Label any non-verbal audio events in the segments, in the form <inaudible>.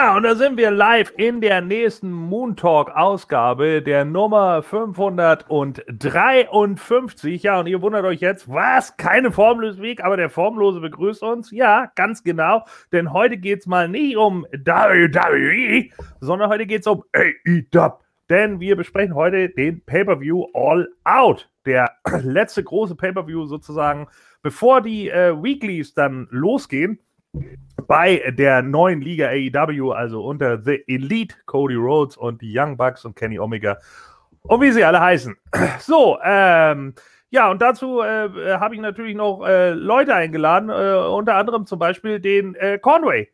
Ja, und da sind wir live in der nächsten Moon Talk Ausgabe der Nummer 553. Ja, und ihr wundert euch jetzt, was? Keine formlose Weg, aber der Formlose begrüßt uns. Ja, ganz genau, denn heute geht es mal nicht um WWE, sondern heute geht es um AEW. Denn wir besprechen heute den Pay-Per-View All Out. Der <clears throat> letzte große Pay-Per-View sozusagen, bevor die äh, Weeklies dann losgehen bei der neuen Liga AEW, also unter The Elite, Cody Rhodes und die Young Bucks und Kenny Omega und wie sie alle heißen. <clears throat> So, ähm, ja, und dazu äh, habe ich natürlich noch äh, Leute eingeladen, äh, unter anderem zum Beispiel den äh, Conway.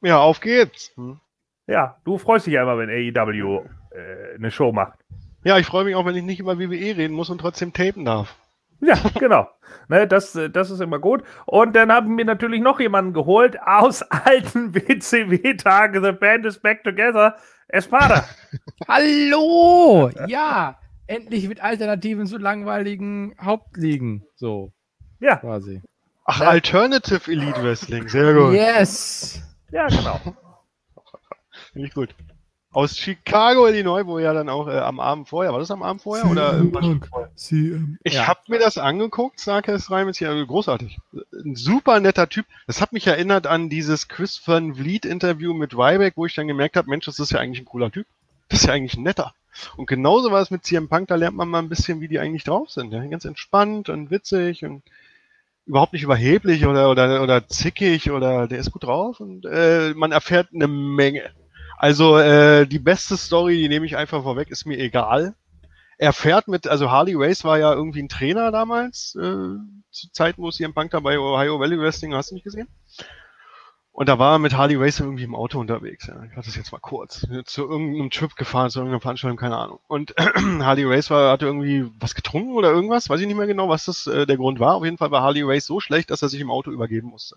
Ja, auf geht's. Hm. Ja, du freust dich ja immer, wenn AEW äh, eine Show macht. Ja, ich freue mich auch, wenn ich nicht über WWE reden muss und trotzdem tapen darf. Ja, <laughs> genau. Ne, das, das ist immer gut. Und dann haben wir natürlich noch jemanden geholt aus <laughs> alten WCW-Tagen. The Band is back together. Espada. <laughs> Hallo! Ja, endlich mit Alternativen zu langweiligen Hauptligen. So. Ja. Quasi. Ach, Alternative Elite Wrestling. Sehr gut. Yes. Ja, genau. Finde ich gut aus Chicago, Illinois, wo er dann auch äh, am Abend vorher, war das am Abend vorher oder Punk. CM. Ich ja. habe mir das angeguckt, Sarkis Reimes hier, also großartig. Ein super netter Typ. Das hat mich erinnert an dieses Chris Van Vliet Interview mit Ryback, wo ich dann gemerkt habe, Mensch, das ist ja eigentlich ein cooler Typ. Das ist ja eigentlich ein netter. Und genauso war es mit CM Punk, da lernt man mal ein bisschen, wie die eigentlich drauf sind. Ja? Ganz entspannt und witzig und überhaupt nicht überheblich oder, oder, oder zickig oder der ist gut drauf und äh, man erfährt eine Menge. Also äh, die beste Story, die nehme ich einfach vorweg, ist mir egal. Er fährt mit, also Harley Race war ja irgendwie ein Trainer damals, äh, zu Zeiten, wo sie im Punk dabei Ohio Valley Wrestling, hast du nicht gesehen? Und da war er mit Harley Race irgendwie im Auto unterwegs. Ja. Ich hatte das jetzt mal kurz. Zu irgendeinem Trip gefahren, zu irgendeiner Veranstaltung, keine Ahnung. Und <clears throat> Harley Race war, hatte irgendwie was getrunken oder irgendwas. Weiß ich nicht mehr genau, was das äh, der Grund war. Auf jeden Fall war Harley Race so schlecht, dass er sich im Auto übergeben musste.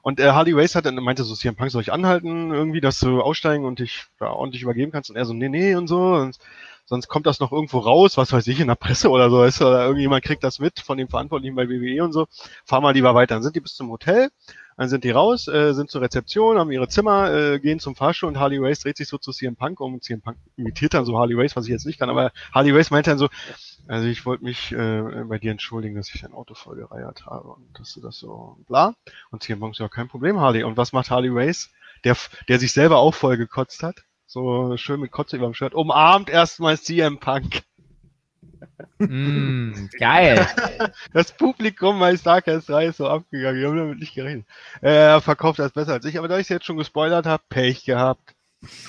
Und äh, Harley Race hat dann meinte so, CM Punk soll ich anhalten, irgendwie, dass du aussteigen und dich da ordentlich übergeben kannst. Und er so, nee, nee und so. Und sonst kommt das noch irgendwo raus, was weiß ich, in der Presse oder so. Ist, oder irgendjemand kriegt das mit von den Verantwortlichen bei WWE und so. Fahr mal lieber weiter. Dann sind die bis zum Hotel dann sind die raus, äh, sind zur Rezeption, haben ihre Zimmer, äh, gehen zum Fahrstuhl und Harley Race dreht sich so zu CM Punk um. CM Punk imitiert dann so Harley Race, was ich jetzt nicht kann, aber Harley Race meint dann so, also ich wollte mich äh, bei dir entschuldigen, dass ich dein Auto vollgereiert habe und dass du das so bla. Und CM Punk so, ja, kein Problem, Harley. Und was macht Harley Race? Der, der sich selber auch voll gekotzt hat. So schön mit Kotze überm Shirt. Umarmt erstmal CM Punk. Mm, geil. <laughs> Das Publikum bei Starcast 3 ist so abgegangen. Wir haben damit nicht gerechnet. Er verkauft das besser als ich, aber da ich es jetzt schon gespoilert habe, Pech gehabt.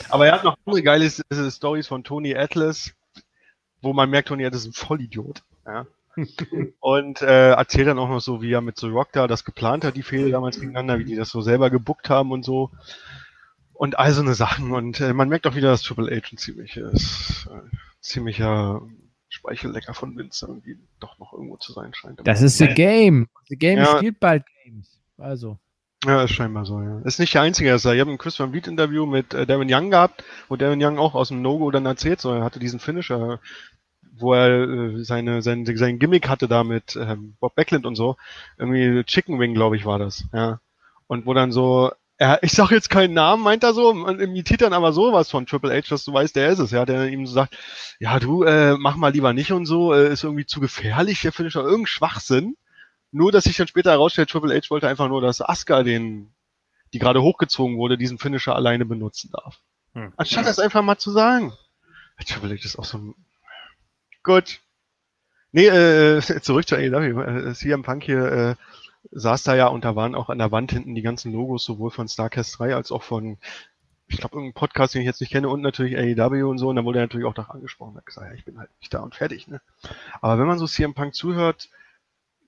Aber er hat noch andere geile Stories von Tony Atlas, wo man merkt, Tony Atlas ist ein Vollidiot. Ja. <laughs> Und äh, erzählt dann auch noch so, wie er mit The Rock da das geplant hat, die Fehler damals gegeneinander, wie die das so selber gebuckt haben und so. Und all so eine Sachen. Und äh, man merkt auch wieder, dass Triple H ein ziemlich ist. Äh, ziemlicher Speichellecker von Vince irgendwie doch noch irgendwo zu sein scheint. Das ist The Game. The Game ja. spielt bald Games. Also. Ja, ist scheinbar so, ja. Ist nicht der einzige, ist er. Ich habe ein Chris Van Vliet Interview mit äh, Darren Young gehabt, wo Darren Young auch aus dem No-Go dann erzählt, so er hatte diesen Finisher, wo er äh, seine, sein, sein Gimmick hatte da mit ähm, Bob Backlund und so. Irgendwie Chicken Wing, glaube ich, war das, ja. Und wo dann so er, ich sag jetzt keinen Namen, meint er so, und imitiert dann aber sowas von Triple H, dass du weißt, der ist es, ja, der ihm so sagt, ja, du, äh, mach mal lieber nicht und so, äh, ist irgendwie zu gefährlich, der findet schon irgendeinen Schwachsinn. Nur, dass sich dann später herausstellt, Triple H wollte einfach nur, dass Asuka den, die gerade hochgezogen wurde, diesen Finisher alleine benutzen darf. Hm. Anstatt das einfach mal zu sagen. Triple H ist auch so ein, gut. Nee, äh, zurück zu AEW. Äh, CM Punk hier, äh, saß da ja und da waren auch an der Wand hinten die ganzen Logos, sowohl von Starcast 3 als auch von, ich glaube, irgendeinem Podcast, den ich jetzt nicht kenne, und natürlich AEW und so. Und da wurde er natürlich auch darauf angesprochen. Da gesagt, ja, ich bin halt nicht da und fertig. Ne? Aber wenn man so CM Punk zuhört,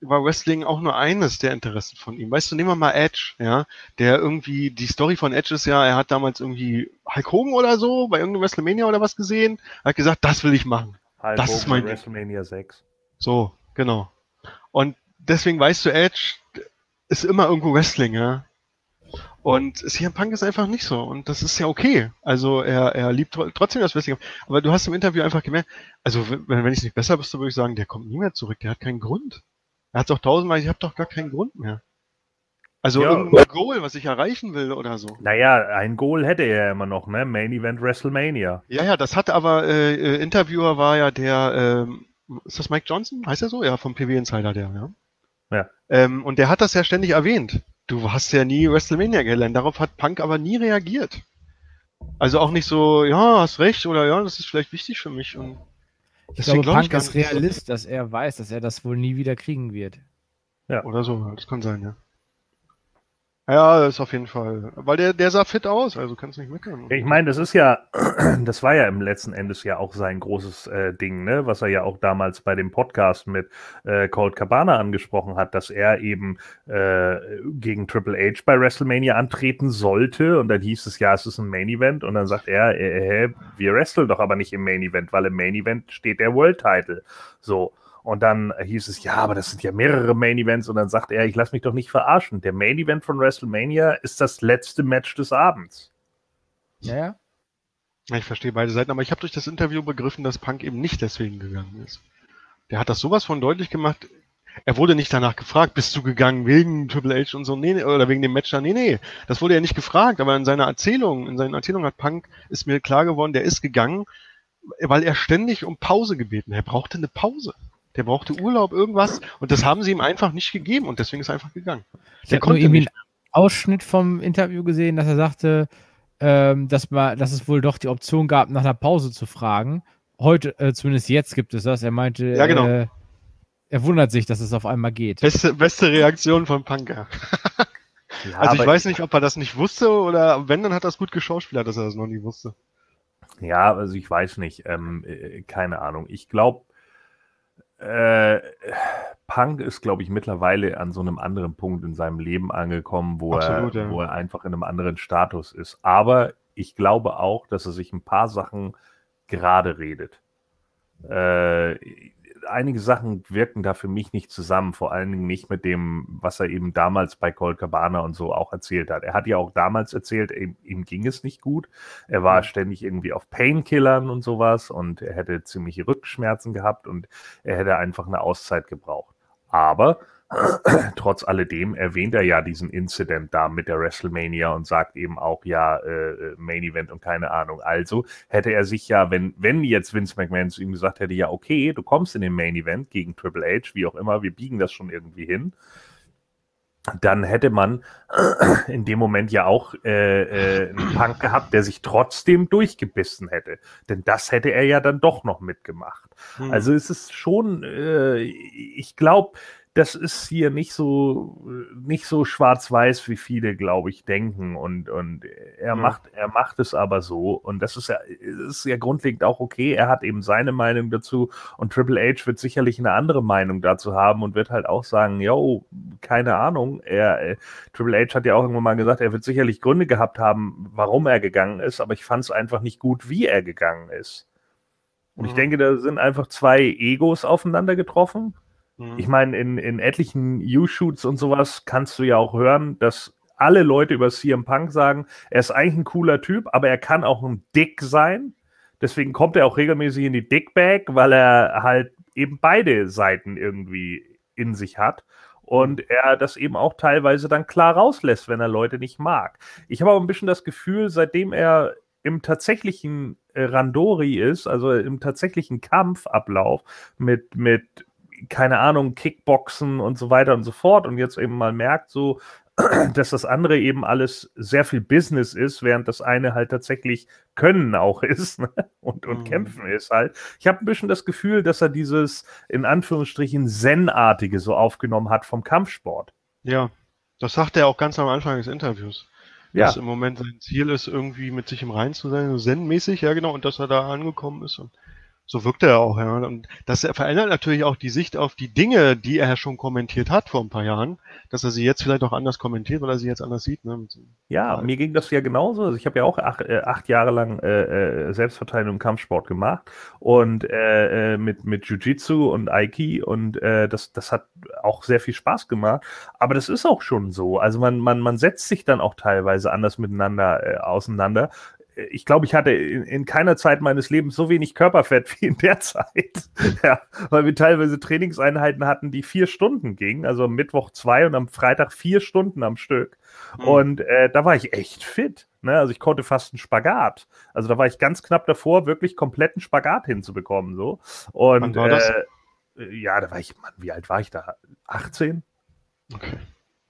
war Wrestling auch nur eines der Interessen von ihm. Weißt du, nehmen wir mal Edge, ja, der irgendwie, die Story von Edge ist ja, er hat damals irgendwie Hulk Hogan oder so bei irgendeinem WrestleMania oder was gesehen, hat gesagt, das will ich machen. Hulk das Hogan ist mein WrestleMania 6. So, genau. Und deswegen weißt du, Edge ist immer irgendwo Wrestling, ja. Und CM Punk ist einfach nicht so. Und das ist ja okay. Also er, er liebt trotzdem das Wrestling. Aber du hast im Interview einfach gemerkt, also wenn, wenn ich nicht besser wüsste, würde ich sagen, der kommt nie mehr zurück. Der hat keinen Grund. Er hat doch tausendmal, ich habe doch gar keinen Grund mehr. Also ja. irgendein Goal, was ich erreichen will oder so. Naja, ein Goal hätte er ja immer noch, ne? Main Event WrestleMania. Ja, ja, das hatte aber, äh, äh Interviewer war ja der, ähm, ist das Mike Johnson? Heißt er so? Ja, vom PW Insider, der, ja. Ja. Ähm, und der hat das ja ständig erwähnt. Du hast ja nie WrestleMania gelernt. Darauf hat Punk aber nie reagiert. Also auch nicht so, ja, hast recht oder ja, das ist vielleicht wichtig für mich. Und ich glaube, glaub Punk ist Realist, dass er weiß, dass er das wohl nie wieder kriegen wird. Ja. Oder so, das kann sein, ja. Ja, das ist auf jeden Fall. Weil der, der sah fit aus, also kannst du nicht meckern. Ich meine, das ist ja, <clears throat> das war ja im letzten Endes ja auch sein großes äh, Ding, ne? Was er ja auch damals bei dem Podcast mit äh, Colt Cabana angesprochen hat, dass er eben äh, gegen Triple H bei WrestleMania antreten sollte. Und dann hieß es ja, es ist ein Main Event. Und dann sagt er, äh, äh wir wresteln doch aber nicht im Main Event, weil im Main Event steht der World Title. So. Und dann hieß es, ja, aber das sind ja mehrere Main Events. Und dann sagt er, ich lasse mich doch nicht verarschen. Der Main Event von WrestleMania ist das letzte Match des Abends. Ja, ja. Ich verstehe beide Seiten, aber ich habe durch das Interview begriffen, dass Punk eben nicht deswegen gegangen ist. Der hat das sowas von deutlich gemacht. Er wurde nicht danach gefragt, bist du gegangen wegen Triple H und so, nee, oder wegen dem Match da, nee, nee. Das wurde ja nicht gefragt, aber in seiner Erzählung, in seinen Erzählungen hat Punk, ist mir klar geworden, der ist gegangen, weil er ständig um Pause gebeten. Er brauchte eine Pause. Der brauchte Urlaub, irgendwas. Und das haben sie ihm einfach nicht gegeben und deswegen ist er einfach gegangen. Ich habe irgendwie einen Ausschnitt vom Interview gesehen, dass er sagte, ähm, dass, man, dass es wohl doch die Option gab, nach einer Pause zu fragen. Heute, äh, zumindest jetzt gibt es das. Er meinte, ja, genau. äh, er wundert sich, dass es auf einmal geht. Beste, beste Reaktion von Punker. <laughs> ja, also ich weiß nicht, ob er das nicht wusste oder wenn, dann hat er es gut geschauspielert, dass er das noch nie wusste. Ja, also ich weiß nicht. Ähm, äh, keine Ahnung. Ich glaube, äh, Punk ist, glaube ich, mittlerweile an so einem anderen Punkt in seinem Leben angekommen, wo, Absolut, er, ja. wo er einfach in einem anderen Status ist. Aber ich glaube auch, dass er sich ein paar Sachen gerade redet. Äh, einige Sachen wirken da für mich nicht zusammen, vor allen Dingen nicht mit dem, was er eben damals bei Colt Cabana und so auch erzählt hat. Er hat ja auch damals erzählt, ihm, ihm ging es nicht gut. Er war ständig irgendwie auf Painkillern und sowas und er hätte ziemliche Rückenschmerzen gehabt und er hätte einfach eine Auszeit gebraucht. Aber trotz alledem erwähnt er ja diesen Incident da mit der WrestleMania und sagt eben auch ja äh, äh, Main Event und keine Ahnung. Also hätte er sich ja, wenn wenn jetzt Vince McMahon zu ihm gesagt hätte, ja okay, du kommst in den Main Event gegen Triple H, wie auch immer, wir biegen das schon irgendwie hin, dann hätte man <clears throat> in dem Moment ja auch äh, äh, einen Punk gehabt, der sich trotzdem durchgebissen hätte. Denn das hätte er ja dann doch noch mitgemacht. Hm. Also es ist schon, äh, ich glaube, das ist hier nicht so nicht so schwarz-weiß, wie viele, glaube ich, denken. Und, und er mhm. macht, er macht es aber so. Und das ist ja, ist ja grundlegend auch okay. Er hat eben seine Meinung dazu und Triple H wird sicherlich eine andere Meinung dazu haben und wird halt auch sagen, yo, keine Ahnung. Er, äh, Triple H hat ja auch irgendwann mal gesagt, er wird sicherlich Gründe gehabt haben, warum er gegangen ist, aber ich fand es einfach nicht gut, wie er gegangen ist. Und mhm. ich denke, da sind einfach zwei Egos aufeinander getroffen ich mhm. meine, in, in etlichen U-Shoots und sowas kannst du ja auch hören, dass alle Leute über CM Punk sagen, er ist eigentlich ein cooler Typ, aber er kann auch ein Dick sein. Deswegen kommt er auch regelmäßig in die Dickbag, weil er halt eben beide Seiten irgendwie in sich hat und mhm. er das eben auch teilweise dann klar rauslässt, wenn er Leute nicht mag. Ich habe aber ein bisschen das Gefühl, seitdem er im tatsächlichen äh, Randori ist, also im tatsächlichen Kampfablauf mit, mit keine Ahnung, Kickboxen und so weiter und so fort und jetzt eben mal merkt so, <clears throat> dass das andere eben alles sehr viel Business ist, während das eine halt tatsächlich Können auch <laughs> ist ne? und, und mhm. Kämpfen ist halt. Ich habe ein bisschen das Gefühl, dass er dieses in Anführungsstrichen Zen-artige so aufgenommen hat vom Kampfsport. Ja, das sagt er auch ganz am Anfang des Interviews. Ja. Dass im Moment sein Ziel ist, irgendwie mit sich im Rein zu sein, Zen-mäßig, ja genau, und dass er da angekommen ist. Und so wirkt er auch, ja. Und das verändert natürlich auch die Sicht auf die Dinge, die er schon kommentiert hat vor ein paar Jahren, dass er sie jetzt vielleicht auch anders kommentiert, weil er sie jetzt anders sieht. Ne? Ja, ja, mir ging das ja genauso. Also ich habe ja auch acht, äh, acht Jahre lang äh, äh Selbstverteidigung im Kampfsport gemacht und äh, äh, mit, mit Jiu-Jitsu und Aiki und äh, das, das hat auch sehr viel Spaß gemacht. Aber das ist auch schon so. Also man, man, man setzt sich dann auch teilweise anders miteinander äh, auseinander ich glaube, ich hatte in, in, keiner Zeit meines Lebens so wenig Körperfett <laughs> wie in der Zeit. <laughs> ja, weil wir teilweise Trainingseinheiten hatten, die vier Stunden gingen, also am Mittwoch zwei und am Freitag vier Stunden am Stück. Mhm. Und äh, da war ich echt fit. Ne? Also ich konnte fast einen Spagat. Also da war ich ganz knapp davor, wirklich kompletten Spagat hinzubekommen. So. Und äh, ja, da war ich, Mann, wie alt war ich da? 18? Okay.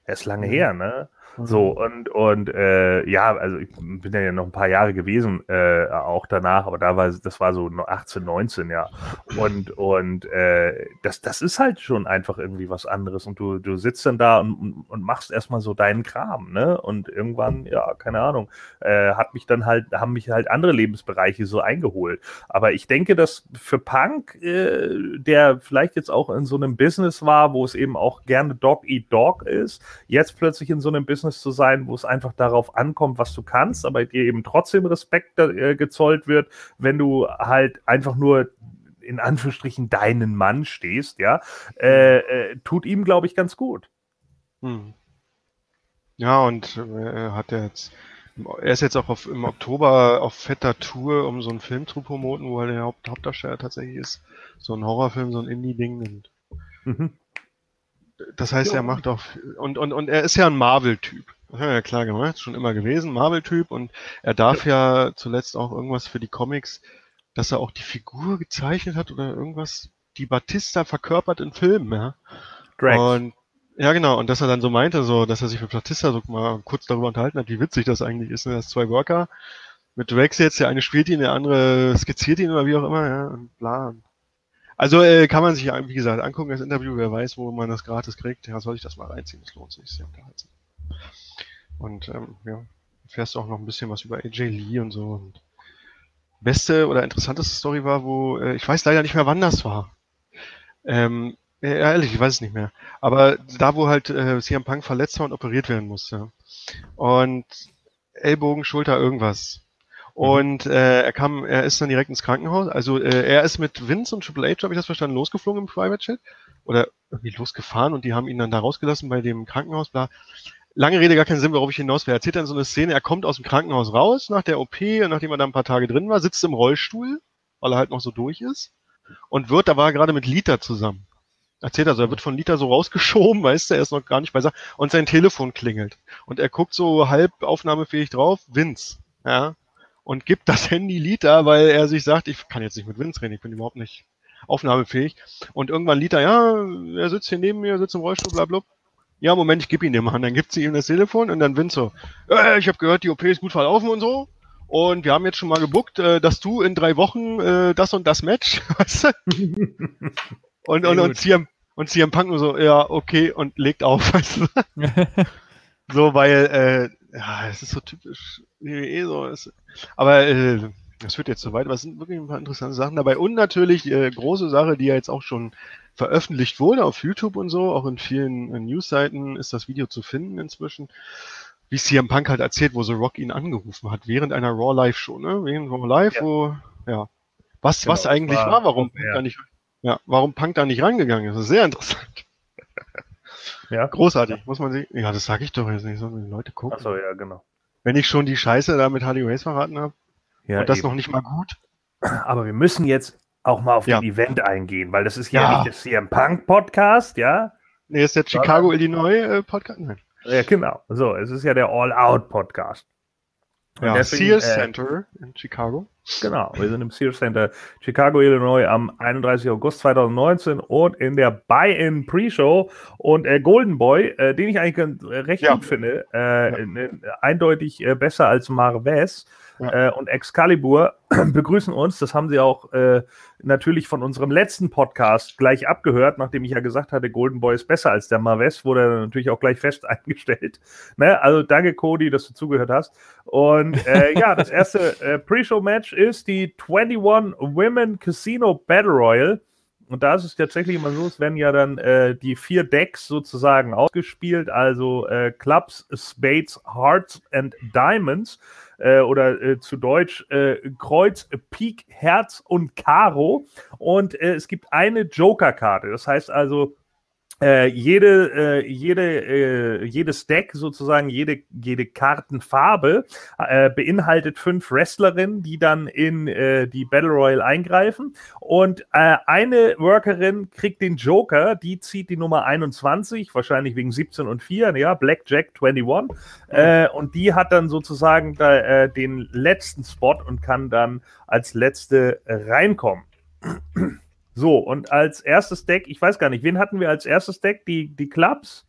Er ist lange mhm. her, ne? So, mhm. und, und äh, ja, also ich bin ja noch ein paar Jahre gewesen, äh, auch danach, aber da war das war so 18, 19, ja. Und, und äh, das, das ist halt schon einfach irgendwie was anderes. Und du, du sitzt dann da und, und machst erstmal so deinen Kram, ne? Und irgendwann, ja, keine Ahnung, äh, hat mich dann halt, haben mich halt andere Lebensbereiche so eingeholt. Aber ich denke, dass für Punk, äh, der vielleicht jetzt auch in so einem Business war, wo es eben auch gerne Dog Eat Dog ist, jetzt plötzlich in so einem Business Business zu sein, wo es einfach darauf ankommt, was du kannst, aber dir eben trotzdem Respekt äh, gezollt wird, wenn du halt einfach nur in Anführungsstrichen deinen Mann stehst, ja, äh, äh, tut ihm, glaube ich, ganz gut. Hm. Ja, und äh, hat er jetzt, er ist jetzt auch auf, im Oktober auf fetter Tour, um so einen Film zu promoten, wo er der Haupt, Hauptdarsteller tatsächlich ist. So ein Horrorfilm, so ein Indie-Ding. Mhm. Das heißt, ja. er macht auch und und und er ist ja ein Marvel-Typ. Das ja klar gemacht, schon immer gewesen, Marvel-Typ und er darf ja. ja zuletzt auch irgendwas für die Comics, dass er auch die Figur gezeichnet hat oder irgendwas, die Batista verkörpert in Filmen, ja. Drax. Und ja, genau. Und dass er dann so meinte, so, dass er sich mit Batista so mal kurz darüber unterhalten hat, wie witzig das eigentlich ist, ne? dass zwei Worker mit Drax jetzt, der eine spielt ihn, der andere skizziert ihn oder wie auch immer, ja, und bla. Also äh, kann man sich, wie gesagt, angucken, das Interview, wer weiß, wo man das gratis kriegt, ja, soll ich das mal reinziehen, das lohnt sich sehr unterhaltsam. Und ähm, ja, fährst auch noch ein bisschen was über AJ Lee und so. Und beste oder interessanteste Story war, wo, äh, ich weiß leider nicht mehr, wann das war. Ähm, ja, ehrlich, ich weiß es nicht mehr. Aber da, wo halt äh, CM Punk verletzt war und operiert werden musste. Und Ellbogen, Schulter, irgendwas. Mhm. Und äh, er kam, er ist dann direkt ins Krankenhaus. Also äh, er ist mit Vince und Triple H, habe ich das verstanden, losgeflogen im Private Chat. Oder irgendwie losgefahren und die haben ihn dann da rausgelassen bei dem Krankenhaus. Bla. Lange Rede, gar keinen Sinn, worauf ich hinaus will. Er erzählt dann so eine Szene, er kommt aus dem Krankenhaus raus nach der OP, nachdem er da ein paar Tage drin war, sitzt im Rollstuhl, weil er halt noch so durch ist. Und wird, da war er gerade mit Lita zusammen. Erzählt also, er wird von Lita so rausgeschoben, <laughs> weißt du, er ist noch gar nicht bei Sachen. Und sein Telefon klingelt. Und er guckt so halb aufnahmefähig drauf, Vince. Ja und gibt das Handy Lita, weil er sich sagt, ich kann jetzt nicht mit Vince reden, ich bin überhaupt nicht aufnahmefähig. Und irgendwann Lita, ja, er sitzt hier neben mir, sitzt im Rollstuhl, bla bla. Ja, Moment, ich gebe ihn dem Mann. Dann gibt sie ihm das Telefon und dann Vince so, äh, ich habe gehört, die OP ist gut verlaufen und so. Und wir haben jetzt schon mal gebuckt, äh, dass du in drei Wochen äh, das und das Match, <laughs> weißt du? und, und, und, CM, und CM Punk nur so, ja, okay, und legt auf, <laughs> weißt du? <laughs> so, weil, äh, ja, es ist so typisch WWE so. Es, aber äh, das wird jetzt so weit, aber es sind wirklich ein paar interessante Sachen dabei. Und natürlich äh, große Sache, die ja jetzt auch schon veröffentlicht wurde auf YouTube und so, auch in vielen äh, Newsseiten ist das Video zu finden inzwischen. Wie CM Punk halt erzählt, wo The Rock ihn angerufen hat, während einer Raw Live Show, ne? Während Raw Live, ja. wo, ja. Was, genau, was eigentlich war, war warum Punk da nicht, ja, warum Punk da nicht rangegangen ist. Das ist sehr interessant. <laughs> Ja. Großartig, muss man sehen. Ja, das sage ich doch jetzt nicht, sondern die Leute gucken. Achso, ja, genau. Wenn ich schon die Scheiße da mit Harley Race verraten habe. Ja, und das eben. noch nicht mal gut. Aber wir müssen jetzt auch mal auf ja. den Event eingehen, weil das ist ja, ja. nicht der CM Punk Podcast, ja? Nee, ist der Chicago, Illinois äh, Podcast. Nein. Ja, genau. So, es ist ja der All Out Podcast. Ja, deswegen, Sears äh, Center in Chicago. Genau, wir sind im Sears Center Chicago, Illinois am 31. August 2019 und in der Buy-In Pre-Show und äh, Golden Boy, äh, den ich eigentlich recht ja. gut finde, äh, ja. Ne, eindeutig äh, besser als Marves, ja. Äh, und Excalibur <clears throat> begrüßen uns. Das haben sie auch äh, natürlich von unserem letzten Podcast gleich abgehört, nachdem ich ja gesagt hatte, Golden Boy ist besser als der Marves, wurde er natürlich auch gleich fest <laughs> eingestellt. Ne? Also danke, Cody, dass du zugehört hast. Und äh, <laughs> ja, das erste äh, Pre-Show-Match ist die 21 Women Casino Battle Royal. Und da ist es tatsächlich immer so, es werden ja dann äh, die vier Decks sozusagen ausgespielt, also äh, Clubs, Spades, Hearts and Diamonds äh, oder äh, zu Deutsch äh, Kreuz, Pik, Herz und Karo. Und äh, es gibt eine Joker-Karte. Das heißt also, äh, jede, äh, jede, äh, jedes Deck sozusagen, jede, jede Kartenfarbe äh, beinhaltet fünf Wrestlerinnen, die dann in äh, die Battle Royale eingreifen. Und äh, eine Workerin kriegt den Joker, die zieht die Nummer 21, wahrscheinlich wegen 17 und 4, ja, Blackjack 21. Äh, und die hat dann sozusagen da, äh, den letzten Spot und kann dann als letzte reinkommen. So, und als erstes Deck, ich weiß gar nicht, wen hatten wir als erstes Deck? Die, die Clubs?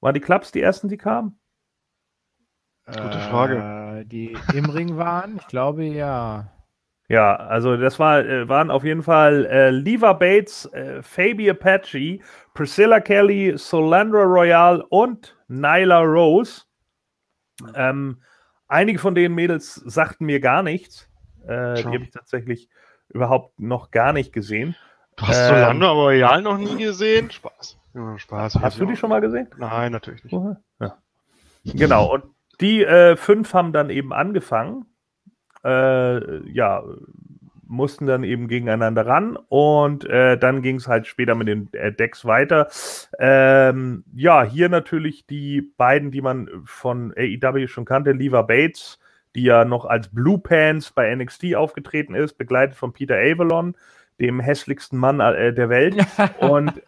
Waren die Clubs die ersten, die kamen? Gute Frage. Äh, die im Ring waren, ich glaube ja. Ja, also das war, äh, waren auf jeden Fall äh, Leva Bates, äh, Fabi Apache, Priscilla Kelly, Solandra Royale und Nyla Rose. Ähm, einige von den Mädels sagten mir gar nichts. Äh, die habe ich tatsächlich überhaupt noch gar nicht gesehen. Du hast ähm, Solando aber Royal noch nie gesehen? Spaß. Ja, Spaß. Hast du die schon mal gesehen? Nein, natürlich nicht. Ja. Genau, und die äh, fünf haben dann eben angefangen. Äh, ja, mussten dann eben gegeneinander ran und äh, dann ging es halt später mit den äh, Decks weiter. Ähm, ja, hier natürlich die beiden, die man von AEW schon kannte, Lever Bates die ja noch als Blue Pants bei NXT aufgetreten ist, begleitet von Peter Avalon, dem hässlichsten Mann äh, der Welt. <laughs> und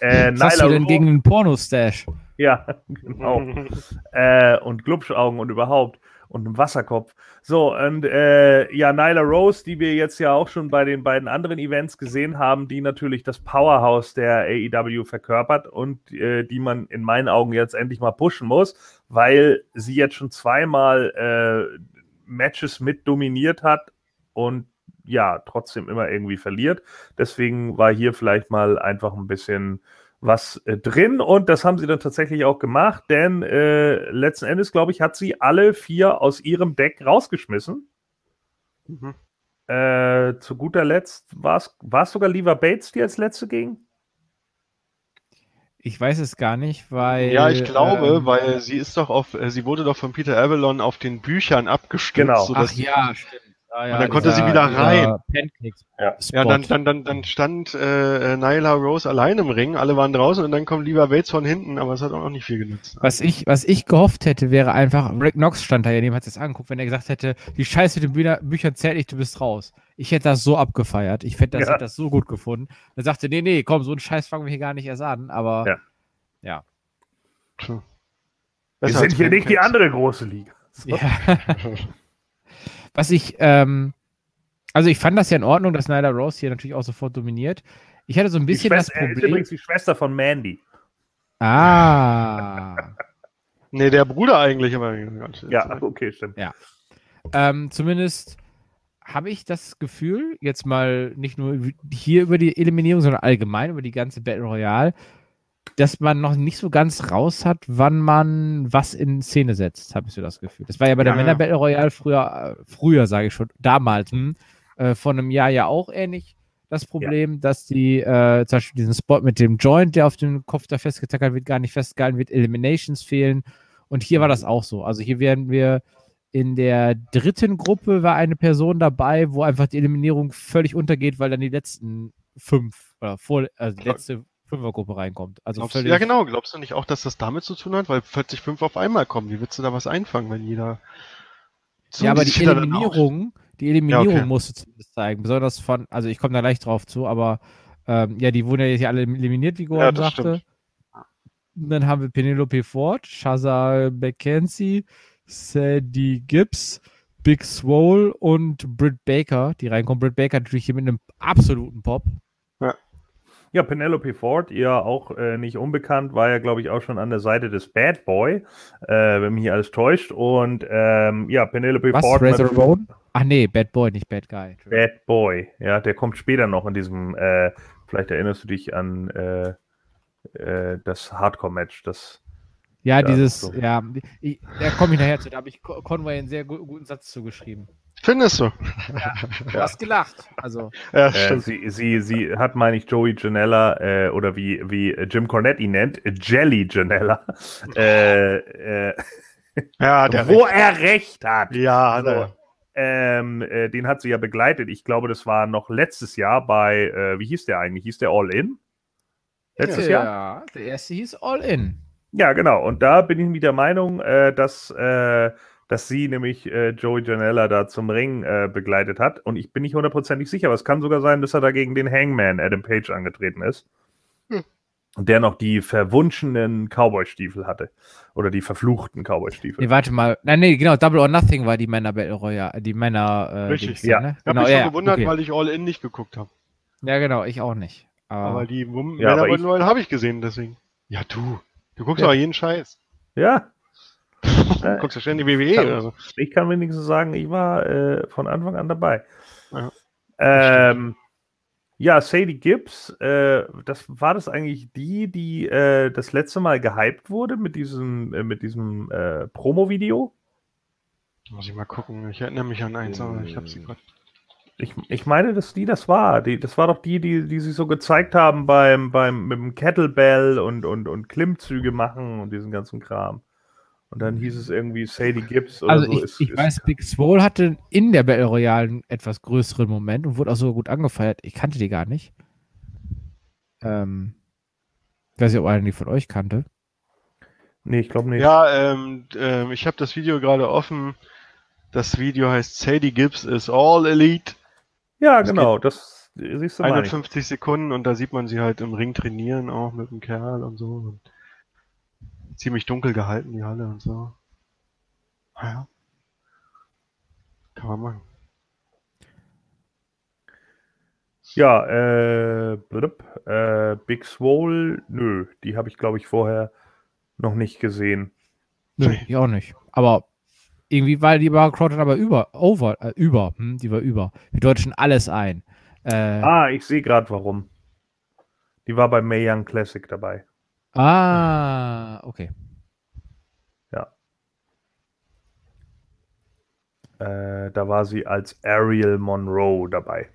äh, Was hast du denn gegen einen Pornostash? Ja, <laughs> genau. <laughs> äh, und Glubschaugen und überhaupt und einem Wasserkopf. So, und äh, ja, Nyla Rose, die wir jetzt ja auch schon bei den beiden anderen Events gesehen haben, die natürlich das Powerhouse der AEW verkörpert und äh, die man in meinen Augen jetzt endlich mal pushen muss, weil sie jetzt schon zweimal äh, Matches mit dominiert hat und ja, trotzdem immer irgendwie verliert. Deswegen war hier vielleicht mal einfach ein bisschen was äh, drin und das haben sie dann tatsächlich auch gemacht, denn äh, letzten Endes, glaube ich, hat sie alle vier aus ihrem Deck rausgeschmissen. Mhm. Äh, zu guter Letzt war es sogar Lever Bates, die als letzte ging? Ich weiß es gar nicht, weil. Ja, ich glaube, ähm, weil sie ist doch auf, äh, sie wurde doch von Peter Avalon auf den Büchern abgestützt. Genau. Ach ja, stimmt. Ah, ja, und dann konnte dieser, sie wieder rein. Ja, ja dann, dann, dann, dann stand äh, Nyla Rose allein im Ring, alle waren draußen und dann kommt lieber Bates von hinten, aber es hat auch noch nicht viel genutzt. Was ich, was ich gehofft hätte, wäre einfach, Rick Knox stand da ja, dem hat es angeguckt, wenn er gesagt hätte, die Scheiße mit den Bücher, Büchern zählt nicht, du bist raus. Ich hätte das so abgefeiert. Ich hätte das, ja. hätte das so gut gefunden. Er sagte, nee, nee, komm, so einen Scheiß fangen wir hier gar nicht erst an, aber ja. ja. Wir sind hier nicht die andere große Liga. So. Ja. <laughs> <laughs> Was ich, ähm, also ich fand das ja in Ordnung, dass Nyla Rose hier natürlich auch sofort dominiert. Ich hatte so ein bisschen das Problem. Er ist übrigens die Schwester von Mandy. Ah. <laughs> nee, der Bruder eigentlich, aber. Ja, okay, stimmt. Ja. Ähm, zumindest habe ich das Gefühl, jetzt mal nicht nur hier über die Eliminierung, sondern allgemein über die ganze Battle Royale, dass man noch nicht so ganz raus hat, wann man was in Szene setzt, habe ich so das Gefühl. Das war ja bei der Männer Battle Royale früher, äh, früher sage ich schon, damals, hm, äh, vor einem Jahr ja auch ähnlich das Problem, ja. dass die äh, zum Beispiel diesen Spot mit dem Joint, der auf dem Kopf da festgetackert wird, gar nicht festgehalten wird, Eliminations fehlen. Und hier war das auch so. Also hier werden wir in der dritten Gruppe war eine Person dabei, wo einfach die Eliminierung völlig untergeht, weil dann die letzten fünf oder vor, also die letzte Fünfergruppe reinkommt. Also Glaubst, ja, genau. Glaubst du nicht auch, dass das damit zu tun hat? Weil plötzlich fünf auf einmal kommen. Wie willst du da was einfangen, wenn jeder. Ja, aber die Eliminierung, die Eliminierung ja, okay. musst du zumindest zeigen. Besonders von, also ich komme da gleich drauf zu, aber ähm, ja, die wurden ja jetzt alle eliminiert, wie Gordon ja, sagte. Stimmt. Dann haben wir Penelope Ford, Shazar McKenzie, Sadie Gibbs, Big Swole und Britt Baker, die reinkommen. Britt Baker natürlich hier mit einem absoluten Pop. Ja, Penelope Ford, ihr auch äh, nicht unbekannt, war ja, glaube ich, auch schon an der Seite des Bad Boy, äh, wenn mich hier alles täuscht. Und ähm, ja, Penelope Was, Ford. Razor Ramon? Ach nee, Bad Boy, nicht Bad Guy. Bad Boy, ja, der kommt später noch in diesem, äh, vielleicht erinnerst du dich an äh, äh, das Hardcore-Match, das. Ja, dieses, so. ja, ich, da komme ich nachher zu, da habe ich Conway einen sehr guten Satz zugeschrieben. Findest du? Ja, du hast gelacht. Also. Ja, äh, sie, sie, sie hat, meine ich, Joey Janella äh, oder wie, wie Jim Cornette ihn nennt, Jelly Janella. <laughs> äh, äh, ja, wo recht. er recht hat. Ja, so. Ähm, äh, den hat sie ja begleitet. Ich glaube, das war noch letztes Jahr bei, äh, wie hieß der eigentlich? Hieß der All In? Letztes ja, Jahr? Ja, der erste hieß All In. Ja, genau. Und da bin ich mit der Meinung, äh, dass, äh, dass sie nämlich äh, Joey Janella da zum Ring äh, begleitet hat. Und ich bin nicht hundertprozentig sicher, aber es kann sogar sein, dass er da gegen den Hangman Adam Page angetreten ist. Hm. Und der noch die verwunschenen Cowboy-Stiefel hatte. Oder die verfluchten Cowboy-Stiefel. Nee, warte mal. Nein, nee, genau. Double or Nothing war die Männer Battle Royale. Die Männer. Äh, Richtig, ja. Ne? Ich habe mich ja, schon gewundert, okay. weil ich All In nicht geguckt habe. Ja, genau. Ich auch nicht. Aber, aber die Wum ja, Männer Battle Royale habe ich gesehen, deswegen. Ja, du. Du guckst ja. aber jeden Scheiß. Ja. Du guckst ja ständig WWE. Kann, also. Ich kann wenigstens sagen, ich war äh, von Anfang an dabei. Ja, ähm, ja Sadie Gibbs, äh, das war das eigentlich die, die äh, das letzte Mal gehypt wurde mit diesem, äh, mit diesem äh, Promo-Video? Muss ich mal gucken. Ich erinnere mich an eins, aber ich habe sie gerade. Ich, ich meine, dass die das war. Die, das war doch die, die, die sich so gezeigt haben beim, beim mit dem Kettlebell und, und, und Klimmzüge machen und diesen ganzen Kram. Und dann hieß es irgendwie Sadie Gibbs oder also so. Ich, ist, ich ist, weiß, Big Swole hatte in der Battle Royale einen etwas größeren Moment und wurde auch so gut angefeiert. Ich kannte die gar nicht. Ähm, ich weiß nicht, ob einer die von euch kannte. Nee, ich glaube nicht. Ja, ähm, ähm, ich habe das Video gerade offen. Das Video heißt Sadie Gibbs is All Elite. Ja, das genau, das siehst du 51 Sekunden und da sieht man sie halt im Ring trainieren, auch mit dem Kerl und so. Und ziemlich dunkel gehalten, die Halle und so. Naja. Kann man machen. Ja, äh, blub, äh, Big Swole, nö, die habe ich glaube ich vorher noch nicht gesehen. Nö, ich auch nicht. Aber irgendwie war die Bar Crowd aber über, over, äh, über, hm, die war über. Wir deutschen alles ein. Äh, ah, ich sehe gerade warum. Die war bei Mae Young Classic dabei. Ah, okay. Ja. Äh, da war sie als Ariel Monroe dabei.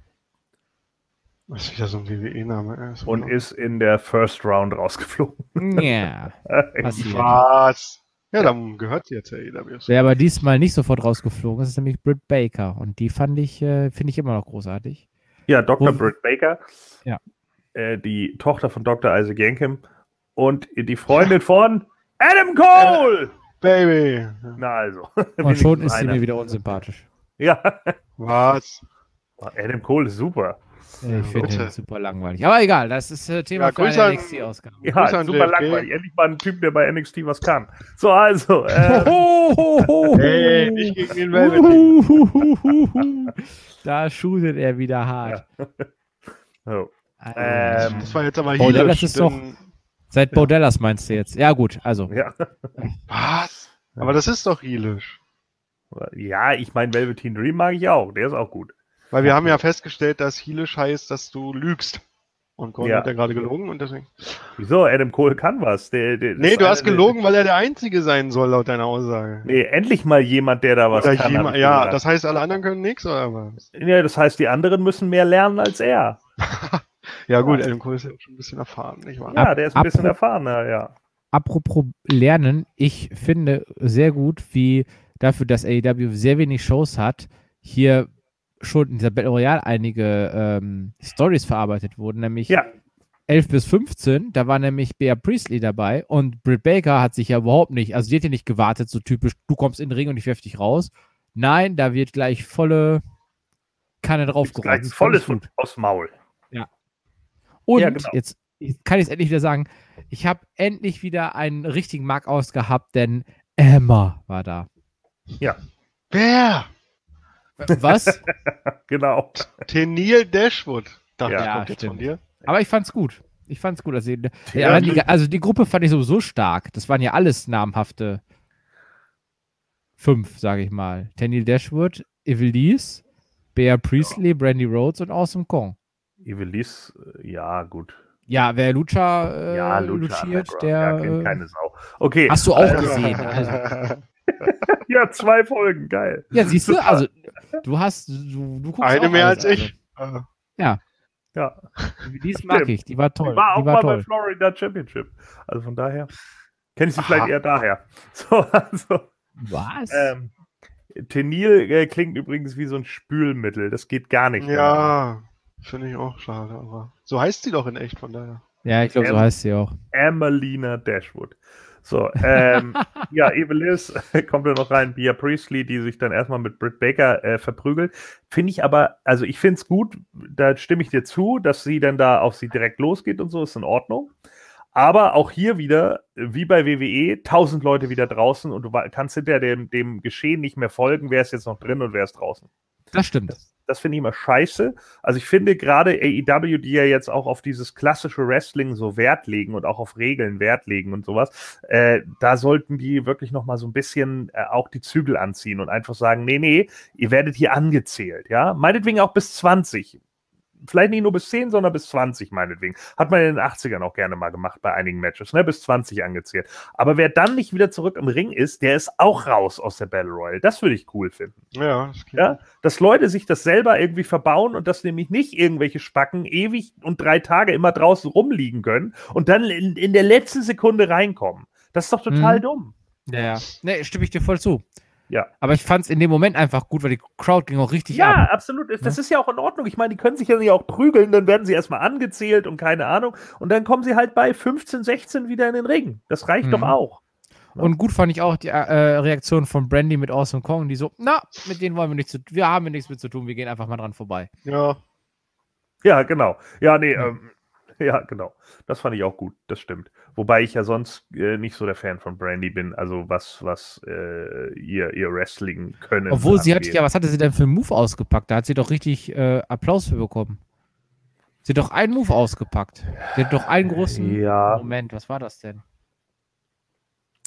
Was ist wieder so ein WWE-Name Und ist in der First Round rausgeflogen. Ja. <laughs> Was? Ja, dann gehört sie jetzt AEW. Wer aber diesmal nicht sofort rausgeflogen ist, ist nämlich Britt Baker. Und die fand ich, äh, finde ich immer noch großartig. Ja, Dr. Wo, Britt Baker. Ja. Äh, die Tochter von Dr. Isaac Yankem. Und die Freundin von Adam Cole! Äh, Baby! Na also. <laughs> Und schon ist sie mir wieder unsympathisch. Ja. Was? Adam Cole ist super. Ich finde ihn super langweilig. Aber egal, das ist äh, Thema ja, für eine NXT-Ausgabe. Ja, super langweilig. Endlich mal ein Typ, der bei NXT was kann. So, also. <laughs> Ähm, hey, nicht gegen den Velvet. da shootet er wieder hart. Ja. <laughs> So. Ähm, das war jetzt aber hier. Bordellas ist doch. Seit Bordellas meinst du jetzt? Ja, gut, also. Ja. Was? Aber das ist doch heelisch. Ja, ich meine, Velveteen Dream mag ich auch. Der ist auch gut. Weil wir haben ja festgestellt, dass Heelish heißt, dass du lügst. Und Gordon ja. hat ja gerade gelogen und deswegen. Wieso? Adam Cole kann was. Der, der, nee, du hast gelogen, weil er der Einzige sein soll, laut deiner Aussage. Nee, endlich mal jemand, der da was oder kann. Jemand, ja, gesagt. das heißt, alle anderen können nichts, oder was? Ja, das heißt, die anderen müssen mehr lernen als er. <laughs> ja, gut, Adam Cole ist ja schon ein bisschen erfahren, nicht wahr? Ja, der ist ein bisschen erfahrener, ja. Apropos Lernen, ich finde sehr gut, wie dafür, dass AEW sehr wenig Shows hat, hier schon in dieser Battle Royale einige ähm, Stories verarbeitet wurden, nämlich ja. 11 bis 15, da war nämlich Bea Priestley dabei und Britt Baker hat sich ja überhaupt nicht, also die hat ja nicht gewartet, so typisch, du kommst in den Ring und ich werf dich raus. Nein, da wird gleich volle Kanne draufgeräumt. Gleich volles Hut aus Maul. Und ja, genau. jetzt kann ich es endlich wieder sagen, ich habe endlich wieder einen richtigen Mark ausgehabt, denn Emma war da. Ja. Wer? Was? <laughs> genau. Tenil Dashwood. Dachte ja, kommt jetzt von dir. Aber ich fand's gut. Ich fand's gut. Also, ja, die, also die Gruppe fand ich sowieso stark. Das waren ja alles namhafte fünf, sage ich mal. Tenil Dashwood, Evelise, Bea Priestley, ja. Brandy Rhodes und Awesome Kong. Evelise, äh, ja, gut. Ja, wer Lucha, äh, ja, Lucha luciert, der. Ja, kennt äh, keine Sau. Okay. Hast du auch also, <laughs> gesehen. Also. <laughs> ja, zwei Folgen, geil. Ja, siehst du, also <laughs> du hast, du, du guckst Eine mehr als ich. Also. Ja. Ja. Die mag ich, die war toll. Die war auch die war mal toll. bei Florida Championship. Also von daher kenne ich sie Aha. vielleicht eher daher. So, also. Was? Ähm, Tenil äh, klingt übrigens wie so ein Spülmittel. Das geht gar nicht. Ja, finde ich auch schade. Aber so heißt sie doch in echt, von daher. Ja, ich glaube, so heißt sie auch. Emelina Dashwood. So, ähm, <laughs> ja, Evelis <laughs> kommt ja noch rein, Bia Priestley, die sich dann erstmal mit Britt Baker äh, verprügelt. Finde ich aber, also ich finde es gut, da stimme ich dir zu, dass sie dann da auf sie direkt losgeht und so, ist in Ordnung. Aber auch hier wieder, wie bei WWE, tausend Leute wieder draußen und du kannst hinter dem, dem Geschehen nicht mehr folgen, wer ist jetzt noch drin und wer ist draußen. Das stimmt. Das, das finde ich immer scheiße. Also ich finde gerade AEW, die ja jetzt auch auf dieses klassische Wrestling so Wert legen und auch auf Regeln Wert legen und sowas, äh, da sollten die wirklich noch mal so ein bisschen äh, auch die Zügel anziehen und einfach sagen, nee, nee, ihr werdet hier angezählt, ja, meinetwegen auch bis 20 vielleicht nicht nur bis 10, sondern bis 20 meinetwegen. Hat man in den 80ern auch gerne mal gemacht bei einigen Matches, ne? bis 20 angezählt. Aber wer dann nicht wieder zurück im Ring ist, der ist auch raus aus der Battle Royale. Das würde ich cool finden. Ja, das ja, dass Leute sich das selber irgendwie verbauen und dass nämlich nicht irgendwelche Spacken ewig und drei Tage immer draußen rumliegen können und dann in, in der letzten Sekunde reinkommen. Das ist doch total mhm. dumm. Ja, nee, stimme ich dir voll zu. Ja. Aber ich fand es in dem Moment einfach gut, weil die Crowd ging auch richtig ja, ab. Ja, absolut. Das ja? ist ja auch in Ordnung. Ich meine, die können sich ja nicht auch prügeln, dann werden sie erstmal angezählt und keine Ahnung. Und dann kommen sie halt bei 15, 16 wieder in den Ring. Das reicht mhm. doch auch. Und gut fand ich auch die äh, Reaktion von Brandy mit Awesome Kong, die so, na, mit denen wollen wir nichts zu wir haben nichts mit zu tun, wir gehen einfach mal dran vorbei. Ja. Ja, genau. Ja, nee. Ähm, <laughs> ja, genau. Das fand ich auch gut, das stimmt. Wobei ich ja sonst äh, nicht so der Fan von Brandy bin, also was, was äh, ihr, ihr Wrestling können. Obwohl angeht. sie hat ja, was hatte sie denn für einen Move ausgepackt? Da hat sie doch richtig äh, Applaus für bekommen. Sie hat doch einen Move ausgepackt. Sie hat doch einen großen ja. Moment, was war das denn?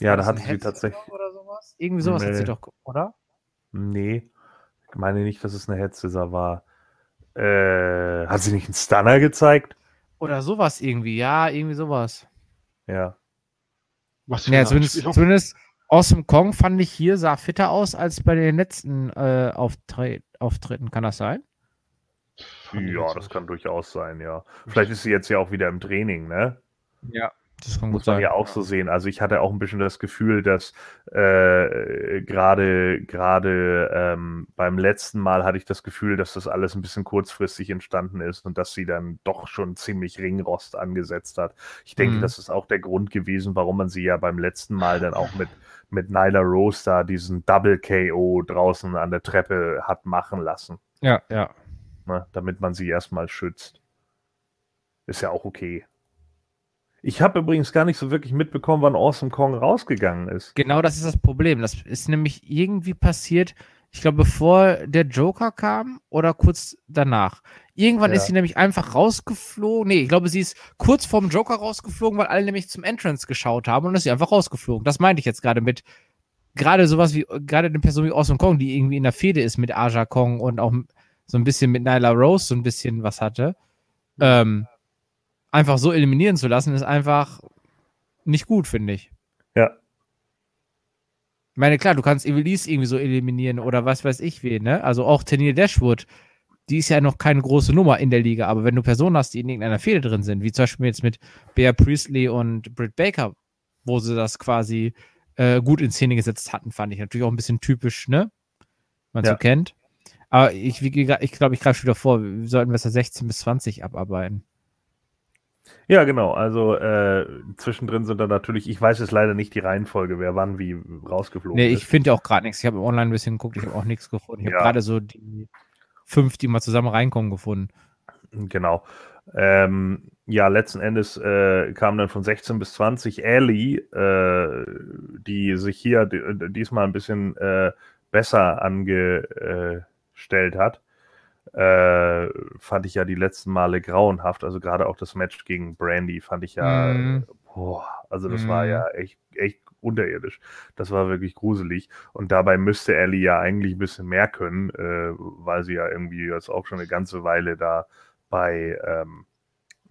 Ja, da hat sie tatsächlich. Oder sowas? Irgendwie sowas nee. hat sie doch, oder? Nee. Ich meine nicht, dass es eine Headscissor war. Äh, hat sie nicht einen Stunner gezeigt? Oder sowas irgendwie, ja, irgendwie sowas. Ja. Was ja, zumindest, zumindest Awesome Kong fand ich hier, sah fitter aus als bei den letzten äh, Auftre Auftritten. Kann das sein? Ja, das kann durchaus sein, ja. Vielleicht ist sie jetzt ja auch wieder im Training, ne? Ja. Das muss man sein. ja auch so sehen. Also ich hatte auch ein bisschen das Gefühl, dass äh, gerade gerade ähm, beim letzten Mal hatte ich das Gefühl, dass das alles ein bisschen kurzfristig entstanden ist und dass sie dann doch schon ziemlich Ringrost angesetzt hat. Ich denke, mhm. das ist auch der Grund gewesen, warum man sie ja beim letzten Mal dann auch mit mit Nyla Rose da diesen Double KO draußen an der Treppe hat machen lassen. Ja, ja. Ne, damit man sie erstmal schützt. Ist ja auch okay. Ich habe übrigens gar nicht so wirklich mitbekommen, wann Awesome Kong rausgegangen ist. Genau das ist das Problem. Das ist nämlich irgendwie passiert, ich glaube, bevor der Joker kam oder kurz danach. Irgendwann ja. ist sie nämlich einfach rausgeflogen. Nee, ich glaube, sie ist kurz vorm Joker rausgeflogen, weil alle nämlich zum Entrance geschaut haben und ist sie einfach rausgeflogen. Das meinte ich jetzt gerade mit gerade sowas wie, gerade eine Person wie Awesome Kong, die irgendwie in der Fehde ist mit Aja Kong und auch so ein bisschen mit Nyla Rose so ein bisschen was hatte. Ähm, einfach so eliminieren zu lassen, ist einfach nicht gut, finde ich. Ja. Ich meine, klar, du kannst Evelise irgendwie so eliminieren oder was weiß ich wen, ne? Also auch Tennille Dashwood, die ist ja noch keine große Nummer in der Liga, aber wenn du Personen hast, die in irgendeiner Fehde drin sind, wie zum Beispiel jetzt mit Bear Priestley und Britt Baker, wo sie das quasi äh, gut in Szene gesetzt hatten, fand ich natürlich auch ein bisschen typisch, ne? Man ja. so kennt. Aber ich, ich glaube, ich, glaub, ich greife wieder vor, wir sollten besser 16 bis 20 abarbeiten. Ja, genau. Also äh, zwischendrin sind da natürlich, ich weiß jetzt leider nicht die Reihenfolge, wer wann wie rausgeflogen nee, ist. Nee, ich finde auch gerade nichts. Ich habe online ein bisschen geguckt, ich habe auch nichts gefunden. Ich ja. habe gerade so die fünf, die mal zusammen reinkommen, gefunden. Genau. Ähm, ja, letzten Endes äh, kam dann von 16 bis 20 Ellie, äh, die sich hier diesmal ein bisschen äh, besser angestellt hat äh, fand ich ja die letzten Male grauenhaft. Also gerade auch das Match gegen Brandy fand ich ja, mm. boah, also das mm. war ja mhm. echt, echt unterirdisch. Das war wirklich gruselig. Und dabei müsste Ellie ja eigentlich ein bisschen mehr können, äh, weil sie ja irgendwie jetzt auch schon eine ganze Weile da bei, ähm,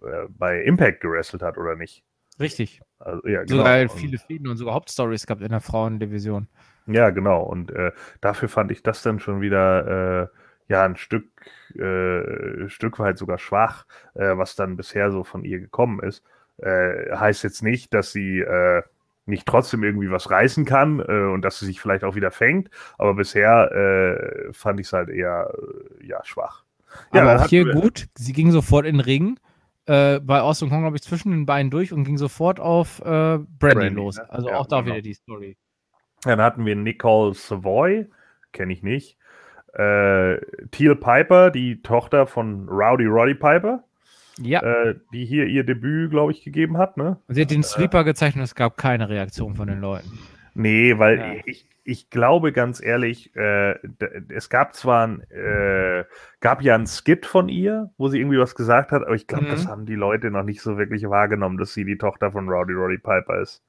äh, bei Impact gewrestelt hat, oder nicht? Richtig. Also, ja, genau. Sogar viele Fäden und sogar Hauptstories gehabt in der Frauendivision. Ja, genau. Und äh, dafür fand ich das dann schon wieder äh, ja ein Stück, äh, Stück weit sogar schwach, äh, was dann bisher so von ihr gekommen ist. Äh, heißt jetzt nicht, dass sie äh, nicht trotzdem irgendwie was reißen kann äh, und dass sie sich vielleicht auch wieder fängt, aber bisher äh, fand ich es halt eher ja, schwach. Ja, aber auch hier gut, sie ging sofort in den Ring. äh, bei Austin Kong, glaube ich, zwischen den Beinen durch und ging sofort auf äh, Brandy, Brandy los. Ne? Also ja, auch da genau. wieder die Story. Dann hatten wir Nicole Savoy, kenne ich nicht. Äh, Teal Piper, die Tochter von Rowdy Roddy Piper. Ja. Äh, die hier ihr Debüt, glaube ich, gegeben hat. Ne? Sie hat den Sleeper gezeichnet, es gab keine Reaktion von den Leuten. Nee, weil ja. ich, ich glaube ganz ehrlich, äh, es gab zwar ein, äh, gab ja ein Skit von ihr, wo sie irgendwie was gesagt hat, aber ich glaube, mhm. das haben die Leute noch nicht so wirklich wahrgenommen, dass sie die Tochter von Rowdy Roddy Piper ist.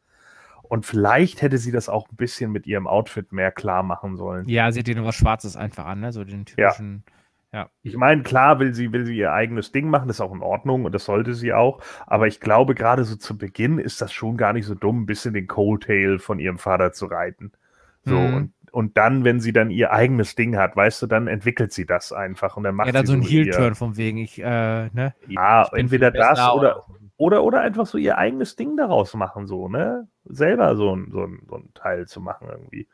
Und vielleicht hätte sie das auch ein bisschen mit ihrem Outfit mehr klar machen sollen. Ja, sie hat hier nur was Schwarzes einfach an, ne? So den typischen. Ja. Ja. Ich meine, klar will sie, will sie ihr eigenes Ding machen, das ist auch in Ordnung und das sollte sie auch. Aber ich glaube, gerade so zu Beginn ist das schon gar nicht so dumm, ein bisschen den Coldtail von ihrem Vater zu reiten. So, mhm. und, und dann, wenn sie dann ihr eigenes Ding hat, weißt du, dann entwickelt sie das einfach und dann macht ja, dann so ein Heel-Turn von wegen, ich, äh, ne? Ja, entweder das oder, oder, oder einfach so ihr eigenes Ding daraus machen, so, ne? Selber so ein, so ein, so ein Teil zu machen irgendwie.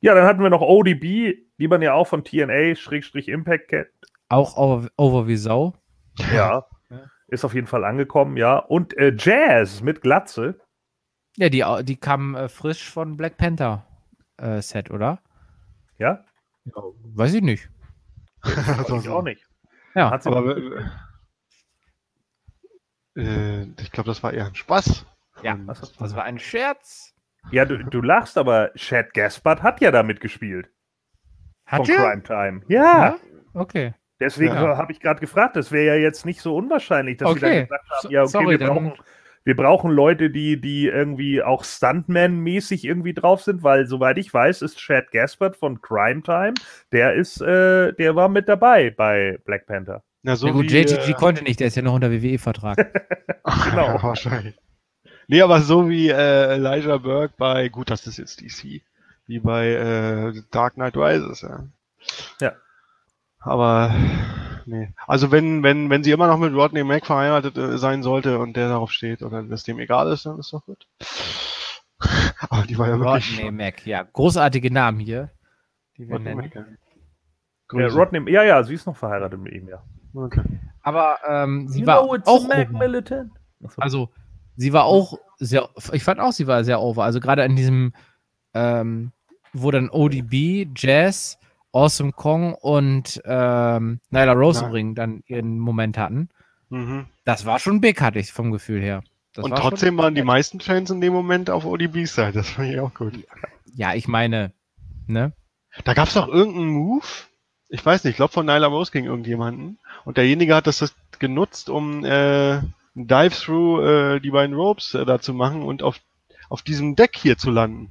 Ja, dann hatten wir noch ODB, die man ja auch von TNA-Impact kennt. Auch over, over wie Sau. Ja, ist auf jeden Fall angekommen, ja. Und äh, Jazz mit Glatze. Ja, die, die kam äh, frisch von Black Panther äh, Set, oder? Ja? ja? Weiß ich nicht. Weiß ich auch nicht. Ja, Hat sie aber äh, ich glaube, das war eher ein Spaß. Ja, das, das war ein Scherz. Ja, du, du lachst, aber Chad Gaspard hat ja damit gespielt. Hat Von Crime Time. Ja. ja? Okay. Deswegen ja. habe ich gerade gefragt, das wäre ja jetzt nicht so unwahrscheinlich, dass okay. sie dann gesagt haben, ja, okay, Sorry, wir, brauchen, wir brauchen Leute, die, die irgendwie auch Stuntman-mäßig irgendwie drauf sind, weil soweit ich weiß, ist Chad Gaspard von Crime Time, der ist, äh, der war mit dabei bei Black Panther. Na, so ja gut, wie, JTG äh, konnte nicht, der ist ja noch unter WWE-Vertrag. <laughs> genau. <laughs> wahrscheinlich. Nee, aber so wie äh, Elijah Burke bei, gut, das ist jetzt DC, wie bei äh, Dark Knight Rises, ja. Ja. Aber nee. Also wenn, wenn, wenn sie immer noch mit Rodney Mack verheiratet äh, sein sollte und der darauf steht oder das dem egal ist, dann ist doch gut. <laughs> Aber die war ja wirklich. Rodney Mack, ja. Großartige Namen hier. Die wir Rodney nennen. Mack, ja. Ja, Rodney, ja, ja, sie ist noch verheiratet mit ihm, ja. Okay. Aber ähm, sie you war auch Mac Militant. Also sie war auch sehr, ich fand auch, sie war sehr over. Also gerade an diesem, ähm, wo dann ODB, Jazz, Awesome Kong und ähm, Nyla Rose im Ring dann ihren Moment hatten. Mhm. Das war schon big, hatte ich vom Gefühl her. Das und war trotzdem waren die meisten Fans in dem Moment auf ODBs Seite. Das fand ich auch gut. Ja, ich meine, ne? Da gab es doch irgendeinen Move. Ich weiß nicht, ich glaube von Nyla Rose gegen irgendjemanden. Und derjenige hat das genutzt, um äh, Dive-Through äh, die beiden Ropes äh, da zu machen und auf, auf diesem Deck hier zu landen.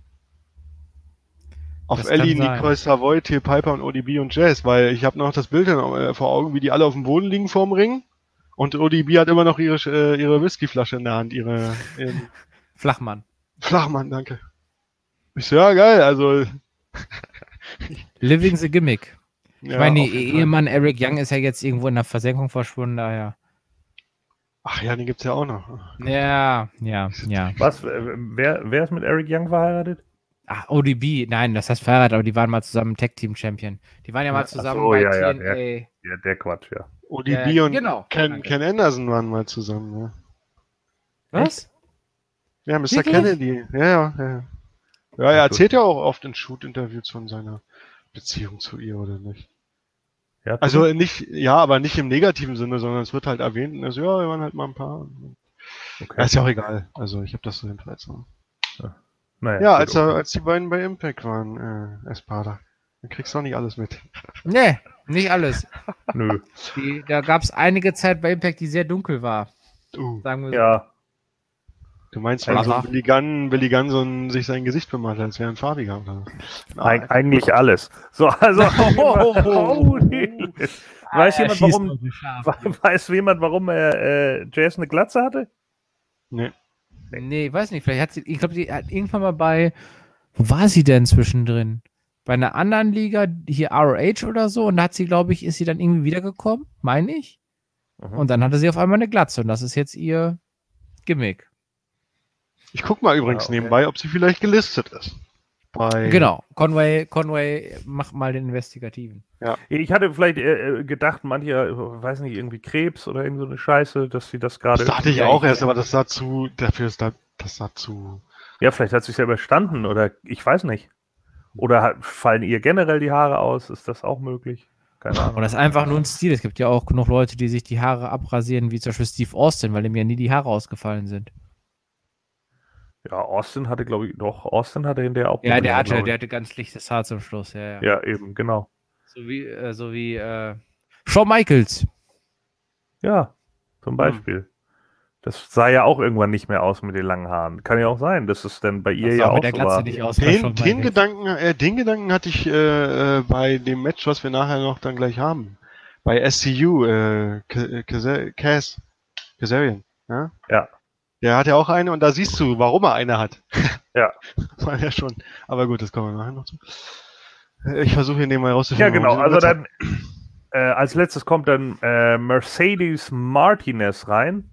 Auf das Ellie, Nicole Savoy, Till Piper und ODB und Jazz, weil ich habe noch das Bild äh, vor Augen, wie die alle auf dem Boden liegen vorm Ring. Und ODB hat immer noch ihre, äh, ihre Whiskyflasche in der Hand, ihre. Ihren <laughs> Flachmann. Flachmann, danke. Ich so, ja, geil, also. Living the Gimmick. Ich ja, meine, ihr Ehemann Eric Young ist ja jetzt irgendwo in der Versenkung verschwunden, daher. Ach ja, den gibt's ja auch noch. Ja, ja, ja. Was? Wer, wer ist mit Eric Young verheiratet? Ach, ODB, nein, das heißt verheiratet, aber die waren mal zusammen Tag Team Champion. Die waren ja mal zusammen so, bei ja, TNA. Ja, der, ja, der Quatsch, ja. ODB ja, und genau, Ken, Ken, Anderson waren mal zusammen, ja. Was? Ja, Mr. Wirklich? Kennedy. Ja, ja, ja. Ja, er erzählt ja auch oft in Shoot-Interviews von seiner Beziehung zu ihr, oder nicht? Ja, also nicht, ja, aber nicht im negativen Sinne, sondern es wird halt erwähnt, also ja, wir waren halt mal ein paar. Okay. Ja, ist ja auch egal. Also ich habe das so jedenfalls. Ja, naja, ja als, er, als die beiden bei Impact waren, äh, Espada. Dann kriegst du auch nicht alles mit. <laughs> Nee, nicht alles. Nö. Die, da gab es einige Zeit bei Impact, die sehr dunkel war. Uh, sagen wir so. Ja. Du meinst, wenn so Billy Gunn, Billy Gunn so ein, sich sein Gesicht bemalt, als wäre ein farbiger. Oder? Eig eigentlich alles. So, also. <laughs> oh, oh, oh, weiß, jemand, warum, weiß jemand, warum äh, Jason eine Glatze hatte? Nee. Nee, ich weiß nicht. Vielleicht hat sie, ich glaube, die hat irgendwann mal bei, wo war sie denn zwischendrin? Bei einer anderen Liga, hier ROH oder so, und da hat sie, glaube ich, ist sie dann irgendwie wiedergekommen, meine ich. Mhm. Und dann hatte sie auf einmal eine Glatze und das ist jetzt ihr Gimmick. Ich guck mal übrigens ja, okay. nebenbei, ob sie vielleicht gelistet ist. Bei genau, Conway, Conway macht mal den Investigativen. Ja. Ich hatte vielleicht äh, äh gedacht, manche, äh, weiß nicht, irgendwie Krebs oder irgend so eine Scheiße, dass sie das gerade. Das dachte ich auch erst, aber das sah zu, dafür ist da, das sah zu. Ja, vielleicht hat sie es ja überstanden oder ich weiß nicht. Oder hat, fallen ihr generell die Haare aus? Ist das auch möglich? Keine Ahnung. Oder ist einfach nur ein Stil. Es gibt ja auch genug Leute, die sich die Haare abrasieren, wie zum Beispiel Steve Austin, weil ihm ja nie die Haare ausgefallen sind. Ja, Austin hatte, glaube ich, doch, Austin hatte hinterher auch. Ja, der hatte, der hatte ganz lichtes Haar zum Schluss, ja, ja. Ja, eben, genau. So wie, äh, so wie äh, Shawn Michaels. Ja, zum. Beispiel. Hm. Das sah ja auch irgendwann nicht mehr aus mit den langen Haaren. Kann ja auch sein, dass es dann bei ihr das ja auch mit der so war. Nicht aus, den, den Gedanken, äh, den Gedanken hatte ich äh, äh, bei dem Match, was wir nachher noch dann gleich haben. Bei SCU, äh, Kaz, Kazarian. Ja? ja. Der hat ja auch eine und da siehst du, warum er eine hat. Ja. <laughs> War ja schon. Aber gut, das kommen wir nachher noch zu. Ich versuche hier nebenbei rauszufinden. Ja, genau. Also dann, äh, als letztes kommt dann äh, Mercedes Martinez rein.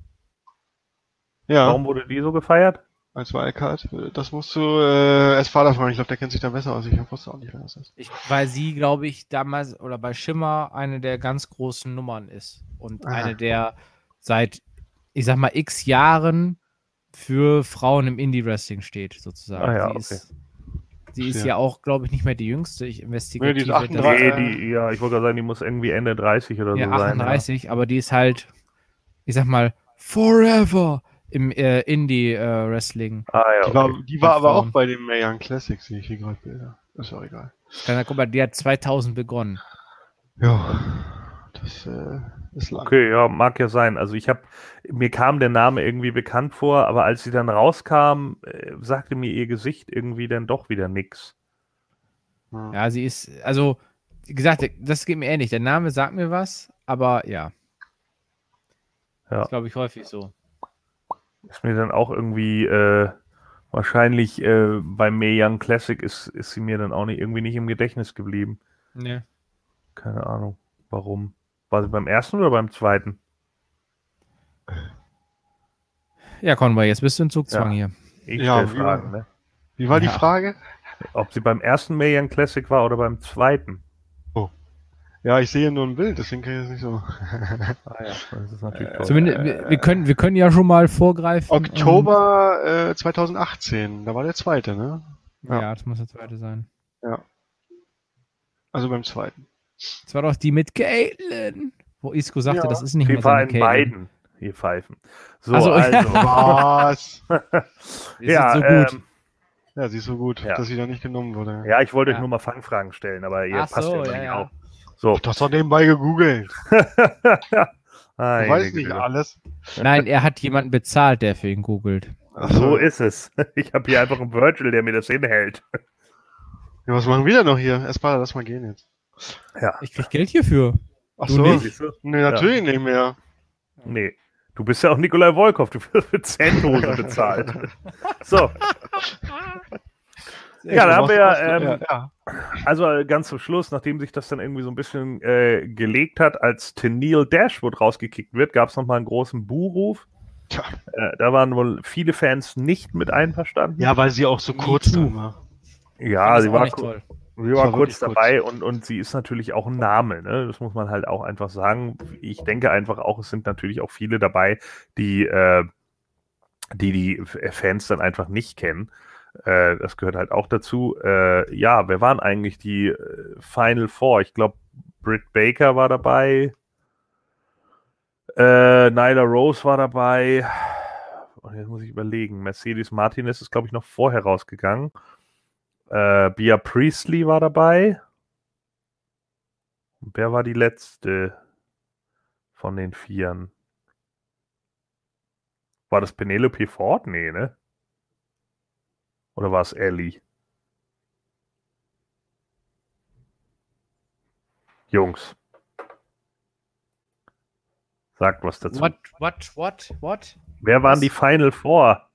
Ja. Warum wurde die so gefeiert? Als Wildcard. Das musst du äh, als Vater fragen. Ich glaube, der kennt sich da besser aus. Ich wusste auch nicht, wer das ist. Ich, weil sie, glaube ich, damals oder bei Schimmer eine der ganz großen Nummern ist. Und Aha. eine der seit, ich sag mal, x Jahren für Frauen im Indie-Wrestling steht, sozusagen. Ah, ja, sie okay. ist, sie ist ja auch, glaube ich, nicht mehr die jüngste. Ich investigiere. Nee, die ist 38. Nee, die, ja, ich wollte gerade sagen, die muss irgendwie Ende 30 oder ja, so 38, sein. 38, ja. aber die ist halt, ich sag mal, forever im äh, Indie-Wrestling. Äh, ah, ja, okay. Die war, die war aber auch bei dem Young Classic, sehe ich hier gerade Bilder. Ist auch egal. Dann, guck mal, die hat 2000 begonnen. Ja, das äh, ist lang. Okay, ja, mag ja sein. Also ich habe, mir kam der Name irgendwie bekannt vor, aber als sie dann rauskam, äh, sagte mir ihr Gesicht irgendwie dann doch wieder nix. Hm. Ja, sie ist, also, wie gesagt, das geht mir ähnlich. Der Name sagt mir was, aber ja. ja. Das glaube ich häufig so. Ist mir dann auch irgendwie äh, wahrscheinlich äh, beim Mae Young Classic ist, ist sie mir dann auch nicht irgendwie nicht im Gedächtnis geblieben. Nee. Keine Ahnung, warum. War sie beim ersten oder beim zweiten? Ja, Conway, jetzt bist du in Zugzwang ja. hier. Ich ja, Fragen, ne? Wie war ja. die Frage? Ob sie beim ersten Mae Young Classic war oder beim zweiten. Ja, ich sehe nur ein Bild, deswegen kann ich das nicht so. <laughs> ah, ja, das ist natürlich toll. Zumindest, wir, wir, können, wir können ja schon mal vorgreifen. Oktober äh, 2018, da war der zweite, ne? Ja. ja, das muss der zweite sein. Ja. Also beim zweiten. Das war doch die mit Caitlin, wo Isco sagte, ja. das ist nicht mehr so mit Caitlin. beiden, ihr Pfeifen. So, also, <laughs> also. was? <laughs> ja, so gut. Ähm, ja, sie ist so gut, ja. dass sie da nicht genommen wurde. Ja, ich wollte euch nur mal Fangfragen stellen, aber ihr Ach passt so, ja, ja nicht auf. So. Du hast doch nebenbei gegoogelt. <laughs> du weißt nicht alles. Nein, er hat jemanden bezahlt, der für ihn googelt. So ist es. Ich habe hier einfach einen Virtual, der mir das hinhält. Ja, was machen wir denn noch hier? Erstmal, lass mal gehen jetzt. Ja. Ich krieg Geld hierfür. Ach du so. Nicht? Nee, natürlich ja. nicht mehr. Nee. Du bist ja auch Nikolai Wolkow, du wirst für Centhosen <laughs> bezahlt. so. Ja, da haben wir ja, ähm, ja, ja, also äh, ganz zum Schluss, nachdem sich das dann irgendwie so ein bisschen äh, gelegt hat, als Tennille Dashwood rausgekickt wird, gab es nochmal einen großen Buhruf. Äh, da waren wohl viele Fans nicht mit einverstanden. Ja, weil sie auch so kurz war. Ja, sie war, sie war, war kurz dabei kurz. Und, und sie ist natürlich auch ein Name, ne? Das muss man halt auch einfach sagen. Ich denke einfach auch, es sind natürlich auch viele dabei, die, äh, die die Fans dann einfach nicht kennen. Äh, das gehört halt auch dazu. Äh, ja, wer waren eigentlich die äh, Final Four? Ich glaube, Britt Baker war dabei. Äh, Nyla Rose war dabei. Und jetzt muss ich überlegen. Mercedes Martinez ist, glaube ich, noch vorher rausgegangen. Äh, Bia Priestley war dabei. Und wer war die letzte von den Vieren? War das Penelope Ford? Nee, ne? Oder war es Ellie? Jungs. Sagt was dazu. What, what, what, what? Wer waren was? die Final Four?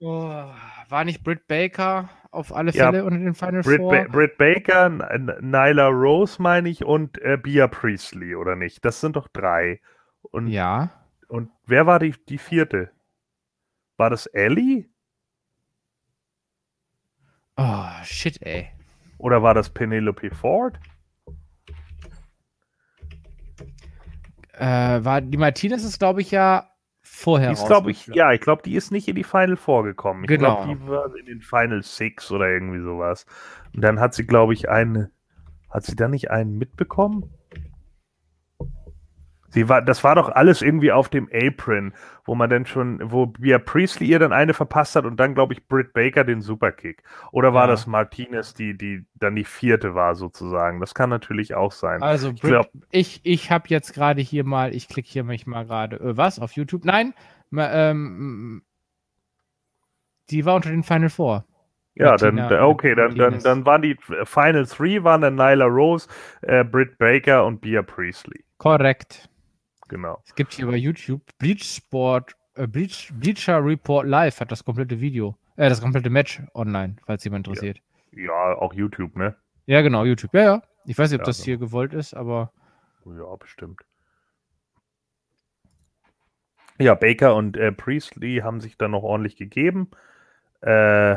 Oh, war nicht Britt Baker auf alle Fälle ja, unter den Final Britt Four? Ba Britt Baker, Nyla Rose meine ich und äh, Bia Priestley, oder nicht? Das sind doch drei. Und, ja. Und wer war die, die vierte? War das Ellie? Oh, shit, ey. Oder war das Penelope Ford? Äh, war die Martinez ist, glaube ich, ja vorher. Die ist, glaube ich, ja, ich glaube, die ist nicht in die Final vorgekommen. Ich genau. glaube, die war in den Final Six oder irgendwie sowas. Und dann hat sie, glaube ich, eine. Hat sie da nicht einen mitbekommen? Sie war, das war doch alles irgendwie auf dem Apron, wo man dann schon, wo Bia Priestley ihr dann eine verpasst hat und dann, glaube ich, Britt Baker den Superkick. Oder war ja. das Martinez, die, die dann die vierte war, sozusagen? Das kann natürlich auch sein. Also, ich, glaub, ich, ich habe jetzt gerade hier mal, ich klicke hier mich mal gerade, äh, was, auf YouTube? Nein, ähm, die war unter den Final Four. Ja, Martina, dann, okay, dann, dann, dann waren die Final Three, waren dann Nyla Rose, äh, Britt Baker und Bia Priestley. Korrekt. Genau. Es gibt hier bei YouTube Bleach Sport, äh, Bleach, Bleacher Report Live hat das komplette Video, äh, das komplette Match online, falls jemand interessiert. Ja, ja auch YouTube, ne? Ja, genau, YouTube. Ja, ja. Ich weiß nicht, ob ja, das genau. hier gewollt ist, aber. Ja, bestimmt. Ja, Baker und äh, Priestley haben sich dann noch ordentlich gegeben. Äh,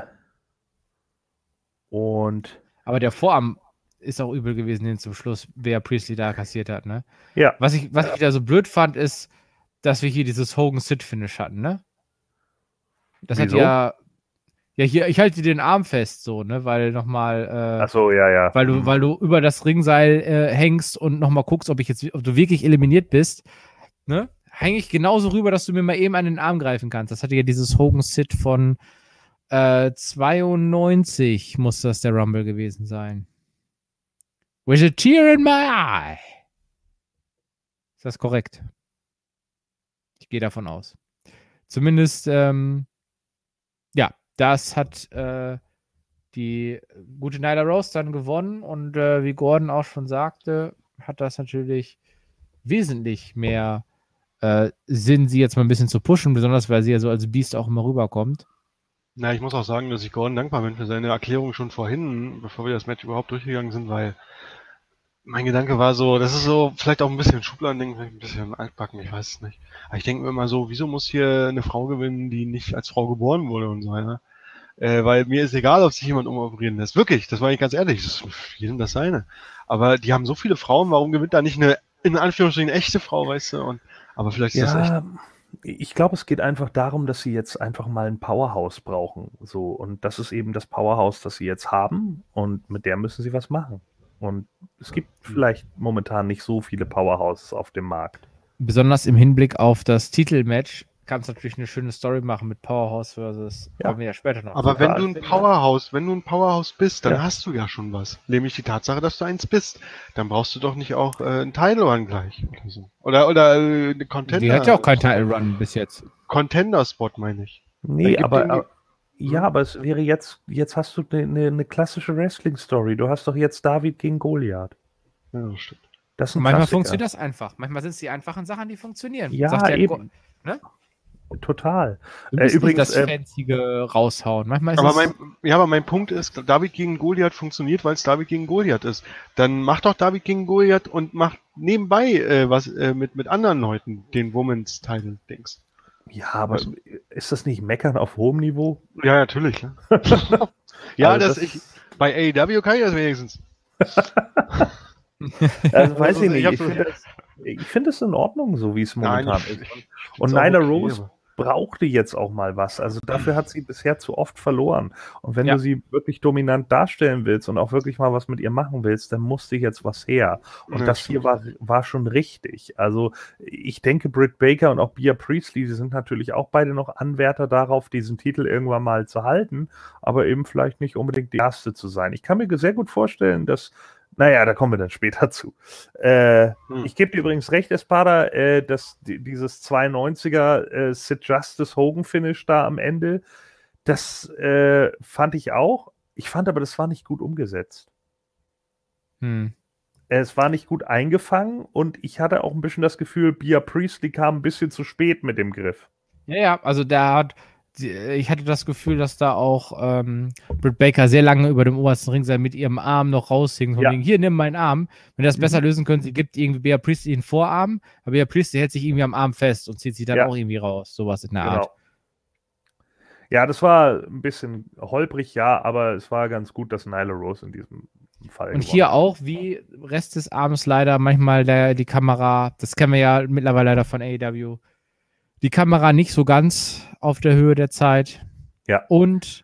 und. Aber der Vorarm ist auch übel gewesen hin zum Schluss, wer Priestley da kassiert hat, ne? Ja. Was ich, was ich da so blöd fand, ist, dass wir hier dieses Hogan-Sit-Finish hatten, ne? Das Wieso? hat ja. Ja, hier, ich halte dir den Arm fest, so, ne? Weil nochmal. Äh, Ach so, ja, ja. Weil du, weil du über das Ringseil äh, hängst und nochmal guckst, ob ich jetzt, ob du wirklich eliminiert bist, ne? Hänge ich genauso rüber, dass du mir mal eben an den Arm greifen kannst. Das hatte ja dieses Hogan-Sit von äh, 92, muss das der Rumble gewesen sein. With a tear in my eye. Ist das korrekt? Ich gehe davon aus. Zumindest, ähm, ja, das hat äh, die gute Nyla Rose dann gewonnen und äh, wie Gordon auch schon sagte, hat das natürlich wesentlich mehr äh, Sinn, sie jetzt mal ein bisschen zu pushen, besonders weil sie ja so als Beast auch immer rüberkommt. Na, ich muss auch sagen, dass ich Gordon dankbar bin für seine Erklärung schon vorhin, bevor wir das Match überhaupt durchgegangen sind, weil mein Gedanke war so, das ist so vielleicht auch ein bisschen Schubladending, vielleicht ein bisschen altbacken, ich weiß es nicht. Aber ich denke mir immer so, wieso muss hier eine Frau gewinnen, die nicht als Frau geboren wurde und so, ne? Äh, weil mir ist egal, ob sich jemand umoperieren lässt. Wirklich, das war ich ganz ehrlich, das ist jedem das seine. Aber die haben so viele Frauen, warum gewinnt da nicht eine, in Anführungsstrichen, echte Frau, weißt du? Und, aber vielleicht ist ja, das echt. Ich glaube, es geht einfach darum, dass sie jetzt einfach mal ein Powerhouse brauchen. So, und das ist eben das Powerhouse, das sie jetzt haben. Und mit der müssen sie was machen. Und es gibt vielleicht momentan nicht so viele Powerhouses auf dem Markt. Besonders im Hinblick auf das Titelmatch kannst du natürlich eine schöne Story machen mit Powerhouse versus. Ja. wir ja später noch. Aber wenn du ein Powerhouse, wenn du ein Powerhouse bist, dann ja. hast du ja schon was. Nämlich die Tatsache, dass du eins bist. Dann brauchst du doch nicht auch äh, einen Title Run gleich. Oder, so. oder, oder äh, eine Contender. Die hat ja auch keinen Title Run bis jetzt. Contender Spot meine ich. Nee, aber, ja, hm? aber es wäre jetzt, jetzt hast du eine, eine, eine klassische Wrestling-Story. Du hast doch jetzt David gegen Goliath. Ja, stimmt. Das manchmal Klassiker. funktioniert das einfach. Manchmal sind es die einfachen Sachen, die funktionieren. Ja, eben. ne? Total. Äh, übrigens das äh, Fanzige raushauen. Manchmal ist aber mein, ja, aber mein Punkt ist, David gegen Goliath funktioniert, weil es David gegen Goliath ist. Dann mach doch David gegen Goliath und mach nebenbei äh, was äh, mit, mit anderen Leuten den Women's Title Dings. Ja, aber also, ist das nicht Meckern auf hohem Niveau? Ja, natürlich. Ne? <laughs> ja, also das, das ich, bei AEW kann ich das wenigstens. <laughs> also, weiß ich nicht. Ich finde das, find das in Ordnung, so wie es momentan Nein, ist. Und Nyla Rose brauchte jetzt auch mal was. Also dafür hat sie bisher zu oft verloren. Und wenn ja. du sie wirklich dominant darstellen willst und auch wirklich mal was mit ihr machen willst, dann musste jetzt was her. Und ja, das hier war, war schon richtig. Also ich denke, Britt Baker und auch Bia Priestley, die sind natürlich auch beide noch Anwärter darauf, diesen Titel irgendwann mal zu halten, aber eben vielleicht nicht unbedingt die erste zu sein. Ich kann mir sehr gut vorstellen, dass naja, da kommen wir dann später zu. Äh, hm. Ich gebe dir übrigens recht, Espada, äh, dass dieses 92er äh, Sid Justice Hogan Finish da am Ende, das äh, fand ich auch. Ich fand aber, das war nicht gut umgesetzt. Hm. Es war nicht gut eingefangen und ich hatte auch ein bisschen das Gefühl, Bia Priestley kam ein bisschen zu spät mit dem Griff. Ja, ja, also der hat ich hatte das Gefühl, dass da auch ähm, Britt Baker sehr lange über dem obersten Ringseil mit ihrem Arm noch raushing. Ja. Hier, nimm meinen Arm. Wenn ihr das mhm. besser lösen könnt, sie gibt irgendwie Bea Priestley einen Vorarm, aber Bea Priestley hält sich irgendwie am Arm fest und zieht sie dann ja. auch irgendwie raus. Sowas in der genau. Art. Ja, das war ein bisschen holprig, ja, aber es war ganz gut, dass Nyla Rose in diesem Fall. Und hier auch, wie Rest des Abends leider, manchmal der, die Kamera, das kennen wir ja mittlerweile leider von AEW, die Kamera nicht so ganz auf der Höhe der Zeit. Ja. Und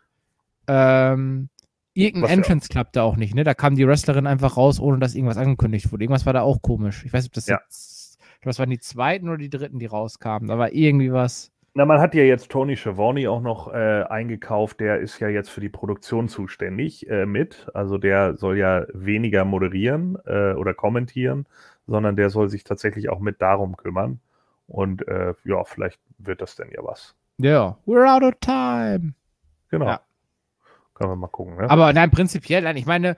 ähm, irgendein Was Entrance klappte auch nicht, ne? Da kam die Wrestlerin einfach raus, ohne dass irgendwas angekündigt wurde. Irgendwas war da auch komisch. Ich weiß nicht, ob das Ja. jetzt, was waren die zweiten oder die dritten, die rauskamen. Da war irgendwie was. Na, man hat ja jetzt Tony Schiavone auch noch äh, eingekauft. Der ist ja jetzt für die Produktion zuständig äh, mit. Also der soll ja weniger moderieren äh, oder kommentieren, sondern der soll sich tatsächlich auch mit darum kümmern. Und äh, ja, vielleicht wird das denn ja was. Ja, we're out of time. Genau. Ja. Können wir mal gucken. Ne? Aber nein, prinzipiell, nein, ich meine,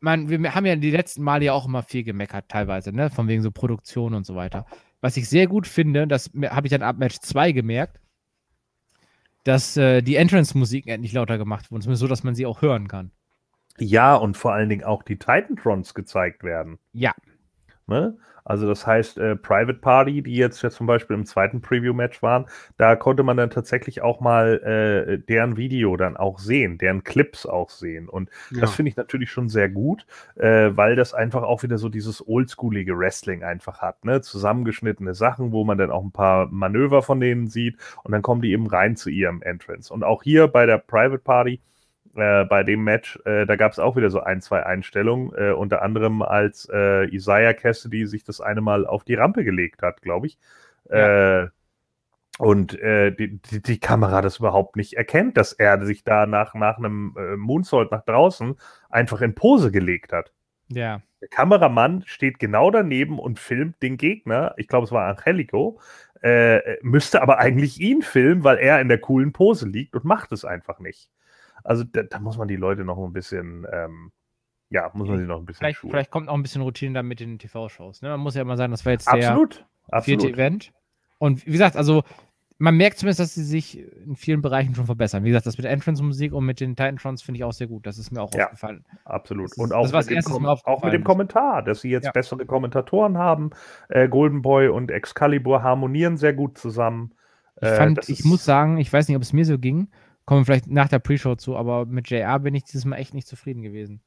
man, wir haben ja die letzten Male ja auch immer viel gemeckert, teilweise, ne? Von wegen so Produktion und so weiter. Was ich sehr gut finde, das habe ich dann ab Match 2 gemerkt, dass äh, die Entrance-Musiken endlich lauter gemacht wurden, zumindest so, dass man sie auch hören kann. ja, und vor allen Dingen auch die Titantrons gezeigt werden. Ja. Ne? Also das heißt, äh, Private Party, die jetzt ja zum Beispiel im zweiten Preview-Match waren, da konnte man dann tatsächlich auch mal äh, deren Video dann auch sehen, deren Clips auch sehen. Und das finde ich natürlich schon sehr gut, äh, weil das einfach auch wieder so dieses oldschoolige Wrestling einfach hat, ne? Zusammengeschnittene Sachen, wo man dann auch ein paar Manöver von denen sieht und dann kommen die eben rein zu ihrem Entrance. Und auch hier bei der Private Party, äh, bei dem Match, äh, da gab es auch wieder so ein, zwei Einstellungen, äh, unter anderem als äh, Isaiah Cassidy sich das eine Mal auf die Rampe gelegt hat, glaube ich. Äh, und äh, die, die, die Kamera das überhaupt nicht erkennt, dass er sich da nach, nach einem Moonsault nach draußen einfach in Pose gelegt hat. Ja. Der Kameramann steht genau daneben und filmt den Gegner. Ich glaube, es war Angelico. Müsste aber eigentlich ihn filmen, weil er in der coolen Pose liegt und macht es einfach nicht. Also da, da muss man die Leute noch ein bisschen, ähm, ja, muss man sie noch ein bisschen Vielleicht, schulen. vielleicht kommt auch ein bisschen Routine dann mit den TV-Shows. Ne? Man muss ja immer sagen, das war jetzt Absolut, der vierte absolut. Event. Und wie gesagt, also man merkt zumindest, dass sie sich in vielen Bereichen schon verbessern. Wie gesagt, das mit der Entrance-Musik und mit den Titantrons finde ich auch sehr gut. Das ist mir auch Ja. aufgefallen. Absolut. Das Und auch, mit dem, auch mit dem. Kommentar, dass sie jetzt Ja. bessere Kommentatoren haben. Äh, Golden Boy und Excalibur harmonieren sehr gut zusammen. Ich, Äh, fand, das ich muss sagen, ich weiß nicht, ob es mir so ging, kommen wir vielleicht nach der Pre-Show zu, aber mit JR bin ich dieses Mal echt nicht zufrieden gewesen.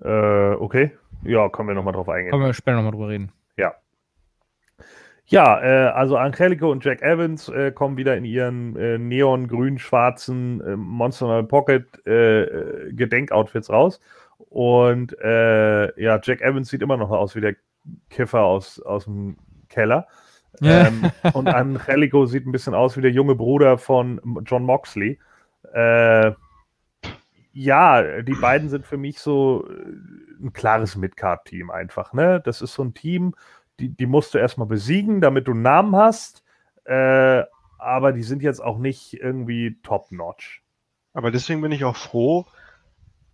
Äh, okay. Ja, können wir nochmal drauf eingehen. Können wir später nochmal drüber reden. Ja. Ja, äh, also Angelico und Jack Evans äh, kommen wieder in ihren äh, neon-grün-schwarzen äh, Monster Pocket äh, äh, Gedenkoutfits raus. Und äh, ja, Jack Evans sieht immer noch aus wie der Kiffer aus, aus dem Keller. Ähm, und Angelico sieht ein bisschen aus wie der junge Bruder von John Moxley. Äh, ja, die beiden sind für mich so äh, ein klares Midcard-Team einfach. Ne? Das ist so ein Team, die, die musst du erstmal besiegen, damit du einen Namen hast. Äh, aber die sind jetzt auch nicht irgendwie top-notch. Aber deswegen bin ich auch froh,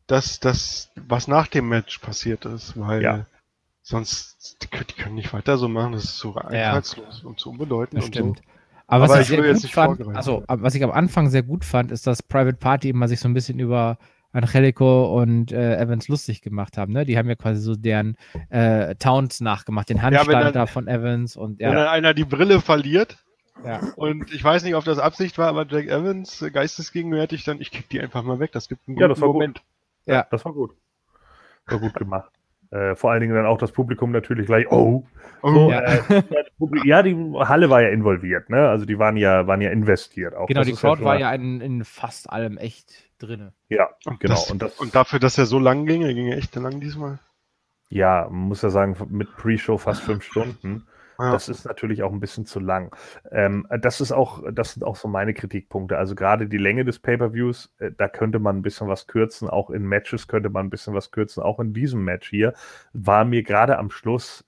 dass das, was nach dem Match passiert ist, weil Ja. Sonst, die, können- die können nicht weiter so machen, das ist so einfallslos und so unbedeutend Das stimmt. so. Aber, Aber was ich ich, sehr will jetzt gut nicht fand, vorgreifen. also, aber was ich am Anfang sehr gut fand, ist, dass Private Party immer sich so ein bisschen über Angelico und äh, Evans lustig gemacht haben. Ne? Die haben ja quasi so deren äh, Towns nachgemacht, den wenn Handstand dann- da von Evans und Wenn ja. dann einer die Brille verliert, ja. und ich weiß nicht, ob das Absicht war, aber Jack Evans äh, geistesgegenwärtig, dann ich kick die einfach mal weg. Das gibt einen Ja, guten das war gut. Moment. Ja. Das war gut. War gut gemacht. Äh, vor allen Dingen dann auch das Publikum natürlich gleich, oh. Oh, So, Ja. äh, ja, die Halle war ja involviert, ne? Also die waren ja, waren ja investiert auch. Genau, Das die Crowd schon war ja in, in fast allem echt drinne. Ja, Und genau. Das, und, das, und dafür, dass er so lang ging, er ging ja echt lang diesmal. ja, man muss ja sagen, mit Pre-Show fast fünf Stunden. Ja. Das ist natürlich auch ein bisschen zu lang. Ähm, das ist auch, das sind auch so meine Kritikpunkte. Also gerade die Länge des Pay-per-Views, äh, da könnte man ein bisschen was kürzen. Auch in Matches könnte man ein bisschen was kürzen. Auch in diesem Match hier war mir gerade am Schluss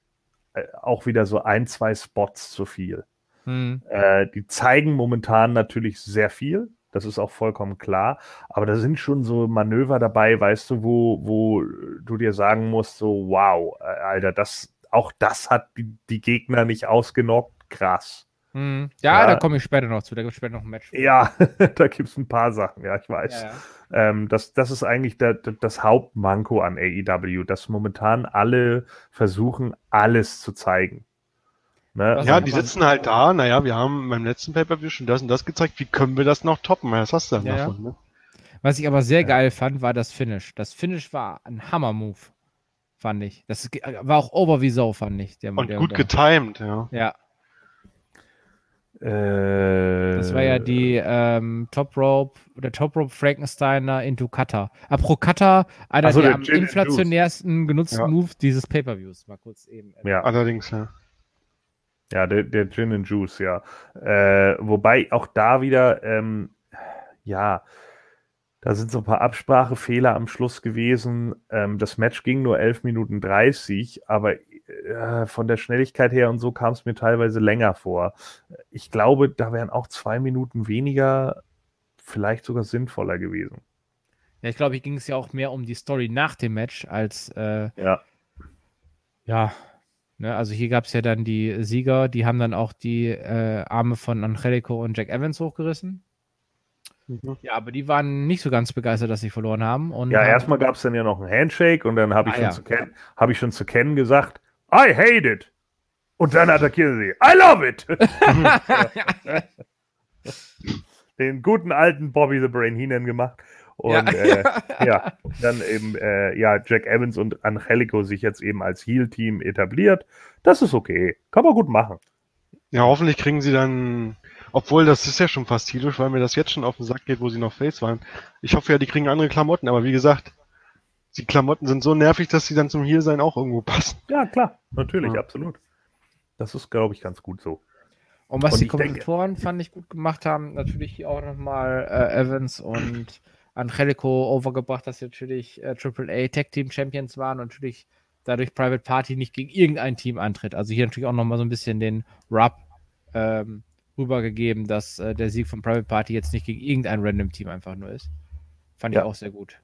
äh, auch wieder so ein, zwei Spots zu viel. Hm. Äh, die zeigen momentan natürlich sehr viel. Das ist auch vollkommen klar. Aber da sind schon so Manöver dabei, weißt du, wo, wo du dir sagen musst, so, wow, äh, Alter, das, auch das hat die, die Gegner nicht ausgenockt. Krass. Hm. Ja, Ja. da komme ich später noch zu. Da gibt es später noch ein Match. Ja, <laughs> da gibt es ein paar Sachen, ja, ich weiß. Ja, ja. Ähm, das, das ist eigentlich der, der, das Hauptmanko an AEW, dass momentan alle versuchen, alles zu zeigen. Ne? Ja, die sitzen halt da, naja, wir haben beim letzten Pay-Per-View schon das und das gezeigt, wie können wir das noch toppen? Was hast du dann ja, davon, ne? Was ich aber sehr geil fand, war das Finish. Das Finish war ein Hammer-Move, fand ich. Das war auch over wie so, fand ich. Der, und der, gut getimed, ja. Ja. Äh, das war ja die ähm, Top Rope, der Top Rope Frankensteiner into Cutter. Apro Cutter, einer so, der, der am inflationärsten genutzten ja. Moves dieses Pay-Per-Views. Mal kurz eben. Ja, allerdings, ja. Ja, der, der Gin and Juice, ja. Äh, wobei auch da wieder, ähm, ja, da sind so ein paar Absprachefehler am Schluss gewesen. Ähm, das Match ging nur 11 Minuten 30, aber äh, von der Schnelligkeit her und so kam es mir teilweise länger vor. Ich glaube, da wären auch zwei Minuten weniger vielleicht sogar sinnvoller gewesen. Ja, ich glaube, hier ging es ja auch mehr um die Story nach dem Match als äh, ja. Ja, ne, also hier gab es ja dann die Sieger, die haben dann auch die äh, Arme von Angelico und Jack Evans hochgerissen. Mhm. Ja, aber die waren nicht so ganz begeistert, dass sie verloren haben. Und ja, erstmal gab es dann ja noch einen Handshake und dann habe ich, ah, schon ja. hab ich schon zu kennen gesagt, I hate it. Und dann attackieren sie, I love it. <laughs> Den guten alten Bobby the Brain Heenan gemacht. Und ja, äh, ja dann eben äh, ja, Jack Evans und Angelico sich jetzt eben als Heal-Team etabliert. Das ist okay. Kann man gut machen. Ja, hoffentlich kriegen sie dann obwohl, das ist ja schon fast heelisch, weil mir das jetzt schon auf den Sack geht, wo sie noch Face waren. Ich hoffe ja, die kriegen andere Klamotten, aber wie gesagt, die Klamotten sind so nervig, dass sie dann zum Heal sein auch irgendwo passen. Ja, klar, natürlich, ja. absolut. Das ist, glaube ich, ganz gut so. Und was und die Kommentatoren, denke, fand ich, gut gemacht haben, natürlich hier auch nochmal äh, Evans und Angelico overgebracht, dass sie natürlich äh, AAA Tag Team Champions waren und natürlich dadurch Private Party nicht gegen irgendein Team antritt. Also hier natürlich auch nochmal so ein bisschen den Rub ähm, rübergegeben, dass äh, der Sieg von Private Party jetzt nicht gegen irgendein random Team einfach nur ist. Fand ja. ich auch sehr gut.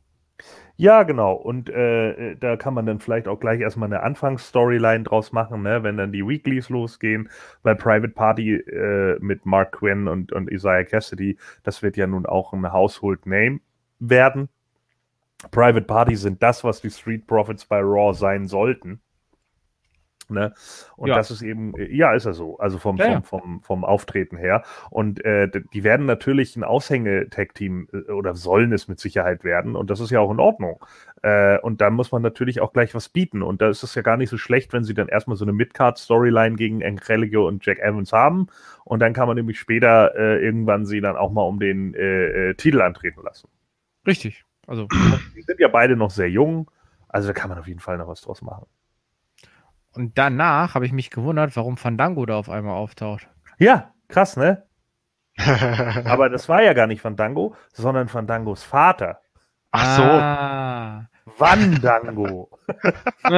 Ja, genau. Und äh, da kann man dann vielleicht auch gleich erstmal eine Anfangsstoryline draus machen, ne? wenn dann die Weeklies losgehen, weil Private Party äh, mit Mark Quinn und, und Isaiah Cassidy, das wird ja nun auch ein Household Name werden. Private Party sind das, was die Street Profits bei Raw sein sollten. Ne? Und ja. das ist eben, ja, ist er so, also vom, ja, vom, vom, vom Auftreten her. Und äh, die werden natürlich ein Aushänge-Tag-Team äh, oder sollen es mit Sicherheit werden. Und das ist ja auch in Ordnung. Äh, und da muss man natürlich auch gleich was bieten. Und da ist es ja gar nicht so schlecht, wenn sie dann erstmal so eine Midcard-Storyline gegen Angelico und Jack Evans haben. Und dann kann man nämlich später äh, irgendwann sie dann auch mal um den äh, äh, Titel antreten lassen. Richtig. Also. Die sind ja beide noch sehr jung. Also da kann man auf jeden Fall noch was draus machen. Und danach habe ich mich gewundert, warum Fandango da auf einmal auftaucht. Ja, krass, ne? <laughs> Aber das war ja gar nicht Fandango, sondern Fandangos Vater. Ach so. Ah. Wandango. <laughs>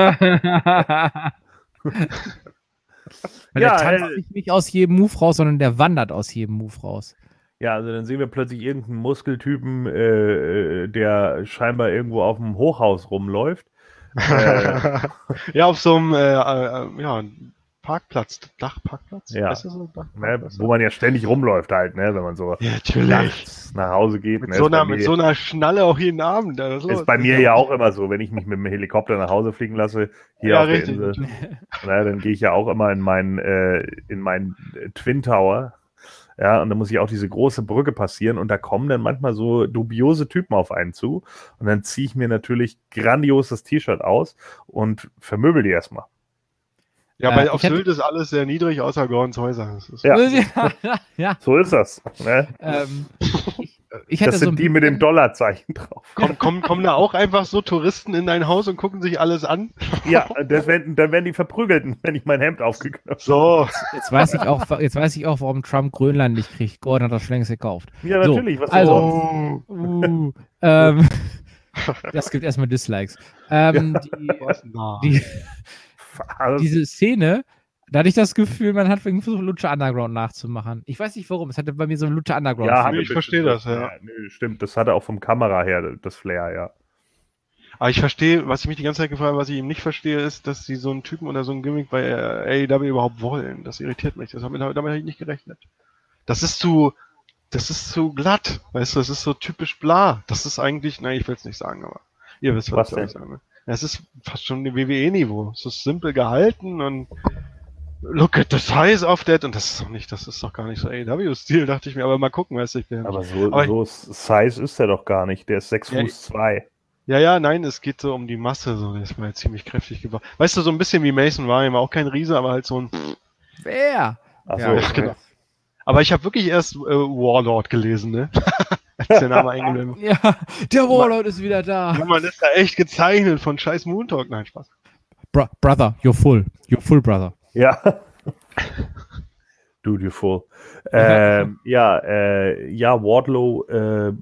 der tanzt äh, nicht aus jedem Move raus, sondern der wandert aus jedem Move raus. Ja, also dann sehen wir plötzlich irgendeinen Muskeltypen, äh, äh der scheinbar irgendwo auf dem Hochhaus rumläuft äh, <laughs> ja, auf so einem äh, äh, ja, Parkplatz, Dachparkplatz? Ja. So ne, wo man ja ständig rumläuft halt, ne, wenn man so ja, nachts nach Hause geht. Mit, ne, so einer, mit so einer Schnalle auch jeden Abend. Das ist bei mir ja auch immer so, wenn ich mich mit dem Helikopter nach Hause fliegen lasse, hier ja, auf richtig. der Insel, <laughs> ne, dann gehe ich ja auch immer in meinen, äh, in meinen Twin Tower, ja, und dann muss ich auch diese große Brücke passieren und da kommen dann manchmal so dubiose Typen auf einen zu. Und dann ziehe ich mir natürlich grandios das T-Shirt aus und vermöbel die erstmal. Ja, weil äh, auf Sylt ist alles sehr niedrig, außer Gordons Häuser. Ja. <laughs> ja. So ist das. Ne? Ähm, <laughs> ich das sind so die mit dem Dollarzeichen drauf. Kommen, kommen, kommen da auch einfach so Touristen in dein Haus und gucken sich alles an? <laughs> Ja, werden, dann werden die verprügelt, wenn ich mein Hemd aufgeknöpft So. Jetzt weiß ich auch, jetzt weiß ich auch, warum Trump Grönland nicht kriegt. Gordon hat das schon längst gekauft. Ja, natürlich. So, was also, oh. uh, <laughs> ähm, das gibt erstmal Dislikes. Ähm, die, die, diese Szene da hatte ich das Gefühl, man hat versucht, Lucha Underground nachzumachen. Ich weiß nicht warum, es hatte bei mir so ein Lucha Underground. Ja, ich verstehe das, ja. ja nö, stimmt, das hatte auch vom Kamera her das Flair, ja. Aber ich verstehe, was ich mich die ganze Zeit gefragt habe, was ich eben nicht verstehe, ist, dass sie so einen Typen oder so einen Gimmick bei AEW überhaupt wollen. Das irritiert mich. Das damit, damit habe ich nicht gerechnet. Das ist zu, das ist zu glatt, weißt du, das ist so typisch bla. Das ist eigentlich, nein, ich will es nicht sagen, aber ihr wisst, was, was ich sagen will. Es ist fast schon ein WWE-Niveau. Es ist simpel gehalten und Look at the size of that. Und das ist doch nicht, das ist doch gar nicht so AEW-Stil, dachte ich mir. Aber mal gucken, weißt du. Ich bin aber so, aber so Size ist er doch gar nicht. Der ist 6 ja, Fuß 2. Ja, ja, nein, es geht so um die Masse. So, der ist mal ziemlich kräftig gebaut. Weißt du, so ein bisschen wie Mason war, immer auch kein Riese, aber halt so ein. Wer? Ach so, <laughs> ja, genau. Aber ich habe wirklich erst äh, Warlord gelesen, ne? <laughs> Als der Name eingeblendet <laughs> Ja, der Warlord ist wieder da. Man ist da echt gezeichnet von scheiß Moontalk. Nein, Spaß. Bro brother, you're full. You're full, brother. Ja. <laughs> Full. Ähm, ja, äh, ja, Wardlow, äh,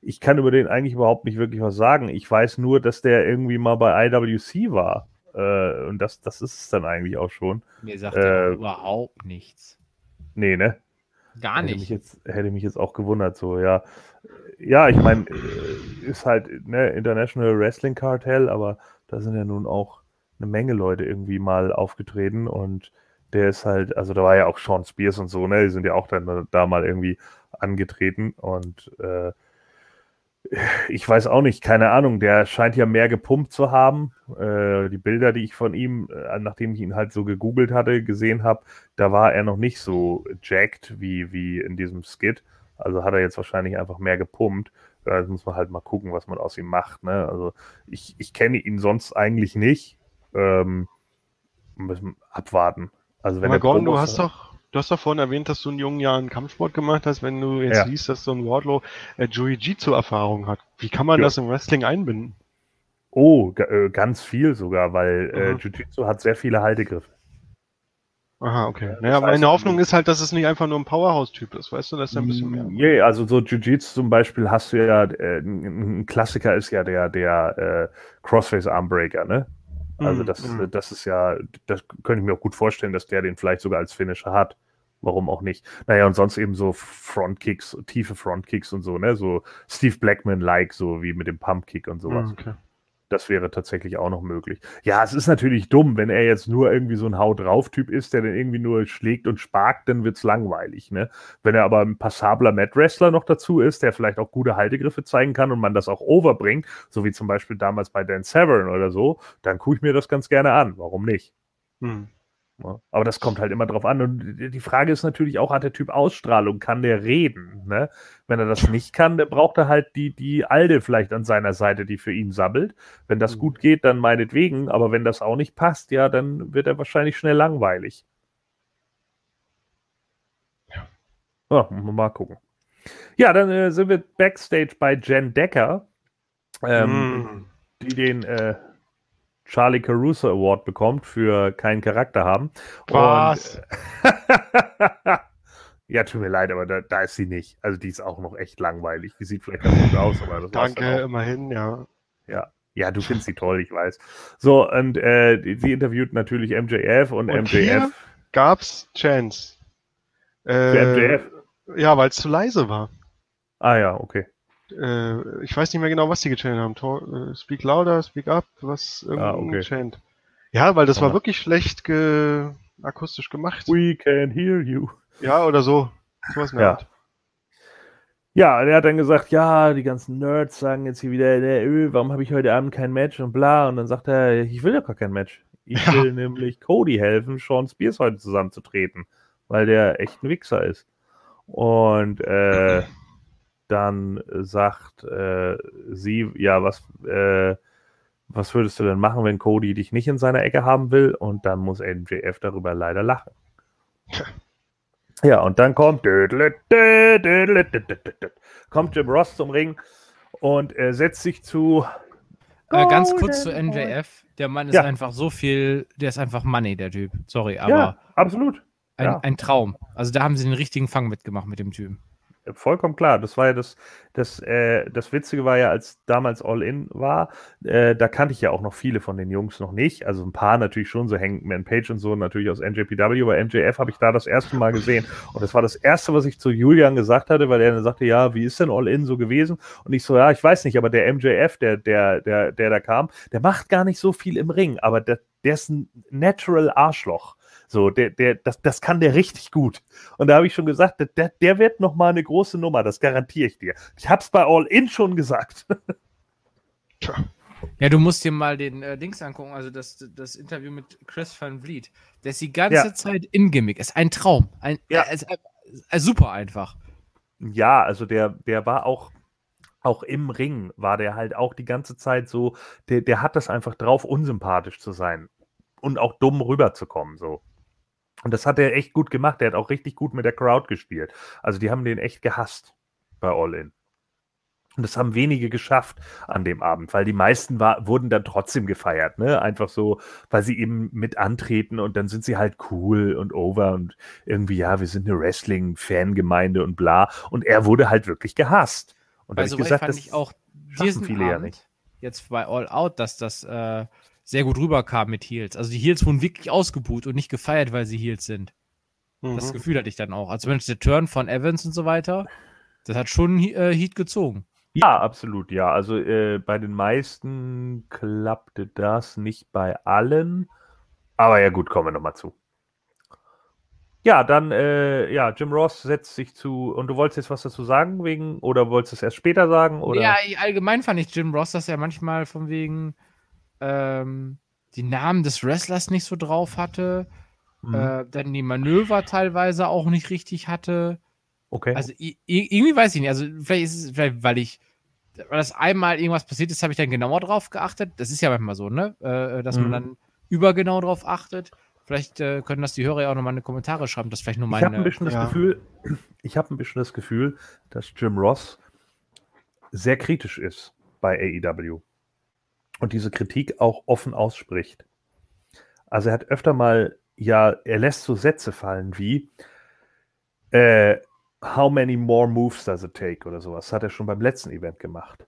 ich kann über den eigentlich überhaupt nicht wirklich was sagen. Ich weiß nur, dass der irgendwie mal bei IWC war. Äh, und das, das ist es dann eigentlich auch schon. Mir sagt äh, überhaupt nichts. Nee, ne? Gar nicht. Hätte mich jetzt, hätte mich jetzt auch gewundert, so, ja. Ja, ich meine, äh, ist halt ne, International Wrestling Cartel, aber da sind ja nun auch eine Menge Leute irgendwie mal aufgetreten und der ist halt, also da war ja auch Sean Spears und so, ne? Die sind ja auch dann da mal irgendwie angetreten und äh, ich weiß auch nicht, keine Ahnung, der scheint ja mehr gepumpt zu haben. Äh, die Bilder, die ich von ihm, äh, nachdem ich ihn halt so gegoogelt hatte, gesehen habe, da war er noch nicht so jacked wie, wie in diesem Skit. Also hat er jetzt wahrscheinlich einfach mehr gepumpt. Da muss man halt mal gucken, was man aus ihm macht. Ne? Also ich, ich kenne ihn sonst eigentlich nicht. Ähm, müssen abwarten. Also wenn Aber Gordon, du hast doch Du hast doch vorhin erwähnt, dass du in jungen Jahren Kampfsport gemacht hast. Wenn du jetzt ja. liest, dass so ein Wardlow äh, Jiu-Jitsu-Erfahrung hat, wie kann man ja. das im Wrestling einbinden? Oh, äh, ganz viel sogar, weil äh, Jiu-Jitsu hat sehr viele Haltegriffe. Aha, okay. Naja, meine Hoffnung ist halt, dass es nicht einfach nur ein Powerhouse-Typ ist, weißt du, das ist ja ein bisschen mehr. Yeah, mm, also so Jiu-Jitsu zum Beispiel hast du ja, äh, ein Klassiker ist ja der, der äh, Crossface-Armbreaker, ne? Also mhm, das, mm. das ist ja, das könnte ich mir auch gut vorstellen, dass der den vielleicht sogar als Finisher hat. Warum auch nicht? Naja, und sonst eben so Frontkicks, tiefe Frontkicks und so, ne? So Steve Blackman-like, so wie mit dem Pumpkick und sowas. Mm, okay. Das wäre tatsächlich auch noch möglich. Ja, es ist natürlich dumm, wenn er jetzt nur irgendwie so ein Haut drauf Typ ist, der dann irgendwie nur schlägt und sparkt, dann wird es langweilig. Ne? Wenn er aber ein passabler Mat Wrestler noch dazu ist, der vielleicht auch gute Haltegriffe zeigen kann und man das auch overbringt, so wie zum Beispiel damals bei Dan Severn oder so, dann gucke ich mir das ganz gerne an. Warum nicht? Hm. Ne? Aber das kommt halt immer drauf an. Und die Frage ist natürlich auch, hat der Typ Ausstrahlung? Kann der reden? Ne? Wenn er das nicht kann, dann braucht er halt die, die Alde vielleicht an seiner Seite, die für ihn sabbelt. Wenn das mhm. gut geht, dann meinetwegen. Aber wenn das auch nicht passt, ja, dann wird er wahrscheinlich schnell langweilig. Ja. ja mal gucken. Ja, dann äh, sind wir backstage bei Jen Decker, ähm, mm. die den äh, Charlie Caruso Award bekommt für keinen Charakter haben. Was? <laughs> ja, tut mir leid, aber da, da, ist sie nicht. Also die ist auch noch echt langweilig. Die sieht vielleicht ganz gut aus, aber das Danke, immerhin, ja. Ja. Ja, du findest sie toll, ich weiß. So, und äh, sie interviewt natürlich MJF und, und MJF. Hier gab's Chance. Äh, MJF? Ja, weil es zu leise war. Ah ja, okay äh, ich weiß nicht mehr genau, was die gechannt haben. Tor, äh, speak louder, speak up, was ah, okay. gechannt. Ja, weil das oh. war wirklich schlecht ge akustisch gemacht. We can hear you. Ja, oder so. Sowas ja. Ja, er hat dann gesagt, ja, die ganzen Nerds sagen jetzt hier wieder, öh, warum habe ich heute Abend kein Match und bla. Und dann sagt er, ich will ja gar kein Match. Ich <laughs> ja. will nämlich Cody helfen, Sean Spears heute zusammenzutreten, weil der echt ein Wichser ist. Und äh, <laughs> dann sagt äh, sie, ja, was, äh, was würdest du denn machen, wenn Cody dich nicht in seiner Ecke haben will? Und dann muss MJF darüber leider lachen. <laughs> Ja, und dann kommt kommt Jim Ross zum Ring und er setzt sich zu. Äh, ganz kurz zu NJF. Der Mann ist ja. einfach so viel, der ist einfach Money, der Typ. Sorry, aber. Ja, absolut. Ein, ja. ein Traum. Also da haben sie den richtigen Fang mitgemacht mit dem Typen vollkommen klar. Das war ja das, das, äh, das Witzige war ja, als damals All-In war, äh, da kannte ich ja auch noch viele von den Jungs noch nicht. Also ein paar natürlich schon, so Hangman Page und so, natürlich aus NJPW, aber MJF habe ich da das erste Mal gesehen. Und das war das erste, was ich zu Julian gesagt hatte, weil er dann sagte, ja, wie ist denn All-In so gewesen? Und ich so, ja, ich weiß nicht, aber der MJF, der, der, der, der da kam, der macht gar nicht so viel im Ring, aber der, der ist ein Natural Arschloch. So, der, der, das, das kann der richtig gut. Und da habe ich schon gesagt, der, der wird noch mal eine große Nummer, das garantiere ich dir. Ich habe es bei All In schon gesagt. Tja. Ja, du musst dir mal den äh, Dings angucken, also das, das Interview mit Chris Van Vliet. Der ist die ganze ja. Zeit in Gimmick. Ist ein Traum. Ein, ja. Äh, ist, äh, super einfach. Ja, also der, der war auch, auch im Ring, war der halt auch die ganze Zeit so, der, der hat das einfach drauf, unsympathisch zu sein und auch dumm rüberzukommen, so. Und das hat er echt gut gemacht. Der hat auch richtig gut mit der Crowd gespielt. Also die haben den echt gehasst bei All In. Und das haben wenige geschafft an dem Abend, weil die meisten war, wurden dann trotzdem gefeiert, ne? Einfach so, weil sie eben mit antreten und dann sind sie halt cool und over und irgendwie, ja, wir sind eine Wrestling-Fangemeinde und bla. Und er wurde halt wirklich gehasst. Und also, ich gesagt, fand das ich auch diesen viele Abend, ja nicht. Jetzt bei All Out, dass das äh, sehr gut rüberkam mit Heels. Also die Heels wurden wirklich ausgebuht und nicht gefeiert, weil sie Heels sind. Mhm. Das Gefühl hatte ich dann auch. Also zumindest der Turn von Evans und so weiter, das hat schon äh, Heat gezogen. Ja, absolut, ja. Also äh, bei den meisten klappte das, nicht bei allen. Aber ja gut, kommen wir nochmal zu. Ja, dann, äh, ja, Jim Ross setzt sich zu. Und du wolltest jetzt was dazu sagen, wegen, oder wolltest du es erst später sagen? Oder? Ja, allgemein fand ich Jim Ross, dass er manchmal von wegen ähm, die Namen des Wrestlers nicht so drauf hatte. Mhm. Äh, dann die Manöver teilweise auch nicht richtig hatte. Okay. Also irgendwie weiß ich nicht. Also vielleicht ist es, vielleicht, weil ich, weil das einmal irgendwas passiert ist, habe ich dann genauer drauf geachtet. Das ist ja manchmal so, ne? Äh, dass mhm. man dann übergenau drauf achtet. Vielleicht äh, können das die Hörer ja auch nochmal in die Kommentare schreiben, dass vielleicht nur meine. Ich habe ein bisschen das ja. Gefühl, <clears throat> ich habe ein bisschen das Gefühl, dass Jim Ross sehr kritisch ist bei AEW und diese Kritik auch offen ausspricht. Also er hat öfter mal, ja, er lässt so Sätze fallen wie, äh, how many more moves does it take oder sowas. Das hat er schon beim letzten Event gemacht.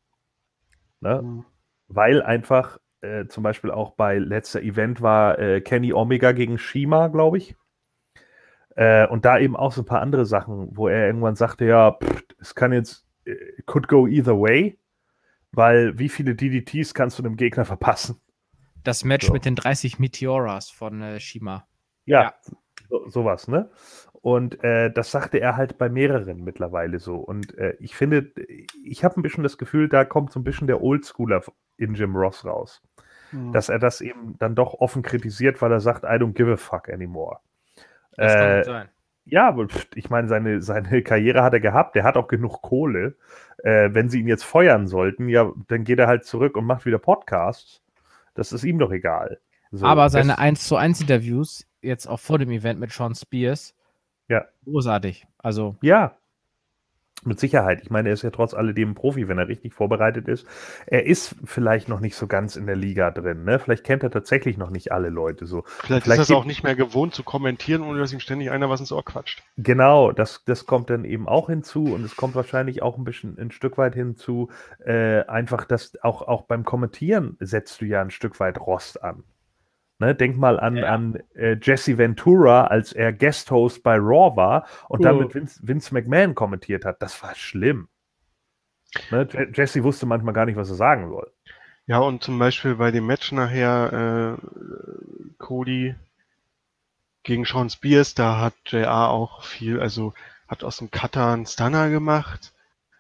Ne? Mhm. Weil einfach äh, zum Beispiel auch bei letzter Event war äh, Kenny Omega gegen Shima, glaube ich. Äh, und da eben auch so ein paar andere Sachen, wo er irgendwann sagte, ja, pff, es kann jetzt, äh, could go either way. Weil wie viele DDTs kannst du einem Gegner verpassen? Das Match so. mit den 30 Meteoras von äh, Shima. Ja, ja. So, sowas, ne? Und äh, das sagte er halt bei mehreren mittlerweile so. Und äh, ich finde, ich habe ein bisschen das Gefühl, da kommt so ein bisschen der Oldschooler in Jim Ross raus. Mhm. Dass er das eben dann doch offen kritisiert, weil er sagt, I don't give a fuck anymore. Das kann äh, sein. Ja, ich meine, seine, seine Karriere hat er gehabt, der hat auch genug Kohle. Äh, wenn sie ihn jetzt feuern sollten, ja, dann geht er halt zurück und macht wieder Podcasts. Das ist ihm doch egal. So, Aber seine 1 zu 1 Interviews, jetzt auch vor dem Event mit Sean Spears, ja. großartig. Also. Ja, mit Sicherheit. Ich meine, er ist ja trotz alledem ein Profi, wenn er richtig vorbereitet ist. Er ist vielleicht noch nicht so ganz in der Liga drin. Ne? Vielleicht kennt er tatsächlich noch nicht alle Leute so. Vielleicht, vielleicht ist er auch nicht mehr gewohnt zu kommentieren, ohne dass ihm ständig einer was ins Ohr quatscht. Genau, das, das kommt dann eben auch hinzu und es kommt wahrscheinlich auch ein bisschen ein Stück weit hinzu, äh, einfach, dass auch, auch beim Kommentieren setzt du ja ein Stück weit Rost an. Ne, denk mal an, ja. an äh, Jesse Ventura, als er Guest-Host bei Raw war und uh. dann mit Vince, Vince, McMahon kommentiert hat. Das war schlimm. Ne, Jesse wusste manchmal gar nicht, was er sagen soll. Ja, und zum Beispiel bei dem Match nachher äh, Cody gegen Sean Spears, da hat JR auch viel, also hat aus dem Cutter einen Stunner gemacht,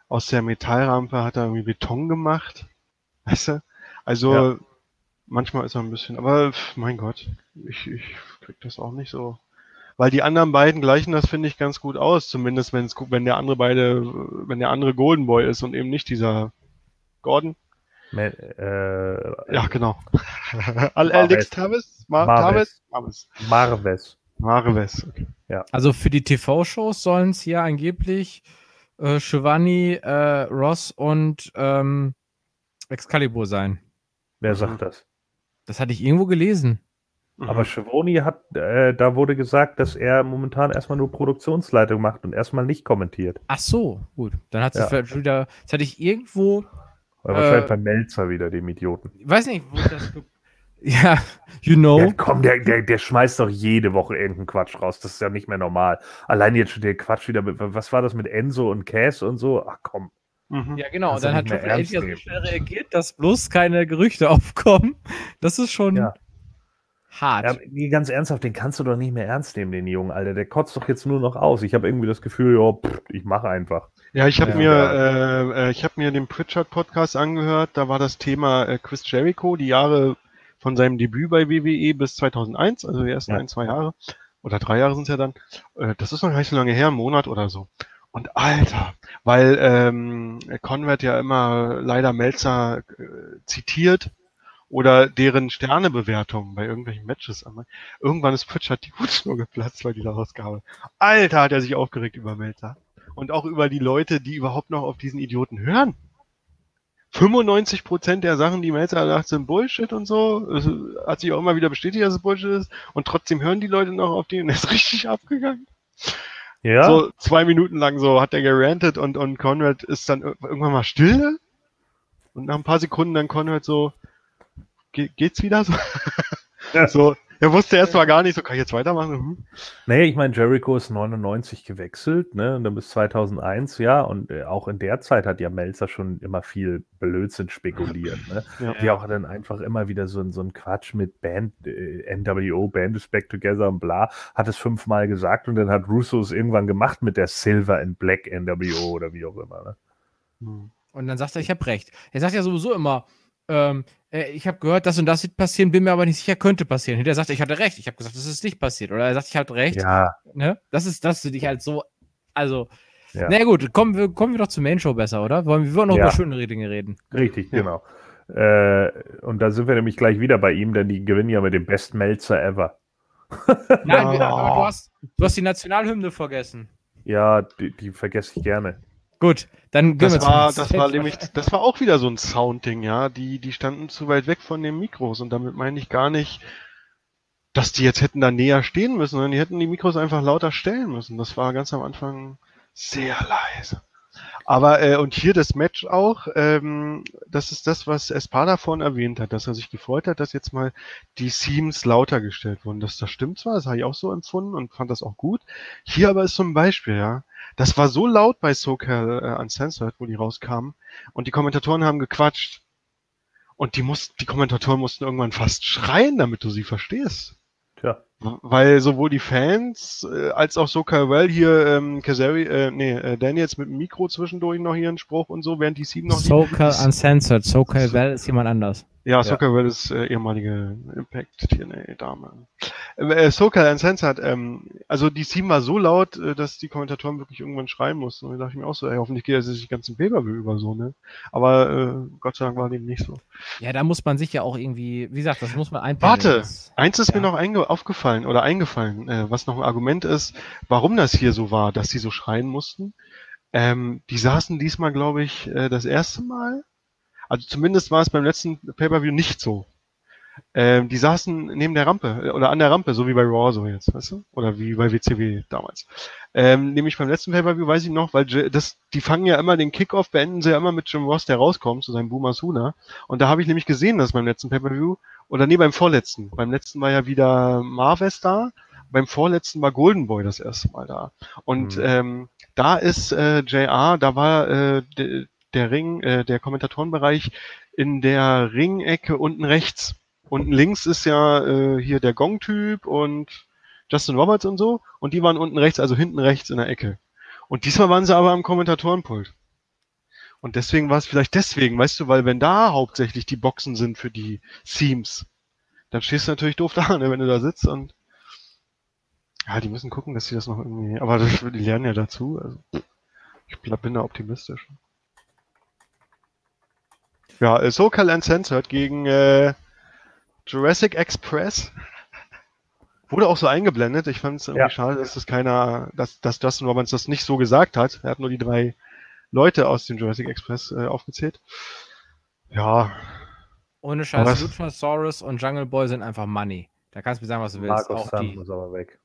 aus der Metallrampe hat er irgendwie Beton gemacht. <laughs> Weißt du? Also ja manchmal ist er ein bisschen, aber mein Gott, ich, ich krieg das auch nicht so. Weil die anderen beiden gleichen das, finde ich, ganz gut aus, zumindest wenn's, wenn der andere beide, wenn der andere Golden Boy ist und eben nicht dieser Gordon. Mit, äh, ja, genau. <laughs> Alex Tavis? Mar Marves. Marves. Marves. Marves. Okay. Ja. Also für die TV-Shows sollen es hier angeblich äh, Shivani, äh, Ross und ähm, Excalibur sein. Wer sagt mhm. das? Das hatte ich irgendwo gelesen. Aber mhm. Schiavoni hat, äh, da wurde gesagt, dass er momentan erstmal nur Produktionsleitung macht und erstmal nicht kommentiert. Ach so, gut. Dann hat sie ja. wieder, das hatte ich irgendwo. Oder wahrscheinlich äh, bei Melzer wieder, dem Idioten. Ich weiß nicht, wo das. <laughs> ja, you know. Ja, komm, der, der, der schmeißt doch jede Woche irgendeinen Quatsch raus. Das ist ja nicht mehr normal. Allein jetzt schon der Quatsch wieder mit, was war das mit Enzo und Cass und so? Ach komm. Mhm. Ja, genau. Und dann hat Triple H ja so schnell reagiert, dass bloß keine Gerüchte <laughs> aufkommen. Das ist schon. Ja. hart. Ja, ganz ernsthaft, den kannst du doch nicht mehr ernst nehmen, den Jungen, Alter. Der kotzt doch jetzt nur noch aus. Ich habe irgendwie das Gefühl, ja, pff, ich mache einfach. Ja, ich habe ja, mir, ja. Äh, äh, ich habe mir den Pritchard Podcast angehört. Da war das Thema äh, Chris Jericho, die Jahre von seinem Debüt bei WWE bis 2001, also die ersten ja. ein, zwei Jahre oder drei Jahre sind es ja dann. Äh, das ist noch gar nicht so lange her, ein Monat oder so. Und Alter, weil ähm, Conrad ja immer leider Melzer äh, zitiert oder deren Sternebewertung bei irgendwelchen Matches. Irgendwann ist Pritchard die Hutschnur geplatzt bei dieser Ausgabe. Alter, hat er sich aufgeregt über Melzer. Und auch über die Leute, die überhaupt noch auf diesen Idioten hören. 95% der Sachen, die Melzer sagt, sind Bullshit und so. Es hat sich auch immer wieder bestätigt, dass es Bullshit ist. Und trotzdem hören die Leute noch auf den und er ist <laughs> richtig abgegangen. Ja. So zwei Minuten lang so hat er gerantet und, und Conrad ist dann irgendwann mal still. Und nach ein paar Sekunden dann Conrad so, Ge geht's wieder <laughs> so? Ja. so, er wusste erst mal gar nicht, so kann ich jetzt weitermachen. Hm. Nee, ich meine, Jericho ist 99 gewechselt, ne, und dann bis 2001, ja, und äh, auch in der Zeit hat ja Melzer schon immer viel Blödsinn spekuliert, ne, ja. die auch dann einfach immer wieder so, so ein Quatsch mit Band, äh, NWO, Band is Back Together und bla, hat es fünfmal gesagt und dann hat Russo es irgendwann gemacht mit der Silver and Black NWO oder wie auch immer, ne. Hm. Und dann sagt er, ich habe recht. Er sagt ja sowieso immer, ähm, äh, ich habe gehört, das und das wird passieren, bin mir aber nicht sicher, könnte passieren. Hinterher sagt er, ich hatte recht. Ich habe gesagt, das ist nicht passiert. Oder er sagt, ich hatte recht. Ja. Ne? Das ist das für dich halt so. Also, ja. na gut, kommen wir, kommen wir doch zur Main Show besser, oder? Wollen wir wollen noch ja. über schönere Dinge reden. Richtig, ja. genau. Äh, und da sind wir nämlich gleich wieder bei ihm, denn die gewinnen ja mit dem Best Melzer ever. Nein, oh. <laughs> aber du hast, du hast die Nationalhymne vergessen. Ja, die, die vergesse ich gerne. Gut, dann gehen das wir war, Das war nämlich, das war auch wieder so ein Soundding, ja. Die, die standen zu weit weg von den Mikros und damit meine ich gar nicht, dass die jetzt hätten da näher stehen müssen, sondern die hätten die Mikros einfach lauter stellen müssen. Das war ganz am Anfang sehr leise. Aber äh, und hier das Match auch, ähm, das ist das, was Espada vorhin erwähnt hat, dass er sich gefreut hat, dass jetzt mal die Seams lauter gestellt wurden. Das, das stimmt zwar, das habe ich auch so empfunden und fand das auch gut. Hier aber ist ein Beispiel, ja. Das war so laut bei SoCal äh, Uncensored, wo die rauskamen, und die Kommentatoren haben gequatscht. Und die mussten, die Kommentatoren mussten irgendwann fast schreien, damit du sie verstehst. Tja. Weil sowohl die Fans äh, als auch so Well hier, ähm, Kazari, äh, nee, äh, Daniels mit dem Mikro zwischendurch noch hier einen Spruch und so, während die sieben noch SoCal Uncensored, SoCal Well ist jemand anders. Ja, Soccerwell ja. ist äh, ehemalige Impact TNA-Dame. Äh, Sokal Uncensored, ähm, also die Team war so laut, äh, dass die Kommentatoren wirklich irgendwann schreien mussten. Und da dachte ich mir auch so, ey, hoffentlich geht er sich ganzen Pay-Per-View über so, ne? Aber äh, Gott sei Dank war dem nicht so. Ja, da muss man sich ja auch irgendwie, wie gesagt, das muss man einpendeln. Warte, eins ist ja. mir noch aufgefallen oder eingefallen, äh, was noch ein Argument ist, warum das hier so war, dass sie so schreien mussten. Ähm, die saßen diesmal, glaube ich, äh, das erste Mal also zumindest war es beim letzten Pay-Per-View nicht so. Ähm, die saßen neben der Rampe äh, oder an der Rampe, so wie bei Raw so jetzt, weißt du? Oder wie bei WCW damals. Ähm, nämlich beim letzten Pay-Per-View weiß ich noch, weil das, die fangen ja immer den Kickoff, beenden sie ja immer mit Jim Ross, der rauskommt, zu seinem Boomer Suna. Und da habe ich nämlich gesehen, dass beim letzten Pay-Per-View, oder nee, beim vorletzten. Beim letzten war ja wieder Marves da, beim vorletzten war Golden Boy das erste Mal da. Und mhm. ähm, da ist äh, JR, da war äh, der Ring, äh, der Kommentatorenbereich in der Ringecke unten rechts. Unten links ist ja äh, hier der Gong-Typ und Justin Roberts und so. Und die waren unten rechts, also hinten rechts in der Ecke. Und diesmal waren sie aber am Kommentatorenpult. Und deswegen war es vielleicht deswegen, weißt du, weil wenn da hauptsächlich die Boxen sind für die Themes, dann stehst du natürlich doof <laughs> da, ne, wenn du da sitzt und ja, die müssen gucken, dass sie das noch irgendwie, aber das, die lernen ja dazu. Also, ich bin da optimistisch. Ja, SoCal Uncensored gegen äh, Jurassic Express. Wurde auch so eingeblendet. Ich fand es irgendwie ja. schade, dass das keiner, dass, dass Justin Robbins das nicht so gesagt hat. Er hat nur die drei Leute aus dem Jurassic Express äh, aufgezählt. Ja. Ohne Scheiß, Luchasaurus und Jungle Boy sind einfach Money. Da kannst du mir sagen, was du willst. Markus auch die. muss aber weg.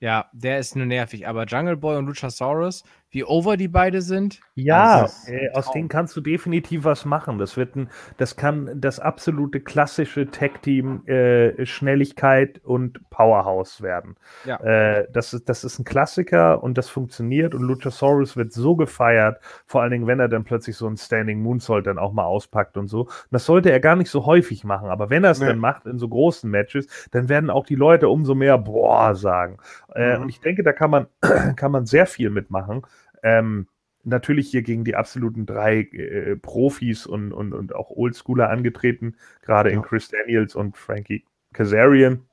Ja, der ist nur nervig. Aber Jungle Boy und Luchasaurus, wie over die beide sind. Ja, also, äh, aus denen kannst du definitiv was machen. Das wird ein, das kann das absolute klassische Tag-Team äh, Schnelligkeit und Powerhouse werden. Ja. Äh, das, ist, das ist ein Klassiker und das funktioniert und Luchasaurus wird so gefeiert, vor allen Dingen, wenn er dann plötzlich so ein Standing Moonsault dann auch mal auspackt und so. Und das sollte er gar nicht so häufig machen, aber wenn er es nee. dann macht in so großen Matches, dann werden auch die Leute umso mehr boah sagen. Äh, mhm. Und ich denke, da kann man, <clears throat> kann man sehr viel mitmachen. Ähm, natürlich hier gegen die absoluten drei äh, Profis und, und, und auch Oldschooler angetreten, gerade ja. in Chris Daniels und Frankie Kazarian.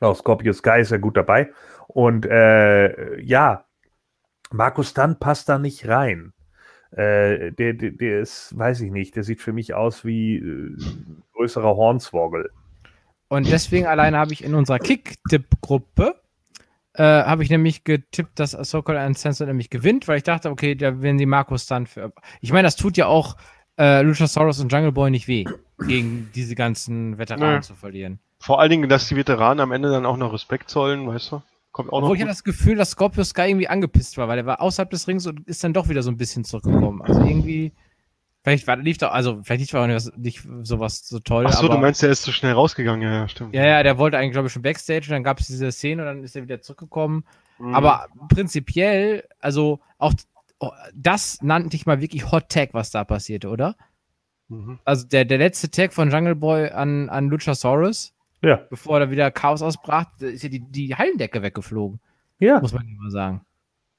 Auch Scorpio Sky ist ja gut dabei. Und äh, ja, Markus Dunn passt da nicht rein. Äh, der, der, der, ist, weiß ich nicht, der sieht für mich aus wie äh, größerer Hornswoggle. Und deswegen alleine habe ich in unserer Kick-Tipp-Gruppe äh, habe ich nämlich getippt, dass Sokol Uncensored nämlich gewinnt, weil ich dachte, okay, da werden die Markus dann für. Ich meine, das tut ja auch äh, Luchasaurus und Jungle Boy nicht weh, gegen diese ganzen Veteranen nee. zu verlieren. Vor allen Dingen, dass die Veteranen am Ende dann auch noch Respekt zollen, weißt du? Kommt auch Obwohl noch ich hatte das Gefühl, dass Scorpio Sky irgendwie angepisst war, weil er war außerhalb des Rings und ist dann doch wieder so ein bisschen zurückgekommen. Also irgendwie. Vielleicht war, lief doch, also vielleicht war nicht, nicht sowas so toll. Achso, du meinst, der ist zu so schnell rausgegangen, ja, ja, stimmt. Ja, ja, der wollte eigentlich, glaube ich, schon Backstage und dann gab es diese Szene und dann ist er wieder zurückgekommen. Mhm. Aber prinzipiell, also auch oh, das nannte ich mal wirklich Hot Tag, was da passierte, oder? Mhm. Also der, der letzte Tag von Jungle Boy an, an Luchasaurus, ja. bevor da wieder Chaos ausbrach, ist ja die, die Hallendecke weggeflogen. Ja. Muss man immer sagen.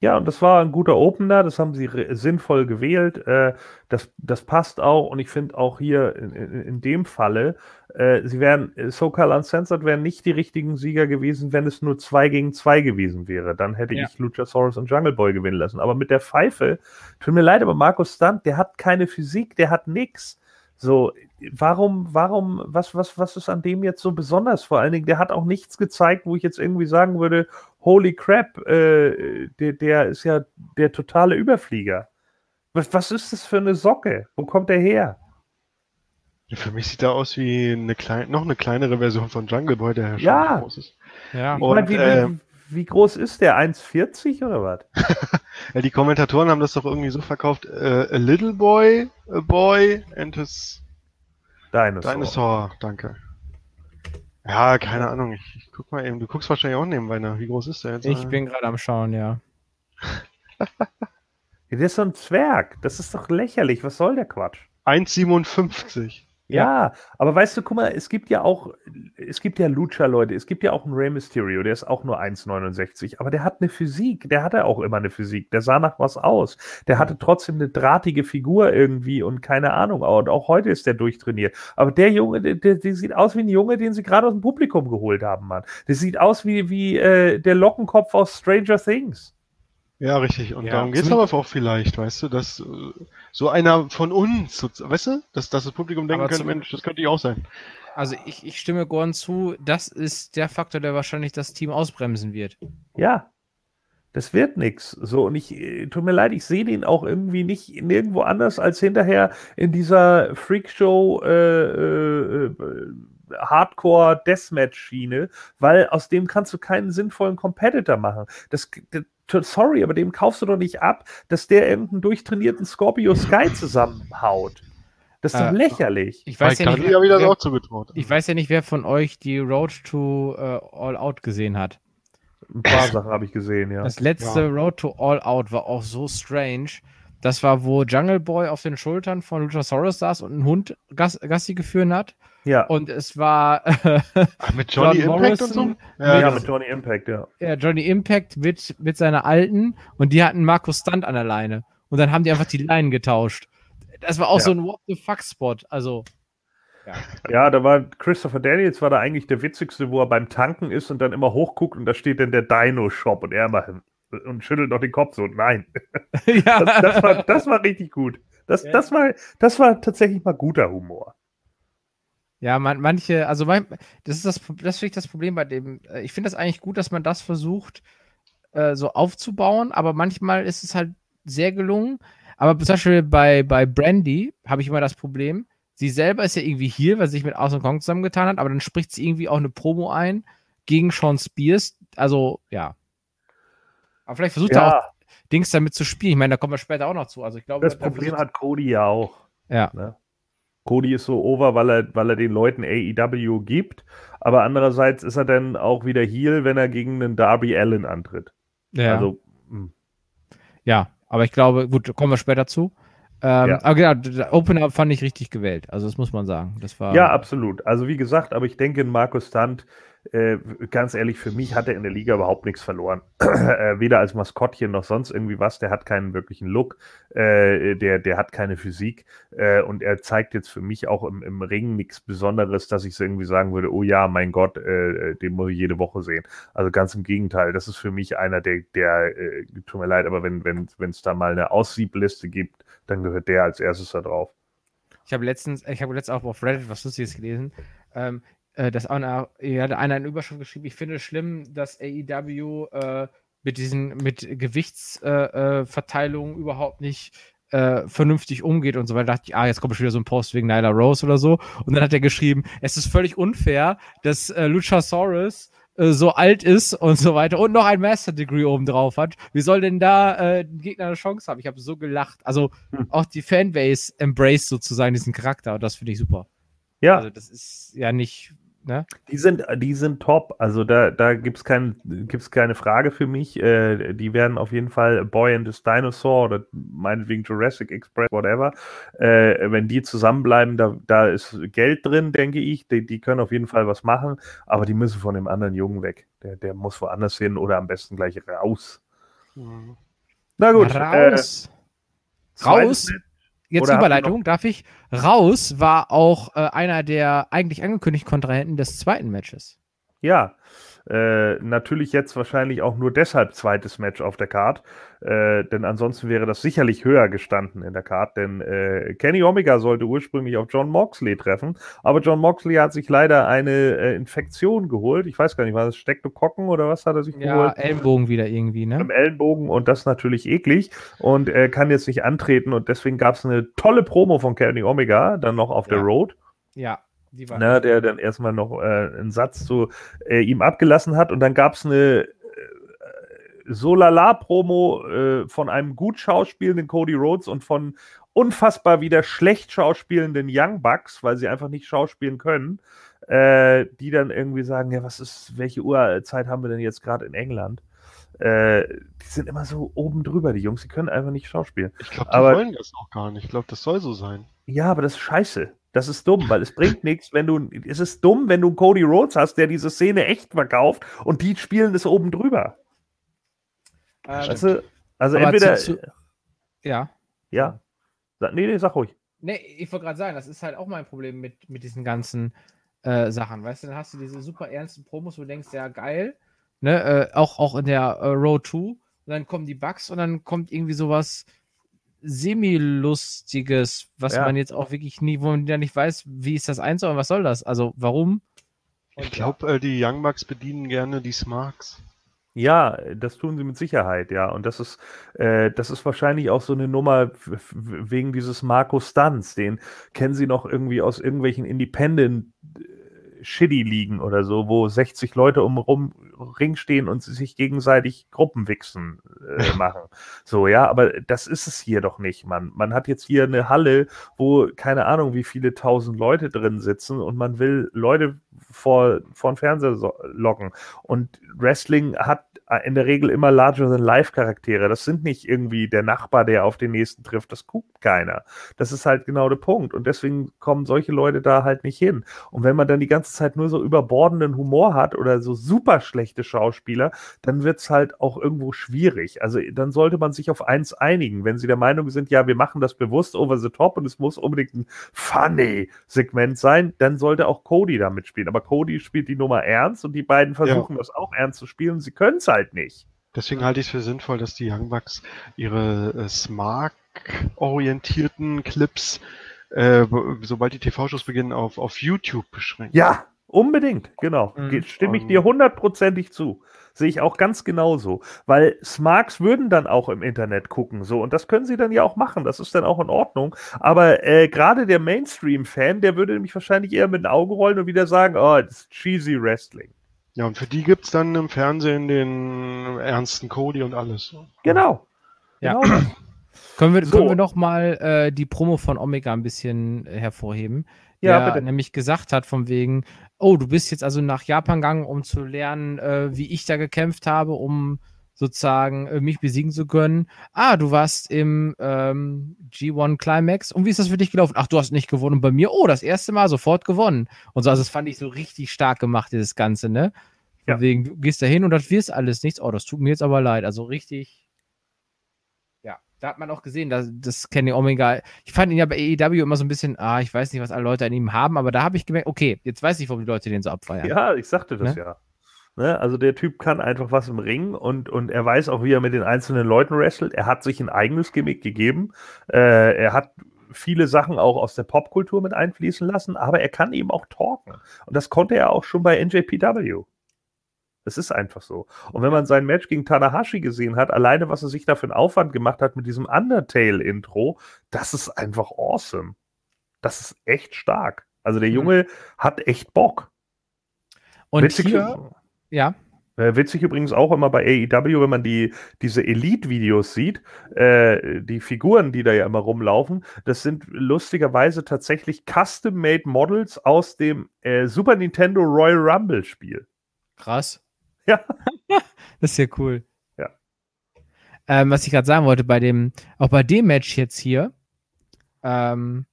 Ja, und das war ein guter Opener, das haben sie sinnvoll gewählt. Äh, das, das passt auch und ich finde auch hier in, in, in dem Falle, äh, sie wären, SoCal Uncensored wären nicht die richtigen Sieger gewesen, wenn es nur zwei gegen zwei gewesen wäre. Dann hätte ja. ich Luchasaurus und Jungle Boy gewinnen lassen. Aber mit der Pfeife, tut mir leid, aber Markus Stunt, der hat keine Physik, der hat nix. So, warum, warum, was, was, was ist an dem jetzt so besonders? Vor allen Dingen, der hat auch nichts gezeigt, wo ich jetzt irgendwie sagen würde, holy crap, äh, der, der ist ja der totale Überflieger. Was, was ist das für eine Socke? Wo kommt der her? Für mich sieht er aus wie eine kleine, noch eine kleinere Version von Jungle Boy, der ja. groß ist. Ja, und, meine, wie, äh, wie, groß ist der? 1,40 oder was? <laughs> ja, die Kommentatoren haben das doch irgendwie so verkauft: äh, A little boy, a boy and his Dinosaur. Dinosaur, danke. Ja, keine Ahnung. Ich, ich, guck mal eben. Du guckst wahrscheinlich auch nebenbei nach. Wie groß ist der jetzt? Ich bin gerade am Schauen, ja. <laughs> der ist so ein Zwerg. Das ist doch lächerlich. Was soll der Quatsch? 1,57. Ja, aber weißt du, guck mal, es gibt ja auch, es gibt ja Lucha-Leute, es gibt ja auch einen Rey Mysterio, der ist auch nur 1,69, aber der hat eine Physik, der hatte auch immer eine Physik, der sah nach was aus, der hatte trotzdem eine drahtige Figur irgendwie und keine Ahnung, und auch heute ist der durchtrainiert. Aber der Junge, der, der sieht aus wie ein Junge, den sie gerade aus dem Publikum geholt haben, Mann. Der sieht aus wie, wie äh, der Lockenkopf aus Stranger Things. Ja, richtig. Und ja, darum geht es aber auch vielleicht, weißt du, dass äh, so einer von uns, weißt du, dass, dass das Publikum denken könnte, Mensch, das könnte ich auch sein. Also ich, ich stimme Gordon zu, das ist der Faktor, der wahrscheinlich das Team ausbremsen wird. Ja, das wird nichts. So, und ich, äh, tut mir leid, ich sehe den auch irgendwie nicht nirgendwo anders als hinterher in dieser Freakshow äh, äh, äh Hardcore Deathmatch Schiene, weil aus dem kannst du keinen sinnvollen Competitor machen. Das, das sorry, aber dem kaufst du doch nicht ab, dass der irgendeinen durchtrainierten Scorpio Sky zusammenhaut. Das ist doch äh, lächerlich. Ich weiß, ja nicht, wer, ich weiß ja nicht, wer von euch die Road to uh, All Out gesehen hat. Ein paar Sachen habe ich gesehen, ja. Das letzte ja. Road to All Out war auch so strange. Das war, wo Jungle Boy auf den Schultern von Luchasaurus saß und einen Hund Gas Gassi geführt hat. Ja. Und es war Ach, mit Johnny John Impact Morrison und so? Ja, mit, ja, mit Johnny Impact, ja. Ja, Johnny Impact mit, mit seiner alten und die hatten Markus Stunt an der Leine. Und dann haben die einfach die Leinen getauscht. Das war auch ja. so ein What the fuck Spot. Also. Ja. ja, da war Christopher Daniels war da eigentlich der witzigste, wo er beim Tanken ist und dann immer hochguckt und da steht dann der Dino Shop und er immer und schüttelt noch den Kopf so. Nein. <laughs> Ja. Das, das, war, das war richtig gut. Das, ja. das, war, das war tatsächlich mal guter Humor. Ja, man, manche, also mein, das ist das, das finde ich das Problem bei dem. Äh, ich finde das eigentlich gut, dass man das versucht, äh, so aufzubauen, aber manchmal ist es halt sehr gelungen. Aber zum Beispiel bei, bei Brandy habe ich immer das Problem, sie selber ist ja irgendwie hier, weil sie sich mit Awesome Kong zusammengetan hat, aber dann spricht sie irgendwie auch eine Promo ein gegen Sean Spears. Also, ja. Aber vielleicht versucht ja. er auch Dings damit zu spielen. Ich meine, da kommen wir später auch noch zu. Also ich glaube, das Problem hat Cody ja auch. Ja. Ne? Cody ist so over, weil er, weil er den Leuten AEW gibt. Aber andererseits ist er dann auch wieder Heal, wenn er gegen einen Darby Allen antritt. Ja. Also, hm. ja, aber ich glaube, gut, kommen wir später zu. Ähm, ja. Aber genau, Open Up fand ich richtig gewählt. Also, das muss man sagen. Das war, ja, absolut. Also, wie gesagt, aber ich denke, Markus Stunt äh, ganz ehrlich, für mich hat er in der Liga überhaupt nichts verloren. <clears throat> äh, weder als Maskottchen noch sonst irgendwie was. Der hat keinen wirklichen Look, äh, der, der hat keine Physik äh, und er zeigt jetzt für mich auch im, im Ring nichts Besonderes, dass ich so irgendwie sagen würde, oh ja, mein Gott, äh, den muss ich jede Woche sehen. Also ganz im Gegenteil, das ist für mich einer, der, der tut mir leid, aber wenn es wenn, da mal eine Aussiebliste gibt, dann gehört der als erstes da drauf. Ich habe letztens, ich habe letztens auch auf Reddit was Lustiges gelesen. Ähm, äh, dass einer, ja, einer eine Überschrift geschrieben, ich finde es schlimm, dass AEW äh, mit diesen, mit Gewichtsverteilungen äh, äh überhaupt nicht äh, vernünftig umgeht und so weiter. Da dachte ich, ah, jetzt kommt schon wieder so ein Post wegen Nyla Rose oder so. Und dann hat er geschrieben, es ist völlig unfair, dass äh, Luchasaurus äh, so alt ist und so weiter und noch ein Master Degree oben drauf hat. Wie soll denn da äh, ein Gegner eine Chance haben? Ich habe so gelacht. Also hm. auch die Fanbase embrace sozusagen diesen Charakter und das finde ich super. Ja. Also das ist ja nicht Ne? Die sind, die sind top. Also da, da gibt es kein, gibt's keine Frage für mich. Äh, die werden auf jeden Fall Boy and the Dinosaur oder meinetwegen Jurassic Express, whatever. Äh, wenn die zusammenbleiben, da, da ist Geld drin, denke ich. Die, die können auf jeden Fall was machen, aber die müssen von dem anderen Jungen weg. Der, der muss woanders hin oder am besten gleich raus. Mhm. Na gut. Raus. Äh, raus jetzt Oder Überleitung, darf ich? Raus war auch äh, einer der eigentlich angekündigten Kontrahenten des zweiten Matches. Ja, äh, natürlich jetzt wahrscheinlich auch nur deshalb zweites Match auf der Card, äh, denn ansonsten wäre das sicherlich höher gestanden in der Card, denn äh, Kenny Omega sollte ursprünglich auf John Moxley treffen, aber John Moxley hat sich leider eine äh, Infektion geholt. Ich weiß gar nicht, war das Stectokokken oder was hat er sich ja, geholt? Ja, Ellenbogen wieder irgendwie, ne? Im Ellenbogen und das natürlich eklig und er kann jetzt nicht antreten und deswegen gab es eine tolle Promo von Kenny Omega dann noch auf ja. der Road. Ja, ne, der dann erstmal noch äh, einen Satz zu äh, ihm abgelassen hat und dann gab es eine äh, Solala-Promo äh, von einem gut schauspielenden Cody Rhodes und von unfassbar wieder schlecht schauspielenden Young Bucks, weil sie einfach nicht schauspielen können, äh, die dann irgendwie sagen, ja, was ist, welche Uhrzeit haben wir denn jetzt gerade in England? Äh, die sind immer so oben drüber, die Jungs, die können einfach nicht schauspielen. Ich glaube, die aber, wollen das auch gar nicht. Ich glaube, das soll so sein. Ja, aber das ist scheiße. Das ist dumm, weil es bringt nichts, wenn du. Es ist dumm, wenn du Cody Rhodes hast, der diese Szene echt verkauft und die spielen das oben drüber. Ähm, weißt du, also entweder. Zu, zu, ja. Ja. Nee, nee, sag ruhig. Nee, ich wollte gerade sagen, das ist halt auch mein Problem mit, mit diesen ganzen äh, Sachen. Weißt du, dann hast du diese super ernsten Promos, wo du denkst, ja, geil. Ne, äh, auch, auch in der äh, Row 2. Und dann kommen die Bugs und dann kommt irgendwie sowas semi-lustiges, was ja. man jetzt auch wirklich nie, wo man ja nicht weiß, wie ist das einzuordnen, was soll das? Also warum? Und ich glaube, äh, die Young Bucks bedienen gerne die Smarks. Ja, das tun sie mit Sicherheit, ja. Und das ist, äh, das ist wahrscheinlich auch so eine Nummer wegen dieses Marco Stunts. Den kennen sie noch irgendwie aus irgendwelchen Independent Shitty liegen oder so, wo 60 Leute um rum Ring stehen und sich gegenseitig Gruppenwichsen äh, <laughs> machen. So, ja, aber das ist es hier doch nicht, Mann. Man hat jetzt hier eine Halle, wo keine Ahnung, wie viele tausend Leute drin sitzen und man will Leute vor, vor den Fernseher locken. Und Wrestling hat in der Regel immer Larger-than-Life-Charaktere. Das sind nicht irgendwie der Nachbar, der auf den nächsten trifft. Das guckt keiner. Das ist halt genau der Punkt. Und deswegen kommen solche Leute da halt nicht hin. Und wenn man dann die ganze Zeit nur so überbordenden Humor hat oder so super schlechte Schauspieler, dann wird es halt auch irgendwo schwierig. Also dann sollte man sich auf eins einigen. Wenn sie der Meinung sind, ja, wir machen das bewusst over the top und es muss unbedingt ein funny Segment sein, dann sollte auch Cody da mitspielen. Aber Cody spielt die Nummer ernst und die beiden versuchen ja. das auch ernst zu spielen. Sie können es halt nicht. Deswegen halte ich es für sinnvoll, dass die Young Bucks ihre äh, Smart-orientierten Clips, äh, sobald die TV-Shows beginnen, auf, auf YouTube beschränken. Ja, unbedingt, genau. Mhm. Stimme ich dir hundertprozentig zu. Sehe ich auch ganz genauso. Weil Smarks würden dann auch im Internet gucken, so. Und das können sie dann ja auch machen. Das ist dann auch in Ordnung. Aber äh, gerade der Mainstream-Fan, der würde nämlich wahrscheinlich eher mit den Augen rollen und wieder sagen, oh, das ist cheesy Wrestling. Ja, und für die gibt es dann im Fernsehen den ernsten Cody und alles. Genau. Ja. Genau. <clears throat> können wir, so. können wir noch mal äh, die Promo von Omega ein bisschen hervorheben? Ja, der bitte. nämlich gesagt hat, von wegen, oh, du bist jetzt also nach Japan gegangen, um zu lernen, äh, wie ich da gekämpft habe, um sozusagen äh, mich besiegen zu können. Ah, du warst im ähm, G1 Climax. Und wie ist das für dich gelaufen? Ach, du hast nicht gewonnen. bei mir, oh, das erste Mal sofort gewonnen. Und so, also das fand ich so richtig stark gemacht, dieses Ganze, ne? Ja. Wegen, du gehst da hin und das wirst alles nichts. Oh, das tut mir jetzt aber leid. Also richtig. Ja, da hat man auch gesehen, dass das Kenny Omega. Ich fand ihn ja bei AEW immer so ein bisschen, ah, ich weiß nicht, was alle Leute an ihm haben, aber da habe ich gemerkt, okay, jetzt weiß ich, warum die Leute den so abfeiern. Ja, ich sagte das ne? ja. Ne? Also der Typ kann einfach was im Ring und, und er weiß auch, wie er mit den einzelnen Leuten wrestelt. Er hat sich ein eigenes Gimmick gegeben. Äh, er hat viele Sachen auch aus der Popkultur mit einfließen lassen, aber er kann eben auch talken. Und das konnte er auch schon bei NJPW. Es ist einfach so. Und wenn man sein Match gegen Tanahashi gesehen hat, alleine was er sich da für einen Aufwand gemacht hat mit diesem Undertale-Intro, das ist einfach awesome. Das ist echt stark. Also der mhm. Junge mhm. hat echt Bock. Und Witzig, hier, ja. Äh, witzig übrigens auch immer bei AEW, wenn man die, diese Elite-Videos sieht, äh, die Figuren, die da ja immer rumlaufen, das sind lustigerweise tatsächlich Custom-Made Models aus dem äh, Super Nintendo Royal Rumble-Spiel. Krass. Ja. <laughs> das ist ja cool. Ja. Ähm, was ich gerade sagen wollte, bei dem, auch bei dem Match jetzt hier, ähm,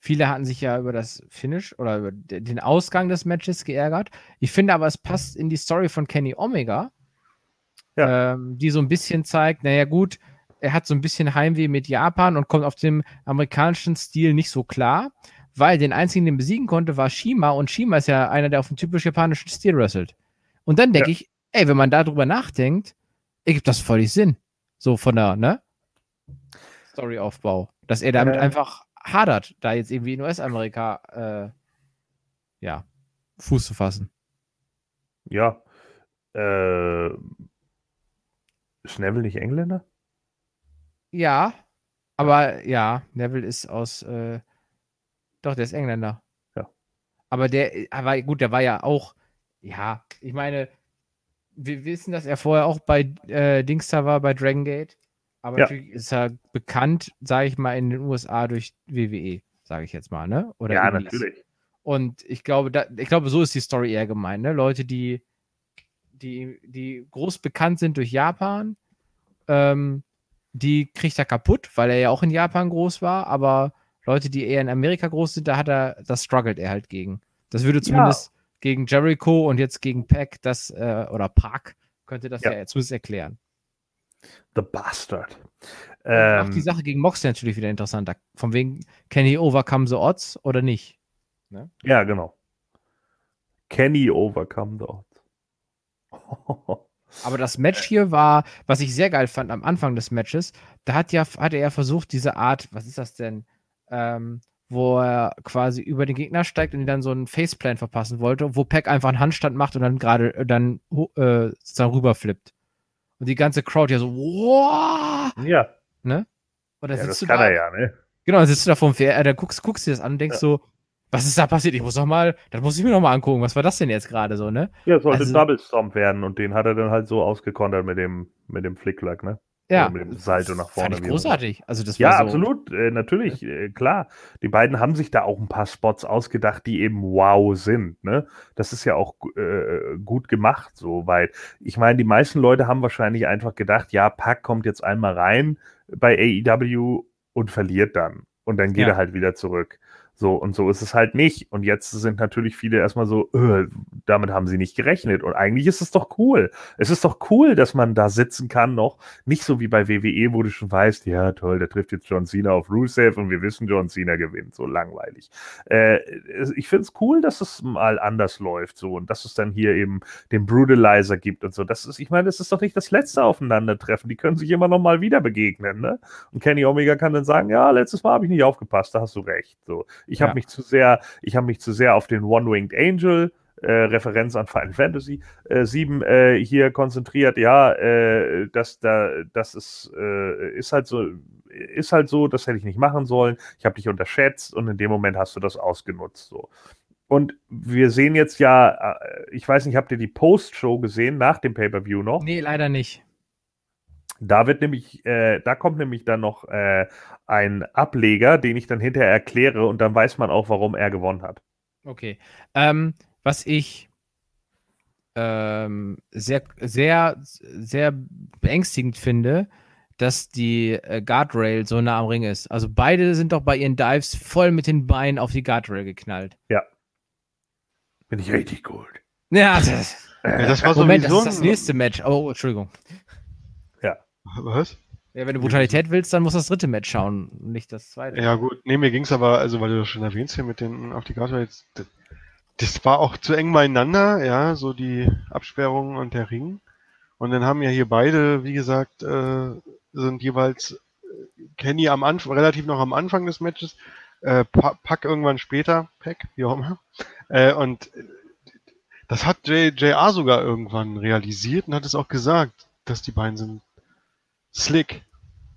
Viele hatten sich ja über das Finish oder über den Ausgang des Matches geärgert. Ich finde aber, es passt in die Story von Kenny Omega, ja. ähm, die so ein bisschen zeigt, naja gut, er hat so ein bisschen Heimweh mit Japan und kommt auf dem amerikanischen Stil nicht so klar, weil den einzigen, den besiegen konnte, war Shima und Shima ist ja einer, der auf dem typisch japanischen Stil wrestelt. Und dann denke ja. ich, ey, wenn man darüber nachdenkt, ergibt das völlig Sinn. So von der, ne? Storyaufbau. Dass er damit äh, einfach hadert, da jetzt irgendwie in US-Amerika äh, ja, Fuß zu fassen. Ja. Äh, ist Neville nicht Engländer? Ja, aber ja, Neville ist aus äh, doch, der ist Engländer. Ja. Aber der, aber gut, der war ja auch, ja, ich meine, wir wissen, dass er vorher auch bei äh, Dingster war, bei Dragon Gate. Aber ja. natürlich ist er bekannt, sage ich mal, in den USA durch WWE, sage ich jetzt mal, ne? Oder ja, Indies. natürlich. Und ich glaube, da, ich glaube, so ist die Story eher gemeint, ne? Leute, die, die, die groß bekannt sind durch Japan, ähm, die kriegt er kaputt, weil er ja auch in Japan groß war, aber Leute, die eher in Amerika groß sind, da hat er, das struggelt er halt gegen. Das würde zumindest ja. gegen Jericho und jetzt gegen Pack das, äh, oder Park, könnte das ja, ja zumindest erklären. The Bastard. Ähm, macht die Sache gegen Moxley natürlich wieder interessanter. Von wegen, can he overcome the odds oder nicht? Ne? Ja, genau. Can he overcome the odds? <laughs> Aber das Match hier war, was ich sehr geil fand am Anfang des Matches, da hat ja, hat er ja versucht, diese Art, was ist das denn, ähm, wo er quasi über den Gegner steigt und ihn dann so einen Faceplan verpassen wollte, wo Pack einfach einen Handstand macht und dann gerade dann äh, sozusagen rüberflippt. Und die ganze Crowd ja so, wow! Ja. Ne? Und ja, das kann da, er ja, ne? Genau, dann sitzt du da vom Pferd, äh, dann guckst, guckst dir das an und denkst ja. so, was ist da passiert? Ich muss noch mal, das muss ich mir noch mal angucken. Was war das denn jetzt gerade so, ne? Ja, es sollte also, Double Stomp werden und den hat er dann halt so ausgekontert mit dem, mit dem Flicklack, ne? Ja. mit dem Salto nach vorne. Fand ich großartig. Also das ja, so absolut. Äh, natürlich, äh, klar. Die beiden haben sich da auch ein paar Spots ausgedacht, die eben wow sind. Ne? Das ist ja auch äh, gut gemacht, so weil ich meine, die meisten Leute haben wahrscheinlich einfach gedacht, ja, Pack kommt jetzt einmal rein bei AEW und verliert dann. Und dann geht ja. er halt wieder zurück. So, und so ist es halt nicht. Und jetzt sind natürlich viele erstmal so, öh, damit haben sie nicht gerechnet. Und eigentlich ist es doch cool. Es ist doch cool, dass man da sitzen kann noch. Nicht so wie bei WWE, wo du schon weißt, ja, toll, der trifft jetzt John Cena auf Rusev und wir wissen, John Cena gewinnt. So langweilig. Äh, ich finde es cool, dass es mal anders läuft. So, und dass es dann hier eben den Brutalizer gibt und so. Das ist, ich meine, das ist doch nicht das letzte Aufeinandertreffen. Die können sich immer noch mal wieder begegnen, ne? Und Kenny Omega kann dann sagen, ja, letztes Mal habe ich nicht aufgepasst, da hast du recht. So. Ich habe ja. mich zu sehr, ich habe mich zu sehr auf den One-Winged Angel äh, Referenz an Final Fantasy äh, 7 äh, hier konzentriert. Ja, äh, das, da, das ist, äh, ist halt so, ist halt so, das hätte ich nicht machen sollen. Ich habe dich unterschätzt und in dem Moment hast du das ausgenutzt. So. Und wir sehen jetzt ja, äh, ich weiß nicht, habt ihr die Post-Show gesehen nach dem Pay-Per-View noch? Nee, leider nicht. Da wird nämlich, äh, da kommt nämlich dann noch äh, ein Ableger, den ich dann hinterher erkläre und dann weiß man auch, warum er gewonnen hat. Okay. Ähm, was ich ähm, sehr, sehr, sehr beängstigend finde, dass die äh, Guardrail so nah am Ring ist. Also beide sind doch bei ihren Dives voll mit den Beinen auf die Guardrail geknallt. Ja. Bin ich richtig gut. Ja, das, Ja, das war Moment, das sowieso ist das nächste Match. Oh, Entschuldigung. Was? Ja, wenn du Brutalität willst, dann musst du das dritte Match schauen, nicht das zweite. Ja, gut. Nee, mir ging's aber, also weil du das schon erwähnst hier mit den auf die Karte jetzt, das, das war auch zu eng beieinander, ja, so die Absperrung und der Ring. Und dann haben ja hier beide, wie gesagt, äh, sind jeweils äh, Kenny am Anfang, relativ noch am Anfang des Matches, äh, Pa- Pack irgendwann später, Pack, wie auch immer. Äh, und äh, das hat JR sogar irgendwann realisiert und hat es auch gesagt, dass die beiden sind slick.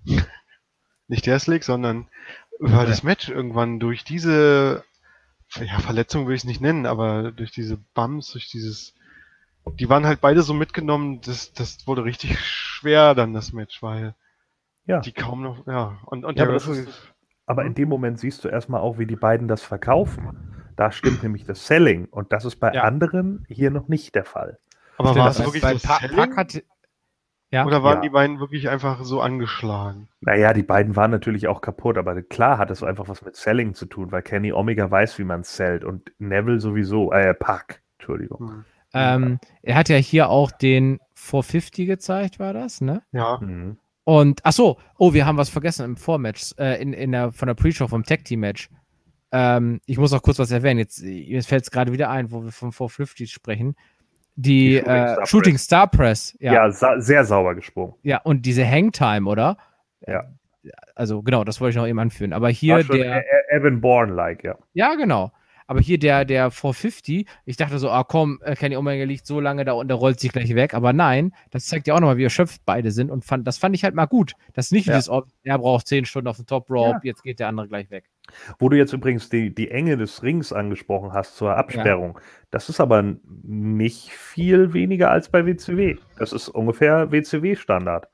<laughs> Nicht der Slick, sondern weil das Match irgendwann durch diese ja, Verletzung will ich es nicht nennen, aber durch diese Bums, durch dieses die waren halt beide so mitgenommen, das, das wurde richtig schwer dann das Match, weil Ja. die kaum noch, ja, und, und Ja, der aber das Referee- ist- Aber in dem Moment siehst du erstmal auch, wie die beiden das verkaufen. Da stimmt nämlich das Selling und das ist bei Ja. anderen hier noch nicht der Fall. aber war es bei- wirklich bei so Pa- selling? Pack hat, ja. oder waren Ja. die beiden wirklich einfach so angeschlagen? Naja, die beiden waren natürlich auch kaputt, aber klar hat es einfach was mit Selling zu tun, weil Kenny Omega weiß, wie man sellt und Neville sowieso, äh, Pack, Entschuldigung. Hm. Ähm, er hat ja hier auch den 450 gezeigt, war das, ne? Ja, Mhm. Und, ach so, oh, wir haben was vergessen im Vormatch, äh, in, in der, von der Pre-Show vom Tag Team Match. Ähm, ich muss noch kurz was erwähnen. Jetzt, jetzt fällt es gerade wieder ein, wo wir vom 450 sprechen. Die, Die Shooting äh, Star Shooting Press. Star Press. Ja, Ja, ja. sa sehr sauber gesprungen. und diese Hangtime, oder? Ja. Also, genau, das wollte ich noch eben anführen. Aber hier der. E- E- Evan Bourne-like, ja. Ja, genau. Aber hier der, der 450, ich dachte so, ah komm, äh, Kenny Omega liegt so lange da und der rollt sich gleich weg. Aber nein, das zeigt ja auch nochmal, wie erschöpft beide sind. Und fand, das fand ich halt mal gut. Das ist nicht Ja. dieses, oh, er braucht 10 Stunden auf dem Top Rope, Ja. jetzt geht der andere gleich weg. Wo du jetzt übrigens die, die Enge des Rings angesprochen hast zur Absperrung, das ist aber nicht viel weniger als bei WCW. Das ist ungefähr WCW-Standard.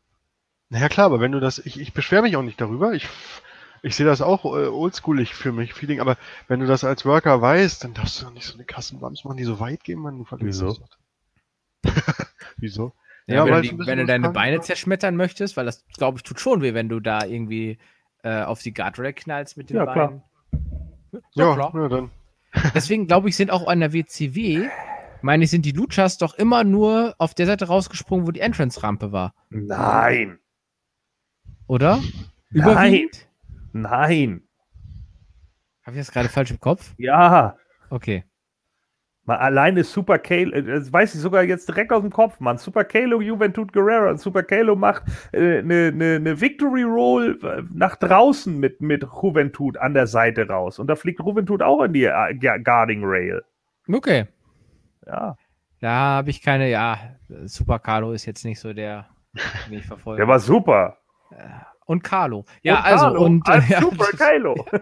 naja klar, aber wenn du das, ich, ich beschwere mich auch nicht darüber, ich, ich sehe das auch äh, oldschoolig für mich, Feeling, aber wenn du das als Worker weißt, dann darfst du doch nicht so eine Kassenbums machen, die so weit gehen, man, du verlierst Wieso? <laughs> Wieso? Ja, Ja, wenn, die, wenn du deine Beine zerschmettern möchtest, weil das, glaube ich, tut schon weh, wenn du da irgendwie äh, auf die Guardrail knallst mit den Ja, klar. Beinen. Ja, klar. ja, dann. Deswegen glaube ich, sind auch an der WCW, meine ich, sind die Luchas doch immer nur auf der Seite rausgesprungen, wo die Entrance-Rampe war, Nein, oder? Nein. Überwiegend? nein, Habe ich das gerade falsch im Kopf? ja. Okay. Mal alleine Super Kalo, äh, das weiß ich sogar jetzt direkt aus dem Kopf, Mann. Super Kalo, Juventud Guerrero. Super Kalo macht eine äh, ne, ne, ne Victory Roll äh, nach draußen mit, mit Juventud an der Seite raus. Und da fliegt Juventud auch in die äh, Guarding Rail. Okay. Ja. Da habe ich keine, ja, Super Carlo ist jetzt nicht so der, den ich verfolge. Der war super. Und Carlo. Ja, Und also, Carlo und. als äh, <laughs> ja, Super Kalo. <laughs>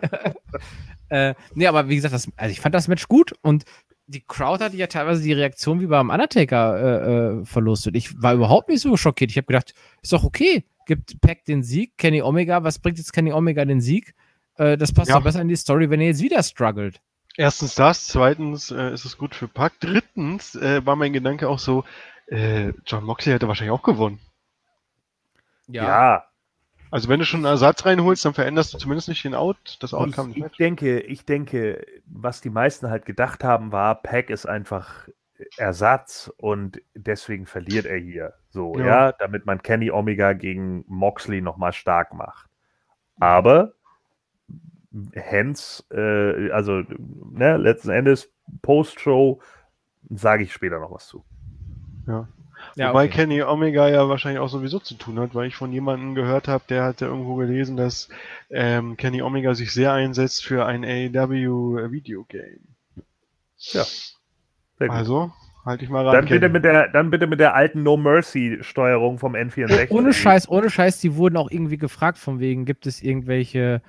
Äh, nee, aber wie gesagt, das, also ich fand das Match gut und die Crowd hatte ja teilweise die Reaktion wie beim Undertaker äh, äh, verlustet. Ich war überhaupt nicht so schockiert. Ich habe gedacht, ist doch okay. Gibt Pack den Sieg, Kenny Omega, was bringt jetzt Kenny Omega den Sieg? Äh, das passt Ja. doch besser in die Story, wenn er jetzt wieder struggelt. Erstens das, zweitens äh, ist es gut für Pack. Drittens äh, war mein Gedanke auch so, äh, John Moxley hätte wahrscheinlich auch gewonnen. Ja. Also wenn du schon einen Ersatz reinholst, dann veränderst du zumindest nicht den Out, das Outcome Ich, ich denke, ich denke, was die meisten halt gedacht haben, war, Pack ist einfach Ersatz und deswegen verliert er hier. So, ja, Ja. damit man Kenny Omega gegen Moxley nochmal stark macht. Aber Hens, äh, also ne, letzten Endes Post-Show sage ich später noch was zu. Ja. Ja, Wobei okay. Kenny Omega ja wahrscheinlich auch sowieso zu tun hat, weil ich von jemandem gehört habe, der hatte irgendwo gelesen, dass ähm, Kenny Omega sich sehr einsetzt für ein AEW Videogame. Ja. Sehr gut. Also, halte ich mal ran. dann, bitte mit der, dann bitte mit der alten No Mercy-Steuerung vom N64. Ohne Scheiß, ohne Scheiß, die wurden auch irgendwie gefragt, von wegen, gibt es irgendwelche,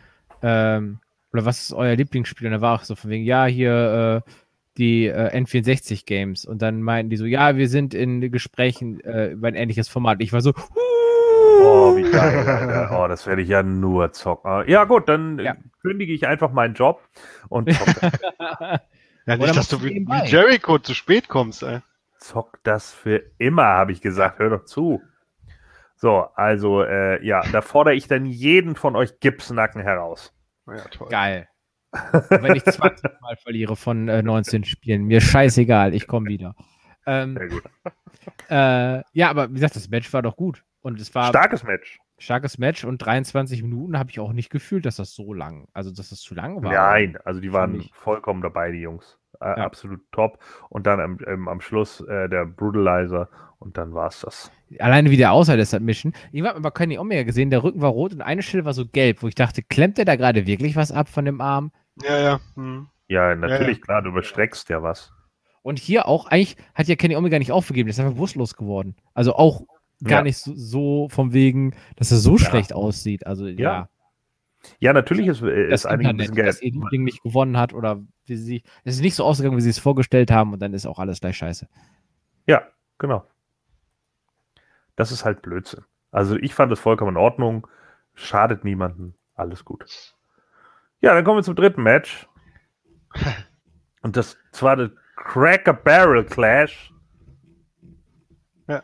ähm, oder was ist euer Lieblingsspiel? Und da war auch so von wegen, ja, hier äh, die äh, N64-Games. Und dann meinten die so, ja, wir sind in Gesprächen äh, über ein ähnliches Format. Ich war so, Oh, wie geil, Alter. <laughs> Oh, das werde ich ja nur zocken. Ja, gut, dann ja. kündige ich einfach meinen Job und zocke. <laughs> ja, nicht, dass du wie, wie Jericho zu spät kommst, ey. Zock das für immer, habe ich gesagt. Hör doch zu. So, also, äh, ja, da fordere ich dann jeden von euch Gipsnacken heraus. Ja, toll. Geil. Wenn ich 20 Mal verliere von äh, 19 Spielen, mir scheißegal, ich komme wieder. Ähm, Sehr gut. Äh, ja, aber wie gesagt, das Match war doch gut. Und es war. Starkes Match. Starkes Match und 23 Minuten habe ich auch nicht gefühlt, dass das so lang, also dass das zu lang war. Nein, also die waren vollkommen dabei, die Jungs. Äh, ja. Absolut top. Und dann am, ähm, am Schluss äh, der Brutalizer und dann war es das. Alleine wie der aussah, der Submission. Irgendwann hat man bei Kenny Omega gesehen, der Rücken war rot und eine Stelle war so gelb, wo ich dachte, klemmt der da gerade wirklich was ab von dem Arm? Ja, ja. Hm. Ja, natürlich, ja, ja. klar, du überstreckst ja was. Und hier auch, eigentlich hat ja Kenny Omega nicht aufgegeben, der ist einfach bewusstlos geworden. Also auch gar ja. nicht so, so, vom Wegen, dass er so schlecht aussieht. Also ja. Ja, natürlich ist, äh, ist einiges ein bisschen Geld. Dass er das Ding nicht gewonnen hat oder wie sie, es ist nicht so ausgegangen, wie sie es vorgestellt haben und dann ist auch alles gleich scheiße. Ja, genau. Das ist halt Blödsinn. Also ich fand es vollkommen in Ordnung. Schadet niemanden. Alles gut. Ja, dann kommen wir zum dritten Match. <laughs> Und das zwar der Cracker Barrel Clash. Ja.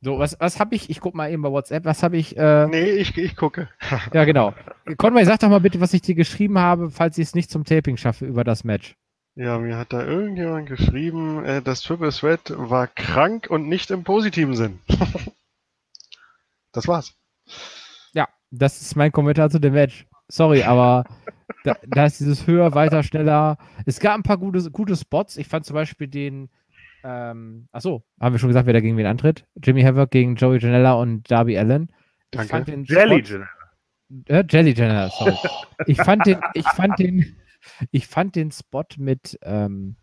So, was, was habe ich? Ich gucke mal eben bei WhatsApp. Was habe ich? Äh... Nee, ich, ich gucke. ja, genau. Conway, sag doch mal bitte, was ich dir geschrieben habe, falls ich es nicht zum Taping schaffe über das Match. Ja, mir hat da irgendjemand geschrieben, äh, das Triple Threat war krank und nicht im positiven Sinn. <laughs> das war's. Ja, das ist mein Kommentar zu dem Match. Sorry, aber <laughs> da, da, ist dieses höher, weiter, schneller. Es gab ein paar gute, gute Spots. Ich fand zum Beispiel den, ähm, achso, haben wir schon gesagt, wer da gegen wen antritt? Jimmy Havoc gegen Joey Janella und Darby Allen. Danke. Jelly Janella. Äh, Jelly Janella, sorry. ich fand den, ich fand den, ich fand den Spot mit, ähm,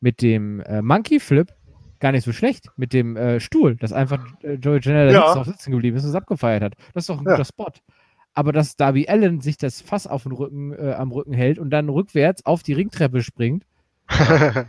mit dem äh, Monkey Flip gar nicht so schlecht. Mit dem äh, Stuhl, dass einfach äh, Joey Janela ja. noch sitzen geblieben ist und es abgefeiert hat. Das ist doch ein ja. guter Spot. Aber dass Darby Allen sich das Fass auf den Rücken, äh, am Rücken hält und dann rückwärts auf die Ringtreppe springt. <laughs>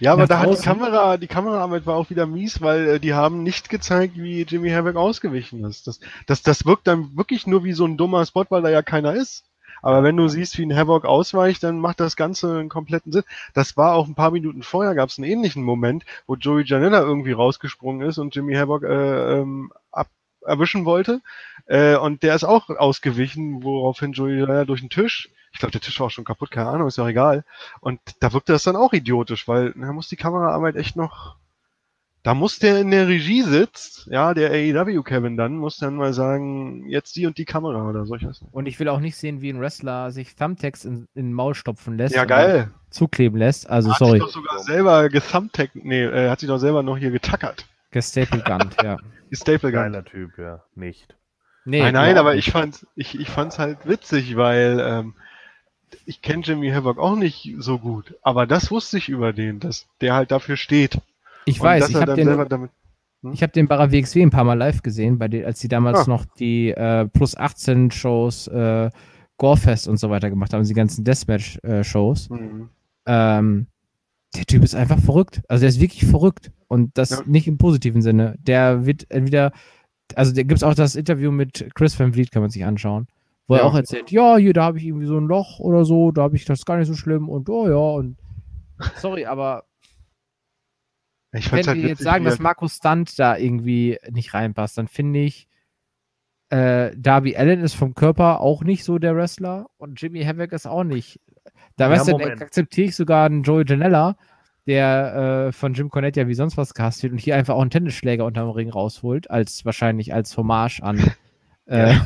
ja, aber da hat die Kamera, die Kameraarbeit war auch wieder mies, weil äh, die haben nicht gezeigt, wie Jimmy Havoc ausgewichen ist. Das, das, das wirkt dann wirklich nur wie so ein dummer Spot, weil da ja keiner ist. Aber wenn du siehst, wie ein Havoc ausweicht, dann macht das Ganze einen kompletten Sinn. Das war auch ein paar Minuten vorher, gab es einen ähnlichen Moment, wo Joey Janella irgendwie rausgesprungen ist und Jimmy Havoc äh, ähm, ab erwischen wollte. Äh, und der ist auch ausgewichen, woraufhin Joey Janella durch den Tisch ich glaube, der Tisch war auch schon kaputt, keine Ahnung, ist ja egal. Und da wirkte das dann auch idiotisch, weil da muss die Kameraarbeit echt noch da muss der in der Regie sitzt, ja, der AEW Kevin dann, muss dann mal sagen, jetzt die und die Kamera oder solches. Und ich will auch nicht sehen, wie ein Wrestler sich Thumbtacks in, in den Maul stopfen lässt. Ja, geil. Zukleben lässt. Also, hat sorry. Hat sich doch sogar selber gethumbtackt, nee, äh, hat sich doch selber noch hier getackert. Gestaplegunnt, ja. <laughs> Gestaplegunnt. Geiler Typ, ja. Nicht. Nee, nein, nein, aber ich fand ich, ich fand's halt witzig, weil ähm, ich kenne Jimmy Havoc auch nicht so gut, aber das wusste ich über den, dass der halt dafür steht. Ich weiß, ich habe den, hm? ich hab den Barra WXW ein paar Mal live gesehen, bei den, als sie damals ah. noch die äh, Plus 18 Shows, äh, Gorefest und so weiter gemacht haben, die ganzen Deathmatch-Shows. Äh, mhm. Ähm, der Typ ist einfach verrückt. Also der ist wirklich verrückt. Und das ja. nicht im positiven Sinne. Der wird entweder, also da gibt es auch das Interview mit Chris Van Vliet, kann man sich anschauen, wo ja. er auch erzählt, ja, hier, da habe ich irgendwie so ein Loch oder so, da habe ich das gar nicht so schlimm und oh ja, und <laughs> sorry, aber ich Wenn halt wir jetzt sagen, dass Markus Stunt da irgendwie nicht reinpasst, dann finde ich, äh, Darby Allen ist vom Körper auch nicht so der Wrestler und Jimmy Havoc ist auch nicht. Da ja, weißt du, akzeptiere ich sogar einen Joey Janella, der äh, von Jim Cornette ja wie sonst was gehasst wird und hier einfach auch einen Tennisschläger unterm Ring rausholt, als wahrscheinlich als Hommage an <laughs> äh.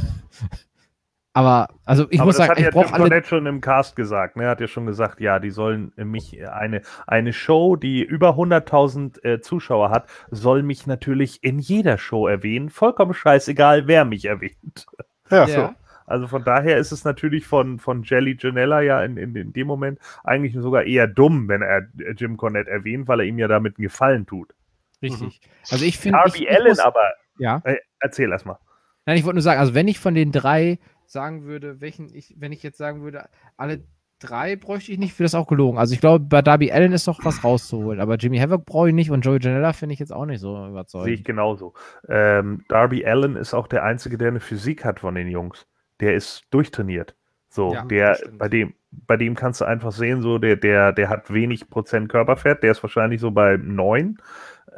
Aber also ich Aber muss sagen, ich ja brauche alle schon im Cast gesagt. Ne? Er hat ja schon gesagt, ja, die sollen mich eine eine Show, die über 100.000 äh, Zuschauer hat, soll mich natürlich in jeder Show erwähnen. Vollkommen scheißegal, wer mich erwähnt. Ja. So. Also von daher ist es natürlich von, von Jelly Janella ja in, in, in dem Moment eigentlich sogar eher dumm, wenn er Jim Cornette erwähnt, weil er ihm ja damit einen Gefallen tut. Richtig. Mhm. Also ich finde. Darby Allen aber. Ja. Äh, erzähl erst mal. Nein, ich wollte nur sagen, also wenn ich von den drei sagen würde, welchen ich, wenn ich jetzt sagen würde, alle drei bräuchte ich nicht, für das auch gelogen. Also ich glaube, bei Darby Allen ist doch was rauszuholen, aber Jimmy Havoc brauche ich nicht und Joey Janella finde ich jetzt auch nicht so überzeugend. Sehe ich genauso. Ähm, Darby Allen ist auch der Einzige, der eine Physik hat von den Jungs. Der ist durchtrainiert. So, ja, der, bei dem, bei dem kannst du einfach sehen, so, der, der, der hat wenig Prozent Körperfett, der ist wahrscheinlich so bei neun.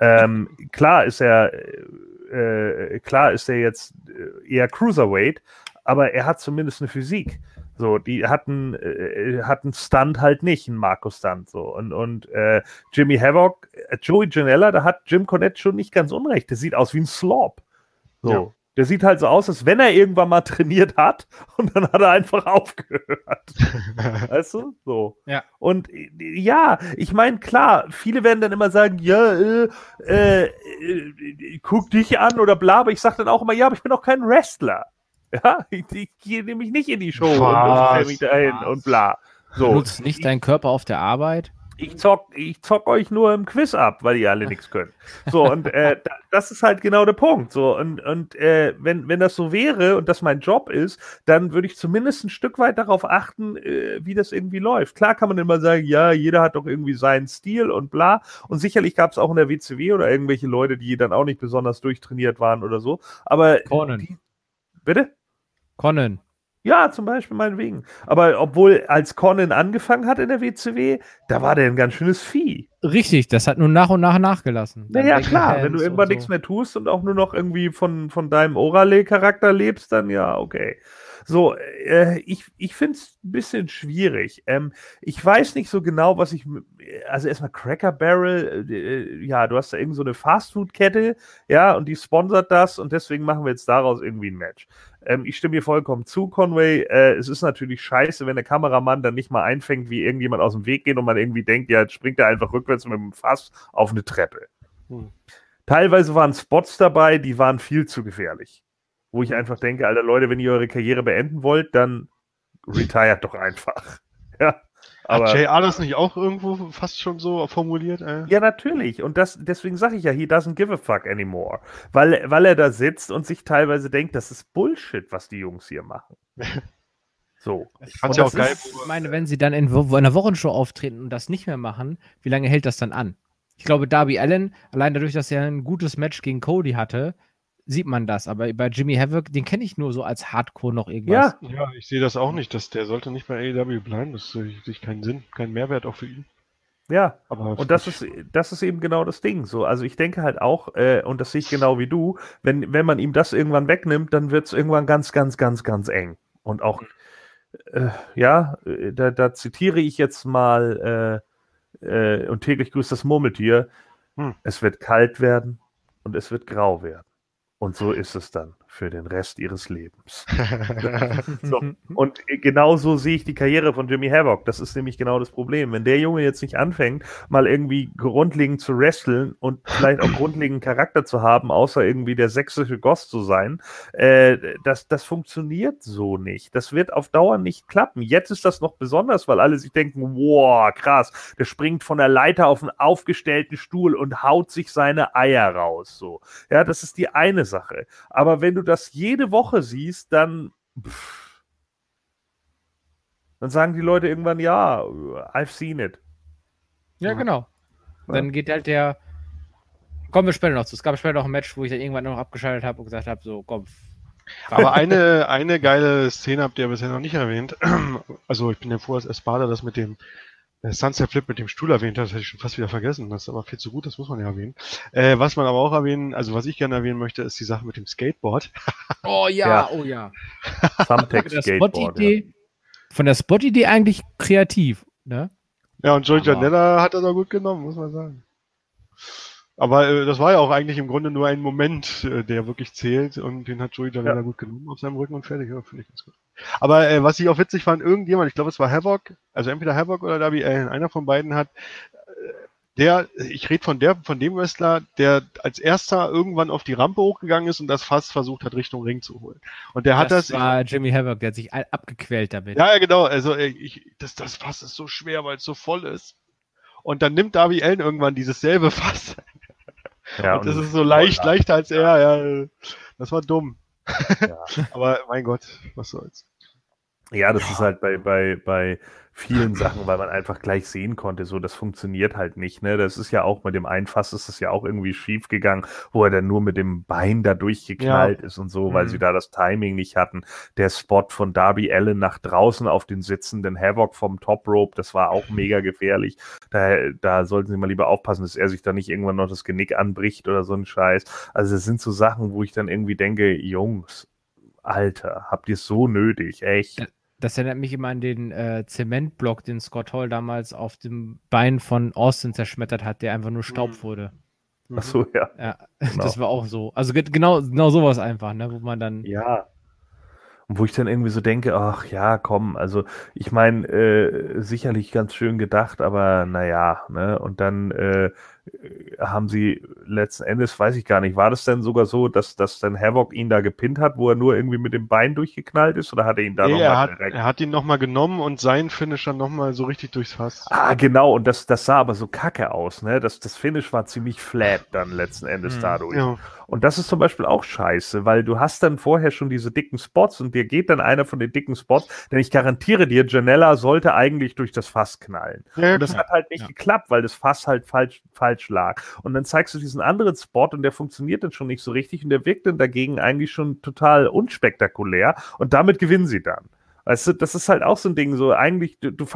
Ähm, klar ist er, äh, klar ist er jetzt eher Cruiserweight, aber er hat zumindest eine Physik. So, die hatten, äh, hatten Stunt halt nicht, ein Markus Stunt. So. Und, und äh, Jimmy Havoc, äh, Joey Janella, da hat Jim Cornette schon nicht ganz unrecht. Der sieht aus wie ein Slob. So. Ja. Der sieht halt so aus, als wenn er irgendwann mal trainiert hat <laughs> und dann hat er einfach aufgehört. <laughs> weißt du? So. Ja. Und ja, ich meine, klar, viele werden dann immer sagen, ja, äh, äh, äh, guck dich an oder bla, aber ich sage dann auch immer, ja, aber ich bin auch kein Wrestler. <laughs> Ja, ich, ich gehe nämlich nicht in die Show was, und mich dahin was? und bla. So. Du nutzt nicht deinen Körper auf der Arbeit? Ich zock, ich zock euch nur im Quiz ab, weil ihr alle <laughs> nichts könnt. So, und äh, das ist halt genau der Punkt. So, und, und äh, wenn, wenn das so wäre und das mein Job ist, dann würde ich zumindest ein Stück weit darauf achten, äh, wie das irgendwie läuft. Klar kann man immer sagen, ja, jeder hat doch irgendwie seinen Stil und bla. Und sicherlich gab es auch in der WCW oder irgendwelche Leute, die dann auch nicht besonders durchtrainiert waren oder so. Aber. Die, bitte? Conan. Ja, zum Beispiel meinetwegen. Aber obwohl, als Conan angefangen hat in der WCW, da war der ein ganz schönes Vieh. Richtig, das hat nun nach und nach nachgelassen. Naja, klar, wenn du irgendwann so. nichts mehr tust und auch nur noch irgendwie von, von deinem Orale-Charakter lebst, dann ja, okay. So, äh, ich, ich finde es ein bisschen schwierig. Ähm, ich weiß nicht so genau, was ich. Also erstmal Cracker Barrel, äh, äh, ja, du hast da irgend so eine Fastfood-Kette, ja, und die sponsert das und deswegen machen wir jetzt daraus irgendwie ein Match. Ähm, ich stimme dir vollkommen zu, Conway. Äh, es ist natürlich scheiße, wenn der Kameramann dann nicht mal einfängt, wie irgendjemand aus dem Weg geht und man irgendwie denkt, ja, jetzt springt er einfach rückwärts mit dem Fass auf eine Treppe. Hm. Teilweise waren Spots dabei, die waren viel zu gefährlich wo ich einfach denke, Alter Leute, wenn ihr eure Karriere beenden wollt, dann retired doch einfach. <laughs> Ja. Aber, Hat JR das nicht auch irgendwo fast schon so formuliert? Äh? Ja, natürlich. Und das, deswegen sage ich ja, he doesn't give a fuck anymore. Weil, weil er da sitzt und sich teilweise denkt, das ist Bullshit, was die Jungs hier machen. <laughs> So. Ich fand's ja auch geil. Ist, ich meine, wenn sie dann in, in einer Wochenshow auftreten und das nicht mehr machen, wie lange hält das dann an? Ich glaube, Darby Allen, allein dadurch, dass er ein gutes Match gegen Cody hatte, sieht man das. Aber bei Jimmy Havoc, den kenne ich nur so als Hardcore noch irgendwas. Ja, ja ich sehe das auch nicht. Dass der sollte nicht bei AEW bleiben. Das ist keinen Sinn, keinen Mehrwert auch für ihn. Ja, aber und das ist, das ist eben genau das Ding. So, also ich denke halt auch, äh, und das sehe ich genau wie du, wenn, wenn man ihm das irgendwann wegnimmt, dann wird es irgendwann ganz, ganz, ganz, ganz eng. Und auch, äh, ja, äh, da, da, zitiere ich jetzt mal äh, äh, und täglich grüßt das Murmeltier. Hm. Es wird kalt werden und es wird grau werden. Und so ist es dann für den Rest ihres Lebens. <laughs> so. Und genauso sehe ich die Karriere von Jimmy Havoc. Das ist nämlich genau das Problem. Wenn der Junge jetzt nicht anfängt, mal irgendwie grundlegend zu wresteln und vielleicht auch grundlegenden Charakter zu haben, außer irgendwie der sächsische Ghost zu sein, äh, das, das funktioniert so nicht. Das wird auf Dauer nicht klappen. Jetzt ist das noch besonders, weil alle sich denken, wow, krass, der springt von der Leiter auf einen aufgestellten Stuhl und haut sich seine Eier raus. So. Ja, das ist die eine Sache. Aber wenn du du das jede Woche siehst, dann, pff, dann sagen die Leute irgendwann, ja, I've seen it. Ja, genau. Ja. Dann geht halt der. Kommen wir später noch zu. Es gab später noch ein Match, wo ich dann irgendwann noch abgeschaltet habe und gesagt habe, so, komm. Aber eine, eine geile Szene habt ihr bisher noch nicht erwähnt. <clears throat> Also ich bin ja froh, dass Espada das mit dem Sunset Flip mit dem Stuhl erwähnt hat, das hätte ich schon fast wieder vergessen. Das ist aber viel zu gut, das muss man ja erwähnen. Äh, was man aber auch erwähnen, also was ich gerne erwähnen möchte, ist die Sache mit dem Skateboard. <laughs> Oh ja, ja. oh ja. Thumbtack Skateboard. Ja. Von der Spot-Idee eigentlich kreativ, ne? Ja, und Joey Janella hat das auch gut genommen, muss man sagen. Aber äh, das war ja auch eigentlich im Grunde nur ein Moment, äh, der wirklich zählt und den hat Joey Janella ja. gut genommen auf seinem Rücken und fertig. Ja, finde ich ganz gut. Aber äh, was ich auch witzig fand, irgendjemand, ich glaube es war Havoc, also entweder Havoc oder Darby Allen, einer von beiden hat, äh, der, ich rede von der, von dem Wrestler, der als erster irgendwann auf die Rampe hochgegangen ist und das Fass versucht hat, Richtung Ring zu holen. Und der das hat das. Das war Jimmy Havoc, der hat sich abgequält damit. Ja, ja, genau. Also äh, ich, das, das Fass ist so schwer, weil es so voll ist. Und dann nimmt Darby Allen irgendwann dieses selbe Fass. Ja, und das ist so leicht, leichter als er, ja. Das war dumm. <laughs> Ja. Aber mein Gott, was soll's. Ja, das ja. ist halt bei, bei, bei vielen Sachen, weil man einfach gleich sehen konnte, so das funktioniert halt nicht. Ne? Das ist ja auch mit dem Einfass ist es ja auch irgendwie schief gegangen, wo er dann nur mit dem Bein da durchgeknallt ja. ist und so, weil mhm. sie da das Timing nicht hatten. Der Spot von Darby Allen nach draußen auf den sitzenden Havoc vom Top Rope, das war auch mega gefährlich. Da, da sollten sie mal lieber aufpassen, dass er sich da nicht irgendwann noch das Genick anbricht oder so ein Scheiß. Also es sind so Sachen, wo ich dann irgendwie denke, Jungs, Alter, habt ihr es so nötig, echt? Das erinnert mich immer an den äh, Zementblock, den Scott Hall damals auf dem Bein von Austin zerschmettert hat, der einfach nur Staub mhm. wurde. Ach so, ja. Ja, <laughs> genau. das war auch so. Also genau, genau sowas einfach, ne, wo man dann. Ja. Und wo ich dann irgendwie so denke, ach ja, komm, also ich meine, äh, sicherlich ganz schön gedacht, aber naja, ne, und dann äh, haben sie letzten Endes, weiß ich gar nicht, war das denn sogar so, dass, dass dann Havoc ihn da gepinnt hat, wo er nur irgendwie mit dem Bein durchgeknallt ist oder hat er ihn da nee, nochmal er hat, direkt? Er hat ihn nochmal genommen und seinen Finisher nochmal so richtig durchs Fass. Ah, genau, und das, das sah aber so kacke aus, ne? Das, das Finish war ziemlich flat dann letzten Endes hm, dadurch. Ja. Und das ist zum Beispiel auch scheiße, weil du hast dann vorher schon diese dicken Spots und dir geht dann einer von den dicken Spots, denn ich garantiere dir, Janella sollte eigentlich durch das Fass knallen. Ja, und das hat halt nicht ja. geklappt, weil das Fass halt falsch, falsch lag. Und dann zeigst du diesen anderen Spot und der funktioniert dann schon nicht so richtig und der wirkt dann dagegen eigentlich schon total unspektakulär und damit gewinnen sie dann. Weißt du, das ist halt auch so ein Ding, so eigentlich, du, du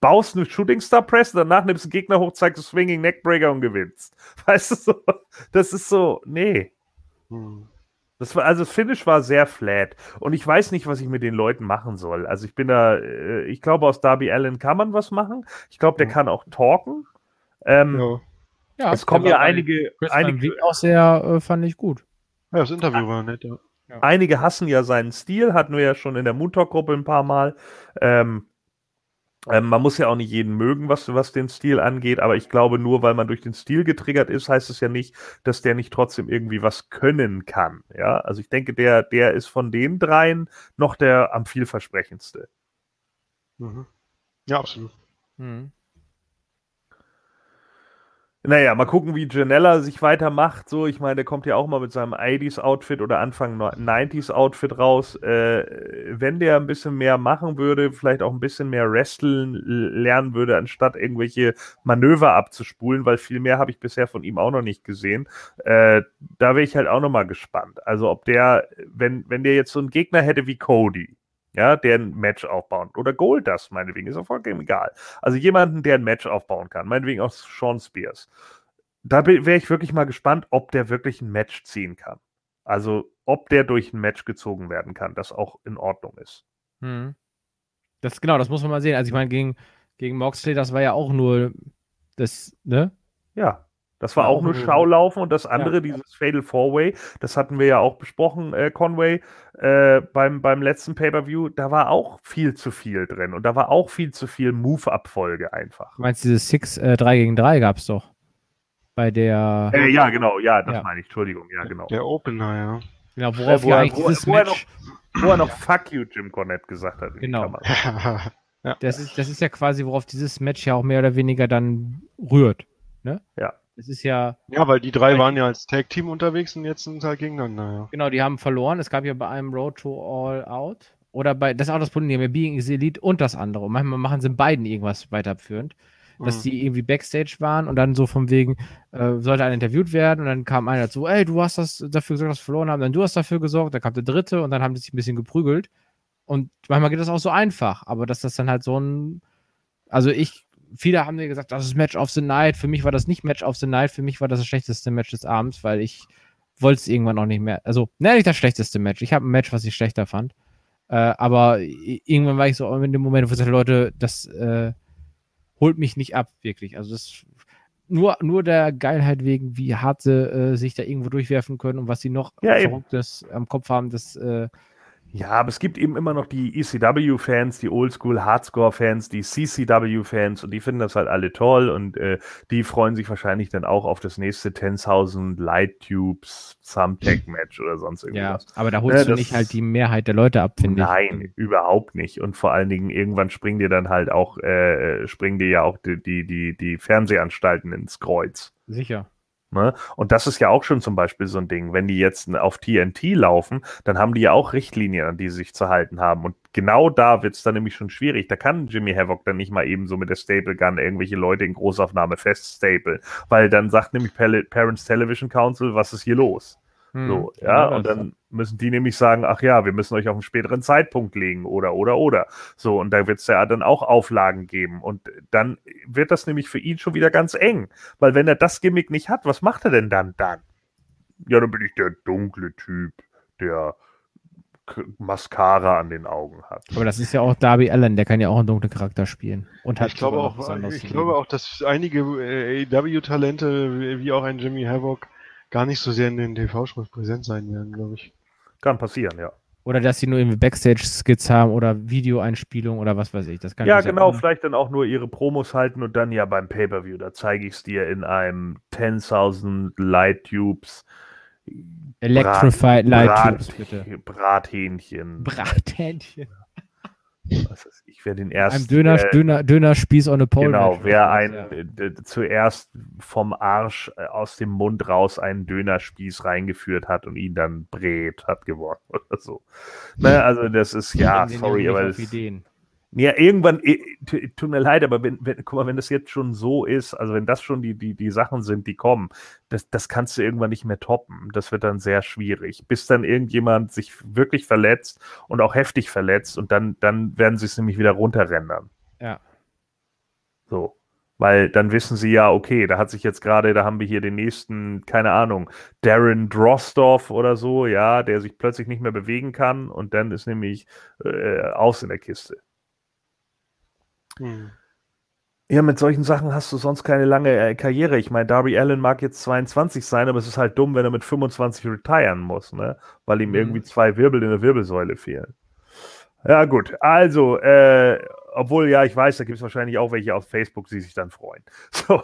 baust eine Shooting Star Press, danach nimmst du einen Gegner hoch, zeigst du Swinging Neckbreaker und gewinnst. <laughs> Weißt du so? Das ist so, nee. Hm. Das war, also das Finish war sehr flat. Und ich weiß nicht, was ich mit den Leuten machen soll. Also ich bin da, äh, ich glaube, aus Darby Allen kann man was machen. Ich glaube, der kann auch talken. Ähm, ja. Ja. es kommen ja einige. einige auch sehr, äh, fand ich gut. Ja, das Interview war nett, ja. Einige hassen ja seinen Stil, hatten wir ja schon in der Moontalk-Gruppe ein paar Mal. Ähm, ähm, man muss ja auch nicht jeden mögen, was, was den Stil angeht, aber ich glaube, nur weil man durch den Stil getriggert ist, heißt es ja nicht, dass der nicht trotzdem irgendwie was können kann. Ja, also ich denke, der, der ist von den dreien noch der am vielversprechendste. Mhm. Ja, absolut. Mhm. Naja, mal gucken, wie Janella sich weitermacht. So, ich meine, der kommt ja auch mal mit seinem 80s-Outfit oder Anfang 90s-Outfit raus. Äh, wenn der ein bisschen mehr machen würde, vielleicht auch ein bisschen mehr wresteln lernen würde, anstatt irgendwelche Manöver abzuspulen, weil viel mehr habe ich bisher von ihm auch noch nicht gesehen. Äh, da wäre ich halt auch noch mal gespannt. Also, ob der, wenn, wenn der jetzt so einen Gegner hätte wie Cody, ja, der ein Match aufbauen. Oder Gold das, meinetwegen, ist auch vollkommen egal. Also jemanden, der ein Match aufbauen kann, meinetwegen auch Sean Spears. Da wäre ich wirklich mal gespannt, ob der wirklich ein Match ziehen kann. Also, ob der durch ein Match gezogen werden kann, das auch in Ordnung ist. Hm. Das genau, das muss man mal sehen. Also ich meine, gegen, gegen Moxley, das war ja auch nur das, ne? Ja. Das war auch nur Schaulaufen und das andere, ja. dieses Fatal Four Way, das hatten wir ja auch besprochen, äh, Conway, äh, beim, beim letzten Pay-Per-View, da war auch viel zu viel drin und da war auch viel zu viel Move-Abfolge einfach. Du meinst, dieses 6 äh, 3 gegen 3 gab es doch? Bei der. Äh, ja, genau, ja, das ja. meine ich, Entschuldigung, ja, genau. Der Opener, ja. Genau, worauf wo, er, wo, wo, er noch, wo er noch Fuck you, Jim Cornette gesagt hat. Genau. <laughs> ja. das, ist, das ist ja quasi, worauf dieses Match ja auch mehr oder weniger dann rührt. Ne? Ja. Es ist ja. Ja, weil die drei waren ja als Tag-Team unterwegs und jetzt sind sie halt gegeneinander. Ja. Genau, die haben verloren. Es gab ja bei einem Road to All Out. Oder bei, das ist auch das Problem, die haben ja Being is Elite und das andere. Und manchmal machen sie in beiden irgendwas weiterführend. Dass mhm. die irgendwie Backstage waren und dann so von wegen, äh, sollte einer interviewt werden und dann kam einer dazu, ey, du hast das dafür gesorgt, dass wir verloren haben, dann du hast dafür gesorgt, dann kam der dritte und dann haben die sich ein bisschen geprügelt. Und manchmal geht das auch so einfach, aber dass das dann halt so ein, also ich viele haben mir gesagt, das ist Match of the Night. Für mich war das nicht Match of the Night. Für mich war das das schlechteste Match des Abends, weil ich wollte es irgendwann auch nicht mehr. Also, ne, nicht das schlechteste Match. Ich habe ein Match, was ich schlechter fand. Äh, aber irgendwann war ich so in dem Moment, wo ich sagte, Leute, das äh, holt mich nicht ab, wirklich. Also, das nur, nur der Geilheit wegen, wie hart sie äh, sich da irgendwo durchwerfen können und was sie noch ja, Verrücktes am Kopf haben, das äh, ja, aber es gibt eben immer noch die ECW-Fans, die Oldschool-Hardscore-Fans, die CCW-Fans und die finden das halt alle toll und äh, die freuen sich wahrscheinlich dann auch auf das nächste 10.000 Light Tubes Thumbtack-Match oder sonst irgendwas. Ja, aber da holst ja, du nicht halt die Mehrheit der Leute ab, finde ich. Nein, überhaupt nicht. Und vor allen Dingen irgendwann springen dir dann halt auch, äh, springen dir ja auch die, die, die, die Fernsehanstalten ins Kreuz. Sicher. Ne? Und das ist ja auch schon zum Beispiel so ein Ding. Wenn die jetzt auf TNT laufen, dann haben die ja auch Richtlinien, an die sie sich zu halten haben. Und genau da wird es dann nämlich schon schwierig. Da kann Jimmy Havoc dann nicht mal eben so mit der Staple Gun irgendwelche Leute in Großaufnahme feststapeln. Weil dann sagt nämlich Parents Television Council, was ist hier los? Hm, so, ja, und dann müssen die nämlich sagen, ach ja, wir müssen euch auf einen späteren Zeitpunkt legen oder, oder, oder. So, und da wird es ja dann auch Auflagen geben. Und dann wird das nämlich für ihn schon wieder ganz eng. Weil wenn er das Gimmick nicht hat, was macht er denn dann dann? Ja, dann bin ich der dunkle Typ, der Mascara an den Augen hat. Aber das ist ja auch Darby Allen, der kann ja auch einen dunklen Charakter spielen. Und ich glaube auch, ich glaube auch, dass einige äh, AEW-Talente, wie auch ein Jimmy Havoc, gar nicht so sehr in den TV-Shows präsent sein werden, glaube ich. Kann passieren, ja. Oder dass sie nur irgendwie Backstage-Skits haben oder Videoeinspielungen oder was weiß ich. Das kann ja, genau, sein. vielleicht dann auch nur ihre Promos halten und dann ja beim Pay-Per-View, da zeige ich es dir in einem 10.000 Light Tubes. Electrified Light Tubes, bitte. Brathähnchen. Brathähnchen. Ich werde den ersten. Ein Döner, äh, Döner, Döner-Spieß on a pole. Genau, wer ein, ja. zuerst vom Arsch äh, aus dem Mund raus einen Dönerspieß reingeführt hat und ihn dann brät, hat gewonnen <laughs> oder so. Ne, also das ist, ja, sorry, aber das, Ideen. Ja, irgendwann, tut mir leid, aber wenn, wenn, guck mal, wenn das jetzt schon so ist, also wenn das schon die, die, die Sachen sind, die kommen, das, das kannst du irgendwann nicht mehr toppen. Das wird dann sehr schwierig. Bis dann irgendjemand sich wirklich verletzt und auch heftig verletzt und dann, dann werden sie es nämlich wieder runterrendern. Ja. So. Weil dann wissen sie ja, okay, da hat sich jetzt gerade, da haben wir hier den nächsten, keine Ahnung, Darren Drostoff oder so, ja, der sich plötzlich nicht mehr bewegen kann und dann ist nämlich äh, aus in der Kiste. Hm. Ja, mit solchen Sachen hast du sonst keine lange äh, Karriere. Ich meine, Darby Allen mag jetzt 22 sein, aber es ist halt dumm, wenn er mit 25 retiren muss, ne? Weil ihm hm. irgendwie zwei Wirbel in der Wirbelsäule fehlen. Ja, gut. Also, äh, obwohl, ja, ich weiß, da gibt es wahrscheinlich auch welche auf Facebook, die sich dann freuen. <laughs> So.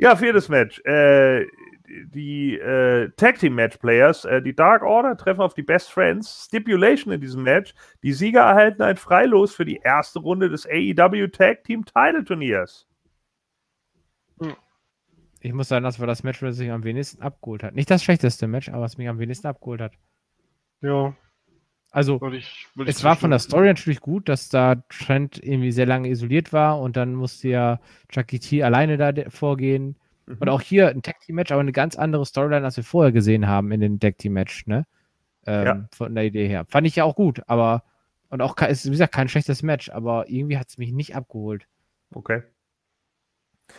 Ja, viertes Match. Äh, die äh, Tag Team Match Players, äh, die Dark Order treffen auf die Best Friends. Stipulation in diesem Match: Die Sieger erhalten ein Freilos für die erste Runde des AEW Tag Team Title Turniers. Hm. Ich muss sagen, das war das Match, das mich am wenigsten abgeholt hat. Nicht das schlechteste Match, aber was mich am wenigsten abgeholt hat. Ja. Also, ich, es war von der Story natürlich gut, dass da Trent irgendwie sehr lange isoliert war und dann musste ja Chucky T alleine da vorgehen. Mhm. Und auch hier ein Tag Team Match, aber eine ganz andere Storyline, als wir vorher gesehen haben in den Tag Team Match, ne? Ähm, ja. Von der Idee her. Fand ich ja auch gut, aber und auch, ist, wie gesagt, kein schlechtes Match, aber irgendwie hat es mich nicht abgeholt. Okay.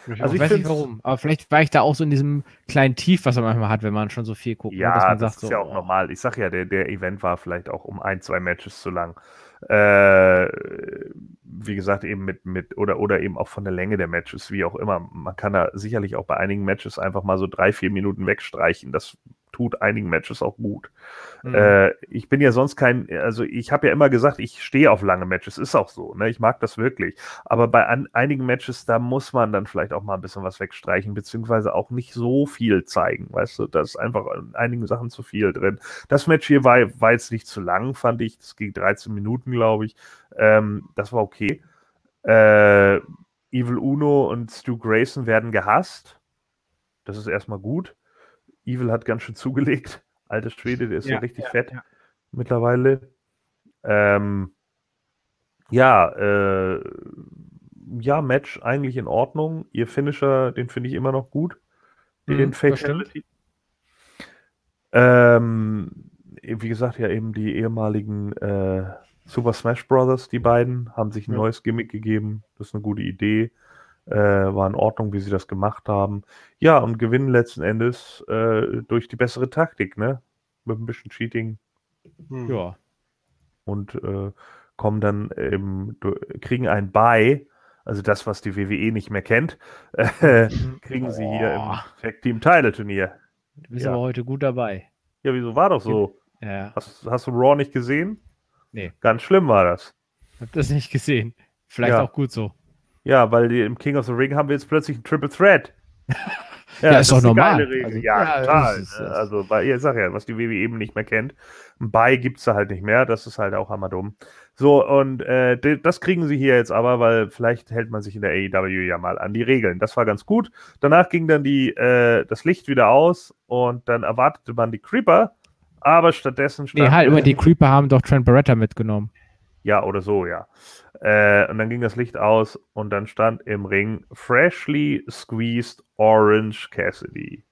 Ich also ich weiß nicht warum, aber vielleicht war ich da auch so in diesem kleinen Tief, was man manchmal hat, wenn man schon so viel guckt. Ne, ja, das ist so, ja auch oh. normal. Ich sag ja, der, der Event war vielleicht auch um ein, zwei Matches zu lang. Äh, wie gesagt, eben mit, mit, oder, oder eben auch von der Länge der Matches, wie auch immer. Man kann da sicherlich auch bei einigen Matches einfach mal so drei, vier Minuten wegstreichen. Das tut einigen Matches auch gut. Mhm. Äh, ich bin ja sonst kein, also ich habe ja immer gesagt, ich stehe auf lange Matches, ist auch so, ne? Ich mag das wirklich. Aber bei an, einigen Matches, da muss man dann vielleicht auch mal ein bisschen was wegstreichen, beziehungsweise auch nicht so viel zeigen, weißt du, da ist einfach in einigen Sachen zu viel drin. Das Match hier war, war jetzt nicht zu lang, fand ich. Das ging 13 Minuten, glaube ich. Ähm, das war okay. Äh, Evil Uno und Stu Grayson werden gehasst. Das ist erstmal gut. Evil hat ganz schön zugelegt. Alter Schwede, der ist ja, so richtig ja, fett ja. mittlerweile. Ähm, ja, äh, ja, Match eigentlich in Ordnung. Ihr Finisher, den finde ich immer noch gut. Den mhm, Fatality. Ähm, wie gesagt, ja eben die ehemaligen äh, Super Smash Brothers, die beiden, haben sich ein neues Gimmick gegeben. Das ist eine gute Idee. Äh, war in Ordnung, wie sie das gemacht haben. Ja, und gewinnen letzten Endes äh, durch die bessere Taktik, ne? Mit ein bisschen Cheating. Hm. Ja. Und äh, kommen dann eben, kriegen ein Buy, also das, was die WWE nicht mehr kennt, <laughs> kriegen sie hier im Tag Team Title Turnier. Du bist ja. aber heute gut dabei. Ja, wieso war doch so? Ja. Hast, hast du Raw nicht gesehen? Nee. Ganz schlimm war das. Hab das nicht gesehen. Vielleicht ja. auch gut so. Ja, weil im King of the Ring haben wir jetzt plötzlich ein Triple Threat. <laughs> Ja, ja ist doch normal. Also, ja, ja, total. Ist, ne? also, bei, ich sag ja, was die WWE eben nicht mehr kennt. Ein Buy gibt es da halt nicht mehr. Das ist halt auch hammer dumm. So, und äh, das kriegen sie hier jetzt aber, weil vielleicht hält man sich in der AEW ja mal an die Regeln. Das war ganz gut. Danach ging dann die, äh, das Licht wieder aus und dann erwartete man die Creeper, aber stattdessen stand. Nee, halt, immer <laughs> die Creeper haben doch Trent Barretta mitgenommen. Ja, oder so, ja. Äh, und dann ging das Licht aus und dann stand im Ring Freshly Squeezed Orange Cassidy.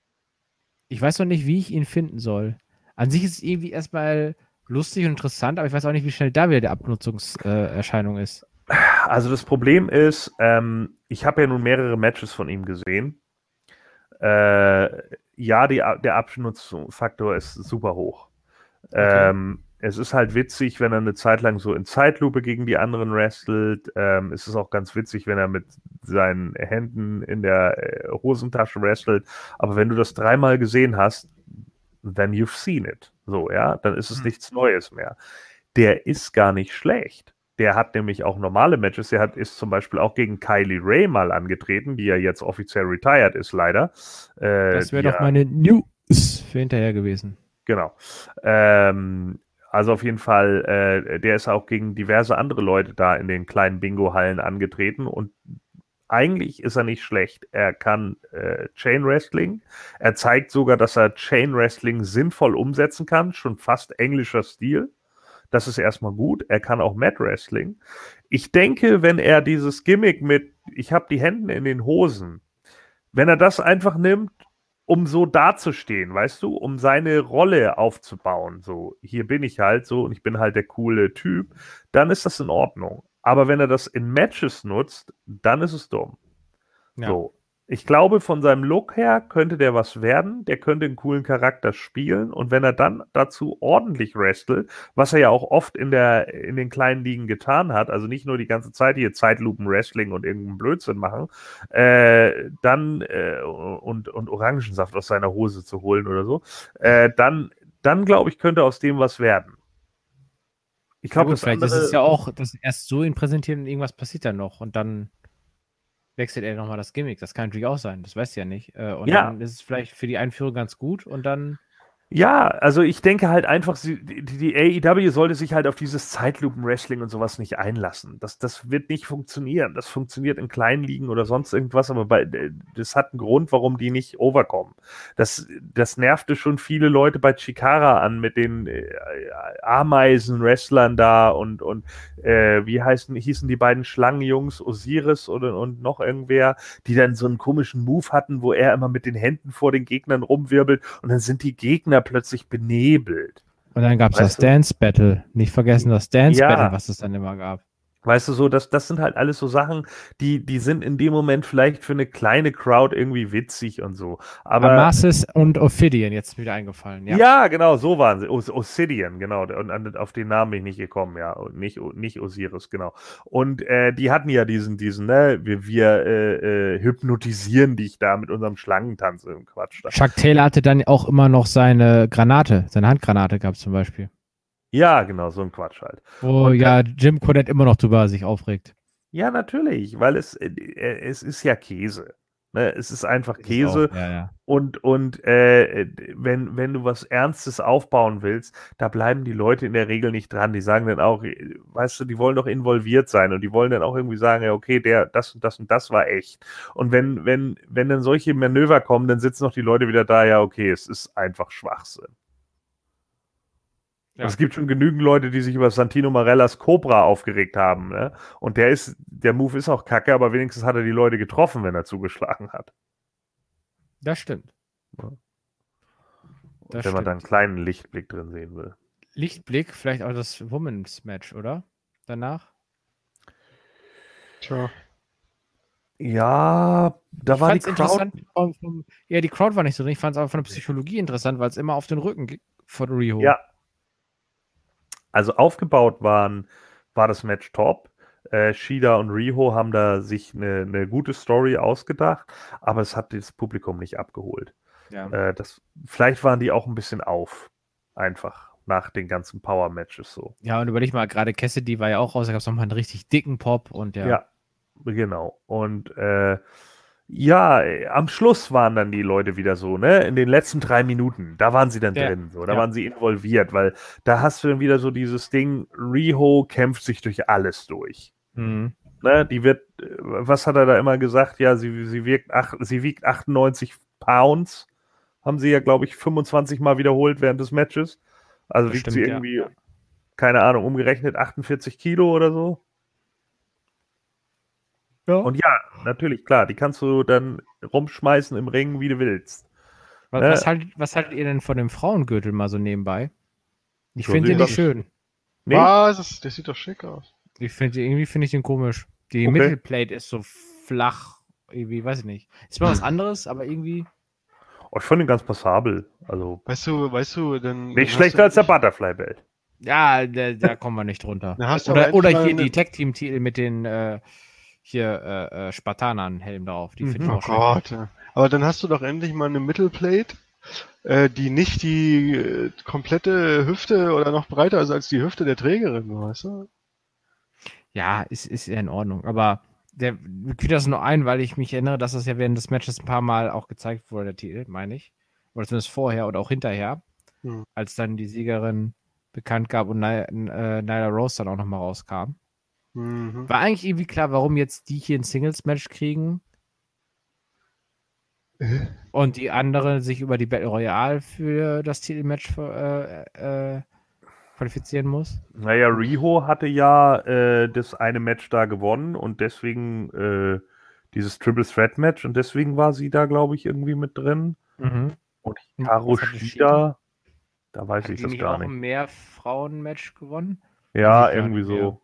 Ich weiß noch nicht, wie ich ihn finden soll. An sich ist es irgendwie erstmal lustig und interessant, aber ich weiß auch nicht, wie schnell da wieder die Abnutzungserscheinung äh, ist. Also das Problem ist, ähm, ich habe ja nun mehrere Matches von ihm gesehen. Äh, ja, die, der Abnutzungsfaktor ist super hoch. Okay. Ähm, es ist halt witzig, wenn er eine Zeit lang so in Zeitlupe gegen die anderen wrestelt. Ähm, es ist auch ganz witzig, wenn er mit seinen Händen in der äh, Hosentasche wrestelt. Aber wenn du das dreimal gesehen hast, then you've seen it. So, ja, dann ist es mhm. nichts Neues mehr. Der ist gar nicht schlecht. Der hat nämlich auch normale Matches. Der hat, ist zum Beispiel auch gegen Kylie Ray mal angetreten, die ja jetzt offiziell retired ist, leider. Äh, das wäre doch meine News für hinterher gewesen. Genau. Ähm, also auf jeden Fall, äh, der ist auch gegen diverse andere Leute da in den kleinen Bingo-Hallen angetreten und eigentlich ist er nicht schlecht. Er kann äh, Chain Wrestling. Er zeigt sogar, dass er Chain Wrestling sinnvoll umsetzen kann, schon fast englischer Stil. Das ist erstmal gut. Er kann auch Mat Wrestling. Ich denke, wenn er dieses Gimmick mit, ich habe die Hände in den Hosen, wenn er das einfach nimmt um so dazustehen, weißt du, um seine Rolle aufzubauen. So, hier bin ich halt so und ich bin halt der coole Typ, dann ist das in Ordnung. Aber wenn er das in Matches nutzt, dann ist es dumm. Ja. So ich glaube, von seinem Look her könnte der was werden. Der könnte einen coolen Charakter spielen. Und wenn er dann dazu ordentlich wrestelt, was er ja auch oft in, der, in den kleinen Ligen getan hat, also nicht nur die ganze Zeit hier Zeitlupen-Wrestling und irgendeinen Blödsinn machen, äh, dann äh, und, und Orangensaft aus seiner Hose zu holen oder so, äh, dann, dann glaube ich, könnte aus dem was werden. Ich glaube, ja, vielleicht andere... ist es ja auch, dass erst so ihn präsentieren und irgendwas passiert dann noch und dann wechselt er nochmal das Gimmick. Das kann natürlich auch sein, das weißt du ja nicht. Äh, und ja. dann ist es vielleicht für die Einführung ganz gut und dann ja, also ich denke halt einfach, die, die AEW sollte sich halt auf dieses Zeitlupen-Wrestling und sowas nicht einlassen. Das, das wird nicht funktionieren. Das funktioniert in kleinen Ligen oder sonst irgendwas, aber bei, das hat einen Grund, warum die nicht overkommen. Das, das nervte schon viele Leute bei Chikara an mit den äh, Ameisen-Wrestlern da und, und äh, wie heißen, hießen die beiden Schlangenjungs, Osiris oder, und noch irgendwer, die dann so einen komischen Move hatten, wo er immer mit den Händen vor den Gegnern rumwirbelt und dann sind die Gegner Gegner plötzlich benebelt. Und dann gab es das Dance Battle. Nicht vergessen das Dance Battle, ja. was es dann immer gab. Weißt du, so, das, das sind halt alles so Sachen, die, die sind in dem Moment vielleicht für eine kleine Crowd irgendwie witzig und so. Aber Amasis und Ophidian jetzt wieder eingefallen, ja. Ja, genau, so waren sie. Os Obsidian, genau. Und auf den Namen bin ich nicht gekommen, ja. Und nicht, nicht Osiris, genau. Und äh, die hatten ja diesen, diesen, ne, wir, wir äh, äh, hypnotisieren dich da mit unserem Schlangentanz im Quatsch. Da. Chuck Taylor hatte dann auch immer noch seine Granate, seine Handgranate gab es zum Beispiel. Ja, genau, so ein Quatsch halt. Wo und ja Jim Cornette immer noch drüber sich aufregt. Ja, natürlich, weil es, äh, äh, es ist ja Käse. Ne? Es ist einfach Käse. Auch, ja, ja. Und, und äh, wenn, wenn du was Ernstes aufbauen willst, da bleiben die Leute in der Regel nicht dran. Die sagen dann auch, äh, weißt du, die wollen doch involviert sein und die wollen dann auch irgendwie sagen, ja, okay, der, das und das und das war echt. Und wenn, wenn, wenn dann solche Manöver kommen, dann sitzen noch die Leute wieder da, ja, okay, es ist einfach Schwachsinn. Ja. Es gibt schon genügend Leute, die sich über Santino Marellas Cobra aufgeregt haben. Ne? Und der ist, der Move ist auch kacke, aber wenigstens hat er die Leute getroffen, wenn er zugeschlagen hat. Das stimmt. Ja. Das wenn stimmt. man da einen kleinen Lichtblick drin sehen will. Lichtblick, vielleicht auch das Women's Match, oder? Danach? Tja. Ja, da ich war die Crowd. Vom, vom, ja, die Crowd war nicht so drin. Ich fand es aber von der Psychologie interessant, weil es immer auf den Rücken von Riho. Ja, also aufgebaut waren, war das Match top. Äh, Shida und Riho haben da sich eine, eine, gute Story ausgedacht, aber es hat das Publikum nicht abgeholt. Ja. Äh, das, vielleicht waren die auch ein bisschen auf, einfach nach den ganzen Power-Matches so. Ja, und überleg mal, gerade Cassidy war ja auch raus, da gab es nochmal einen richtig dicken Pop und ja. Ja, genau. Und äh, Ja, am Schluss waren dann die Leute wieder so, ne? In den letzten drei Minuten, da waren sie dann Ja, drin, so, da ja. waren sie involviert, weil da hast du dann wieder so dieses Ding, Riho kämpft sich durch alles durch. Mhm. Ne? Die wird, was hat er da immer gesagt? Ja, sie, sie, wirkt ach, sie wiegt 98 Pounds, haben sie ja, glaube ich, 25 Mal wiederholt während des Matches. Also Das wiegt stimmt, sie ja. irgendwie, keine Ahnung, umgerechnet 48 Kilo oder so. Ja. Und ja, natürlich, klar, die kannst du dann rumschmeißen im Ring, wie du willst. Was, Äh. was, haltet, was haltet ihr denn von dem Frauengürtel mal so nebenbei? Ich So finde den nicht schön. Nee, Was? Das, das sieht doch schick aus. Ich finde irgendwie finde ich den komisch. Die Okay. Mittelplate ist so flach, irgendwie, weiß ich nicht. Ist mal was anderes, aber irgendwie. oh, ich fand ihn ganz passabel. Also Weißt du, weißt du, dann. nicht schlechter als der Butterfly-Belt. Ja, da, da kommen wir nicht drunter. <laughs> Oder, oder hier die Tag-Team-Titel mit den äh, hier äh, äh, Spartanern-Helm drauf. Die finde ich Oh auch. Gott. Aber dann hast du doch endlich mal eine Mittelplate, äh, die nicht die äh, komplette Hüfte oder noch breiter ist als die Hüfte der Trägerin, weißt du? Ja, ist, ist ja in Ordnung. Aber der fiel das nur ein, weil ich mich erinnere, dass das ja während des Matches ein paar Mal auch gezeigt wurde, der Titel, meine ich. Oder zumindest vorher oder auch hinterher, Hm. als dann die Siegerin bekannt gab und äh, Nyla Rose dann auch nochmal rauskam. Mhm. War eigentlich irgendwie klar, warum jetzt die hier ein Singles-Match kriegen Äh? und die andere sich über die Battle Royale für das Titelmatch äh, äh, qualifizieren muss. Naja, Riho hatte ja äh, das eine Match da gewonnen und deswegen äh, dieses Triple Threat Match und deswegen war sie da, glaube ich, irgendwie mit drin. Und Und Hikaru hatte Shida, da weiß Hat ich das nicht gar auch nicht. ein Mehr-Frauen-Match gewonnen? Ja, irgendwie mehr. so.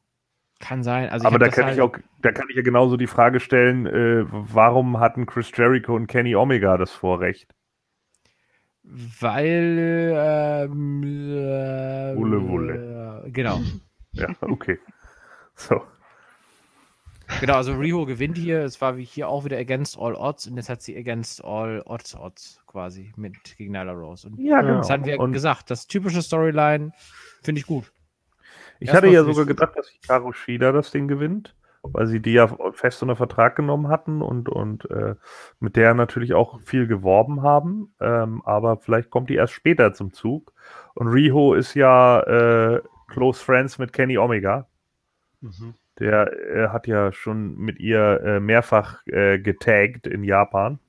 Kann sein. Also Aber da kann halt, ich auch, da kann ich ja genauso die Frage stellen, äh, warum hatten Chris Jericho und Kenny Omega das Vorrecht? Weil. Ähm, äh, Wulle, Wulle. Äh, genau. <laughs> Ja, okay. So. Genau, also Riho gewinnt hier. Es war wie hier auch wieder Against All Odds und jetzt hat sie Against All Odds Odds quasi mit gegen Nyla Rose. Und Ja, genau. das hatten wir Und gesagt. Das typische Storyline finde ich gut. Ich hatte ja sogar gedacht, dass Hikaru Shida das Ding gewinnt, weil sie die ja fest unter Vertrag genommen hatten und, und äh, mit der natürlich auch viel geworben haben. Ähm, aber vielleicht kommt die erst später zum Zug. Und Riho ist ja äh, Close Friends mit Kenny Omega. Mhm. Der äh, hat ja schon mit ihr äh, mehrfach äh, getaggt in Japan.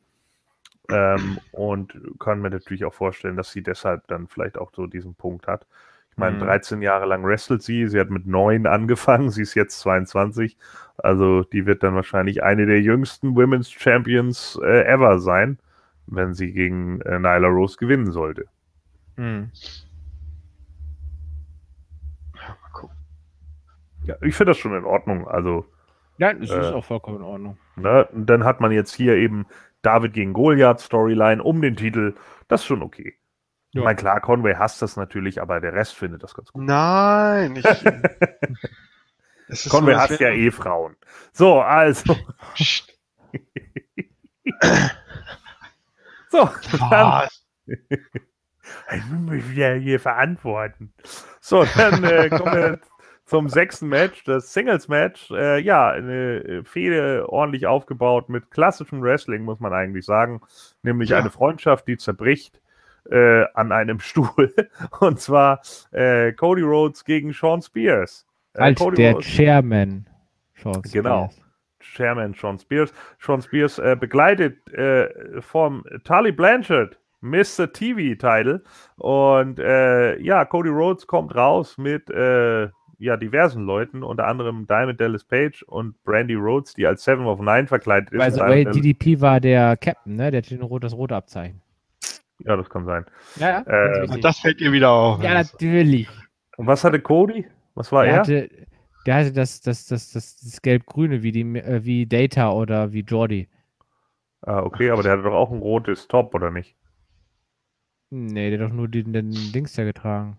Ähm, und kann mir natürlich auch vorstellen, dass sie deshalb dann vielleicht auch so diesen Punkt hat. Ich meine, Mhm. 13 Jahre lang wrestelt sie. Sie hat mit 9 angefangen. Sie ist jetzt 22. Also, die wird dann wahrscheinlich eine der jüngsten Women's Champions äh, ever sein, wenn sie gegen äh, Nyla Rose gewinnen sollte. Hm. Ja, ich finde das schon in Ordnung. Also, Nein, es Äh, ist auch vollkommen in Ordnung. Ne? Und dann hat man jetzt hier eben David gegen Goliath Storyline um den Titel. Das ist schon okay. Ja. Ich meine, klar, Conway hasst das natürlich, aber der Rest findet das ganz gut. Nein, ich. <laughs> Conway hasst ja eh Frauen. So, also. <laughs> So, dann ich muss mich wieder hier verantworten. So, dann äh, kommen wir zum sechsten Match, das Singles-Match. Äh, ja, eine Fehde ordentlich aufgebaut mit klassischem Wrestling, muss man eigentlich sagen. Nämlich Ja. eine Freundschaft, die zerbricht äh, an einem <laughs> Stuhl. Und zwar äh, Cody Rhodes gegen Sean Spears. Äh, Als Cody der Rhodes- Chairman. Genau. Spears. Chairman Sean Spears. Sean Spears äh, begleitet äh, vom Tully Blanchard, Mr. TV-Title. Und äh, ja, Cody Rhodes kommt raus mit ja, diversen Leuten, unter anderem Diamond Dallas Page und Brandy Rhodes, die als Seven of Nine verkleidet ist. Way, Dallas- DDP war der Captain, ne? Der hat das rote Abzeichen. Ja, das kann sein. Ja, ja. Äh, das fällt ihr wieder auf. ja, natürlich. Und was hatte Cody? Was war Der er? hatte, der hatte das, das, das, das, das Gelb-Grüne wie, die, äh, wie Data oder wie Jordi. Ah, okay, aber der hatte doch auch ein rotes Top, oder nicht? Nee, der hat doch nur den, den Dings da getragen.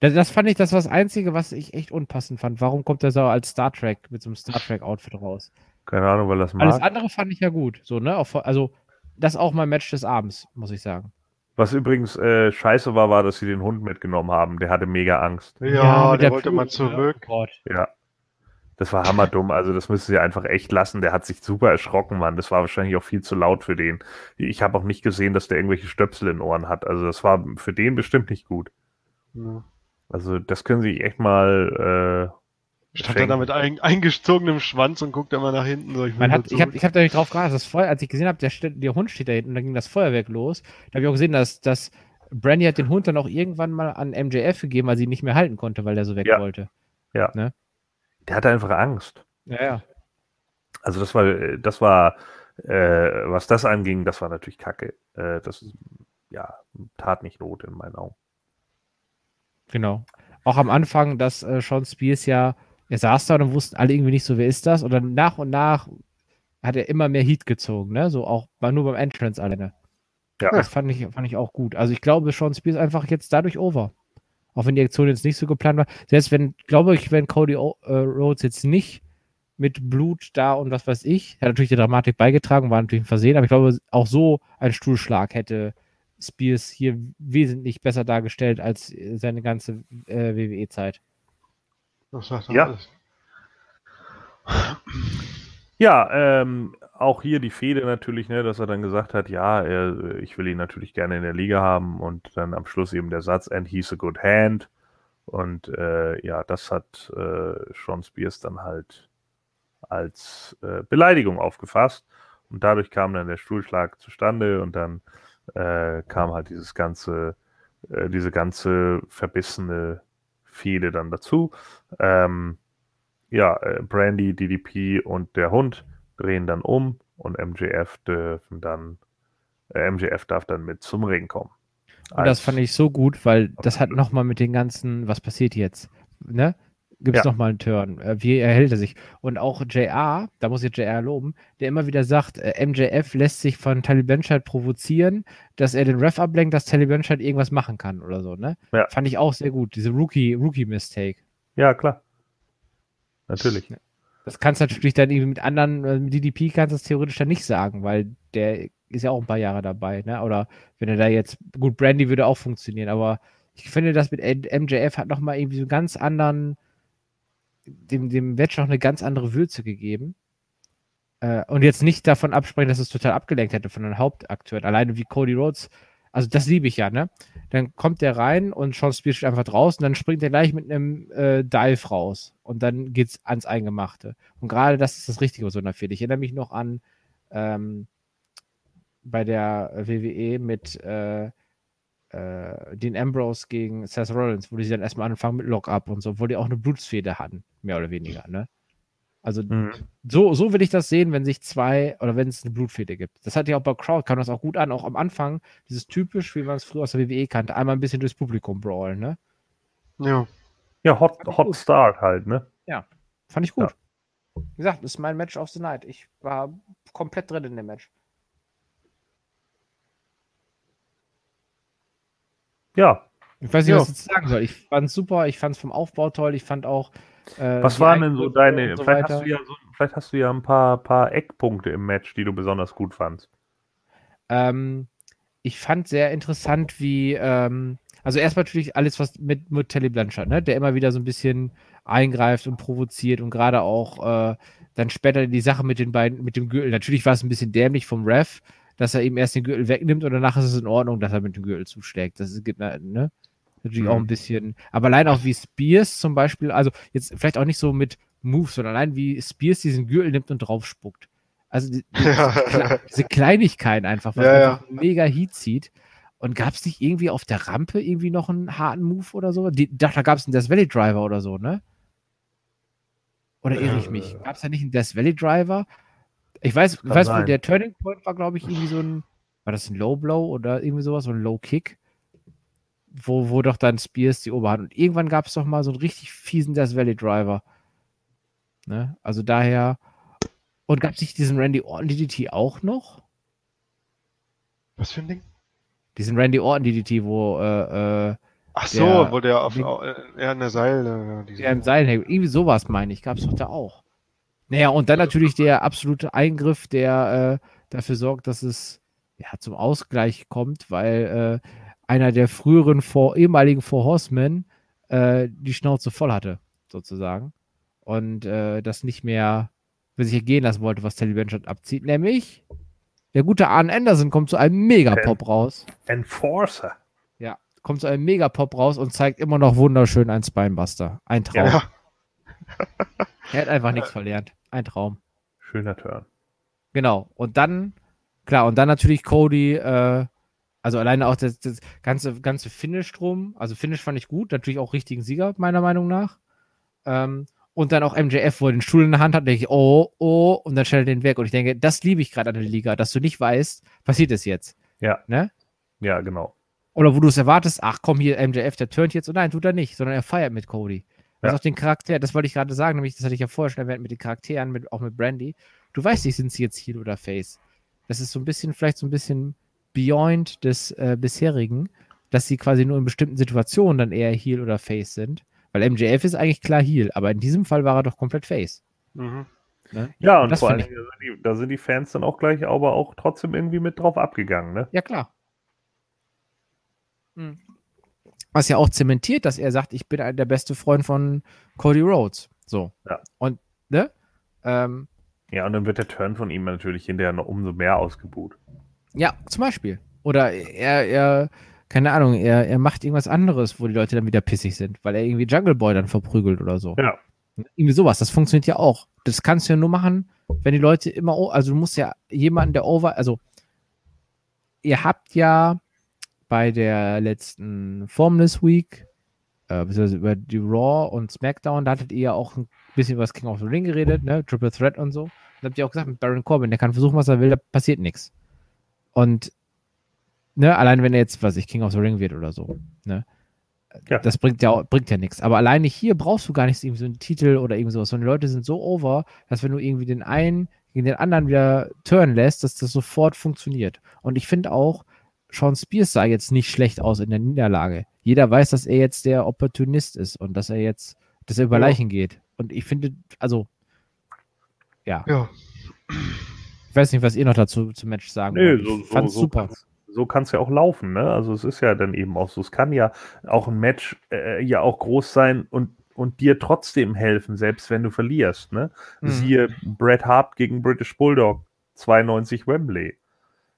Das, das fand ich, das war das Einzige, was ich echt unpassend fand. Warum kommt er so als Star Trek mit so einem Star Trek-Outfit raus? Keine Ahnung, weil das Alles mag. andere fand ich ja gut. So, ne? Auch, vor- also, das ist auch mein Match des Abends, muss ich sagen. Was übrigens äh, scheiße war, war, dass sie den Hund mitgenommen haben. Der hatte mega Angst. Ja, mit der der wollte Flug, mal ne? zurück. Oh. Ja. Das war hammerdumm. Also, das müssen sie einfach echt lassen. Der hat sich super erschrocken, Mann. Das war wahrscheinlich auch viel zu laut für den. Ich habe auch nicht gesehen, dass der irgendwelche Stöpsel in Ohren hat. Also, das war für den bestimmt nicht gut. Ja. Also, das können sie echt mal. Äh, Stand er da mit ein, eingezogenem Schwanz und guckt immer nach hinten. So, ich hat, ich habe ich hab da nicht drauf geachtet, das Feuer, als ich gesehen habe, der, der, Hund steht da hinten und dann ging das Feuerwerk los. Da habe ich auch gesehen, dass, dass Brandy hat den Hund dann auch irgendwann mal an MJF gegeben, weil sie ihn nicht mehr halten konnte, weil der so weg ja. wollte. Ja. Ne? Der hatte einfach Angst. Ja, ja. Also das war, das war, äh, was das anging, das war natürlich Kacke. Äh, das ja, tat nicht Not in meinen Augen. Genau. Auch am Anfang, dass äh, Sean Spears ja, er saß da und wussten alle irgendwie nicht so, wer ist das? Und dann nach und nach hat er immer mehr Heat gezogen, ne? So auch nur beim Entrance alleine. Ja. Das fand ich, fand ich auch gut. Also ich glaube, Sean Spears einfach jetzt dadurch over. Auch wenn die Aktion jetzt nicht so geplant war. Selbst wenn, glaube ich, wenn Cody o äh, Rhodes jetzt nicht mit Blut da und was weiß ich, hat natürlich die Dramatik beigetragen, war natürlich ein Versehen, aber ich glaube, auch so ein Stuhlschlag hätte Spears hier wesentlich besser dargestellt als seine ganze äh, WWE-Zeit. Ja. Ja, ähm, auch hier die Fehde natürlich, ne, dass er dann gesagt hat, ja, er, ich will ihn natürlich gerne in der Liga haben und dann am Schluss eben der Satz, and he's a good hand. Und äh, ja, das hat äh, Sean Spears dann halt als äh, Beleidigung aufgefasst. Und dadurch kam dann der Stuhlschlag zustande und dann äh, kam halt dieses ganze, äh, diese ganze verbissene Fehde dann dazu. Ähm, ja, äh, Brandy, DDP und der Hund drehen dann um und MJF dürfen dann, äh, MJF darf dann mit zum Ring kommen. Und das fand ich so gut, weil das hat nochmal mit den ganzen, was passiert jetzt, ne? Gibt es ja. nochmal einen Turn? Äh, wie erhält er sich? Und auch JR, da muss ich JR loben, der immer wieder sagt, äh, MJF lässt sich von Taliban Benchheit provozieren, dass er den Ref ablenkt, dass Taliban Benchheit irgendwas machen kann oder so, ne? Ja. Fand ich auch sehr gut, diese Rookie-Mistake. Rookie ja, klar. Natürlich. Das kannst du natürlich dann irgendwie mit anderen, äh, mit DDP kannst du es theoretisch dann nicht sagen, weil der ist ja auch ein paar Jahre dabei, ne? Oder wenn er da jetzt, gut, Brandy würde auch funktionieren, aber ich finde, das mit MJF hat nochmal irgendwie so einen ganz anderen, dem, dem Match noch eine ganz andere Würze gegeben. Äh, und jetzt nicht davon absprechen, dass es total abgelenkt hätte von den Hauptakteuren. Alleine wie Cody Rhodes also das liebe ich ja, ne? Dann kommt der rein und Sean Spears steht einfach draußen, dann springt er gleich mit einem äh, Dive raus und dann geht's ans Eingemachte. Und gerade das ist das Richtige so einer Fehde. Ich erinnere mich noch an ähm, bei der WWE mit äh, äh, Dean Ambrose gegen Seth Rollins, wo die dann erstmal anfangen mit Lock-Up und so, obwohl die auch eine Blutsfehde hatten, mehr oder weniger, ne? Also mhm. so, so will ich das sehen, wenn sich zwei oder wenn es eine Blutfede gibt. Das hat ja auch bei Crowd, kam das auch gut an, auch am Anfang, dieses typisch, wie man es früher aus der WWE kannte, einmal ein bisschen durchs Publikum brawlen, ne? Ja. Ja, Hot, Hot Start halt, ne? Ja, fand ich gut. Ja. Wie gesagt, das ist mein Match of the Night. Ich war komplett drin in dem Match. Ja. Ich weiß nicht, ja. was ich jetzt sagen soll. Ich fand es super, ich fand es vom Aufbau toll, ich fand auch äh, Was waren denn so deine, so vielleicht, hast du ja so, vielleicht hast du ja ein paar, paar Eckpunkte im Match, die du besonders gut fandst. Ähm, ich fand sehr interessant, wie, ähm, also erstmal natürlich alles, was mit, mit Telly Blanchard, ne, der immer wieder so ein bisschen eingreift und provoziert und gerade auch äh, dann später die Sache mit den beiden, mit dem Gürtel. Natürlich war es ein bisschen dämlich vom Ref, dass er eben erst den Gürtel wegnimmt und danach ist es in Ordnung, dass er mit dem Gürtel zuschlägt. Das ist, ne? Natürlich mhm. auch ein bisschen. Aber allein auch wie Spears zum Beispiel, also jetzt vielleicht auch nicht so mit Moves, sondern allein wie Spears diesen Gürtel nimmt und draufspuckt. Also die, die, <laughs> ja. diese Kleinigkeiten einfach, was ja, ja. mega Heat zieht. Und gab es nicht irgendwie auf der Rampe irgendwie noch einen harten Move oder so? Die, da gab es einen Death Valley Driver oder so, ne? Oder irre ich mich? Gab es da nicht einen Death Valley Driver? Ich weiß, weiß wo der Turning Point war, glaube ich, irgendwie so ein, war das ein Low Blow oder irgendwie sowas, so ein Low Kick? Wo, wo doch dann Spears die Oberhand. Und irgendwann gab es doch mal so einen richtig fiesen Death Valley Driver. Ne? Also daher. Und gab es nicht diesen Randy Orton DDT auch noch? Was für ein Ding? Diesen Randy Orton DDT, wo. Äh, äh, Ach so, der, wo der auf, äh, er an der Seil. Äh, ja, im Seil hängt. Irgendwie sowas meine ich. Gab es doch da auch. Naja, und dann natürlich der absolute Eingriff, der äh, dafür sorgt, dass es ja, zum Ausgleich kommt, weil äh, einer der früheren vor, ehemaligen Four Horsemen äh, die Schnauze voll hatte, sozusagen. und äh, das nicht mehr für sich ergehen lassen wollte, was Teddy Blanchard abzieht. Nämlich der gute Arne Anderson kommt zu einem Megapop raus. Enforcer. Ja, kommt zu einem Megapop raus und zeigt immer noch wunderschön einen Spinebuster. Ein Traum. Ja. <laughs> er hat einfach nichts verlernt. Ein Traum. Schöner Turn. Genau. Und dann, klar, und dann natürlich Cody, äh, also alleine auch das, das, ganze, ganze Finish drum. Also Finish fand ich gut, natürlich auch richtigen Sieger, meiner Meinung nach. Ähm, und dann auch MJF, wo er den Stuhl in der Hand hat, denke ich, oh, oh, und dann stellt er den weg. Und ich denke, das liebe ich gerade an der Liga, dass du nicht weißt, passiert es jetzt. Ja. Ne? Ja, genau. Oder wo du es erwartest, ach komm hier, MJF, der turnt jetzt. Und nein, tut er nicht, sondern er feiert mit Cody. Was ja. auch den Charakter, das wollte ich gerade sagen, nämlich, das hatte ich ja vorher schon erwähnt mit den Charakteren, mit, auch mit Brandy. Du weißt nicht, sind sie jetzt Heel oder Face. Das ist so ein bisschen, vielleicht so ein bisschen beyond des äh, bisherigen, dass sie quasi nur in bestimmten Situationen dann eher Heel oder Face sind. Weil MJF ist eigentlich klar Heal, aber in diesem Fall war er doch komplett Face. Mhm. Ne? Ja, und, und vor allem, da sind, die, da sind die Fans dann auch gleich, aber auch trotzdem irgendwie mit drauf abgegangen, ne? Ja, klar. Mhm. Was ja auch zementiert, dass er sagt, ich bin der beste Freund von Cody Rhodes. So. Ja. Und, ne? Ähm, ja, und dann wird der Turn von ihm natürlich hinterher noch umso mehr ausgebuht. Ja, zum Beispiel. Oder er, er keine Ahnung, er, er macht irgendwas anderes, wo die Leute dann wieder pissig sind, weil er irgendwie Jungle Boy dann verprügelt oder so. Ja. Irgendwie sowas, das funktioniert ja auch. Das kannst du ja nur machen, wenn die Leute immer, also du musst ja jemanden, der over, also ihr habt ja bei der letzten Formless Week, äh, beziehungsweise über die Raw und SmackDown, da hattet ihr ja auch ein bisschen über das King of the Ring geredet, ne, Triple Threat und so. Da habt ihr auch gesagt, mit Baron Corbin, der kann versuchen, was er will, da passiert nichts. Und ne, allein wenn er jetzt, was ich, King of the Ring wird oder so, ne? Ja. Das bringt ja, bringt ja nichts. Aber alleine hier brauchst du gar nicht irgendwie so einen Titel oder irgend sowas, sondern die Leute sind so over, dass wenn du irgendwie den einen gegen den anderen wieder turnen lässt, dass das sofort funktioniert. Und ich finde auch, Sean Spears sah jetzt nicht schlecht aus in der Niederlage. Jeder weiß, dass er jetzt der Opportunist ist und dass er jetzt, dass er über Leichen geht. Und ich finde, also, ja. Ja. Ich weiß nicht, was ihr noch dazu zum Match sagen nee, wollt. Ich so, fand's so, super. So so kann es ja auch laufen. Ne? Also es ist ja dann eben auch so. Es kann ja auch ein Match äh, ja auch groß sein und, und dir trotzdem helfen, selbst wenn du verlierst. Ne? Mhm. Siehe Bret Hart gegen British Bulldog 92 Wembley.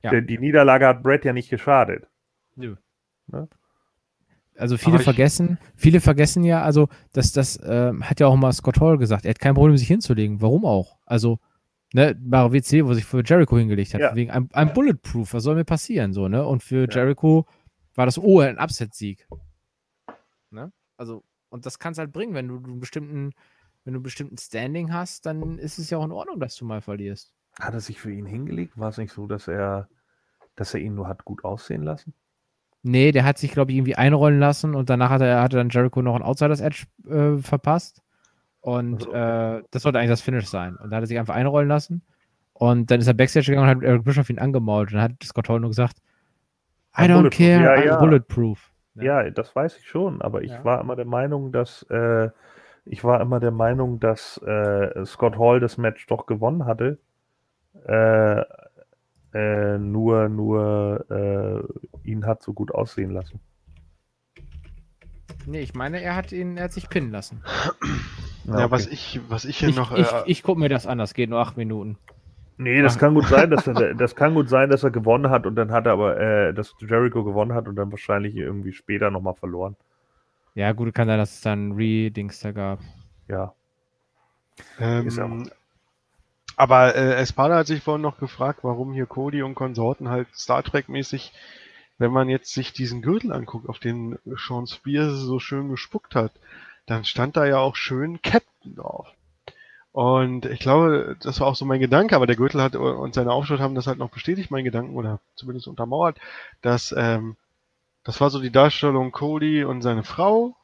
Ja. Der, die Niederlage hat Bret ja nicht geschadet. Nö. Ne? Also viele vergessen, viele vergessen ja, also das, das äh, hat ja auch mal Scott Hall gesagt, er hat kein Problem, sich hinzulegen. Warum auch? Also ne, WC, wo sich für Jericho hingelegt hat, ja. wegen einem, einem, Bulletproof, was soll mir passieren, so, ne? Und für ja. Jericho war das oh ein Upset-Sieg. Ne? Also, und das kann es halt bringen, wenn du einen bestimmten, wenn du einen bestimmten Standing hast, dann ist es ja auch in Ordnung, dass du mal verlierst. Hat er sich für ihn hingelegt? War es nicht so, dass er, dass er ihn nur hat gut aussehen lassen? Nee, der hat sich, glaube ich, irgendwie einrollen lassen und danach hat er, hat er dann Jericho noch ein Outsiders Edge äh, verpasst. Und äh, das sollte eigentlich das Finish sein. Und da hat er sich einfach einrollen lassen. Und dann ist er Backstage gegangen und hat Eric Bischoff ihn angemalt. Und dann hat Scott Hall nur gesagt, I don't care, ja, I'm ja. bulletproof. Ja. ja. das weiß ich schon. Aber ich war immer der Meinung, dass äh, ich war immer der Meinung, dass äh, Scott Hall das Match doch gewonnen hatte. Äh, äh nur, nur äh, ihn hat so gut aussehen lassen. Nee, ich meine, er hat ihn, er hat sich pinnen lassen. Ja, ja okay. was ich, was ich hier ich, noch. Ich, äh, ich gucke mir das an, das geht nur acht Minuten. Nee, das kann gut sein, dass er, <laughs> das kann gut sein, dass er gewonnen hat und dann hat er aber, äh, dass Jericho gewonnen hat und dann wahrscheinlich irgendwie später nochmal verloren. Ja, gut, kann sein, dass es dann Re-Dings da gab. Ja. Ähm, aber äh, Espada hat sich vorhin noch gefragt, warum hier Cody und Konsorten halt Star Trek-mäßig, wenn man jetzt sich diesen Gürtel anguckt, auf den Sean Spears so schön gespuckt hat, dann stand da ja auch schön Captain drauf. Und ich glaube, das war auch so mein Gedanke, aber der Gürtel hat und seine Aufschrift haben das halt noch bestätigt, mein Gedanken, oder zumindest untermauert, dass ähm, das war so die Darstellung Cody und seine Frau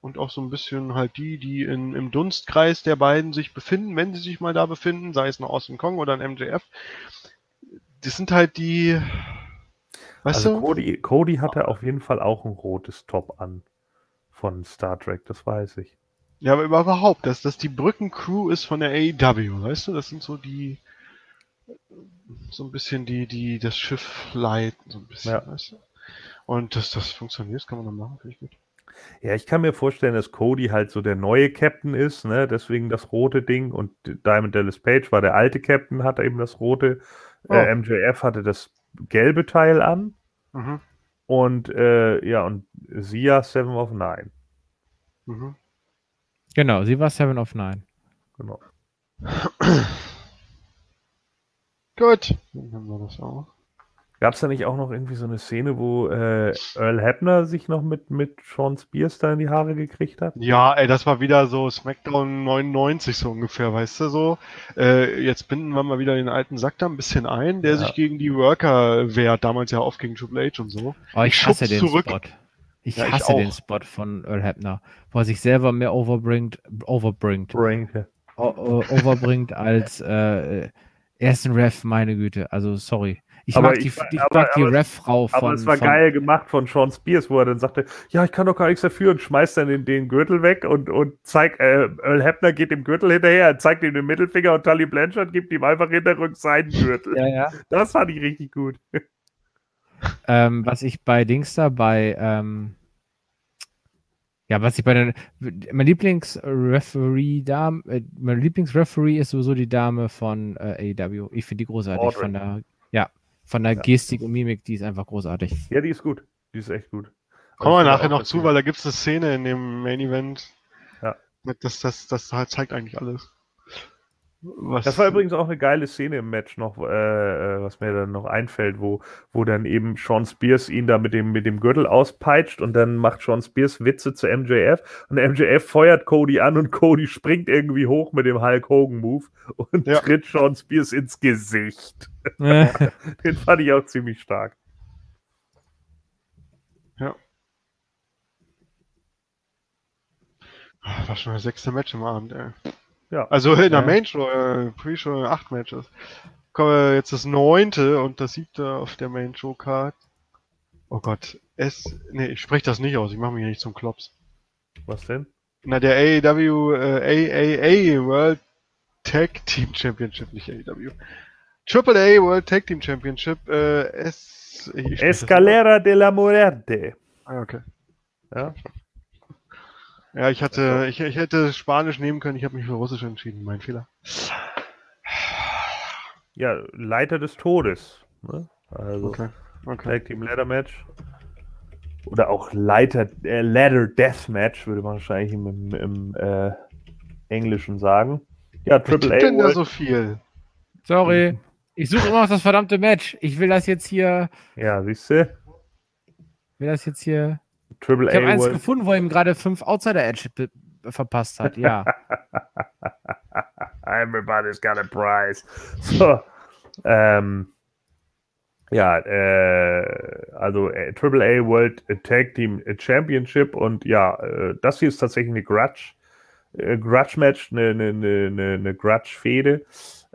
und auch so ein bisschen halt die, die in, im Dunstkreis der beiden sich befinden, wenn sie sich mal da befinden, sei es ein Austin Kong oder ein MJF. Das sind halt die. Weißt also du? Cody, Cody hatte auf jeden Fall auch ein rotes Top an von Star Trek, das weiß ich. Ja, aber überhaupt, dass das die Brückencrew ist von der AEW, weißt du? Das sind so die so ein bisschen die, die das Schiff leiten, so ein bisschen, ja. weißt du? Und dass das funktioniert, kann man dann machen, finde ich gut. Ja, ich kann mir vorstellen, dass Cody halt so der neue Captain ist, ne? Deswegen das rote Ding und Diamond Dallas Page war der alte Captain, hatte eben das rote. Äh, oh. Äh, MJF hatte das gelbe Teil an. Mhm. Und äh, ja, und Sia Seven of Nine. Mhm. Genau, sie war Seven of Nine. Genau. Gut, dann haben wir das auch. Gab es da nicht auch noch irgendwie so eine Szene, wo äh, Earl Hebner sich noch mit, mit Sean Spears da in die Haare gekriegt hat? Ja, ey, das war wieder so SmackDown 99 so ungefähr, weißt du so. Äh, jetzt binden wir mal wieder den alten Sack da ein bisschen ein, der ja. sich gegen die Worker wehrt, damals ja oft gegen Triple H und so. Oh, ich, ich hasse den zurück. Spot. Ich ja, hasse ich den Spot von Earl Hebner, wo er sich selber mehr overbringt, overbringt, Bring. overbringt als äh, ersten Ref, meine Güte. Also sorry. Ich aber mag die, ich, ich aber, mag die Ref-Frau von. Aber es war von, geil gemacht von Sean Spears, wo er dann sagte, ja, ich kann doch gar nichts dafür und schmeißt dann den, den Gürtel weg und, und zeigt, äh, Earl Hebner geht dem Gürtel hinterher, zeigt ihm den Mittelfinger und Tully Blanchard gibt ihm einfach hinterrück seinen Gürtel. ja, ja. Das fand ich richtig gut. <laughs> Ähm, was ich bei Dings da, bei, ähm, ja, was ich bei den, mein Lieblingsreferee Dame, äh, mein Lieblingsreferee ist sowieso die Dame von äh, AEW. Ich finde die großartig Audrey. von der, von der ja. Gestik und Mimik, die ist einfach großartig. Ja, die ist gut. Die ist echt gut. Kommen wir nachher noch zu, weil da gibt es eine Szene in dem Main Event. Ja. Das, das, das, das zeigt eigentlich alles. Was das war übrigens auch eine geile Szene im Match noch, äh, äh, was mir dann noch einfällt, wo, wo dann eben Sean Spears ihn da mit dem, mit dem Gürtel auspeitscht und dann macht Sean Spears Witze zu MJF und MJF feuert Cody an und Cody springt irgendwie hoch mit dem Hulk Hogan Move und ja. tritt Sean Spears ins Gesicht. <laughs> Den fand ich auch ziemlich stark. Ja. War schon das sechste Match im Abend, ey. Ja. Also in der Main Show, äh, Pre-Show acht Matches. Kommen wir jetzt das neunte und das siebte auf der Main Show Card. Oh Gott, S, nee, ich spreche das nicht aus, ich mache mich nicht zum Klops. Was denn? Na, der AEW, äh, AAA World Tag Team Championship, nicht AEW. Triple A World Tag Team Championship, äh, S, Escalera de la Muerte. Ah, okay. Ja. Ja, ich hatte, ich, ich hätte Spanisch nehmen können, ich habe mich für Russisch entschieden, mein Fehler. Ja, Leiter des Todes. Ne? Also okay. Okay. Tag Team Ladder Match. Oder auch Leiter, äh, Ladder Death Match, würde man wahrscheinlich im, im, im äh, Englischen sagen. Ja, Triple A. denn da so viel? Sorry. Ich suche immer noch das verdammte Match. Ich will das jetzt hier. Ja, siehst du? Will das jetzt hier. Triple ich habe eins gefunden, wo er ihm gerade fünf Outsider Edge verpasst hat, ja. <laughs> Everybody's got a prize. So, ähm, ja, äh, also äh, AAA World Tag Team Championship und ja, äh, das hier ist tatsächlich eine Grudge, äh, Grudge Match, eine, eine, eine, eine Grudge Fehde,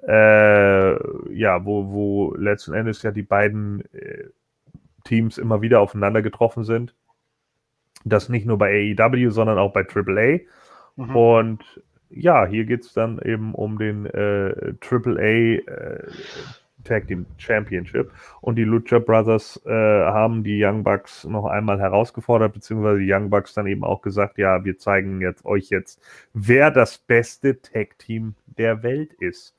äh, ja, wo, wo letzten Endes ja die beiden äh, Teams immer wieder aufeinander getroffen sind. Das nicht nur bei AEW, sondern auch bei AAA. Mhm. Und ja, hier geht es dann eben um den äh, AAA äh, Tag Team Championship. Und die Lucha Brothers äh, haben die Young Bucks noch einmal herausgefordert, beziehungsweise die Young Bucks dann eben auch gesagt, ja, wir zeigen jetzt euch jetzt, wer das beste Tag Team der Welt ist.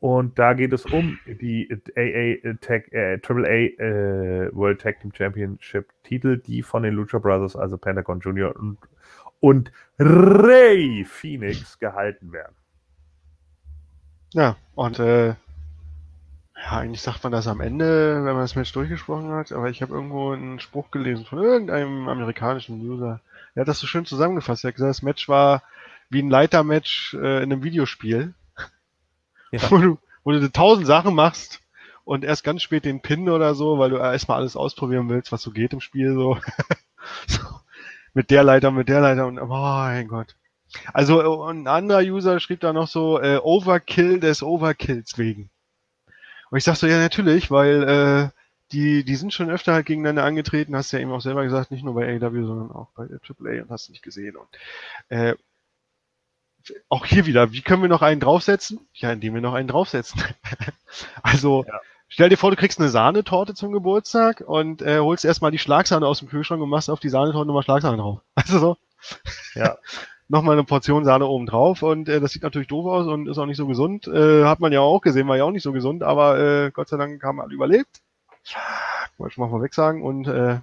Und da geht es um die AA Tag, äh, AAA äh, World Tag Team Championship Titel, die von den Lucha Brothers, also Pentagon Junior und, und Ray Phoenix gehalten werden. Ja, und äh, ja, eigentlich sagt man das am Ende, wenn man das Match durchgesprochen hat, aber ich habe irgendwo einen Spruch gelesen von irgendeinem amerikanischen User. Er hat das so schön zusammengefasst. Er hat gesagt, das Match war wie ein Leitermatch äh, in einem Videospiel. Ja. <laughs> Wo, du, wo du tausend Sachen machst und erst ganz spät den Pin oder so, weil du erstmal alles ausprobieren willst, was so geht im Spiel, so. <laughs> so. Mit der Leiter, mit der Leiter und oh mein Gott. Also ein anderer User schrieb da noch so äh, Overkill des Overkills wegen. Und ich sag so, ja natürlich, weil äh, die, die sind schon öfter halt gegeneinander angetreten, hast ja eben auch selber gesagt, nicht nur bei AW, sondern auch bei AAA und hast nicht gesehen. Und äh, auch hier wieder, wie können wir noch einen draufsetzen? Ja, indem wir noch einen draufsetzen. <laughs> also, ja. Stell dir vor, du kriegst eine Sahnetorte zum Geburtstag und äh, holst erstmal die Schlagsahne aus dem Kühlschrank und machst auf die Sahnetorte nochmal Schlagsahne drauf. <laughs> Also so. Ja. <laughs> nochmal eine Portion Sahne oben drauf und äh, das sieht natürlich doof aus und ist auch nicht so gesund. Äh, hat man ja auch gesehen, war ja auch nicht so gesund, aber äh, Gott sei Dank haben alle überlebt. Wollte ich mal vorweg sagen und äh,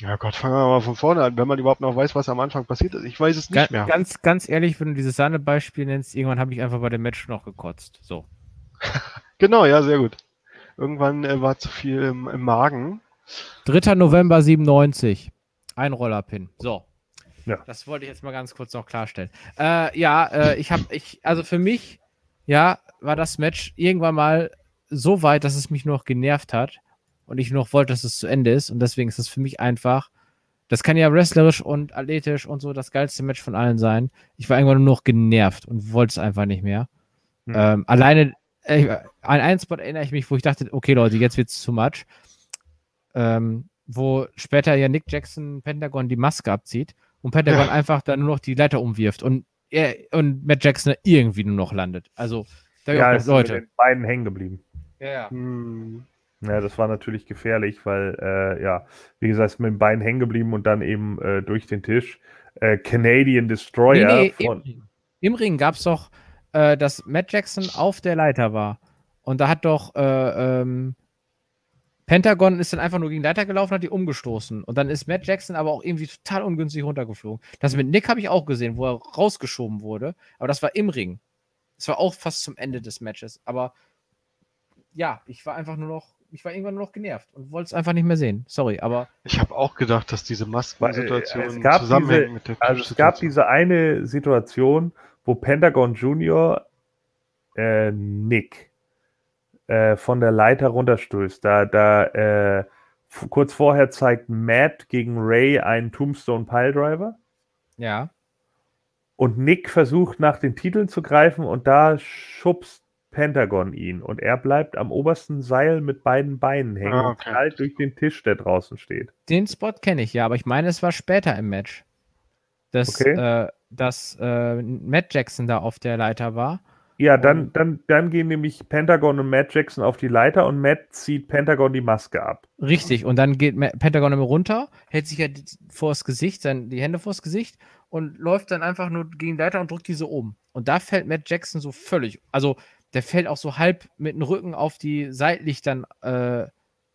ja Gott, fangen wir mal von vorne an, wenn man überhaupt noch weiß, was am Anfang passiert ist. Ich weiß es nicht Ga mehr. Ganz, ganz ehrlich, wenn du dieses Sahne-Beispiel nennst, irgendwann habe ich einfach bei dem Match noch gekotzt. So. <laughs> Genau, ja, sehr gut. Irgendwann äh, war zu viel im, im Magen. 3. November 97. Ein Rollerpin. So. Ja. Das wollte ich jetzt mal ganz kurz noch klarstellen. Äh, ja, äh, ich habe, ich, also für mich, ja, war das Match irgendwann mal so weit, dass es mich nur noch genervt hat und ich nur noch wollte, dass es zu Ende ist. Und deswegen ist es für mich einfach, das kann ja wrestlerisch und athletisch und so das geilste Match von allen sein. Ich war irgendwann nur noch genervt und wollte es einfach nicht mehr. Hm. Ähm, alleine, äh, an einen Spot erinnere ich mich, wo ich dachte, okay Leute, jetzt wird's too much. Ähm, wo später ja Nick Jackson Pentagon die Maske abzieht und Pentagon Ja. einfach dann nur noch die Leiter umwirft und er und Matt Jackson irgendwie nur noch landet. Also, da ich Ja, ist gedacht, mit Leute. den Beinen hängen geblieben. Ja, ja. Hm. Ja, das war natürlich gefährlich, weil, äh, ja, wie gesagt, ist mit dem Bein hängen geblieben und dann eben äh, durch den Tisch. Äh, Canadian Destroyer Nee, nee, im von. Ring, Im Ring gab es doch, äh, dass Matt Jackson auf der Leiter war. Und da hat doch äh, ähm, Pentagon ist dann einfach nur gegen die Leiter gelaufen, hat die umgestoßen. Und dann ist Matt Jackson aber auch irgendwie total ungünstig runtergeflogen. Das mit Nick habe ich auch gesehen, wo er rausgeschoben wurde. Aber das war im Ring. Das war auch fast zum Ende des Matches. Aber ja, ich war einfach nur noch, ich war irgendwann nur noch genervt und wollte es einfach nicht mehr sehen. Sorry, aber Ich habe auch gedacht, dass diese Maskensituation äh, es gab zusammenhängt diese- mit der Also es gab diese eine Situation, wo Pentagon Junior äh, Nick äh, von der Leiter runterstößt. Da, da äh, kurz vorher zeigt Matt gegen Ray einen Tombstone Piledriver ja. und Nick versucht nach den Titeln zu greifen und da schubst Pentagon ihn und er bleibt am obersten Seil mit beiden Beinen hängen Ah, und okay. knallt durch den Tisch, der draußen steht. Den Spot kenne ich ja, aber ich meine, es war später im Match. Dass, Okay. äh, dass äh, Matt Jackson da auf der Leiter war. Ja, dann, Und- dann, dann gehen nämlich Pentagon und Matt Jackson auf die Leiter und Matt zieht Pentagon die Maske ab. Richtig. Und dann geht Ma- Pentagon immer runter, hält sich ja d- vors Gesicht, sein, die Hände vors Gesicht und läuft dann einfach nur gegen die Leiter und drückt diese um. Und da fällt Matt Jackson so völlig. Also der fällt auch so halb mit dem Rücken auf die seitlich dann äh,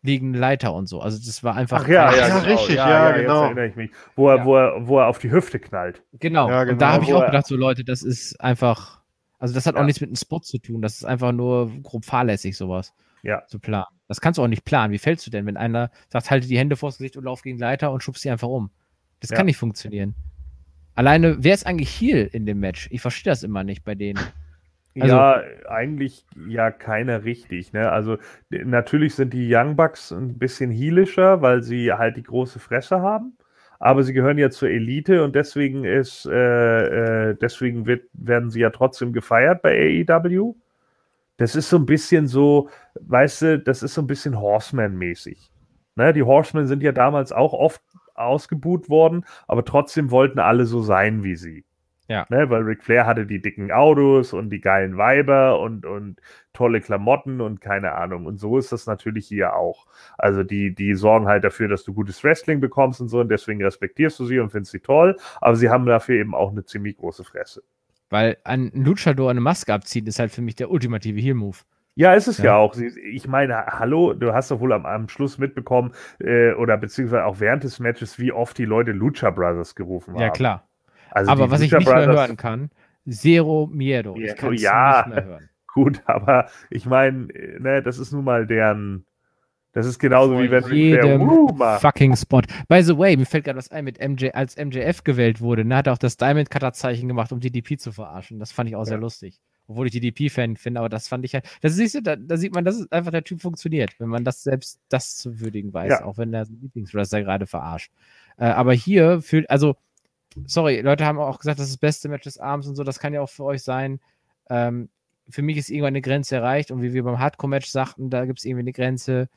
liegende Leiter und so. Also das war einfach. Ach ja, ja, Ja, genau. richtig, ja, ja, jetzt genau. erinnere ich mich. Wo er, Ja. wo, er, wo er auf die Hüfte knallt. Genau. Ja, Und genau. da habe ich auch gedacht, so Leute, das ist einfach. Also das hat Ja. auch nichts mit einem Spot zu tun. Das ist einfach nur grob fahrlässig, sowas Ja. zu planen. Das kannst du auch nicht planen. Wie fällst du denn, wenn einer sagt, halte die Hände vors Gesicht und lauf gegen die Leiter und schubst sie einfach um? Das Ja. kann nicht funktionieren. Alleine, wer ist eigentlich Heal in dem Match? Ich verstehe das immer nicht bei denen. Also- ja, eigentlich ja keiner richtig. Ne? Also natürlich sind die Young Bucks ein bisschen heelischer, weil sie halt die große Fresse haben. Aber sie gehören ja zur Elite und deswegen ist, äh, äh, deswegen wird, werden sie ja trotzdem gefeiert bei AEW. Das ist so ein bisschen so, weißt du, das ist so ein bisschen Horseman-mäßig. Ne? Die Horsemen sind ja damals auch oft ausgebuht worden, aber trotzdem wollten alle so sein wie sie. Ja. Ne? Weil Ric Flair hatte die dicken Autos und die geilen Weiber und, und tolle Klamotten und keine Ahnung. Und so ist das natürlich hier auch. Also die, die sorgen halt dafür, dass du gutes Wrestling bekommst und so und deswegen respektierst du sie und findest sie toll, aber sie haben dafür eben auch eine ziemlich große Fresse. Weil ein Luchador eine Maske abziehen, ist halt für mich der ultimative Heal-Move. Ja, ist es ja, Ja. auch. Ich meine, hallo, du hast doch wohl am, am Schluss mitbekommen, äh, oder beziehungsweise auch während des Matches, wie oft die Leute Lucha Brothers gerufen haben. Ja, klar. Also Aber was ich Lucha nicht mehr Brothers- hören kann, Zero Miedo. Ja, Ich kann es ja. nicht mehr hören. <laughs> Gut, aber ich meine, äh, ne, das ist nun mal deren. Das ist genauso wie wenn jedem Woo macht. fucking Spot. By the way, mir fällt gerade was ein, mit MJ, als MJF gewählt wurde, ne, hat er auch das Diamond Cutter Zeichen gemacht, um DDP zu verarschen. Das fand ich auch sehr Ja. lustig. Obwohl ich DDP-Fan finde, aber das fand ich halt. Das siehst du, da, da sieht man, dass es einfach der Typ funktioniert, wenn man das selbst das zu würdigen weiß, Ja. auch wenn der Lieblingswrestler gerade verarscht. Äh, aber hier fühlt, also, sorry, Leute haben auch gesagt, das ist das beste Match des Abends und so, das kann ja auch für euch sein. Ähm, für mich ist irgendwann eine Grenze erreicht und wie wir beim Hardcore-Match sagten, da gibt es irgendwie eine Grenze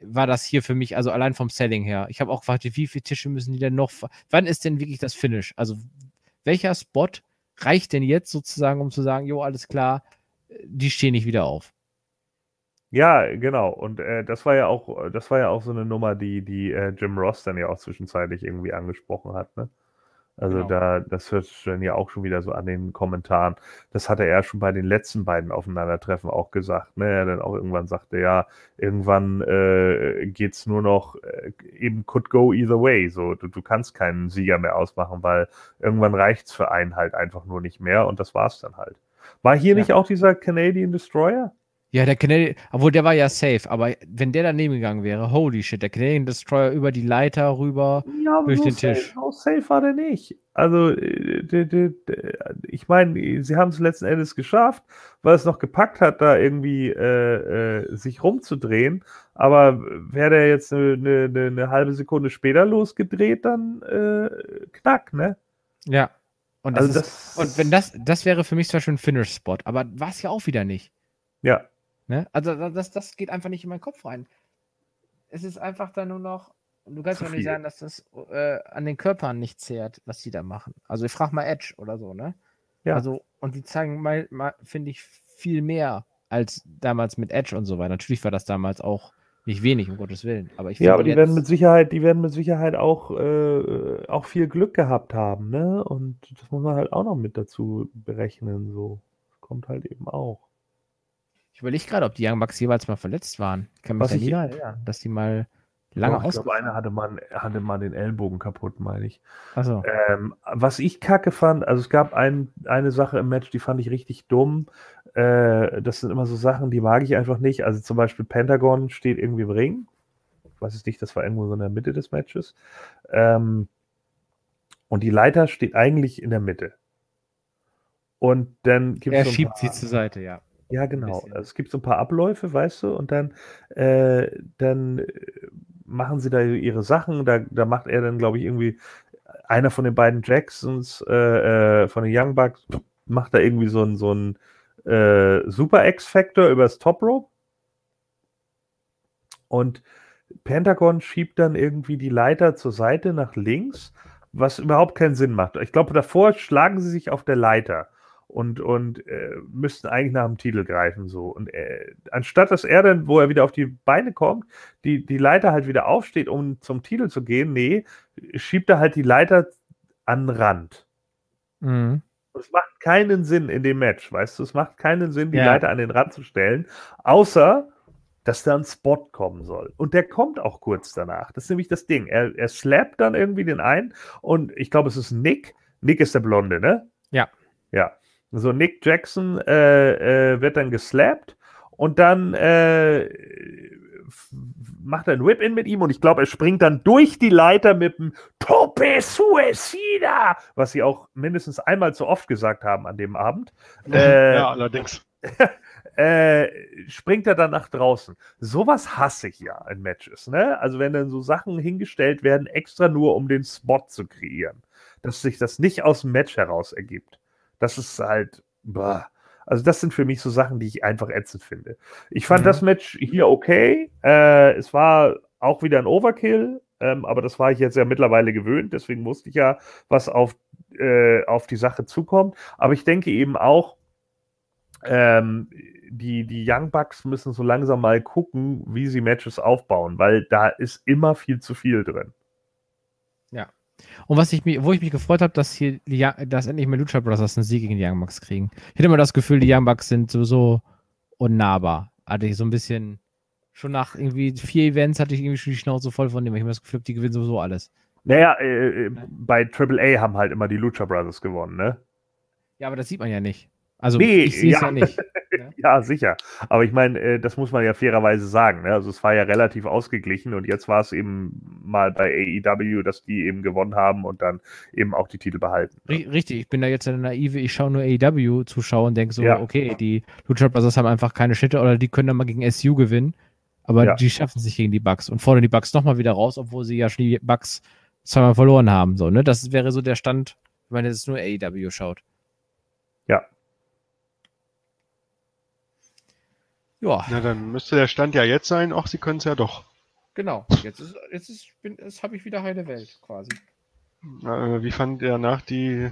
war das hier für mich, also allein vom Selling her. Ich habe auch gefragt, wie viele Tische müssen die denn noch? Wann ist denn wirklich das Finish? Also welcher Spot reicht denn jetzt sozusagen, um zu sagen, jo, alles klar, die stehen nicht wieder auf? Ja, genau. Und äh, das war ja auch, das war ja auch so eine Nummer, die, die äh, Jim Ross dann ja auch zwischenzeitlich irgendwie angesprochen hat, ne? Also genau. da, das hört sich dann ja auch schon wieder so an den Kommentaren. Das hatte er schon bei den letzten beiden Aufeinandertreffen auch gesagt. Ne? Er dann auch irgendwann sagte, ja, irgendwann äh, geht es nur noch, äh, eben could go either way. So, du, du kannst keinen Sieger mehr ausmachen, weil irgendwann reicht es für einen halt einfach nur nicht mehr und das war es dann halt. War hier ja. nicht auch dieser Canadian Destroyer? Ja, der Canadian, obwohl der war ja safe, aber wenn der daneben gegangen wäre, holy shit, der Canadian Destroyer über die Leiter rüber ja, durch so den safe, Tisch. How safe war der nicht? Also, äh, ich meine, sie haben es letzten Endes geschafft, weil es noch gepackt hat, da irgendwie äh, äh, sich rumzudrehen. Aber wäre der jetzt eine, eine, eine, halbe Sekunde später losgedreht, dann äh, knack, ne? Ja. Und, das also ist, und wenn das, das wäre für mich zum Beispiel ein Finish-Spot, aber war es ja auch wieder nicht. Ja. Ne? Also das, das geht einfach nicht in meinen Kopf rein. Es ist einfach dann nur noch, du kannst doch nicht sagen, dass das äh, an den Körpern nicht zehrt, was die da machen. Also ich frage mal Edge oder so, ne? Ja. Also, und die zeigen mal, mal finde ich, viel mehr als damals mit Edge und so weiter. Natürlich war das damals auch nicht wenig, um Gottes Willen. Aber ich ja, aber die werden mit Sicherheit, die werden mit Sicherheit auch, äh, auch viel Glück gehabt haben, ne? Und das muss man halt auch noch mit dazu berechnen. So. kommt halt eben auch. Ich überlege gerade, ob die Young Bucks jeweils mal verletzt waren. Ich kann mich Was ja nie erinnern, dass die mal lange oh, Ich glaube, einer hatte mal, hatte mal den Ellenbogen kaputt, meine ich. So. Ähm, was ich kacke fand, also es gab ein, eine Sache im Match, die fand ich richtig dumm. Äh, das sind immer so Sachen, die mag ich einfach nicht. Also zum Beispiel Pentagon steht irgendwie im Ring. Ich weiß es nicht, das war irgendwo so in der Mitte des Matches. Ähm, und die Leiter steht eigentlich in der Mitte. Und dann gibt es. Er so schiebt sie zur Seite, ja. Ja, genau. Also es gibt so ein paar Abläufe, weißt du, und dann, äh, dann machen sie da ihre Sachen. Da, da macht er dann, glaube ich, irgendwie einer von den beiden Jacksons, äh, äh, von den Young Bucks, macht da irgendwie so ein, so ein äh, Super X-Factor übers Top Rope. Und Pentagon schiebt dann irgendwie die Leiter zur Seite nach links, was überhaupt keinen Sinn macht. Ich glaube, davor schlagen sie sich auf der Leiter und, und äh, müssten eigentlich nach dem Titel greifen. So. Und äh, anstatt dass er dann, wo er wieder auf die Beine kommt, die, die Leiter halt wieder aufsteht, um zum Titel zu gehen, nee, schiebt er halt die Leiter an den Rand. Mhm. Es macht keinen Sinn in dem Match, weißt du? Es macht keinen Sinn, die ja. Leiter an den Rand zu stellen, außer dass da ein Spot kommen soll. Und der kommt auch kurz danach. Das ist nämlich das Ding. Er, er slappt dann irgendwie den einen und ich glaube, es ist Nick. Nick ist der Blonde, ne? Ja. Ja. So, Nick Jackson äh, äh, wird dann geslappt und dann äh, macht er einen Whip-In mit ihm und ich glaube, er springt dann durch die Leiter mit dem Tope Suicida, was sie auch mindestens einmal zu oft gesagt haben an dem Abend. <laughs> Äh, ja, allerdings. <laughs> äh, springt er dann nach draußen. Sowas hasse ich ja in Matches. Ne? Also wenn dann so Sachen hingestellt werden, extra nur um den Spot zu kreieren. Dass sich das nicht aus dem Match heraus ergibt. Das ist halt. Boah. Also, das sind für mich so Sachen, die ich einfach ätzend finde. Ich fand mhm. das Match hier okay. Äh, es war auch wieder ein Overkill, ähm, aber das war ich jetzt ja mittlerweile gewöhnt. Deswegen musste ich ja, was auf, äh, auf die Sache zukommt. Aber ich denke eben auch, ähm, die, die Young Bucks müssen so langsam mal gucken, wie sie Matches aufbauen, weil da ist immer viel zu viel drin. Ja. Und was ich mich, wo ich mich gefreut habe, dass hier die, dass endlich mal Lucha Brothers einen Sieg gegen die Young Bucks kriegen. Ich hätte immer das Gefühl, die Young Bucks sind sowieso unnahbar. Hatte ich so ein bisschen, schon nach irgendwie vier Events hatte ich irgendwie schon die Schnauze voll von dem. Ich habe das Gefühl, die gewinnen sowieso alles. Naja, äh, äh bei AAA haben halt immer die Lucha Brothers gewonnen, ne? Ja, aber das sieht man ja nicht. Also nee, ich sehe es ja. ja. nicht. <laughs> Ne? ja, sicher. Aber ich meine, äh, das muss man ja fairerweise sagen. Ne? Also es war ja relativ ausgeglichen und jetzt war es eben mal bei AEW, dass die eben gewonnen haben und dann eben auch die Titel behalten. Ne? Richtig, ich bin da jetzt eine naive, ich schaue nur AEW zuschauen und denke so, ja. okay, die Lucha Brothers haben einfach keine Schitte oder die können dann mal gegen SU gewinnen, aber ja. die schaffen es nicht gegen die Bugs und fordern die Bugs nochmal wieder raus, obwohl sie ja schon die Bugs zweimal verloren haben. So, ne? Das wäre so der Stand, wenn man jetzt nur AEW schaut. Ja, Ja. Na, dann müsste der Stand ja jetzt sein, ach, sie können es ja doch. Genau, jetzt ist, jetzt ist, bin, jetzt habe ich wieder heile Welt quasi. Äh, wie fand er nach die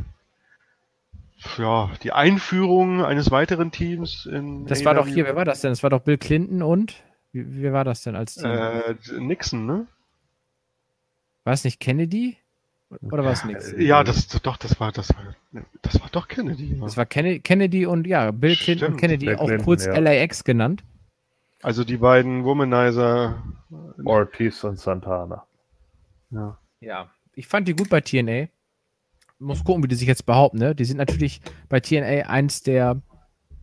ja, die Einführung eines weiteren Teams in. Das AW. war doch hier, wer war das denn? Das war doch Bill Clinton und? Wie, wie war das denn als Team? Äh, Nixon, ne? War es nicht Kennedy? Oder war es Nixon? Ja, das doch, das war, das war, das war doch Kennedy. Ja. Das war Kennedy, und ja, Bill Clinton Stimmt, und Kennedy, auch Clinton, kurz ja. LAX genannt. Also die beiden Womanizer. Ortiz und Santana. Ja. Ja, ich fand die gut bei TNA muss gucken, wie die sich jetzt behaupten. Ne? Die sind natürlich bei TNA eins der,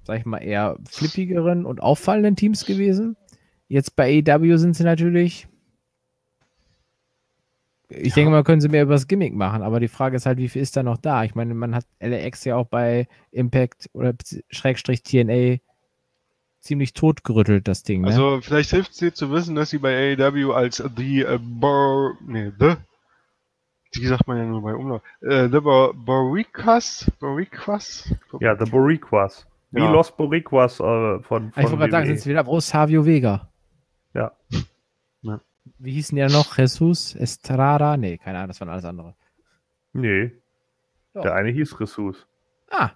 sag ich mal, eher flippigeren und auffallenden Teams gewesen. Jetzt bei AEW sind sie natürlich. Ich ja. denke mal, können sie mehr über das Gimmick machen, aber die Frage ist halt, wie viel ist da noch da? Ich meine, man hat LAX ja auch bei Impact oder Schrägstrich TNA ziemlich totgerüttelt, das Ding. Ne? Also, vielleicht hilft es dir zu wissen, dass sie bei AEW als The, uh, Bur nee, The die sagt man ja nur bei Umlauf. Äh, the Boriquas? Boriquas? Ja, The Boriquas. Wie ja. Los Boriquas äh, von, von. Ich wollte gerade sagen, sind es wieder aus Savio Vega. Ja. Wie hießen die ja noch? Jesus Estrada? Nee, keine Ahnung, das waren alles andere. Nee. Doch. Der eine hieß Jesus. Ah,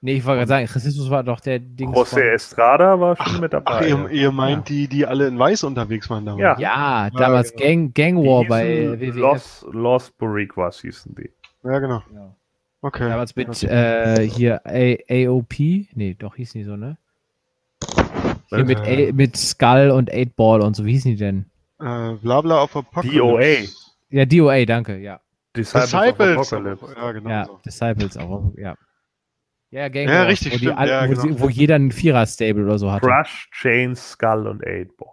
Nee, ich wollte gerade sagen, Jesus war doch der Ding. José Estrada war schon ach, mit dabei. Ach, ihr, ihr meint ja. die, die alle in Weiß unterwegs waren damals? Ja, ja damals ja, genau. Gang, Gang War bei WWF. Los, Los Boricuas hießen die. Ja, genau. Ja. Okay. Damals mit okay. äh, hier A AOP. Nee, doch hieß die so, ne? Hier mit, A mit Skull und 8 Ball und so, wie hießen die denn? Äh, Blabla auf Apocalypse. DOA. Ja, DOA, danke, ja. Disciples, Disciples. Ja, genau. Ja, so. Disciples auch, ja. Ja, Gang ja, Wars, richtig, wo, stimmt, alle, ja, wo, genau. wo, jeder ein Vierer-Stable oder so hatte. Crush, Chain, Skull und Eight Ball.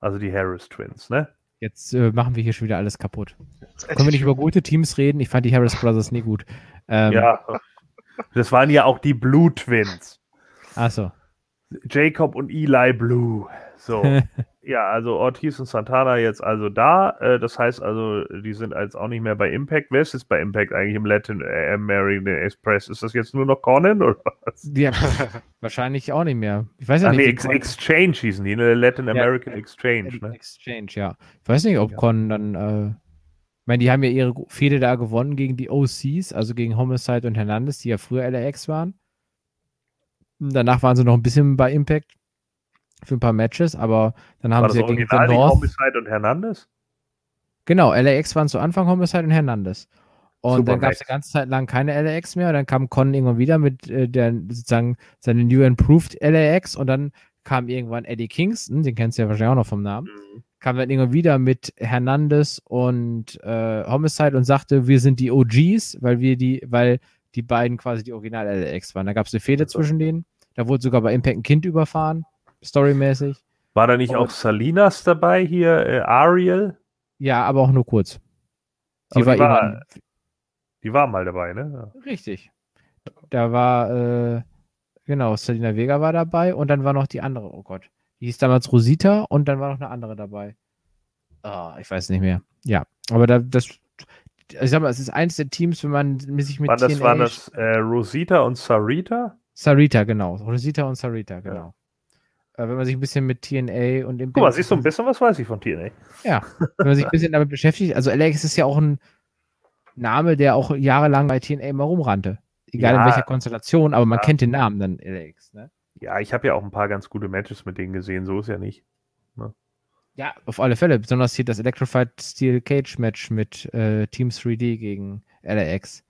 Also die Harris Twins, ne? Jetzt äh, machen wir hier schon wieder alles kaputt. Können wir nicht über gute Teams reden? Ich fand die Harris Brothers nie gut. Ähm, ja, das waren ja auch die Blue Twins. Achso. Jacob und Eli Blue. So. <laughs> ja, also Ortiz und Santana jetzt also da. Äh, das heißt also, die sind jetzt auch nicht mehr bei Impact. Wer ist jetzt bei Impact eigentlich im Latin äh, American Express? Ist das jetzt nur noch Conan oder was? Ja, <laughs> wahrscheinlich auch nicht mehr. Ich weiß ja Ach, nicht. Nee, Ex Exchange hießen die, ne? Latin ja, American Exchange, ne? Exchange, ja. Ich weiß nicht, ob ja. Con dann. Äh, ich meine, die haben ja ihre Fehde da gewonnen gegen die OCs, also gegen Homicide und Hernandez, die ja früher LAX waren. Danach waren sie noch ein bisschen bei Impact für ein paar Matches, aber dann haben War sie ja gegen The North. Homicide und Hernandez? Genau, LAX waren zu Anfang Homicide und Hernandez. Und Super dann gab es die ganze Zeit lang keine LAX mehr. Dann kam Con irgendwann wieder mit äh, der sozusagen seine New Improved LAX und dann kam irgendwann Eddie Kingston, den kennst du ja wahrscheinlich auch noch vom Namen, mhm. kam dann irgendwann wieder mit Hernandez und äh, Homicide und sagte, wir sind die OGs, weil wir die, weil die beiden quasi die Original LAX waren. Da gab es eine Fehde zwischen denen. Da wurde sogar bei Impact ein Kind überfahren storymäßig. War da nicht und, auch Salinas dabei hier, äh, Ariel? Ja, aber auch nur kurz. Sie war, die, war, die war mal dabei, ne? Richtig. Da war, äh, genau, Selina Vega war dabei und dann war noch die andere, oh Gott. Die hieß damals Rosita und dann war noch eine andere dabei. Oh, ich weiß nicht mehr. Ja, aber da, das, ich sag mal, es ist eins der Teams, wenn man sich mit War das, TNA waren das äh, Rosita und Sarita? Sarita, genau. Rosita und Sarita, genau. Ja. Äh, wenn man sich ein bisschen mit TNA und dem. Guck mal, siehst du ein bisschen, was weiß ich von TNA. Ja, wenn man sich ein bisschen damit beschäftigt. Also Alex ist ja auch ein Name, der auch jahrelang bei TNA mal rumrannte. Egal ja, in welcher Konstellation, aber man ja. kennt den Namen dann Alex. Ne? Ja, ich habe ja auch ein paar ganz gute Matches mit denen gesehen, so ist ja nicht. Ja, auf alle Fälle. Besonders hier das Electrified Steel Cage Match mit äh, Team 3D gegen LAX.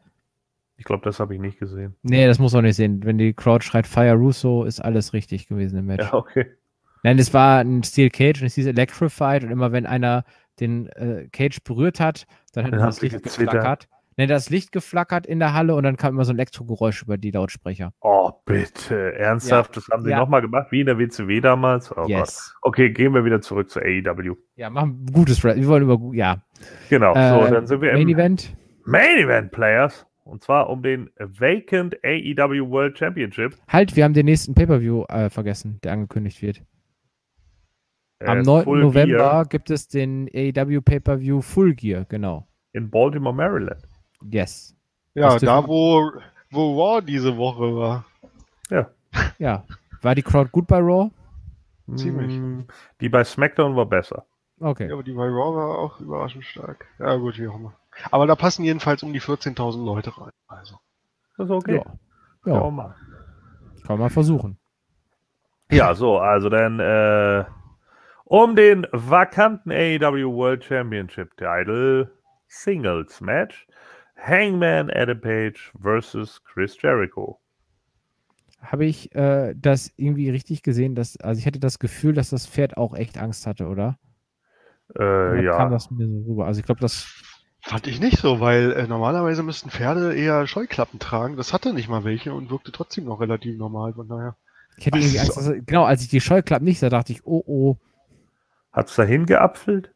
Ich glaube, das habe ich nicht gesehen. Nee, das muss auch nicht sehen. Wenn die Crowd schreit Fire Russo, ist alles richtig gewesen im Match. Ja, okay. Nein, es war ein Steel Cage und es hieß Electrified und immer wenn einer den äh, Cage berührt hat, dann hat dann das Licht geflackert. Nein, das Licht geflackert in der Halle und dann kam immer so ein Elektrogeräusch über die Lautsprecher. Oh, bitte. Ernsthaft? Ja. Das haben sie ja. nochmal gemacht, wie in der WCW damals? Oh yes. Gott. Okay, gehen wir wieder zurück zur AEW. Ja, machen gutes Rap. Wir wollen über, ja. Genau, äh, so, dann sind wir Main im Event. Main Event Players. Und zwar um den Vacant AEW World Championship. Halt, wir haben den nächsten Pay-Per-View äh, vergessen, der angekündigt wird. Äh, Am 9. Full November Gear. gibt es den AEW Pay-Per-View Full Gear, genau. In Baltimore, Maryland. Yes. Ja, da wo, wo Raw diese Woche war. Ja. Ja. War die Crowd gut bei Raw? Ziemlich. Mm, die bei SmackDown war besser. Okay. Ja, aber die bei Raw war auch überraschend stark. Ja, gut, wie auch immer. Aber da passen jedenfalls um die 14.000 Leute rein. Also. Das ist okay. Ja. ja. Kann man mal versuchen. Ja, so, also dann äh, um den vakanten AEW World Championship Title Singles Match Hangman Adam Page versus Chris Jericho. Habe ich äh, das irgendwie richtig gesehen? Dass, also ich hatte das Gefühl, dass das Pferd auch echt Angst hatte, oder? Äh, ja. Kam das mir so rüber. Also ich glaube, das Fand ich nicht so, weil äh, normalerweise müssten Pferde eher Scheuklappen tragen. Das hatte nicht mal welche und wirkte trotzdem noch relativ normal. Von daher. Ich hätte irgendwie Angst, also, genau, als ich die Scheuklappen nicht sah, dachte ich, oh oh. Hat's dahin geapfelt?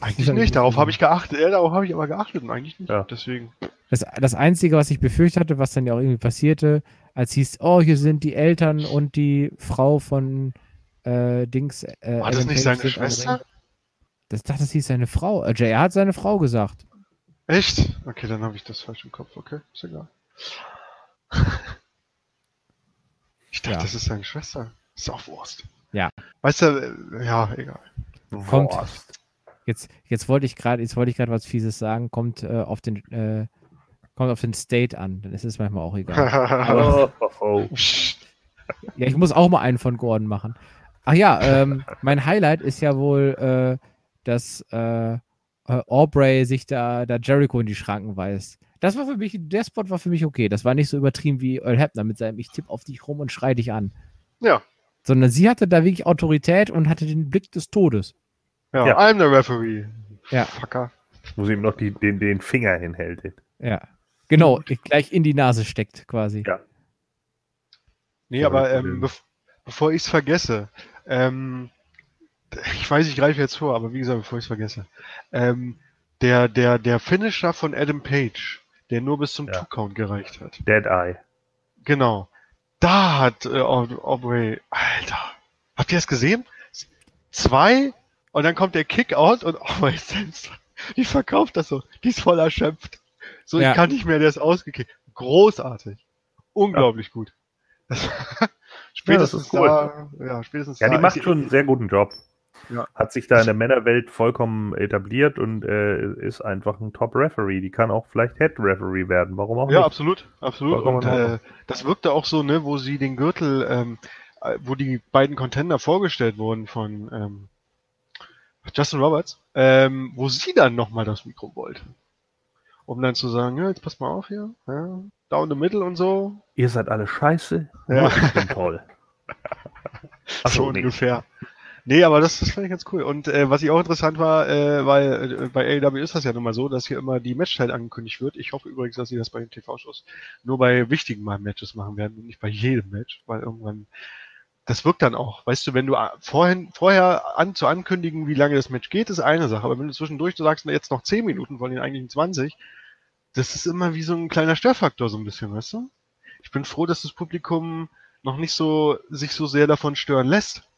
Eigentlich nicht, darauf habe ich geachtet. Ja, darauf habe ich aber geachtet und eigentlich nicht. Ja. Deswegen. Das, das Einzige, was ich befürchtet hatte, was dann ja auch irgendwie passierte, als hieß, oh, hier sind die Eltern und die Frau von äh, Dings. Äh, War das nicht seine Schwester? Das dachte, das hieß seine Frau. Äh, JR hat seine Frau gesagt. Echt? Okay, dann habe ich das falsch im Kopf. Okay, ist egal. <laughs> Ich dachte, ja. das ist seine Schwester. Ist auch Wurst. Ja. Weißt du, äh, ja, egal. Kommt. Jetzt, jetzt wollte ich gerade, jetzt wollte ich gerade was Fieses sagen. Kommt äh, auf den, äh, kommt auf den State an. Dann ist es manchmal auch egal. <laughs> Aber, oh, oh, oh. ja, ich muss auch mal einen von Gordon machen. Ach ja, ähm, <laughs> mein Highlight ist ja wohl, äh, dass äh, Aubrey sich da, da Jericho in die Schranken weist. Das war für mich, der Spot war für mich okay. Das war nicht so übertrieben wie Earl Hebner mit seinem Ich tipp auf dich rum und schrei dich an. Ja. Sondern sie hatte da wirklich Autorität und hatte den Blick des Todes. Ja, ja. I'm the referee. Ja. Fucker. Wo sie ihm noch die, den, den Finger hinhält. Ja. Genau, gleich in die Nase steckt quasi. Ja. Nee, aber ähm, be bevor ich es vergesse, ähm, ich weiß, ich greife jetzt vor, aber wie gesagt, bevor ich es vergesse, ähm, der, der, der Finisher von Adam Page, der nur bis zum ja. Two-Count gereicht hat. Dead Eye. Genau. Da hat äh, Aubrey, Alter, habt ihr es gesehen? Zwei und dann kommt der Kick-Out und Aubrey selbst, die verkauft das so, die ist voll erschöpft. So, ja. ich kann nicht mehr, der ist ausgekickt. Großartig. Unglaublich ja. gut. Das, <laughs> spätestens ja, cool. da, ja, spätestens ja, die macht schon einen sehr guten Job. Ja. Hat sich da in der Männerwelt vollkommen etabliert und äh, ist einfach ein Top-Referee. Die kann auch vielleicht Head-Referee werden. Warum auch ja, nicht? Ja, absolut. absolut. Und, äh, das wirkte auch so, ne, wo sie den Gürtel, ähm, äh, wo die beiden Contender vorgestellt wurden von ähm, Justin Roberts, ähm, wo sie dann nochmal das Mikro wollte. Um dann zu sagen, ja, jetzt pass mal auf hier, ja, down the middle und so. Ihr seid alle scheiße, ja. ich bin toll. <laughs> Ach so, ungefähr. Nee, aber das, das fand ich ganz cool. Und äh, was ich auch interessant war, äh, weil äh, bei AEW ist das ja nun mal so, dass hier immer die Matchzeit angekündigt wird. Ich hoffe übrigens, dass sie das bei den TV-Shows nur bei wichtigen Mal Matches machen werden und nicht bei jedem Match, weil irgendwann das wirkt dann auch. Weißt du, wenn du äh, vorhin, vorher an, zu ankündigen, wie lange das Match geht, ist eine Sache. Aber wenn du zwischendurch du sagst, jetzt noch 10 Minuten von den eigentlichen 20, das ist immer wie so ein kleiner Störfaktor, so ein bisschen, weißt du? Ich bin froh, dass das Publikum noch nicht so, sich so sehr davon stören lässt.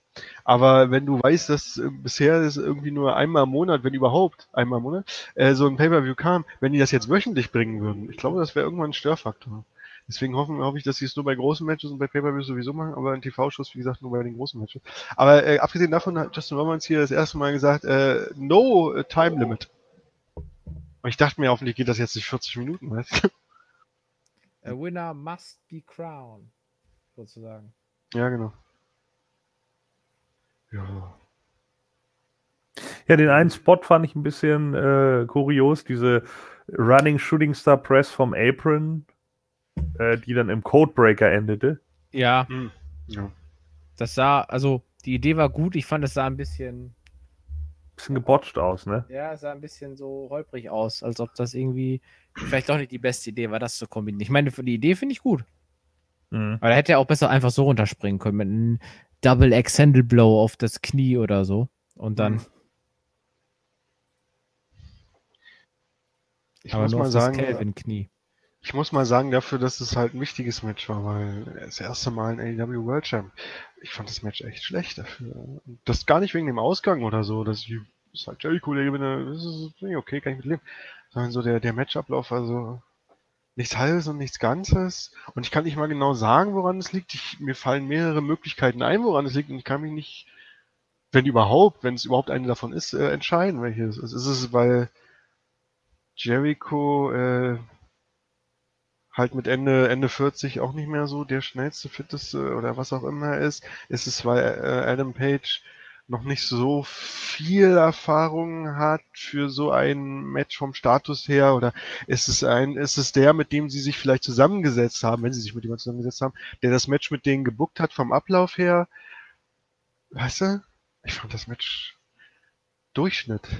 Aber wenn du weißt, dass äh, bisher es irgendwie nur einmal im Monat, wenn überhaupt einmal im Monat, äh, so ein Pay-Per-View kam, wenn die das jetzt wöchentlich bringen würden, ich glaube, das wäre irgendwann ein Störfaktor. Deswegen hoffen, hoffe ich, dass sie es nur bei großen Matches und bei Pay-Per-Views sowieso machen, aber in TV-Shows, wie gesagt, nur bei den großen Matches. Aber äh, abgesehen davon hat Justin Roberts hier das erste Mal gesagt, äh, no äh, time limit. Und ich dachte mir, hoffentlich geht das jetzt nicht 40 Minuten, weißt du? <laughs> A winner must be crowned, sozusagen. Ja, genau. Ja. Ja, den einen Spot fand ich ein bisschen äh, kurios, diese Running Shooting Star Press vom Apron, äh, die dann im Codebreaker endete. Ja. Hm. ja. Das sah, also die Idee war gut, ich fand es sah ein bisschen. Bisschen gebotcht aus, ne? Ja, es sah ein bisschen so holprig aus, als ob das irgendwie vielleicht doch nicht die beste Idee war, das zu kombinieren. Ich meine, für die Idee finde ich gut. Mhm. Aber da hätte er auch besser einfach so runterspringen können mit einem Double Extended Blow auf das Knie oder so. Und dann. Mhm. Ich Aber muss mal sagen, Knie. Ich muss mal sagen, dafür, dass es halt ein wichtiges Match war, weil das erste Mal ein AEW World Champ. Ich fand das Match echt schlecht dafür. Das gar nicht wegen dem Ausgang oder so, dass ich ist halt Jericho, der gewinne, das ist okay, kann ich mitleben. Sondern so der, der Matchablauf war so, nichts Halbes und nichts Ganzes. Und ich kann nicht mal genau sagen, woran es liegt. Ich, mir fallen mehrere Möglichkeiten ein, woran es liegt. Und ich kann mich nicht, wenn überhaupt, wenn es überhaupt eine davon ist, äh, entscheiden, welches. Also ist es, weil Jericho äh, halt mit Ende, Ende 40 auch nicht mehr so der schnellste, fitteste oder was auch immer ist. Ist es, weil äh, Adam Page noch nicht so viel Erfahrung hat für so ein Match vom Status her oder ist es ein, ist es der, mit dem sie sich vielleicht zusammengesetzt haben, wenn sie sich mit jemandem zusammengesetzt haben, der das Match mit denen gebuckt hat vom Ablauf her? Weißt du? Ich fand das Match Durchschnitt. <laughs>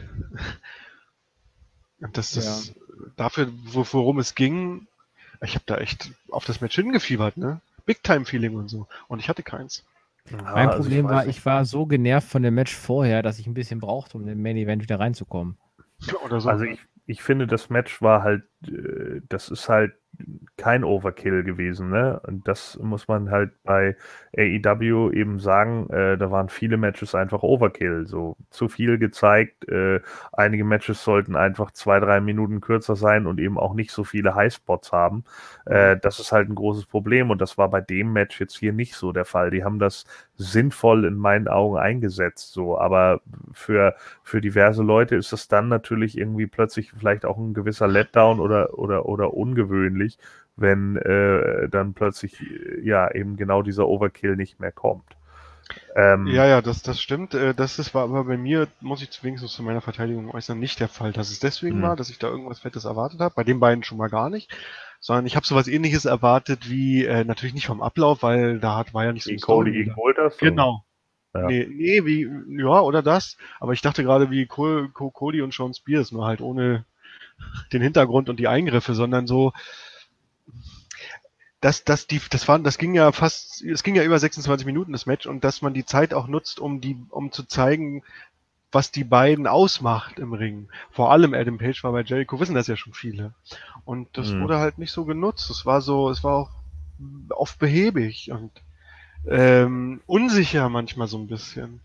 Und das, das ja. dafür, worum es ging, ich habe da echt auf das Match hingefiebert, ne? Big Time Feeling und so. Und ich hatte keins. Ja, mein also Problem ich war, nicht. ich war so genervt von dem Match vorher, dass ich ein bisschen brauchte, um in den Main Event wieder reinzukommen. Oder so. Also ich, ich finde, das Match war halt, äh, das ist halt kein Overkill gewesen, ne? Und das muss man halt bei AEW eben sagen. Äh, da waren viele Matches einfach Overkill, so zu viel gezeigt. Äh, einige Matches sollten einfach zwei, drei Minuten kürzer sein und eben auch nicht so viele Highspots haben. Äh, das ist halt ein großes Problem und das war bei dem Match jetzt hier nicht so der Fall. Die haben das sinnvoll in meinen Augen eingesetzt, so. Aber für, für diverse Leute ist das dann natürlich irgendwie plötzlich vielleicht auch ein gewisser Letdown oder, oder, oder ungewöhnlich, wenn äh, dann plötzlich ja eben genau dieser Overkill nicht mehr kommt. Ähm, ja, ja, das, das stimmt. Äh, das ist, war aber bei mir, muss ich wenigstens zu meiner Verteidigung äußern, nicht der Fall, dass es deswegen mh. war, dass ich da irgendwas Fettes erwartet habe. Bei den beiden schon mal gar nicht. Sondern ich habe sowas ähnliches erwartet wie, äh, natürlich nicht vom Ablauf, weil da hat, war ja nicht so ein Cody gegen Wolters. Genau. Ja. Nee, nee, wie, ja, oder das. Aber ich dachte gerade wie Cody und Sean Spears, nur halt ohne den Hintergrund und die Eingriffe, sondern so, dass, dass die, das waren, das ging ja fast, es ging ja über 26 Minuten das Match und dass man die Zeit auch nutzt, um die, um zu zeigen, was die beiden ausmacht im Ring. Vor allem Adam Page war bei Jericho, wissen das ja schon viele. Und das mhm. wurde halt nicht so genutzt. Es war so, es war auch oft behäbig und ähm, unsicher manchmal so ein bisschen.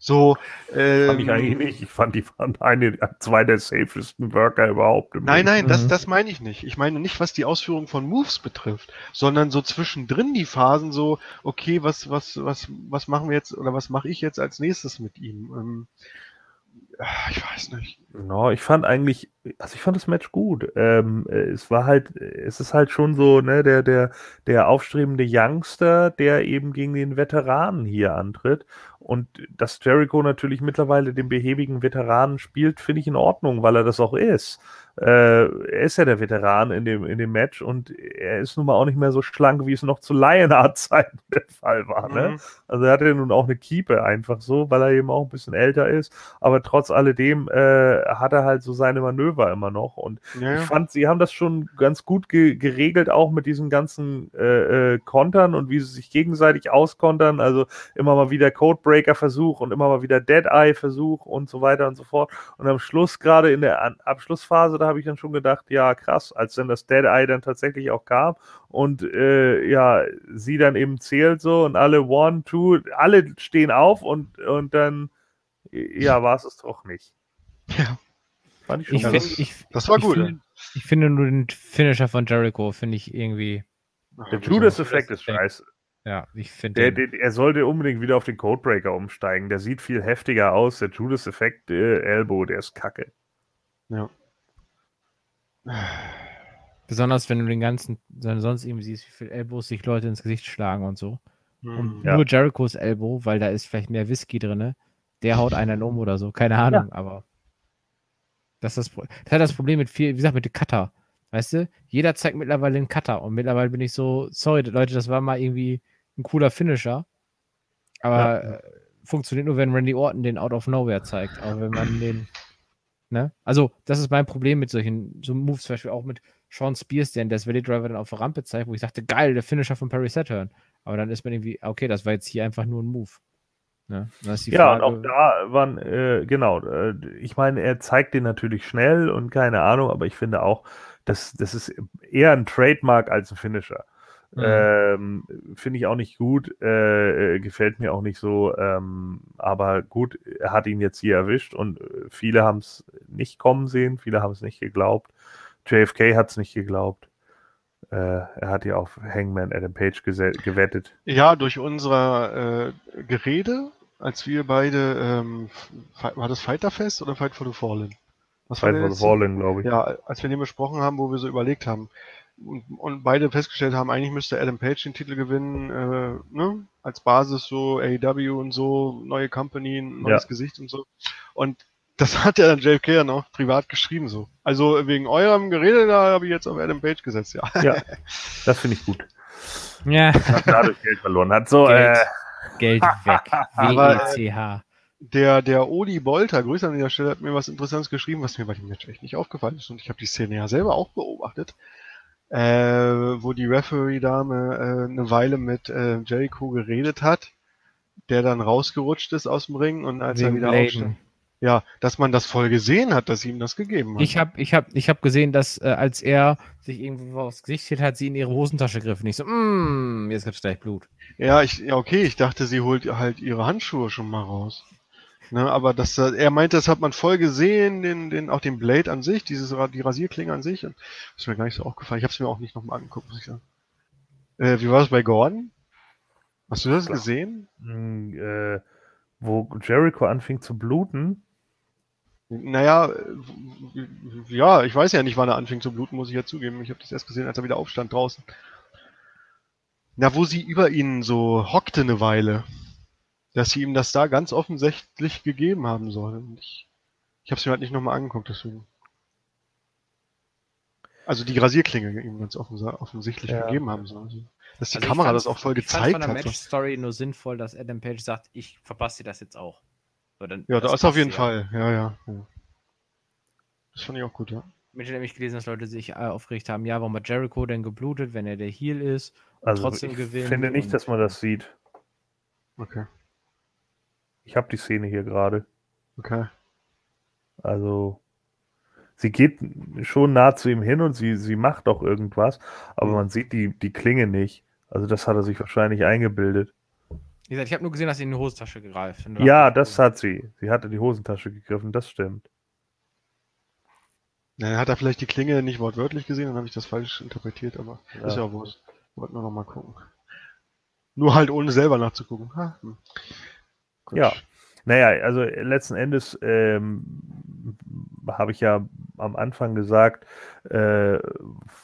So, ähm, fand ich eigentlich nicht. Ich fand, die waren eine, zwei der safesten Worker überhaupt. Im nein, nein, mhm. das, das meine ich nicht. Ich meine nicht, was die Ausführung von Moves betrifft, sondern so zwischendrin die Phasen so, okay, was, was, was, was machen wir jetzt oder was mache ich jetzt als nächstes mit ihm? Ähm, ich weiß nicht. No, ich fand eigentlich, also ich fand das Match gut. Ähm, es war halt, es ist halt schon so, ne, der, der, der aufstrebende Youngster, der eben gegen den Veteranen hier antritt. Und dass Jericho natürlich mittlerweile den behäbigen Veteranen spielt, finde ich in Ordnung, weil er das auch ist. Äh, er ist ja der Veteran in dem, in dem Match und er ist nun mal auch nicht mehr so schlank, wie es noch zu Lionheart-Zeiten <laughs> der Fall war. Ne? Mhm. Also er hatte ja nun auch eine Kiepe einfach so, weil er eben auch ein bisschen älter ist. Aber trotz alledem äh, hat er halt so seine Manöver immer noch. Und ja. ich fand, sie haben das schon ganz gut ge geregelt, auch mit diesen ganzen äh, äh, Kontern und wie sie sich gegenseitig auskontern. Also immer mal wieder Codebreaker-Versuch und immer mal wieder Dead-Eye-Versuch und so weiter und so fort. Und am Schluss, gerade in der An Abschlussphase, da habe ich dann schon gedacht, ja, krass, als dann das Dead Eye dann tatsächlich auch kam und äh, ja, sie dann eben zählt so und alle One, Two, alle stehen auf und, und dann, ja, war es es doch nicht. Ja. Fand ich schon ich find, ich, Das war gut. Ich finde, ich finde nur den Finisher von Jericho, finde ich irgendwie. Der Judas-Effekt ist scheiße. Ja, ich finde. Er sollte unbedingt wieder auf den Codebreaker umsteigen. Der sieht viel heftiger aus. Der Judas-Effekt, äh, Elbow, der ist kacke. Ja. Besonders wenn du den ganzen, sonst irgendwie siehst, wie viele Elbows sich Leute ins Gesicht schlagen und so. Mhm. Und ja. nur Jerichos Elbow, weil da ist vielleicht mehr Whisky drin, der haut einen um oder so. Keine Ahnung, ja. aber. Das, ist das, das hat das Problem mit viel, wie gesagt, mit dem Cutter. Weißt du? Jeder zeigt mittlerweile einen Cutter und mittlerweile bin ich so, sorry, Leute, das war mal irgendwie ein cooler Finisher. Aber ja. äh, funktioniert nur, wenn Randy Orton den Out of Nowhere zeigt. Aber wenn man den Ne? Also, das ist mein Problem mit solchen so Moves, zum Beispiel auch mit Sean Spears, der in der Valley Driver dann auf der Rampe zeigt, wo ich sagte, geil, der Finisher von Perry Saturn. Aber dann ist man irgendwie, okay, das war jetzt hier einfach nur ein Move. Ne? ja, Frage, und auch da waren, äh, genau, äh, ich meine, er zeigt den natürlich schnell und keine Ahnung, aber ich finde auch, das, das ist eher ein Trademark als ein Finisher. Mhm. Ähm, Finde ich auch nicht gut, äh, äh, gefällt mir auch nicht so, ähm, aber gut, er hat ihn jetzt hier erwischt und äh, viele haben es nicht kommen sehen, viele haben es nicht geglaubt. JFK hat es nicht geglaubt. Äh, er hat ja auf Hangman Adam Page gewettet. Ja, durch unser äh, Gerede, als wir beide, ähm, war das Fighterfest oder Fight for the Fallen? Was war Fight Fallen, glaube ich. Ja, als wir den besprochen haben, wo wir so überlegt haben und, und beide festgestellt haben, eigentlich müsste Adam Page den Titel gewinnen, äh, ne? als Basis so AEW und so, neue Company, neues ja. Gesicht und so. Und das hat ja dann JFK ja noch privat geschrieben so. Also wegen eurem Gerede, da habe ich jetzt auf Adam Page gesetzt, ja. Ja, <laughs> das finde ich gut. Ja. Hat dadurch Geld verloren. Hat so, Geld, äh, Geld <laughs> weg. W-E-C-H. Der, der Oli Bolter, Grüße an dieser Stelle, hat mir was Interessantes geschrieben, was mir bei dem Match echt nicht aufgefallen ist. Und ich habe die Szene ja selber auch beobachtet, äh, wo die Referee-Dame äh, eine Weile mit äh, Jericho geredet hat, der dann rausgerutscht ist aus dem Ring und als Wegen er wieder aufsteht. Ja, dass man das voll gesehen hat, dass sie ihm das gegeben hat. Ich habe ich hab, ich hab gesehen, dass äh, als er sich irgendwo aufs Gesicht hielt, hat sie in ihre Hosentasche gegriffen. Ich so, mm, jetzt gibt's gleich Blut. Ja, ich, ja, okay, ich dachte, sie holt halt ihre Handschuhe schon mal raus. Ne, aber das, äh, er meinte, das hat man voll gesehen, den, den, auch den Blade an sich, dieses, die Rasierklinge an sich. Und das ist mir gar nicht so aufgefallen. Ich habe es mir auch nicht nochmal angeguckt, muss ich sagen. Äh, wie war es bei Gordon? Hast du das Klar. gesehen? Hm, äh, wo Jericho anfing zu bluten. Naja, äh, ja, ich weiß ja nicht, wann er anfing zu bluten, muss ich ja zugeben. Ich habe das erst gesehen, als er wieder aufstand draußen. Na, wo sie über ihn so hockte eine Weile dass sie ihm das da ganz offensichtlich gegeben haben sollen. Ich, ich habe es mir halt nicht nochmal angeguckt, deswegen. Also die Rasierklinge ihm ganz offens offensichtlich ja. gegeben haben sollen. Also, dass die also Kamera das auch voll gezeigt hat. Ich fand von der Match-Story nur sinnvoll, dass Adam Page sagt, ich verpasse dir das jetzt auch. So, dann, ja, das ist auf jeden Fall. Ja, ja, ja. Das fand ich auch gut, ja. Ich habe nämlich gelesen, dass Leute sich äh, aufgeregt haben, ja, warum hat Jericho denn geblutet, wenn er der Heel ist und also trotzdem gewinnt? Ich finde nicht, dass man das sieht. Okay. Ich habe die Szene hier gerade. Okay. Also, sie geht schon nah zu ihm hin und sie, sie macht auch irgendwas, aber mhm. man sieht die, die Klinge nicht. Also, das hat er sich wahrscheinlich eingebildet. Wie gesagt, ich habe nur gesehen, dass sie in die Hosentasche greift. Ja, das hat sie. Sie hatte die Hosentasche gegriffen, das stimmt. Na, hat er vielleicht die Klinge nicht wortwörtlich gesehen, dann habe ich das falsch interpretiert, aber ja. ist ja auch wurscht. Wollten nur noch mal gucken. Nur halt ohne selber nachzugucken. Ha, hm. Gut. Ja. Naja, also letzten Endes ähm, habe ich ja am Anfang gesagt, äh,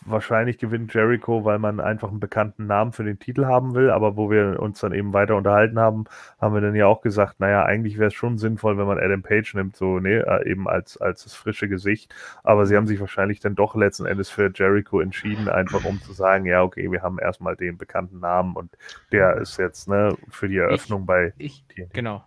wahrscheinlich gewinnt Jericho, weil man einfach einen bekannten Namen für den Titel haben will. Aber wo wir uns dann eben weiter unterhalten haben, haben wir dann ja auch gesagt, naja, eigentlich wäre es schon sinnvoll, wenn man Adam Page nimmt, so, ne, äh, eben als, als das frische Gesicht. Aber sie haben sich wahrscheinlich dann doch letzten Endes für Jericho entschieden, einfach um zu sagen, ja, okay, wir haben erstmal den bekannten Namen und der ist jetzt, ne, für die Eröffnung ich, bei. Ich, genau.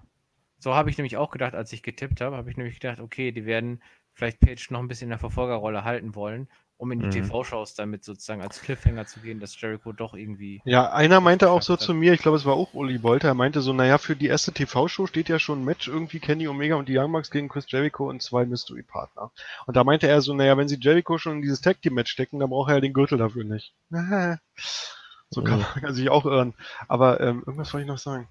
So habe ich nämlich auch gedacht, als ich getippt habe, habe ich nämlich gedacht, okay, die werden vielleicht Page noch ein bisschen in der Verfolgerrolle halten wollen, um in die mhm. TV-Shows damit sozusagen als Cliffhanger zu gehen, dass Jericho doch irgendwie. Ja, einer meinte auch so hat. zu mir, ich glaube, es war auch Uli Bolter, er meinte so, naja, für die erste TV-Show steht ja schon ein Match irgendwie Kenny Omega und die Young Bucks gegen Chris Jericho und zwei Mystery-Partner. Und da meinte er so, naja, wenn sie Jericho schon in dieses Tag Team-Match stecken, dann braucht er ja den Gürtel dafür nicht. <laughs> so kann man kann sich auch irren. Aber ähm, irgendwas wollte ich noch sagen.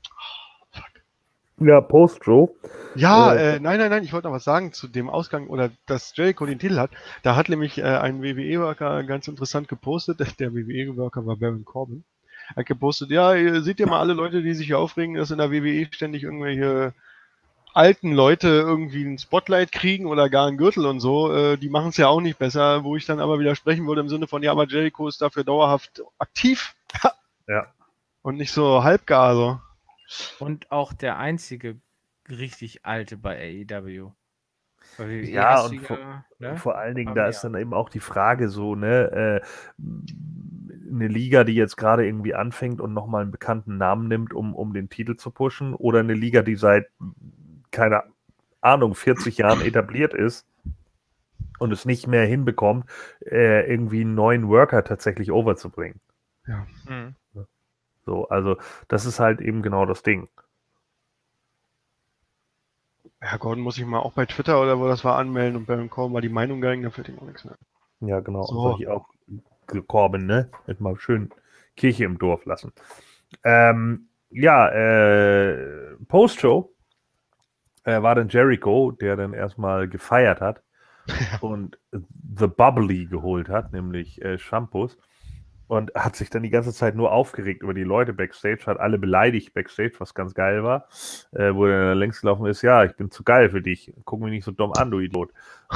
Ja, Post-Show. Ja, äh, äh, nein, nein, nein, ich wollte noch was sagen zu dem Ausgang oder dass Jericho den Titel hat. Da hat nämlich äh, ein WWE-Worker ganz interessant gepostet. <laughs> Der WWE-Worker war Baron Corbin. Er hat gepostet, ja, ihr seht ihr mal alle Leute, die sich hier aufregen, dass in der WWE ständig irgendwelche alten Leute irgendwie ein Spotlight kriegen oder gar einen Gürtel und so, äh, die machen es ja auch nicht besser, wo ich dann aber widersprechen würde im Sinne von, ja, aber Jericho ist dafür dauerhaft aktiv. ja. Und nicht so halbgar, so. Und auch der einzige richtig alte bei AEW. Ja, und vor, ne? vor, allen Dingen, Aber da ist dann eben auch die Frage so, ne, äh, eine Liga, die jetzt gerade irgendwie anfängt und nochmal einen bekannten Namen nimmt, um, um den Titel zu pushen, oder eine Liga, die seit, keine Ahnung, 40 Jahren etabliert ist und es nicht mehr hinbekommt, äh, irgendwie einen neuen Worker tatsächlich overzubringen. Ja. Mhm. So, also das ist halt eben genau das Ding. Ja, Gordon muss ich mal auch bei Twitter oder wo das war anmelden und Baron Corbin mal die Meinung geigen, da fällt ihm auch nichts mehr. Ja, genau. So. Und ich auch Corbin, ne? Jetzt mal schön Kirche im Dorf lassen. Ähm, ja, äh, Post-Show äh, war dann Jericho, der dann erstmal gefeiert hat <laughs> und The Bubbly geholt hat, nämlich äh, Shampoos. Und hat sich dann die ganze Zeit nur aufgeregt über die Leute backstage, hat alle beleidigt backstage, was ganz geil war, äh, wo er dann längst gelaufen ist, ja, ich bin zu geil für dich, guck mich nicht so dumm an, du Idiot.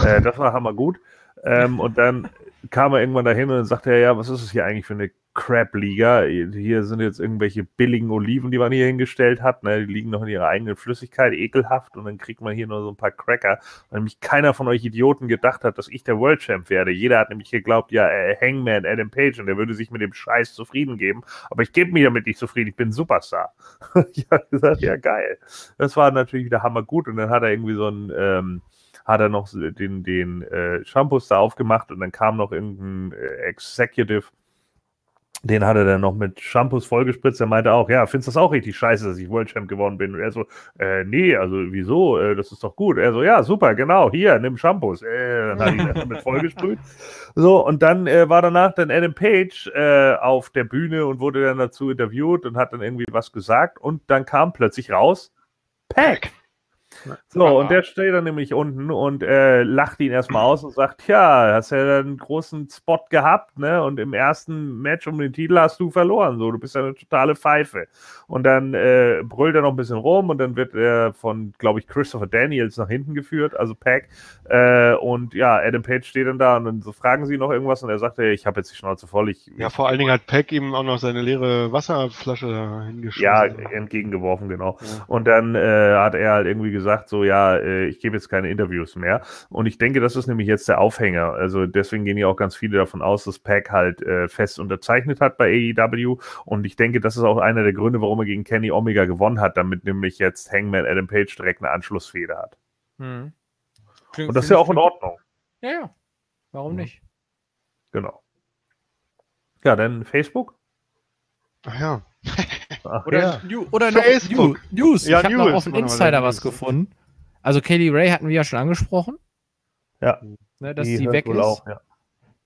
Äh, das war hammergut. Ähm, und dann kam er irgendwann dahin und dann sagte er, ja, was ist es hier eigentlich für eine Crap-Liga? Hier sind jetzt irgendwelche billigen Oliven, die man hier hingestellt hat. Ne? Die liegen noch in ihrer eigenen Flüssigkeit, ekelhaft. Und dann kriegt man hier nur so ein paar Cracker. Weil nämlich keiner von euch Idioten gedacht hat, dass ich der World Champ werde. Jeder hat nämlich geglaubt, ja, äh, Hangman, Adam Page, und der würde sich mit dem Scheiß zufrieden geben. Aber ich gebe mich damit nicht zufrieden. Ich bin Superstar. <laughs> ich habe gesagt, ja, geil. Das war natürlich wieder hammergut. Und dann hat er irgendwie so ein... Ähm, hat er noch den, den äh, Shampoos da aufgemacht und dann kam noch irgendein äh, Executive, den hat er dann noch mit Shampoos vollgespritzt. Er meinte auch, ja, findest du das auch richtig scheiße, dass ich World Champ geworden bin? Und er so, äh, nee, also wieso? Äh, das ist doch gut. Er so, ja, super, genau, hier, nimm Shampoos. Äh, dann hat ihn damit vollgesprüht. <laughs> So, und dann äh, war danach dann Adam Page äh, auf der Bühne und wurde dann dazu interviewt und hat dann irgendwie was gesagt. Und dann kam plötzlich raus, Pack. So, und der steht dann nämlich unten und äh, lacht ihn erstmal aus und sagt, ja, hast ja einen großen Spot gehabt, ne? Und im ersten Match um den Titel hast du verloren. So, du bist ja eine totale Pfeife. Und dann äh, brüllt er noch ein bisschen rum und dann wird er von, glaube ich, Christopher Daniels nach hinten geführt, also Pack. Äh, und ja, Adam Page steht dann da und dann so fragen sie noch irgendwas und er sagt, ich habe jetzt die Schnauze voll. Ich, ja, vor allen Dingen hat Pack ihm auch noch seine leere Wasserflasche hingeschmissen. Ja, entgegengeworfen, genau. Ja. Und dann äh, hat er halt irgendwie gesagt, gesagt, so ja, äh, ich gebe jetzt keine Interviews mehr. Und ich denke, das ist nämlich jetzt der Aufhänger. Also deswegen gehen ja auch ganz viele davon aus, dass Pack halt äh, fest unterzeichnet hat bei AEW. Und ich denke, das ist auch einer der Gründe, warum er gegen Kenny Omega gewonnen hat, damit nämlich jetzt Hangman Adam Page direkt eine Anschlussfeder hat. Hm. Und das ist ja auch in Ordnung. Ja, ja. Warum nicht? Genau. Ja, dann Facebook? Ach ja. <laughs> Ach, oder, ja. New, oder Facebook. News. Ja, ich habe noch auf dem Insider was gefunden. Also Kelly Ray hatten wir ja schon angesprochen. Ja. Ne, dass die sie weg ist. Auch, ja.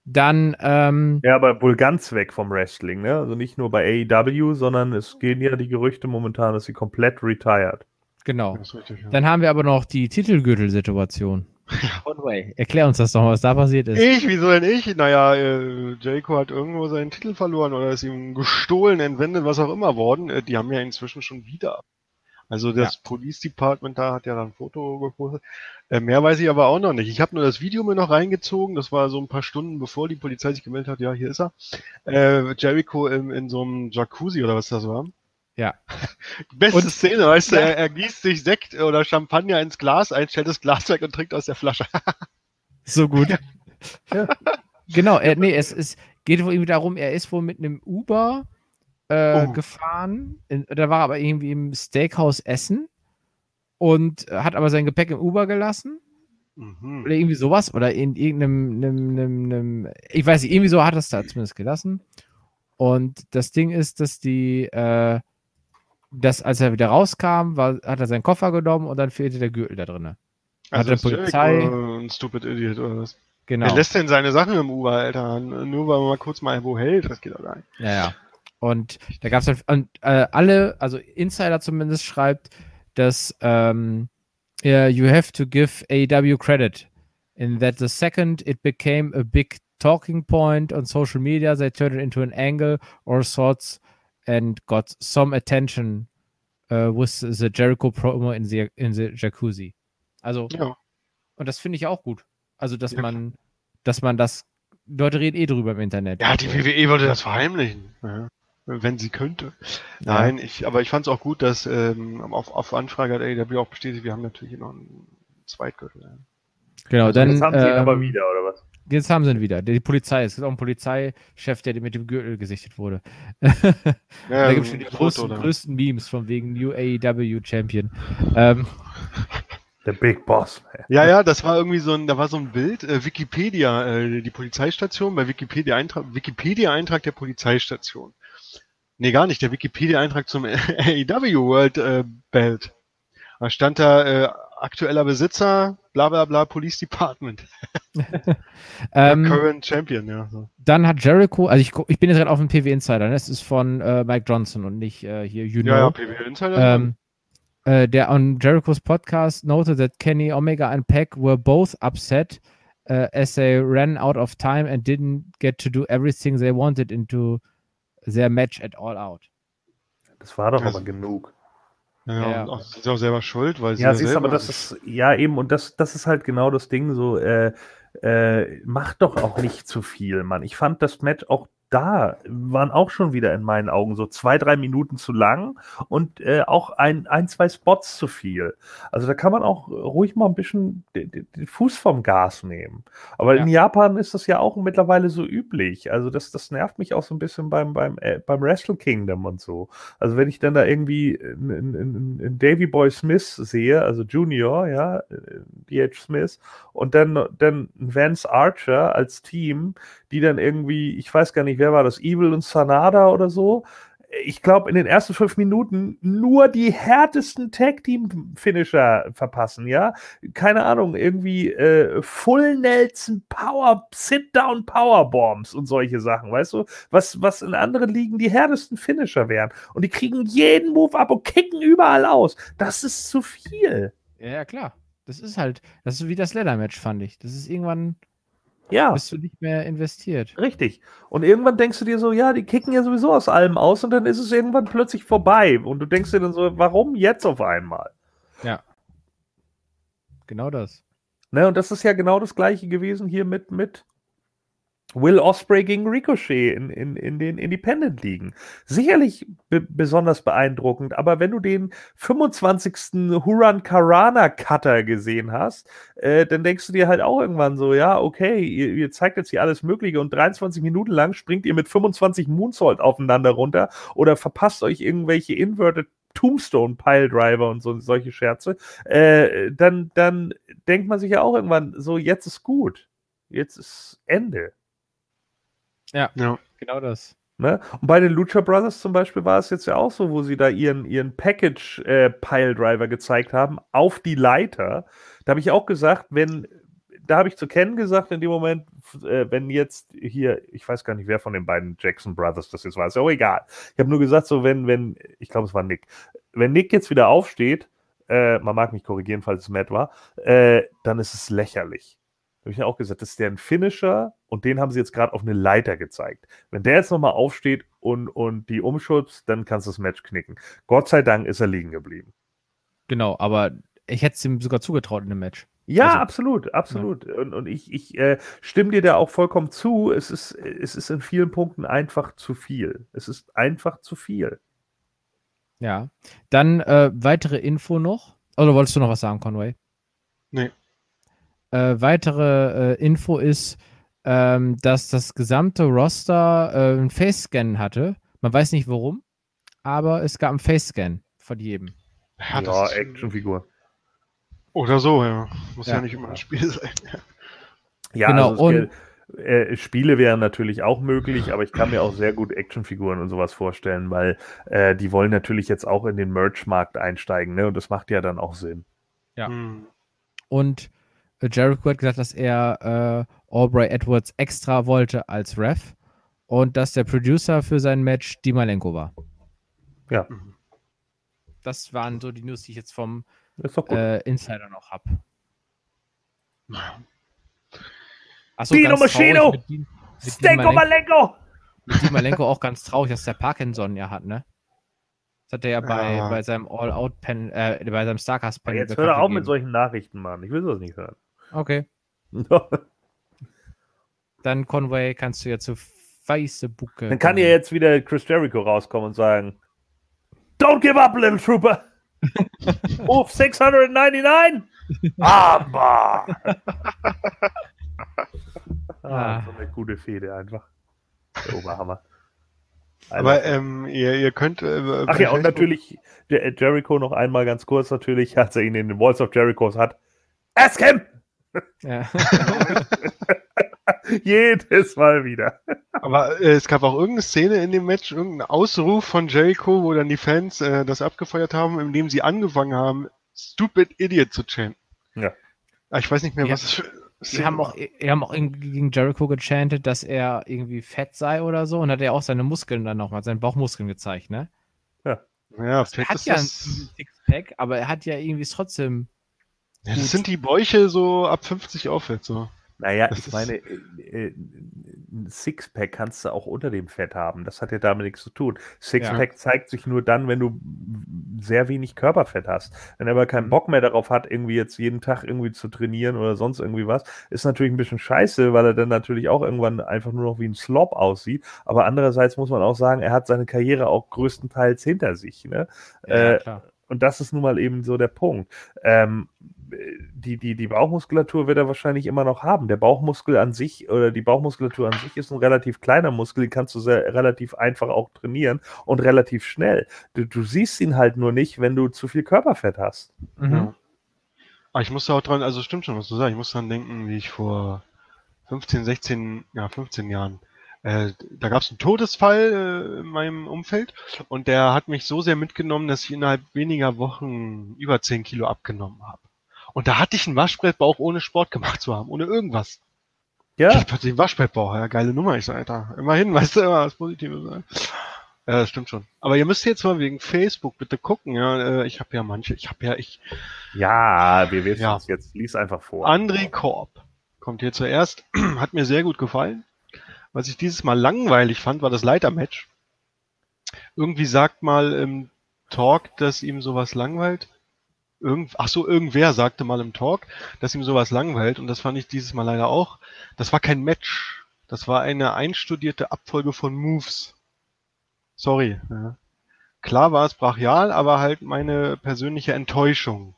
Dann. Ähm, ja, aber wohl ganz weg vom Wrestling, ne? Also nicht nur bei AEW, sondern es gehen ja die Gerüchte momentan, dass sie komplett retired. Genau. Richtig, ja. Dann haben wir aber noch die Titelgürtelsituation. Conway, erklär uns das doch mal, was da passiert ist. Ich, wieso denn ich? Naja, äh, Jericho hat irgendwo seinen Titel verloren oder ist ihm gestohlen, entwendet, was auch immer worden. Äh, die haben ja inzwischen schon wieder. Also das ja. Police Department da hat ja dann ein Foto gepostet. Äh, mehr weiß ich aber auch noch nicht. Ich habe nur das Video mir noch reingezogen. Das war so ein paar Stunden bevor die Polizei sich gemeldet hat. Ja, hier ist er. Äh, Jericho in, in so einem Jacuzzi oder was das war. Ja. <laughs> Beste und, Szene, weißt du, er, er, gießt sich Sekt oder Champagner ins Glas ein, stellt das Glas weg und trinkt aus der Flasche. <laughs> so gut. ja. Genau, er, nee, es, es geht wohl irgendwie darum, er ist wohl mit einem Uber äh, oh. gefahren. In, da war aber irgendwie im Steakhouse essen und hat aber sein Gepäck im Uber gelassen. Mhm. Oder irgendwie sowas. Oder in irgendeinem, einem, einem, einem, ich weiß nicht, irgendwie so hat er es da zumindest gelassen. Und das Ding ist, dass die, äh, dass als er wieder rauskam, war, hat er seinen Koffer genommen und dann fehlte der Gürtel da drin. Also hat der Polizei. Ein stupid Idiot oder was? Genau. Er lässt denn seine Sachen im Uber, Alter. Nur weil man mal kurz mal wo hält, das geht doch gar nicht. Ja, ja. Und da gab es halt, und, äh, alle, also Insider zumindest schreibt, dass ähm, yeah, you have to give AEW credit in that the second it became a big talking point on social media, they turned it into an angle or sorts and got some attention uh, with the Jericho promo in the, in the Jacuzzi. Also, ja. und das finde ich auch gut. Also, dass ja. man, dass man das, Leute reden eh drüber im Internet. Ja, die WWE wollte das verheimlichen. Ja. Wenn sie könnte. Nein, ich, aber ich fand es auch gut, dass ähm, auf, auf Anfrage hat AEW auch bestätigt, wir haben natürlich noch einen Zweitgürtel. Genau, also dann. Jetzt haben sie ihn ähm, aber wieder, oder was? Jetzt haben sie ihn wieder. Die Polizei. Es ist auch ein Polizeichef, der mit dem Gürtel gesichtet wurde. <laughs> Ja, da gibt es schon die größten, größten, Memes von wegen New AEW Champion. Ähm, der Big Boss. Ja, ja, das war irgendwie so ein, da war so ein Bild, äh, Wikipedia, äh, die Polizeistation, bei Wikipedia Eintrag, Wikipedia Eintrag der Polizeistation. Nee, gar nicht, der Wikipedia Eintrag zum <laughs> AEW World äh, Belt. Da stand da äh, aktueller Besitzer, bla bla bla, Police Department. <laughs> <laughs> ähm, Current Champion, ja. So. Dann hat Jericho, also ich, ich bin jetzt gerade auf dem PW Insider, ne? das ist von äh, Mike Johnson und nicht äh, hier, know. Ja, ja PW Insider. Ähm, äh, der on Jerichos podcast noted that Kenny Omega and Peck were both upset uh, as they ran out of time and didn't get to do everything they wanted into their match at All Out. Das war doch also, aber genug. Ja, ja. Auch, sind auch selber schuld, weil sie. Ja, ja siehst aber das ist, ja eben, und das, das ist halt genau das Ding, so, äh, äh, macht doch auch nicht zu viel, Mann. Ich fand das Match auch da waren auch schon wieder in meinen Augen so zwei, drei Minuten zu lang und äh, auch ein, ein, zwei Spots zu viel. Also da kann man auch ruhig mal ein bisschen den, den Fuß vom Gas nehmen. Aber ja. in Japan ist das ja auch mittlerweile so üblich. Also das, das nervt mich auch so ein bisschen beim, beim, äh, beim Wrestle Kingdom und so. Also wenn ich dann da irgendwie einen Davy Boy Smith sehe, also Junior, ja, D.H. Smith, und dann, dann Vance Archer als Team, die dann irgendwie, ich weiß gar nicht, wer war das, Evil und Sanada oder so. Ich glaube, in den ersten fünf Minuten nur die härtesten Tag-Team-Finisher verpassen, ja. Keine Ahnung, irgendwie äh, Full Nelson Power, Sit-Down Powerbombs und solche Sachen, weißt du? Was, was in anderen Ligen die härtesten Finisher wären. Und die kriegen jeden Move ab und kicken überall aus. Das ist zu viel. Ja, ja klar. Das ist halt, das ist wie das Leather-Match, fand ich. Das ist irgendwann ja. Bist du nicht mehr investiert. Richtig. Und irgendwann denkst du dir so, ja, die kicken ja sowieso aus allem aus und dann ist es irgendwann plötzlich vorbei. Und du denkst dir dann so, warum jetzt auf einmal? Ja. Genau das. Ne, und das ist ja genau das gleiche gewesen hier mit, mit Will Osprey gegen Ricochet in, in, in den Independent-Ligen. Sicherlich be besonders beeindruckend, aber wenn du den 25. Huran Karana Cutter gesehen hast, äh, dann denkst du dir halt auch irgendwann so, ja, okay, ihr, ihr, zeigt jetzt hier alles Mögliche und 23 Minuten lang springt ihr mit 25 Moonsault aufeinander runter oder verpasst euch irgendwelche Inverted Tombstone Piledriver und so solche Scherze, äh, dann, dann denkt man sich ja auch irgendwann so, jetzt ist gut. Jetzt ist Ende. Ja, ja. genau das. Ne? Und bei den Lucha Brothers zum Beispiel war es jetzt ja auch so, wo sie da ihren, ihren Package-Pile-Driver äh, gezeigt haben auf die Leiter. Da habe ich auch gesagt, wenn, da habe ich zu kennen gesagt in dem Moment, äh, wenn jetzt hier, ich weiß gar nicht, wer von den beiden Jackson Brothers das jetzt war, ist ja auch egal. Ich habe nur gesagt, so wenn, wenn, ich glaube, es war Nick, wenn Nick jetzt wieder aufsteht, äh, man mag mich korrigieren, falls es Matt war, äh, dann ist es lächerlich habe ich ja auch gesagt, das ist deren Finisher und den haben sie jetzt gerade auf eine Leiter gezeigt. Wenn der jetzt nochmal aufsteht und, und die umschubst, dann kannst du das Match knicken. Gott sei Dank ist er liegen geblieben. Genau, aber ich hätte es ihm sogar zugetraut in dem Match. Ja, also, absolut, absolut. Ja. Und, und ich, ich äh, stimme dir da auch vollkommen zu. Es ist, es ist in vielen Punkten einfach zu viel. Es ist einfach zu viel. Ja. Dann äh, weitere Info noch. Oder wolltest du noch was sagen, Conway? Nee. Äh, weitere äh, Info ist, ähm, dass das gesamte Roster äh, einen Face-Scan hatte. Man weiß nicht warum, aber es gab einen Face-Scan von jedem. Ja, ja Actionfigur. Oder so, ja. Muss ja, ja nicht immer ein Spiel sein. Ja, genau. Also und, äh, Spiele wären natürlich auch möglich, aber ich kann mir auch sehr gut Actionfiguren und sowas vorstellen, weil äh, die wollen natürlich jetzt auch in den Merch-Markt einsteigen, ne? Und das macht ja dann auch Sinn. Ja. Hm. Und Jericho hat gesagt, dass er äh, Aubrey Edwards extra wollte als Ref und dass der Producer für sein Match Di Malenko war. Ja. Das waren so die News, die ich jetzt vom äh, Insider noch habe. Achso, Dino Maschino! Stenko Malenko! Mit Di Malenko auch ganz traurig, dass der Parkinson ja hat, ne? Das hat er ja bei, ja. bei seinem All-Out-Pen, äh, bei seinem Starcast-Pen. Jetzt hör doch auch mit solchen Nachrichten, Mann. Ich will das nicht hören. Okay. <laughs> Dann, Conway, kannst du ja zu Facebook. Dann kann ja jetzt wieder Chris Jericho rauskommen und sagen: Don't give up, little trooper! <laughs> Move 699! Aber! <laughs> ah, ah, so eine gute Fehde einfach. Der Oberhammer. Aber ähm, ihr, ihr könnt. Äh, Ach ja, und natürlich Jericho noch einmal ganz kurz, natürlich, als er ihn in den Walls of Jericho hat. Ask him! Ja. <laughs> Jedes Mal wieder. Aber äh, es gab auch irgendeine Szene in dem Match, irgendeinen Ausruf von Jericho, wo dann die Fans äh, das abgefeuert haben, indem sie angefangen haben, Stupid Idiot zu chanten. Ja. Ah, ich weiß nicht mehr, ja. was es für. Sie haben auch, die haben auch gegen Jericho gechantet, dass er irgendwie fett sei oder so und hat er auch seine Muskeln dann nochmal, seine Bauchmuskeln gezeigt, ne? Ja. Ja, also er hat ja ein Sixpack, aber er hat ja irgendwie trotzdem ja, das sind die Bäuche so ab 50 aufwärts so. Naja, das ich meine, äh, äh, ein Sixpack kannst du auch unter dem Fett haben. Das hat ja damit nichts zu tun. Sixpack ja. zeigt sich nur dann, wenn du sehr wenig Körperfett hast. Wenn er aber keinen. Bock mehr darauf hat, irgendwie jetzt jeden Tag irgendwie zu trainieren oder sonst irgendwie was, ist natürlich ein bisschen scheiße, weil er dann natürlich auch irgendwann einfach nur noch wie ein Slob aussieht. Aber andererseits muss man auch sagen, er hat seine Karriere auch größtenteils hinter sich. Ne? Ja, äh, klar. Und das ist nun mal eben so der Punkt. Ähm, die, die, die Bauchmuskulatur wird er wahrscheinlich immer noch haben. Der Bauchmuskel an sich oder die Bauchmuskulatur an sich ist ein relativ kleiner Muskel, den kannst du sehr, relativ einfach auch trainieren und relativ schnell. Du, du siehst ihn halt nur nicht, wenn du zu viel Körperfett hast. Mhm. Ja. Aber ah, ich muss auch dran, also stimmt schon, was du sagst, ich muss dran denken, wie ich vor 15, 16, ja, 15 Jahren äh, da gab es einen Todesfall äh, in meinem Umfeld und der hat mich so sehr mitgenommen, dass ich innerhalb weniger Wochen über 10 Kilo abgenommen habe. Und da hatte ich einen Waschbrettbauch ohne Sport gemacht zu haben, ohne irgendwas. Ja. Ich hatte den Waschbrettbauch, ja, geile Nummer, ich sag, Alter. Immerhin, weißt du, immer was Positives sein. Ja, das stimmt schon. Aber ihr müsst jetzt mal wegen Facebook bitte gucken, ja. Äh, ich habe ja manche, ich habe ja, ich. Ja, wir wissen ja. es jetzt. Lies einfach vor. André Korb kommt hier zuerst. <clears throat> Hat mir sehr gut gefallen. Was ich dieses Mal langweilig fand, war das Leitermatch. Irgendwie sagt mal im Talk, dass ihm sowas langweilt. Irgend, ach so, irgendwer sagte mal im Talk, dass ihm sowas langweilt und das fand ich dieses Mal leider auch. Das war kein Match. Das war eine einstudierte Abfolge von Moves. Sorry. Ja. Klar war es brachial, aber halt meine persönliche Enttäuschung.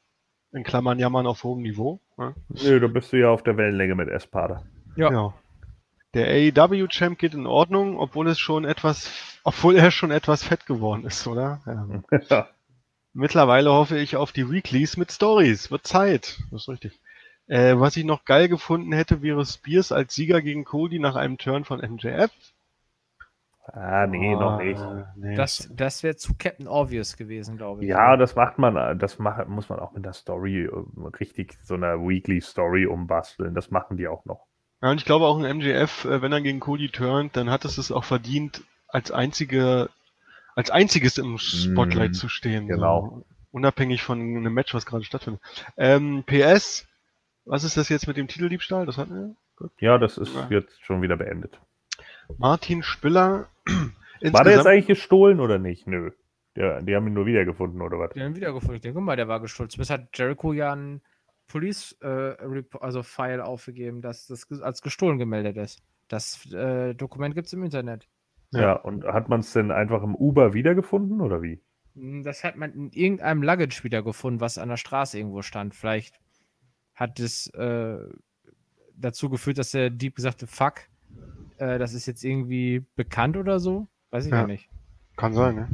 In Klammern jammern auf hohem Niveau. Ja. Nö, da bist du ja auf der Wellenlänge mit Espada. Ja. ja. Der AEW-Champ geht in Ordnung, obwohl es schon etwas, obwohl er schon etwas fett geworden ist, oder? Ja. <laughs> ja. Mittlerweile hoffe ich auf die Weeklies mit Stories. Wird Zeit. Das ist richtig. Äh, was ich noch geil gefunden hätte, wäre Spears als Sieger gegen Cody nach einem Turn von MJF. Ah, nee, oh, noch nicht. Nee. Das, das wäre zu Captain Obvious gewesen, glaube ich. Ja, das macht man, das macht, muss man auch mit der Story äh, richtig so einer Weekly Story umbasteln. Das machen die auch noch. Ja, und ich glaube auch ein MJF, äh, wenn er gegen Cody turnt, dann hat es es auch verdient, als einzige, als einziges im Spotlight mm, zu stehen. Genau. So. Unabhängig von einem Match, was gerade stattfindet. Ähm, PS, was ist das jetzt mit dem Titeldiebstahl? Das hatten wir? Gut. Ja, das ist ja. jetzt schon wieder beendet. Martin Spiller. <clears throat> war der jetzt eigentlich gestohlen oder nicht? Nö. Der, die haben ihn nur wiedergefunden, oder was? Die haben ihn wiedergefunden. Ich denke mal, der war gestohlen. Zumindest hat Jericho ja einen Police äh, also File aufgegeben, dass das als gestohlen gemeldet ist. Das äh, Dokument gibt es im Internet. Ja, ja und hat man es denn einfach im Uber wiedergefunden oder wie? Hm, das hat man in irgendeinem Luggage wiedergefunden, was an der Straße irgendwo stand. Vielleicht hat es äh, dazu geführt, dass der Dieb gesagt hat, fuck, äh, das ist jetzt irgendwie bekannt oder so. Weiß ich ja, nicht. Kann sein, ne?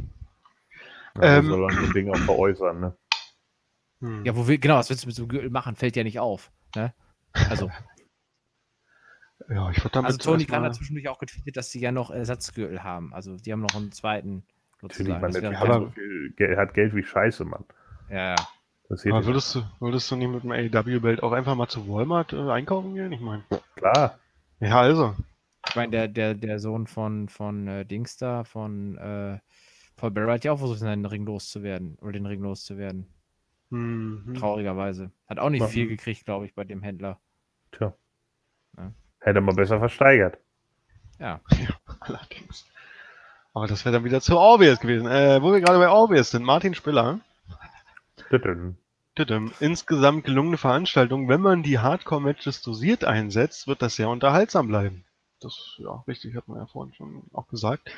Ja, ähm, soll man das Ding auch veräußern, ne? Hm. Ja, wo will, genau, was willst du mit so einem Gürtel machen? Fällt ja nicht auf. Ne? Also. <laughs> ja, ich würde damit. Also, Tony Khan hat zwischendurch auch getweetet, dass sie ja noch Ersatzgürtel haben. Also, die haben noch einen zweiten. Natürlich, man, der hat, so viel, hat Geld wie Scheiße, Mann. Ja, ja. Aber würdest du, würdest du nicht mit dem AEW-Belt auch einfach mal zu Walmart äh, einkaufen gehen? Ich meine. Klar. Ja, also. Ich meine, der, der, der Sohn von, von äh, Dings da, von äh, Paul Bearer hat ja auch versucht, seinen Ring loszuwerden. Oder den Ring loszuwerden. Mhm. Traurigerweise. Hat auch nicht ja. viel gekriegt, glaube ich, bei dem Händler. Tja. Ja. Hätte man besser versteigert. Ja. ja <laughs> allerdings. Aber das wäre dann wieder zu obvious gewesen. Äh, wo wir gerade bei obvious sind, Martin Spiller. Tütüm. Tütüm. Insgesamt gelungene Veranstaltung. Wenn man die Hardcore-Matches dosiert einsetzt, wird das sehr unterhaltsam bleiben. Das, ja, richtig, hat man ja vorhin schon auch gesagt.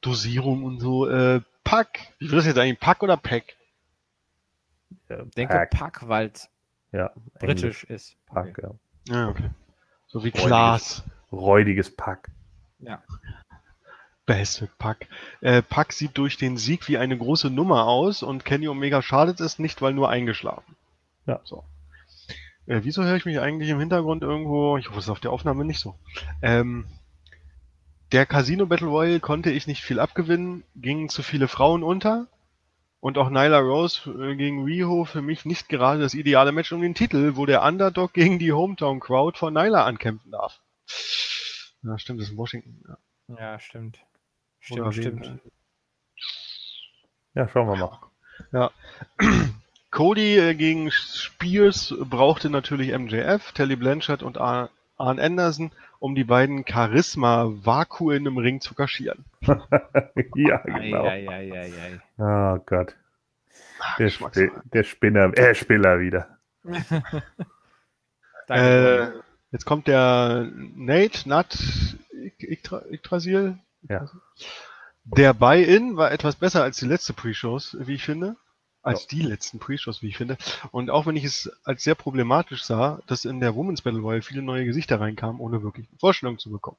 Dosierung und so. Äh, Pack. Wie wird das jetzt eigentlich? Pack oder Pack? Äh, denke Pack, Pack weil es ja, britisch Englisch. ist. Pack, okay. ja. Ja, okay. So wie Klaas. Räudiges Pack. Ja. Beste Pack. Äh, Pack sieht durch den Sieg wie eine große Nummer aus und Kenny Omega schadet es nicht, weil nur eingeschlafen. Ja. So. Äh, wieso höre ich mich eigentlich im Hintergrund irgendwo? Ich hoffe, es ist auf der Aufnahme nicht so. Ähm, der Casino Battle Royale konnte ich nicht viel abgewinnen, gingen zu viele Frauen unter. Und auch Nyla Rose äh, gegen Riho für mich nicht gerade das ideale Match um den Titel, wo der Underdog gegen die Hometown Crowd von Nyla ankämpfen darf. Ja, stimmt, das ist in Washington. Ja, ja stimmt. Stimmt, stimmt. Ja, schauen wir mal. Ja. <clears throat> Cody äh, gegen Spears brauchte natürlich MJF, Telly Blanchard und Arn Anderson, um die beiden Charisma-Vakuen im Ring zu kaschieren. <laughs> ja, genau. Ei, ei, ei, oh Gott. Der, Sp der Spinner, äh, Spiller wieder. <laughs> äh, jetzt kommt der Nate, Nat, Yggdrasil. Ja. Der Buy-In war etwas besser als die letzte Pre-Shows, wie ich finde. Als die letzten Pre-Shows, wie ich finde. Und auch wenn ich es als sehr problematisch sah, dass in der Women's Battle Royale viele neue Gesichter reinkamen, ohne wirklich eine Vorstellung zu bekommen.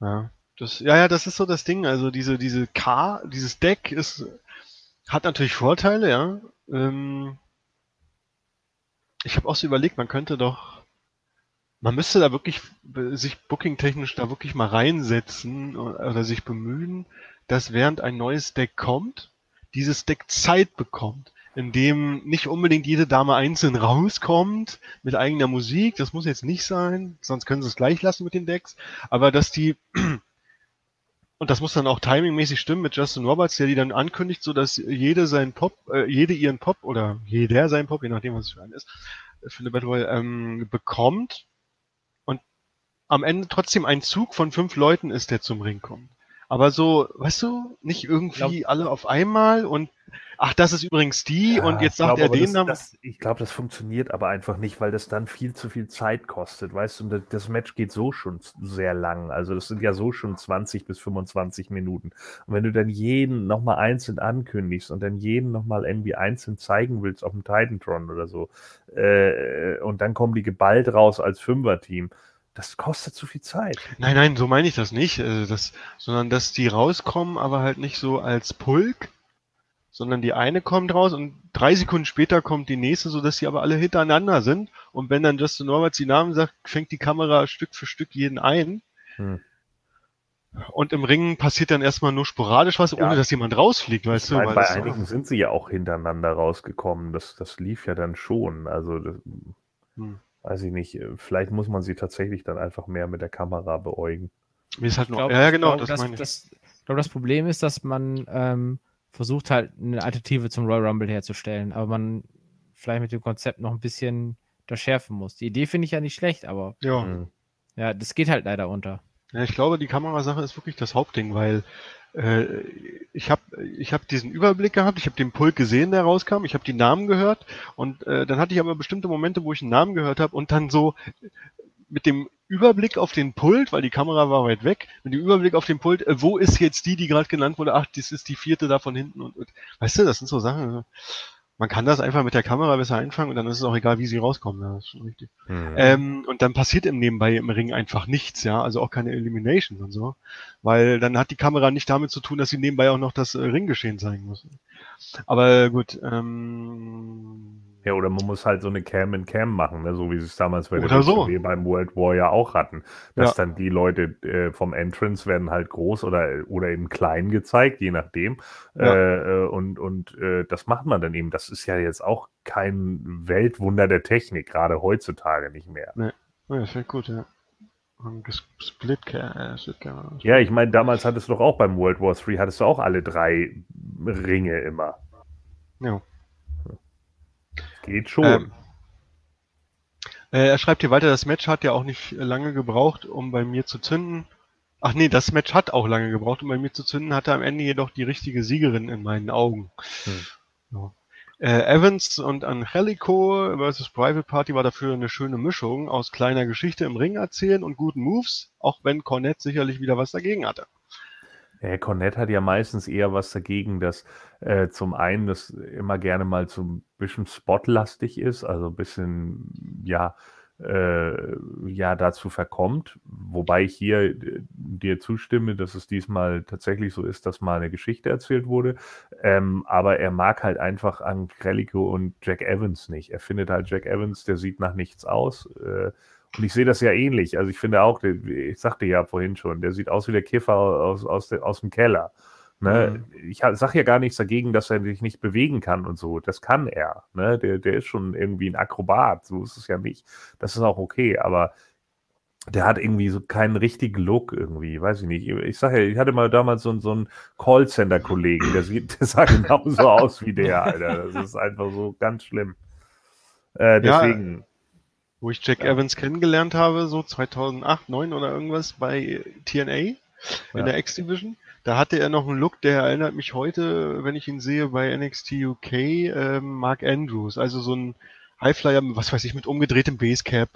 Ja. Das, ja, ja, das ist so das Ding. Also diese, diese K, dieses Deck ist, hat natürlich Vorteile, ja. Ähm, ich habe auch so überlegt, man könnte doch, man müsste da wirklich sich booking-technisch da wirklich mal reinsetzen oder sich bemühen, dass während ein neues Deck kommt, dieses Deck Zeit bekommt, in dem nicht unbedingt jede Dame einzeln rauskommt mit eigener Musik. Das muss jetzt nicht sein, sonst können sie es gleich lassen mit den Decks. Aber dass die <clears throat> und das muss dann auch timingmäßig stimmen mit Justin Roberts, der die dann ankündigt, so dass jede seinen Pop, äh, jede ihren Pop oder jeder seinen Pop, je nachdem was es für einen ist, für eine Battle Royale, ähm, bekommt und am Ende trotzdem ein Zug von fünf Leuten ist, der zum Ring kommt. Aber so, weißt du, nicht irgendwie glaub, alle auf einmal und ach, das ist übrigens die ja, und jetzt sagt er den Namen. Ich glaube, das funktioniert aber einfach nicht, weil das dann viel zu viel Zeit kostet, weißt du, und das Match geht so schon sehr lang. Also das sind ja so schon 20 bis 25 Minuten. Und wenn du dann jeden nochmal einzeln ankündigst und dann jeden nochmal irgendwie einzeln zeigen willst auf dem Titantron oder so, äh, und dann kommen die geballt raus als Fünfer-Team, das kostet zu viel Zeit. Nein, nein, so meine ich das nicht. Also das, sondern dass die rauskommen, aber halt nicht so als Pulk, sondern die eine kommt raus und drei Sekunden später kommt die nächste, sodass sie aber alle hintereinander sind. Und wenn dann Justin Roberts die Namen sagt, fängt die Kamera Stück für Stück jeden ein. Hm. Und im Ring passiert dann erstmal nur sporadisch was, ja. ohne dass jemand rausfliegt, weißt ich du? bei einigen sind sie ja auch hintereinander rausgekommen. Das, das lief ja dann schon. Also das, hm weiß ich nicht, äh, vielleicht muss man sie tatsächlich dann einfach mehr mit der Kamera beäugen. Wie ist halt glaub, ja, genau, das, das meine ich. Das, ich glaube, das Problem ist, dass man ähm, versucht halt eine Alternative zum Royal Rumble herzustellen, aber man vielleicht mit dem Konzept noch ein bisschen das schärfen muss. Die Idee finde ich ja nicht schlecht, aber ja. Hm. ja, das geht halt leider unter. Ja, ich glaube, die Kamerasache ist wirklich das Hauptding, weil ich habe ich hab diesen Überblick gehabt, ich habe den Pulk gesehen, der rauskam, ich habe die Namen gehört und äh, dann hatte ich aber bestimmte Momente, wo ich einen Namen gehört habe und dann so mit dem Überblick auf den Pult, weil die Kamera war weit weg, mit dem Überblick auf den Pult, äh, wo ist jetzt die, die gerade genannt wurde, ach, das ist die vierte da von hinten und, und weißt du, das sind so Sachen man kann das einfach mit der Kamera besser einfangen und dann ist es auch egal, wie sie rauskommen. Ja, das ist schon richtig. Mhm. Ähm, und dann passiert im Nebenbei im Ring einfach nichts, ja, also auch keine Elimination und so, weil dann hat die Kamera nicht damit zu tun, dass sie nebenbei auch noch das äh, Ringgeschehen zeigen muss. Aber gut, ähm, ja, oder man muss halt so eine Cam in Cam machen, ne? so wie sie es damals bei der so. beim World War ja auch hatten. Dass ja. dann die Leute äh, vom Entrance werden halt groß oder, oder eben klein gezeigt, je nachdem. Ja. Äh, äh, und und äh, das macht man dann eben. Das ist ja jetzt auch kein Weltwunder der Technik, gerade heutzutage nicht mehr. Nee. Ja, das wäre gut, ja. Split Ja, ich meine, damals hattest du doch auch beim World War 3, hattest du auch alle drei Ringe immer. Ja. Geht schon. Ähm, äh, er schreibt hier weiter, das Match hat ja auch nicht lange gebraucht, um bei mir zu zünden. Ach nee, das Match hat auch lange gebraucht, um bei mir zu zünden, hatte am Ende jedoch die richtige Siegerin in meinen Augen. Hm. Ja. Äh, Evans und Angelico versus Private Party war dafür eine schöne Mischung aus kleiner Geschichte im Ring erzählen und guten Moves, auch wenn Cornette sicherlich wieder was dagegen hatte. Herr Cornette hat ja meistens eher was dagegen, dass äh, zum einen das immer gerne mal so ein bisschen spotlastig ist, also ein bisschen, ja, äh, ja, dazu verkommt. Wobei ich hier äh, dir zustimme, dass es diesmal tatsächlich so ist, dass mal eine Geschichte erzählt wurde. Ähm, aber er mag halt einfach Angelico und Jack Evans nicht. Er findet halt Jack Evans, der sieht nach nichts aus. Äh, und ich sehe das ja ähnlich. Also ich finde auch, ich sagte ja vorhin schon, der sieht aus wie der Kiffer aus, aus, aus dem Keller. Ne? Mhm. Ich sage ja gar nichts dagegen, dass er sich nicht bewegen kann und so. Das kann er. Ne? Der, der ist schon irgendwie ein Akrobat. So ist es ja nicht. Das ist auch okay. Aber der hat irgendwie so keinen richtigen Look irgendwie, weiß ich nicht. Ich sage ja, ich hatte mal damals so, so einen Callcenter-Kollegen, der, <laughs> der sah genauso aus wie der, Alter. Das ist einfach so ganz schlimm. Äh, deswegen. Ja Wo ich Jack ja. Evans kennengelernt habe, so 2008, 2009 oder irgendwas bei TNA in ja. der X-Division. Da hatte er noch einen Look, der erinnert mich heute, wenn ich ihn sehe, bei NXT UK, äh, Mark Andrews. Also so ein Highflyer, was weiß ich, mit umgedrehtem Basecap.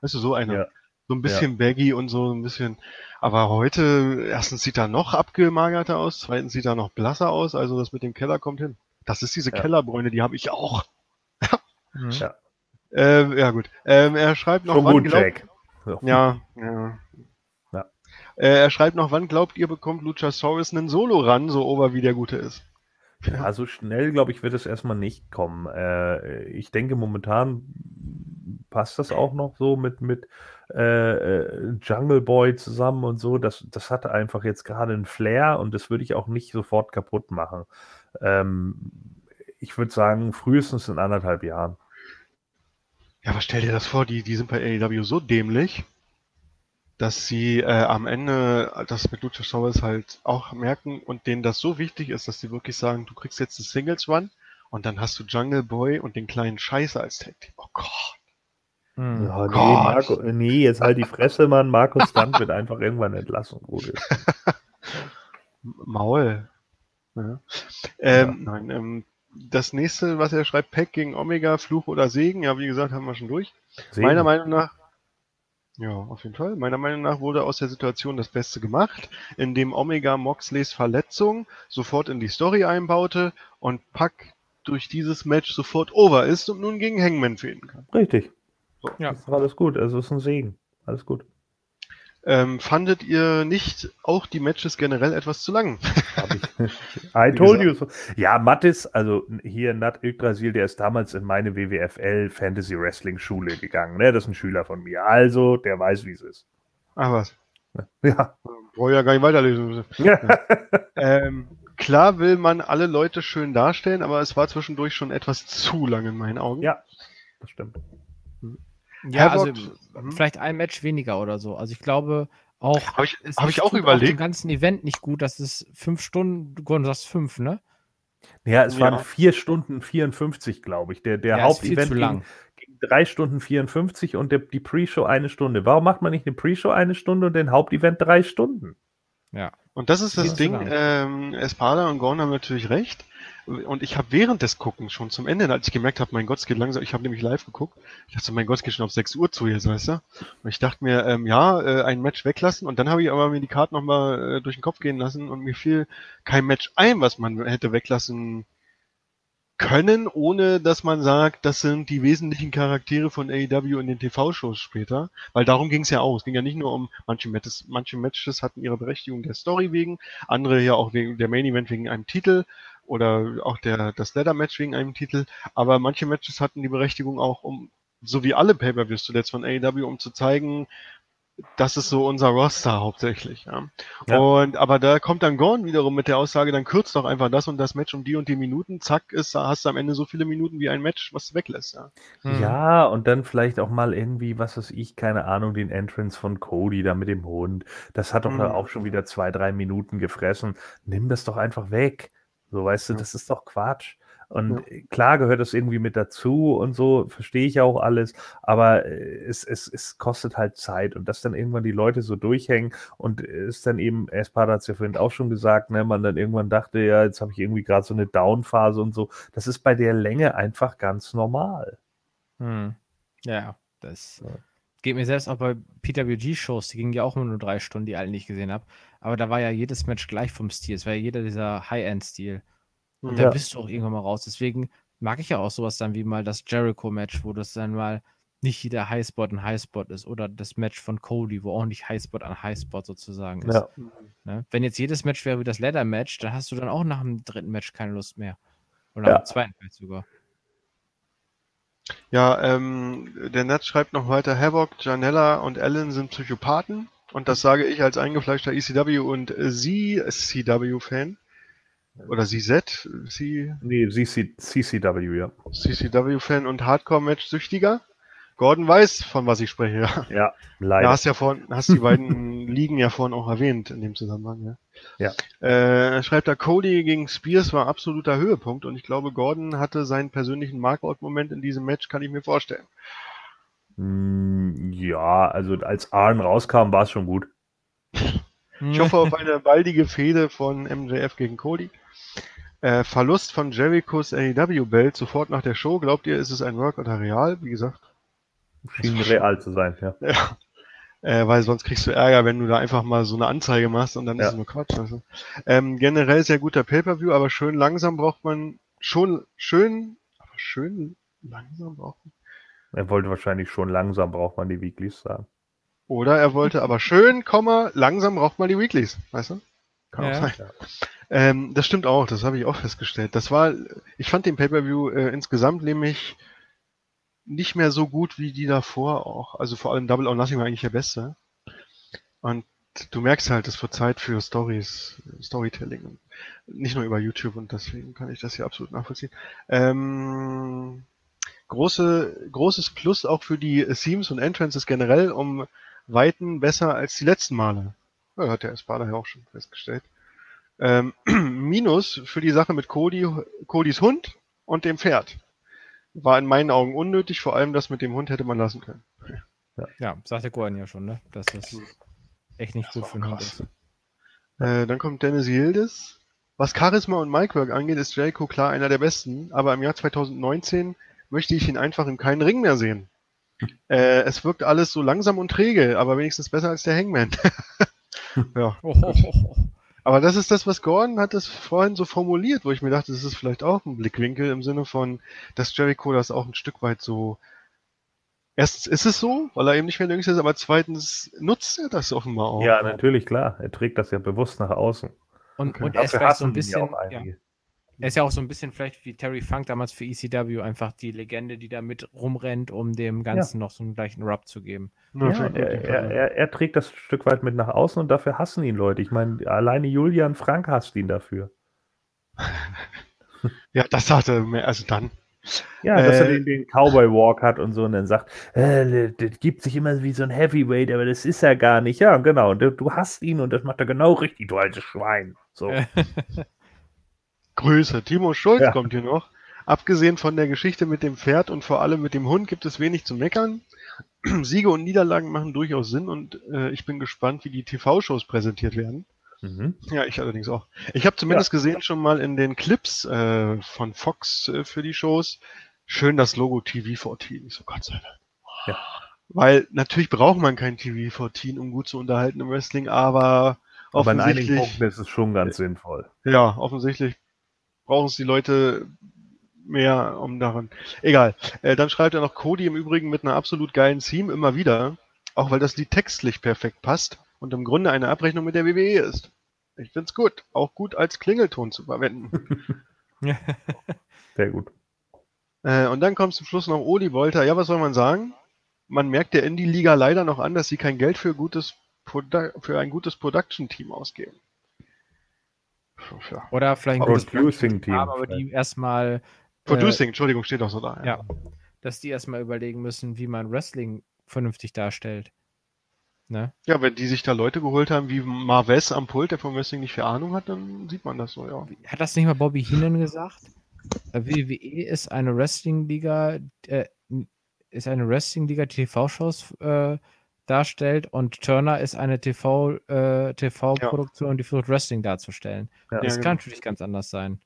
Weißt du, so einer. Ja. So ein bisschen ja. baggy und so ein bisschen. Aber heute, erstens sieht er noch abgemagerter aus, zweitens sieht er noch blasser aus, also das mit dem Keller kommt hin. Das ist diese. Kellerbräune, die habe ich auch. <laughs> mhm. ja. Ähm, ja, gut. Ähm, er schreibt noch, Schon wann gut, Jack. Ja, ja. ja. Äh, er schreibt noch, wann glaubt ihr, bekommt Luchasaurus einen Solo ran, so ober wie der Gute ist? Ja, so schnell, glaube ich, wird es erstmal nicht kommen. Äh, ich denke, momentan passt das auch noch so mit, mit äh, äh, Jungle Boy zusammen und so. Das, das hatte einfach jetzt gerade einen Flair und das würde ich auch nicht sofort kaputt machen. Ähm, ich würde sagen, frühestens in anderthalb Jahren. Ja, aber stell dir das vor, die, die sind bei AEW so dämlich, dass sie äh, am Ende das mit Luchasaurus halt auch merken und denen das so wichtig ist, dass sie wirklich sagen, du kriegst jetzt einen Singles Run und dann hast du Jungle Boy und den kleinen Scheiße als Tag Team. Oh Gott. Hm. Ja, nee, Marco, nee, jetzt halt die Fresse, Mann. Markus Stunt wird einfach irgendwann entlassen. <laughs> Maul. Ja. Ähm, ja. Nein, ähm, das nächste, was er schreibt, Pack gegen Omega, Fluch oder Segen, ja, wie gesagt, haben wir schon durch. Segen. Meiner Meinung nach, ja, auf jeden Fall. Meiner Meinung nach wurde aus der Situation das Beste gemacht, indem Omega Moxleys Verletzung sofort in die Story einbaute und Pack durch dieses Match sofort over ist und nun gegen Hangman fehlen kann. Richtig. So. Ja. Das ist alles gut. Also ist ein Segen. Alles gut. Ähm, fandet ihr nicht auch die Matches generell etwas zu lang? I told you so. Ja, Mattis, also hier Nat Yggdrasil, der ist damals in meine WWFL Fantasy Wrestling Schule gegangen. Ne? Das ist ein Schüler von mir. Also, der weiß, wie es ist. Ach was. Ja. Brauche ja gar nicht weiterlesen. Ja. <laughs> ähm, klar will man alle Leute schön darstellen, aber es war zwischendurch schon etwas zu lang in meinen Augen. Ja, das stimmt. Ja, Havoc, also hm? vielleicht ein Match weniger oder so. Also ich glaube auch. Habe ich, hab ich auch überlegt. Auch dem ganzen Event nicht gut, dass es fünf Stunden, du sagst fünf, ne? Ja, es ja. waren vier Stunden 54, glaube ich. Der, der ja, Hauptevent ging, ging drei Stunden 54 und der, die Pre-Show eine Stunde. Warum macht man nicht eine Pre-Show eine Stunde und den Hauptevent drei Stunden? Ja. Und das ist das Ding, ähm, Espada und Gorn haben natürlich recht. Und ich habe während des Guckens schon zum Ende, als ich gemerkt habe, mein Gott, es geht langsam, ich habe nämlich live geguckt, ich dachte, mein Gott, es geht schon auf 6 Uhr zu jetzt, weißt du? Und ich dachte mir, ähm, ja, äh, ein Match weglassen und dann habe ich aber mir die Karte nochmal äh, durch den Kopf gehen lassen und mir fiel kein Match ein, was man hätte weglassen können, ohne dass man sagt, das sind die wesentlichen Charaktere von AEW in den TV-Shows später. Weil darum ging es ja auch. Es ging ja nicht nur um manche Matches, manche Matches hatten ihre Berechtigung der Story wegen, andere ja auch wegen der Main Event wegen einem Titel oder auch der das Leather Match wegen einem Titel. Aber manche Matches hatten die Berechtigung auch um so wie alle Pay-per-Views zuletzt von AEW, um zu zeigen, das ist so unser Roster hauptsächlich. Ja. ja. Und aber da kommt dann Gorn wiederum mit der Aussage, dann kürzt doch einfach das und das Match um die und die Minuten, zack, ist, hast du am Ende so viele Minuten wie ein Match, was du weglässt. Ja. Hm. ja, und dann vielleicht auch mal irgendwie, was weiß ich, keine Ahnung, den Entrance von Cody da mit dem Hund. Das hat doch hm. auch schon wieder zwei, drei Minuten gefressen. Nimm das doch einfach weg. So, weißt du, das ist doch Quatsch. Und ja. klar gehört das irgendwie mit dazu und so, verstehe ich auch alles, aber äh, es, es, es kostet halt Zeit und dass dann irgendwann die Leute so durchhängen und ist dann eben, Espada hat es ja vorhin auch schon gesagt, ne, man dann irgendwann dachte, ja, jetzt habe ich irgendwie gerade so eine Downphase und so. Das ist bei der Länge einfach ganz normal. Hm. Ja, das ja. geht mir selbst auch bei PWG-Shows, die gingen ja auch immer nur drei Stunden, die alle nicht gesehen habe. Aber da war ja jedes Match gleich vom Stil. Es war ja jeder dieser High-End-Stil. Und ja. da bist du auch irgendwann mal raus. Deswegen mag ich ja auch sowas dann wie mal das Jericho-Match, wo das dann mal nicht jeder Highspot ein Highspot ist oder das Match von Cody, wo auch nicht Highspot an Highspot sozusagen ist. Ja. Ne? Wenn jetzt jedes Match wäre wie das Leather-Match, dann hast du dann auch nach dem dritten Match keine Lust mehr. Oder ja. nach dem zweiten Match sogar. Ja, ähm, der Netz schreibt noch weiter, Havoc, Janella und Allen sind Psychopathen. Und das sage ich als eingefleischter ECW und Sie-CW-Fan. Oder CZ? C nee, CC, CCW, ja. CCW-Fan und Hardcore-Match-Süchtiger. Gordon weiß, von was ich spreche, ja. Leider. Ja, hast ja vorhin, hast die beiden <laughs> Ligen ja vorhin auch erwähnt in dem Zusammenhang, ja. Ja. Äh, schreibt da, Cody gegen Spears war absoluter Höhepunkt und ich glaube, Gordon hatte seinen persönlichen Markout-Moment in diesem Match, kann ich mir vorstellen. Hm, ja, also als Arn rauskam, war es schon gut. <laughs> Ich hoffe auf eine baldige Fehde von MJF gegen Cody. Äh, Verlust von Jerichos AEW-Belt sofort nach der Show. Glaubt ihr, ist es ein Work oder real? Wie gesagt. Schien real zu sein, ja. ja. Äh, weil sonst kriegst du Ärger, wenn du da einfach mal so eine Anzeige machst und dann Ja. ist es nur Quatsch. Also. Ähm, generell sehr guter Pay-Per-View, aber schön langsam braucht man schon schön, aber schön langsam braucht man. Er wollte wahrscheinlich schon langsam, braucht man die Weeklies sagen. Oder er wollte aber schön, Komma, langsam braucht man die Weeklies, weißt du? Kann Ja. auch sein. Ähm, das stimmt auch, das habe ich auch festgestellt. Das war, ich fand den Pay-Per-View äh, insgesamt nämlich nicht mehr so gut wie die davor auch. Also vor allem Double or Nothing war eigentlich der beste. Und du merkst halt, es wird Zeit für Stories, Storytelling. Nicht nur über YouTube und deswegen kann ich das hier absolut nachvollziehen. Ähm, große, großes Plus auch für die Themes und Entrances generell um Weiten besser als die letzten Male. Ja, hat der Espada ja auch schon festgestellt. Ähm, <clears throat> Minus für die Sache mit Cody, Codys Hund und dem Pferd. War in meinen Augen unnötig, vor allem das mit dem Hund hätte man lassen können. Ja, sagte Gordon ja schon, ne? Dass das echt nicht Das gut für einen Hund ist. Äh, dann kommt Dennis Yildiz. Was Charisma und Micwork angeht, ist Jericho klar einer der besten, aber im Jahr 2019 möchte ich ihn einfach in keinen Ring mehr sehen. Äh, es wirkt alles so langsam und träge, aber wenigstens besser als der Hangman. <laughs> ja. <laughs> Aber das ist das, was Gordon hat es vorhin so formuliert, wo ich mir dachte, das ist vielleicht auch ein Blickwinkel im Sinne von, dass Jericho das auch ein Stück weit so. Erstens ist es so, weil er eben nicht mehr der Jüngste ist, aber zweitens nutzt er das offenbar auch. Ja, natürlich, klar. Er trägt das ja bewusst nach außen. Und, Okay. und er ist so ein bisschen. ja. Er ist ja auch so ein bisschen vielleicht wie Terry Funk damals für ECW, einfach die Legende, die da mit rumrennt, um dem Ganzen noch so einen gleichen Rub zu geben. Ja, Ja, er, er, er, er trägt das ein Stück weit mit nach außen und dafür hassen ihn Leute. Ich meine, alleine Julian Frank hasst ihn dafür. ja, das hatte mehr, also dann. Ja, dass er Äh, den, den Cowboy Walk hat und so und dann sagt, äh, das gibt sich immer wie so ein Heavyweight, aber das ist er gar nicht. Ja, genau. Du, du hasst ihn und das macht er genau richtig, du altes Schwein. So. <laughs> Grüße. Timo Schulz Ja. kommt hier noch. Abgesehen von der Geschichte mit dem Pferd und vor allem mit dem Hund gibt es wenig zu meckern. <clears throat> Siege und Niederlagen machen durchaus Sinn und äh, ich bin gespannt, wie die TV-Shows präsentiert werden. Mhm. Ja, ich allerdings auch. Ich habe zumindest gesehen schon mal in den Clips äh, von Fox äh, für die Shows schön das Logo TV14. Ich so, Gott sei Dank. Ja. Weil natürlich braucht man kein TV14, um gut zu unterhalten im Wrestling, aber Aber in einigen offensichtlich, Punkten ist es schon ganz sinnvoll. ja, offensichtlich brauchen es die Leute mehr um daran. Egal. Äh, dann schreibt er noch Cody im Übrigen mit einer absolut geilen Theme immer wieder, auch weil das Lied textlich perfekt passt und im Grunde eine Abrechnung mit der WWE ist. Ich find's gut, auch gut als Klingelton zu verwenden. <laughs> Sehr gut. Äh, und dann kommt zum Schluss noch Oli Wolter. Ja, was soll man sagen? Man merkt der Indie-Liga leider noch an, dass sie kein Geld für, gutes Produ für ein gutes Production-Team ausgeben. Ja. Oder vielleicht ein Producing gutes Team Team, aber die erstmal, Producing, Entschuldigung, steht auch so da. ja. dass die erstmal überlegen müssen, wie man Wrestling vernünftig darstellt. Ne? Ja, wenn die sich da Leute geholt haben wie Marves am Pult, der vom Wrestling nicht viel Ahnung hat, dann sieht man das so, ja. Hat das nicht mal Bobby Heenan gesagt? Äh, WWE ist eine Wrestling-Liga, äh, ist eine Wrestling-Liga, die TV-Shows äh, darstellt und Turner ist eine TV, äh, TV-Produktion, die versucht Wrestling darzustellen. Ja, das genau. kann natürlich ganz anders sein.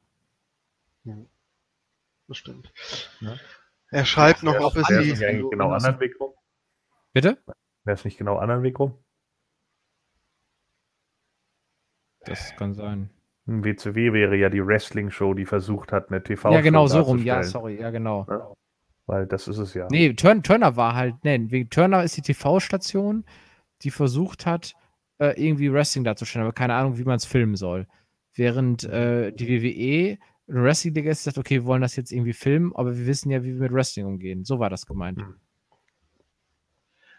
Das stimmt. Ja. Er schreibt noch, ob es es die. nicht genau anderen Weg rum? Bitte? Wäre es nicht genau anderen Weg rum? Das kann sein. Ein WCW wäre ja die Wrestling-Show, die versucht hat, eine TV-Show ja, genau, so rum. Ja, sorry, ja, genau. Weil das ist es ja. Nee, Turn, Turner war halt, nee, wegen Turner ist die TV-Station, die versucht hat, äh, irgendwie Wrestling darzustellen, aber keine Ahnung, wie man es filmen soll. Während äh, die WWE eine Wrestling-Liga ist, sagt, okay, wir wollen das jetzt irgendwie filmen, aber wir wissen ja, wie wir mit Wrestling umgehen. So war das gemeint. Hm.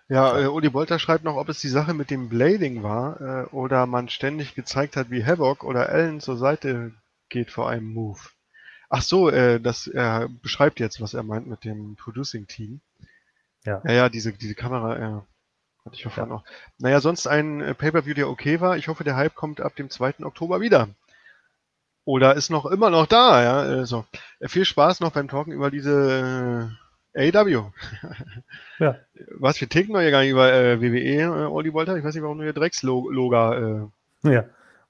Ja, äh, Uli Bolter schreibt noch, ob es die Sache mit dem Blading war äh, oder man ständig gezeigt hat, wie Havoc oder Allen zur Seite geht vor einem Move. Ach so, äh, das er beschreibt jetzt, was er meint mit dem Producing-Team. Ja. Ja, ja, diese, diese Kamera, ja. Hatte ich ja vorhin auch. Naja, sonst ein äh, Pay-Per-View, der okay war. Ich hoffe, der Hype kommt ab dem 2. Oktober wieder. Oder ist noch immer noch da, ja. Äh, so. Äh, viel Spaß noch beim Talken über diese AW. Ja. <laughs> Was, wir ticken doch ja gar nicht über äh, WWE, äh, Olli Wolter? Ich weiß nicht, warum du hier Drecksloga äh, Ja.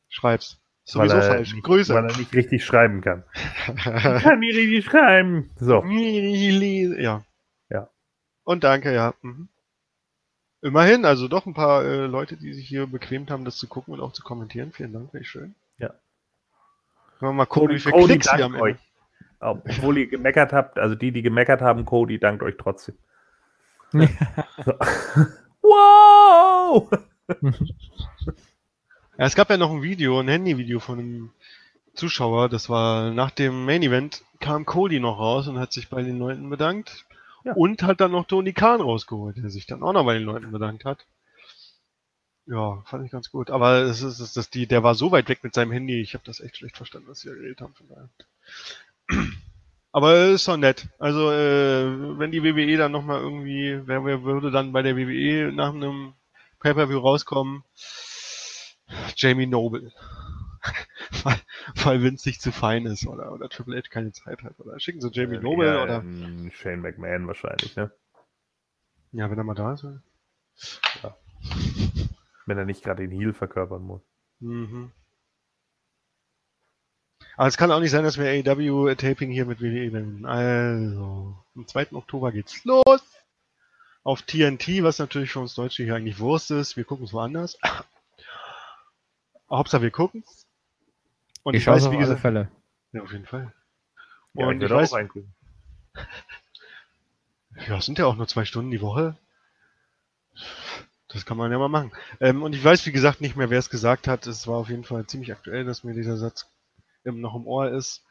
schreibst. Sowieso weil er, falsch. Grüße. Weil er nicht richtig schreiben kann. Ich <laughs> kann nicht richtig schreiben. So. Ja. Ja. Und danke, ja. Mhm. Immerhin, also doch ein paar äh, Leute, die sich hier bequemt haben, das zu gucken und auch zu kommentieren. Vielen Dank, wäre schön. Ja. Können wir mal gucken, Cody, wie viele Cody Klicks wir am euch. Obwohl ihr gemeckert habt, also die, die gemeckert haben, Cody dankt euch trotzdem. <laughs> <laughs> Wow! Ja, es gab ja noch ein Video, ein Handyvideo von einem Zuschauer. Das war nach dem Main Event kam Cody noch raus und hat sich bei den Leuten bedankt. Ja. Und hat dann noch Tony Khan rausgeholt, der sich dann auch noch bei den Leuten bedankt hat. Ja, fand ich ganz gut. Aber es ist, es ist die, der war so weit weg mit seinem Handy, ich habe das echt schlecht verstanden, was sie da geredet haben. Von daher. <clears throat> Aber ist doch nett. Also, äh, wenn die WWE dann nochmal irgendwie, wer, wer würde dann bei der WWE nach einem Pay-Per-View rauskommen? Jamie Noble. <laughs> weil, weil Vince nicht zu fein ist oder, oder Triple H keine Zeit hat. Oder schicken sie Jamie Noble Ja, oder. ähm, Shane McMahon wahrscheinlich, ne? Ja, wenn er mal da ist. ja. Wenn er nicht gerade den Heel verkörpern muss. Mhm. Aber es kann auch nicht sein, dass wir AEW-Taping hier mit WWE nennen. Also, am 2. Oktober geht's los. Auf TNT, was natürlich für uns Deutsche hier eigentlich Wurst ist. Wir gucken es woanders. Hauptsache wir gucken Und ich ich, weiß, auf wie alle gesagt, Fälle. ja, auf jeden Fall. Ja, Und ich würde weiß, auch reingucken. <laughs> ja, es sind ja auch nur zwei Stunden die Woche. Das kann man ja mal machen. Ähm, und ich weiß, wie gesagt, nicht mehr, wer es gesagt hat. Es war auf jeden Fall ziemlich aktuell, dass mir dieser Satz noch im Ohr ist.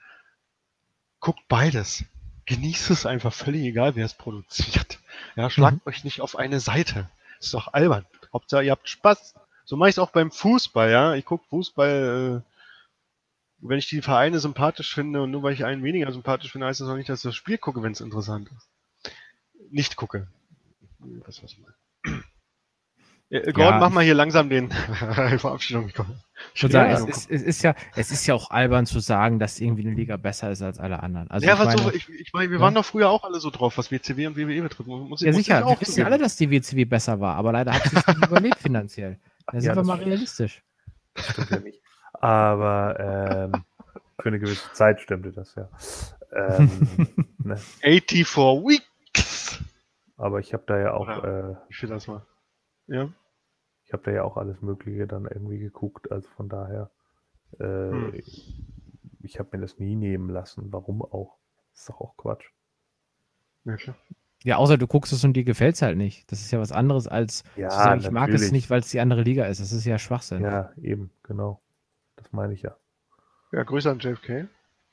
Guckt beides. Genießt es einfach völlig egal, wer es produziert. Ja, schlagt Mhm. euch nicht auf eine Seite. Ist doch albern. Hauptsache, ihr habt Spaß. So mache ich es auch beim Fußball, ja. Ich gucke Fußball, äh, wenn ich die Vereine sympathisch finde und nur weil ich einen weniger sympathisch finde, heißt das auch nicht, dass ich das Spiel gucke, wenn es interessant ist. Nicht gucke. Das was ich meine. Äh, Gordon, Ja. mach mal hier langsam den <laughs> Verabschiedung. Ich würde sagen, Ja, es, ist, es, ist ja, es ist ja auch albern zu sagen, dass irgendwie eine Liga besser ist als alle anderen. Also ja, ich was meine, so, ich, ich meine, wir Ja. waren doch früher auch alle so drauf, was WCW und WWE betrifft. Muss, ja muss ich sicher, auch wir wissen ja alle, dass die WCW besser war, aber leider hat sie es nicht <laughs> überlebt finanziell. Da sind Ja, wir das mal realistisch. Das stimmt ja nicht. Aber ähm, für eine gewisse Zeit stimmte das ja. Ähm, <laughs> ne? 84 Weeks. Aber ich habe da ja auch, äh, Ich will das mal. Ja. ich habe da ja auch alles Mögliche dann irgendwie geguckt. Also von daher, äh, Hm. ich habe mir das nie nehmen lassen. Warum auch? ist doch auch Quatsch. ja klar. Ja, außer du guckst es und dir gefällt es halt nicht. Das ist ja was anderes als Ja, zu sagen, ich mag es natürlich. nicht, weil es die andere Liga ist. Das ist ja Schwachsinn. Ja, eben, genau. Das meine ich ja. Ja, Grüße an JFK.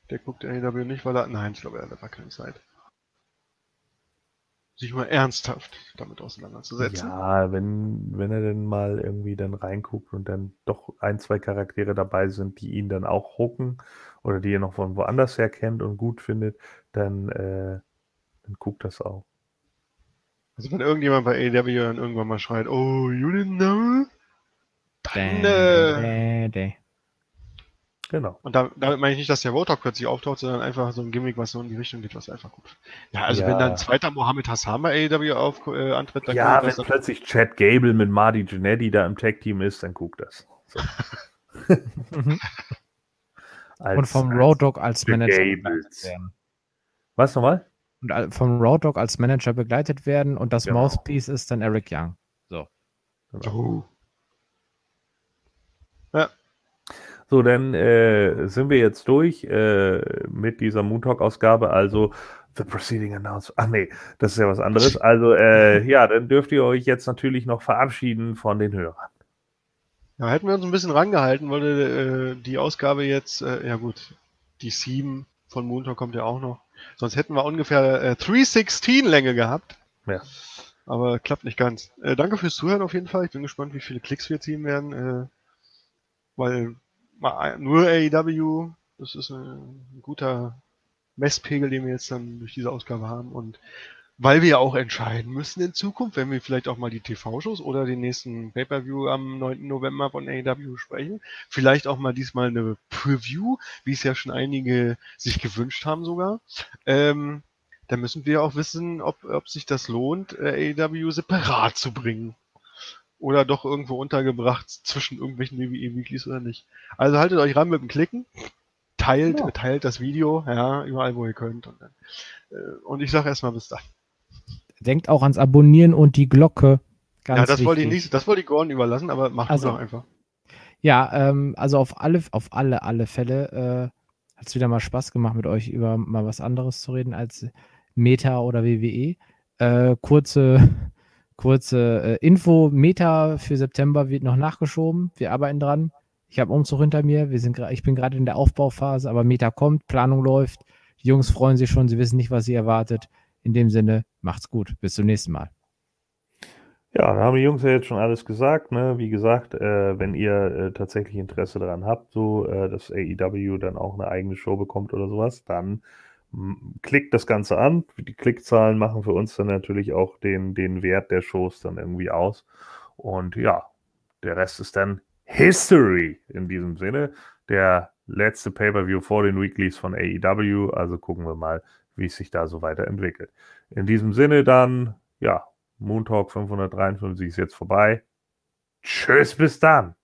Der guckt AEW nicht, weil er. Nein, ich glaube, er hat einfach keine Zeit. Sich mal ernsthaft damit auseinanderzusetzen. Ja, wenn, wenn er denn mal irgendwie dann reinguckt und dann doch ein, zwei Charaktere dabei sind, die ihn dann auch hucken oder die er noch von woanders her kennt und gut findet, dann, äh, dann guckt das auch. Also wenn irgendjemand bei AEW dann irgendwann mal schreit, oh, you didn't know? Dä, Dann, äh. Genau. Und da, damit meine ich nicht, dass der Roadhog plötzlich auftaucht, sondern einfach so ein Gimmick, was so in die Richtung geht, was einfach gut. Ja, also Ja. wenn dann ein zweiter Mohammed Hassan bei AEW auf, äh, antritt, dann Ja, wenn plötzlich Chad Gable mit Marty Jannetty da im Tag-Team ist, dann guckt das. So. Mhm. <laughs> Als- Und vom Road Dog als Manager. Was nochmal? Und vom Road Dog als Manager begleitet werden und das Genau. Mouthpiece ist dann Eric Young. So. Oh. So, dann äh, sind wir jetzt durch äh, mit dieser Moon Talk-Ausgabe. Also, The Proceeding Announced. Ach nee, das ist ja was anderes. <laughs> Also, äh, ja, dann dürft ihr euch jetzt natürlich noch verabschieden von den Hörern. Ja, hätten wir uns ein bisschen rangehalten, würde äh, die Ausgabe jetzt, äh, ja gut, die 7 von Moontalk kommt ja auch noch. Sonst hätten wir ungefähr äh, 316 Länge gehabt. Ja. Aber klappt nicht ganz. Äh, danke fürs Zuhören auf jeden Fall. Ich bin gespannt, wie viele Klicks wir ziehen werden. Äh, weil mal nur AEW, das ist äh, ein guter Messpegel, den wir jetzt dann durch diese Ausgabe haben. Und weil wir ja auch entscheiden müssen in Zukunft, wenn wir vielleicht auch mal die TV-Shows oder den nächsten Pay-Per-View am 9. November von AEW sprechen. Vielleicht auch mal diesmal eine Preview, wie es ja schon einige sich gewünscht haben sogar. Ähm, dann müssen wir auch wissen, ob, ob sich das lohnt, äh, AEW separat zu bringen. Oder doch irgendwo untergebracht zwischen irgendwelchen WWE-Weeklies oder nicht. Also haltet euch ran mit dem Klicken, teilt, ja. teilt das Video, ja, überall wo ihr könnt. Und, dann, äh, und ich sage erstmal bis dann. Denkt auch ans Abonnieren und die Glocke. Ganz ja, das wichtig. wollte ich nicht, das wollte ich Gordon überlassen, aber macht also, doch einfach. Ja, ähm, also auf alle, auf alle, alle Fälle äh, hat es wieder mal Spaß gemacht, mit euch über mal was anderes zu reden als Meta oder WWE. Äh, kurze, <laughs> kurze äh, Info: Meta für September wird noch nachgeschoben. Wir arbeiten dran. Ich habe Umzug hinter mir. Wir sind, ich bin gerade in der Aufbauphase, aber Meta kommt, Planung läuft. Die Jungs freuen sich schon, sie wissen nicht, was sie erwartet. In dem Sinne, macht's gut. Bis zum nächsten Mal. Ja, da haben die Jungs ja jetzt schon alles gesagt. Ne? Wie gesagt, äh, wenn ihr äh, tatsächlich Interesse daran habt, so äh, dass AEW dann auch eine eigene Show bekommt oder sowas, dann klickt das Ganze an. Die Klickzahlen machen für uns dann natürlich auch den, den Wert der Shows dann irgendwie aus. Und ja, der Rest ist dann History in diesem Sinne. Der letzte Pay-per-View vor den Weeklies von AEW. Also gucken wir mal, wie es sich da so weiterentwickelt. In diesem Sinne dann, ja, Moon Talk 553 ist jetzt vorbei. Tschüss, bis dann.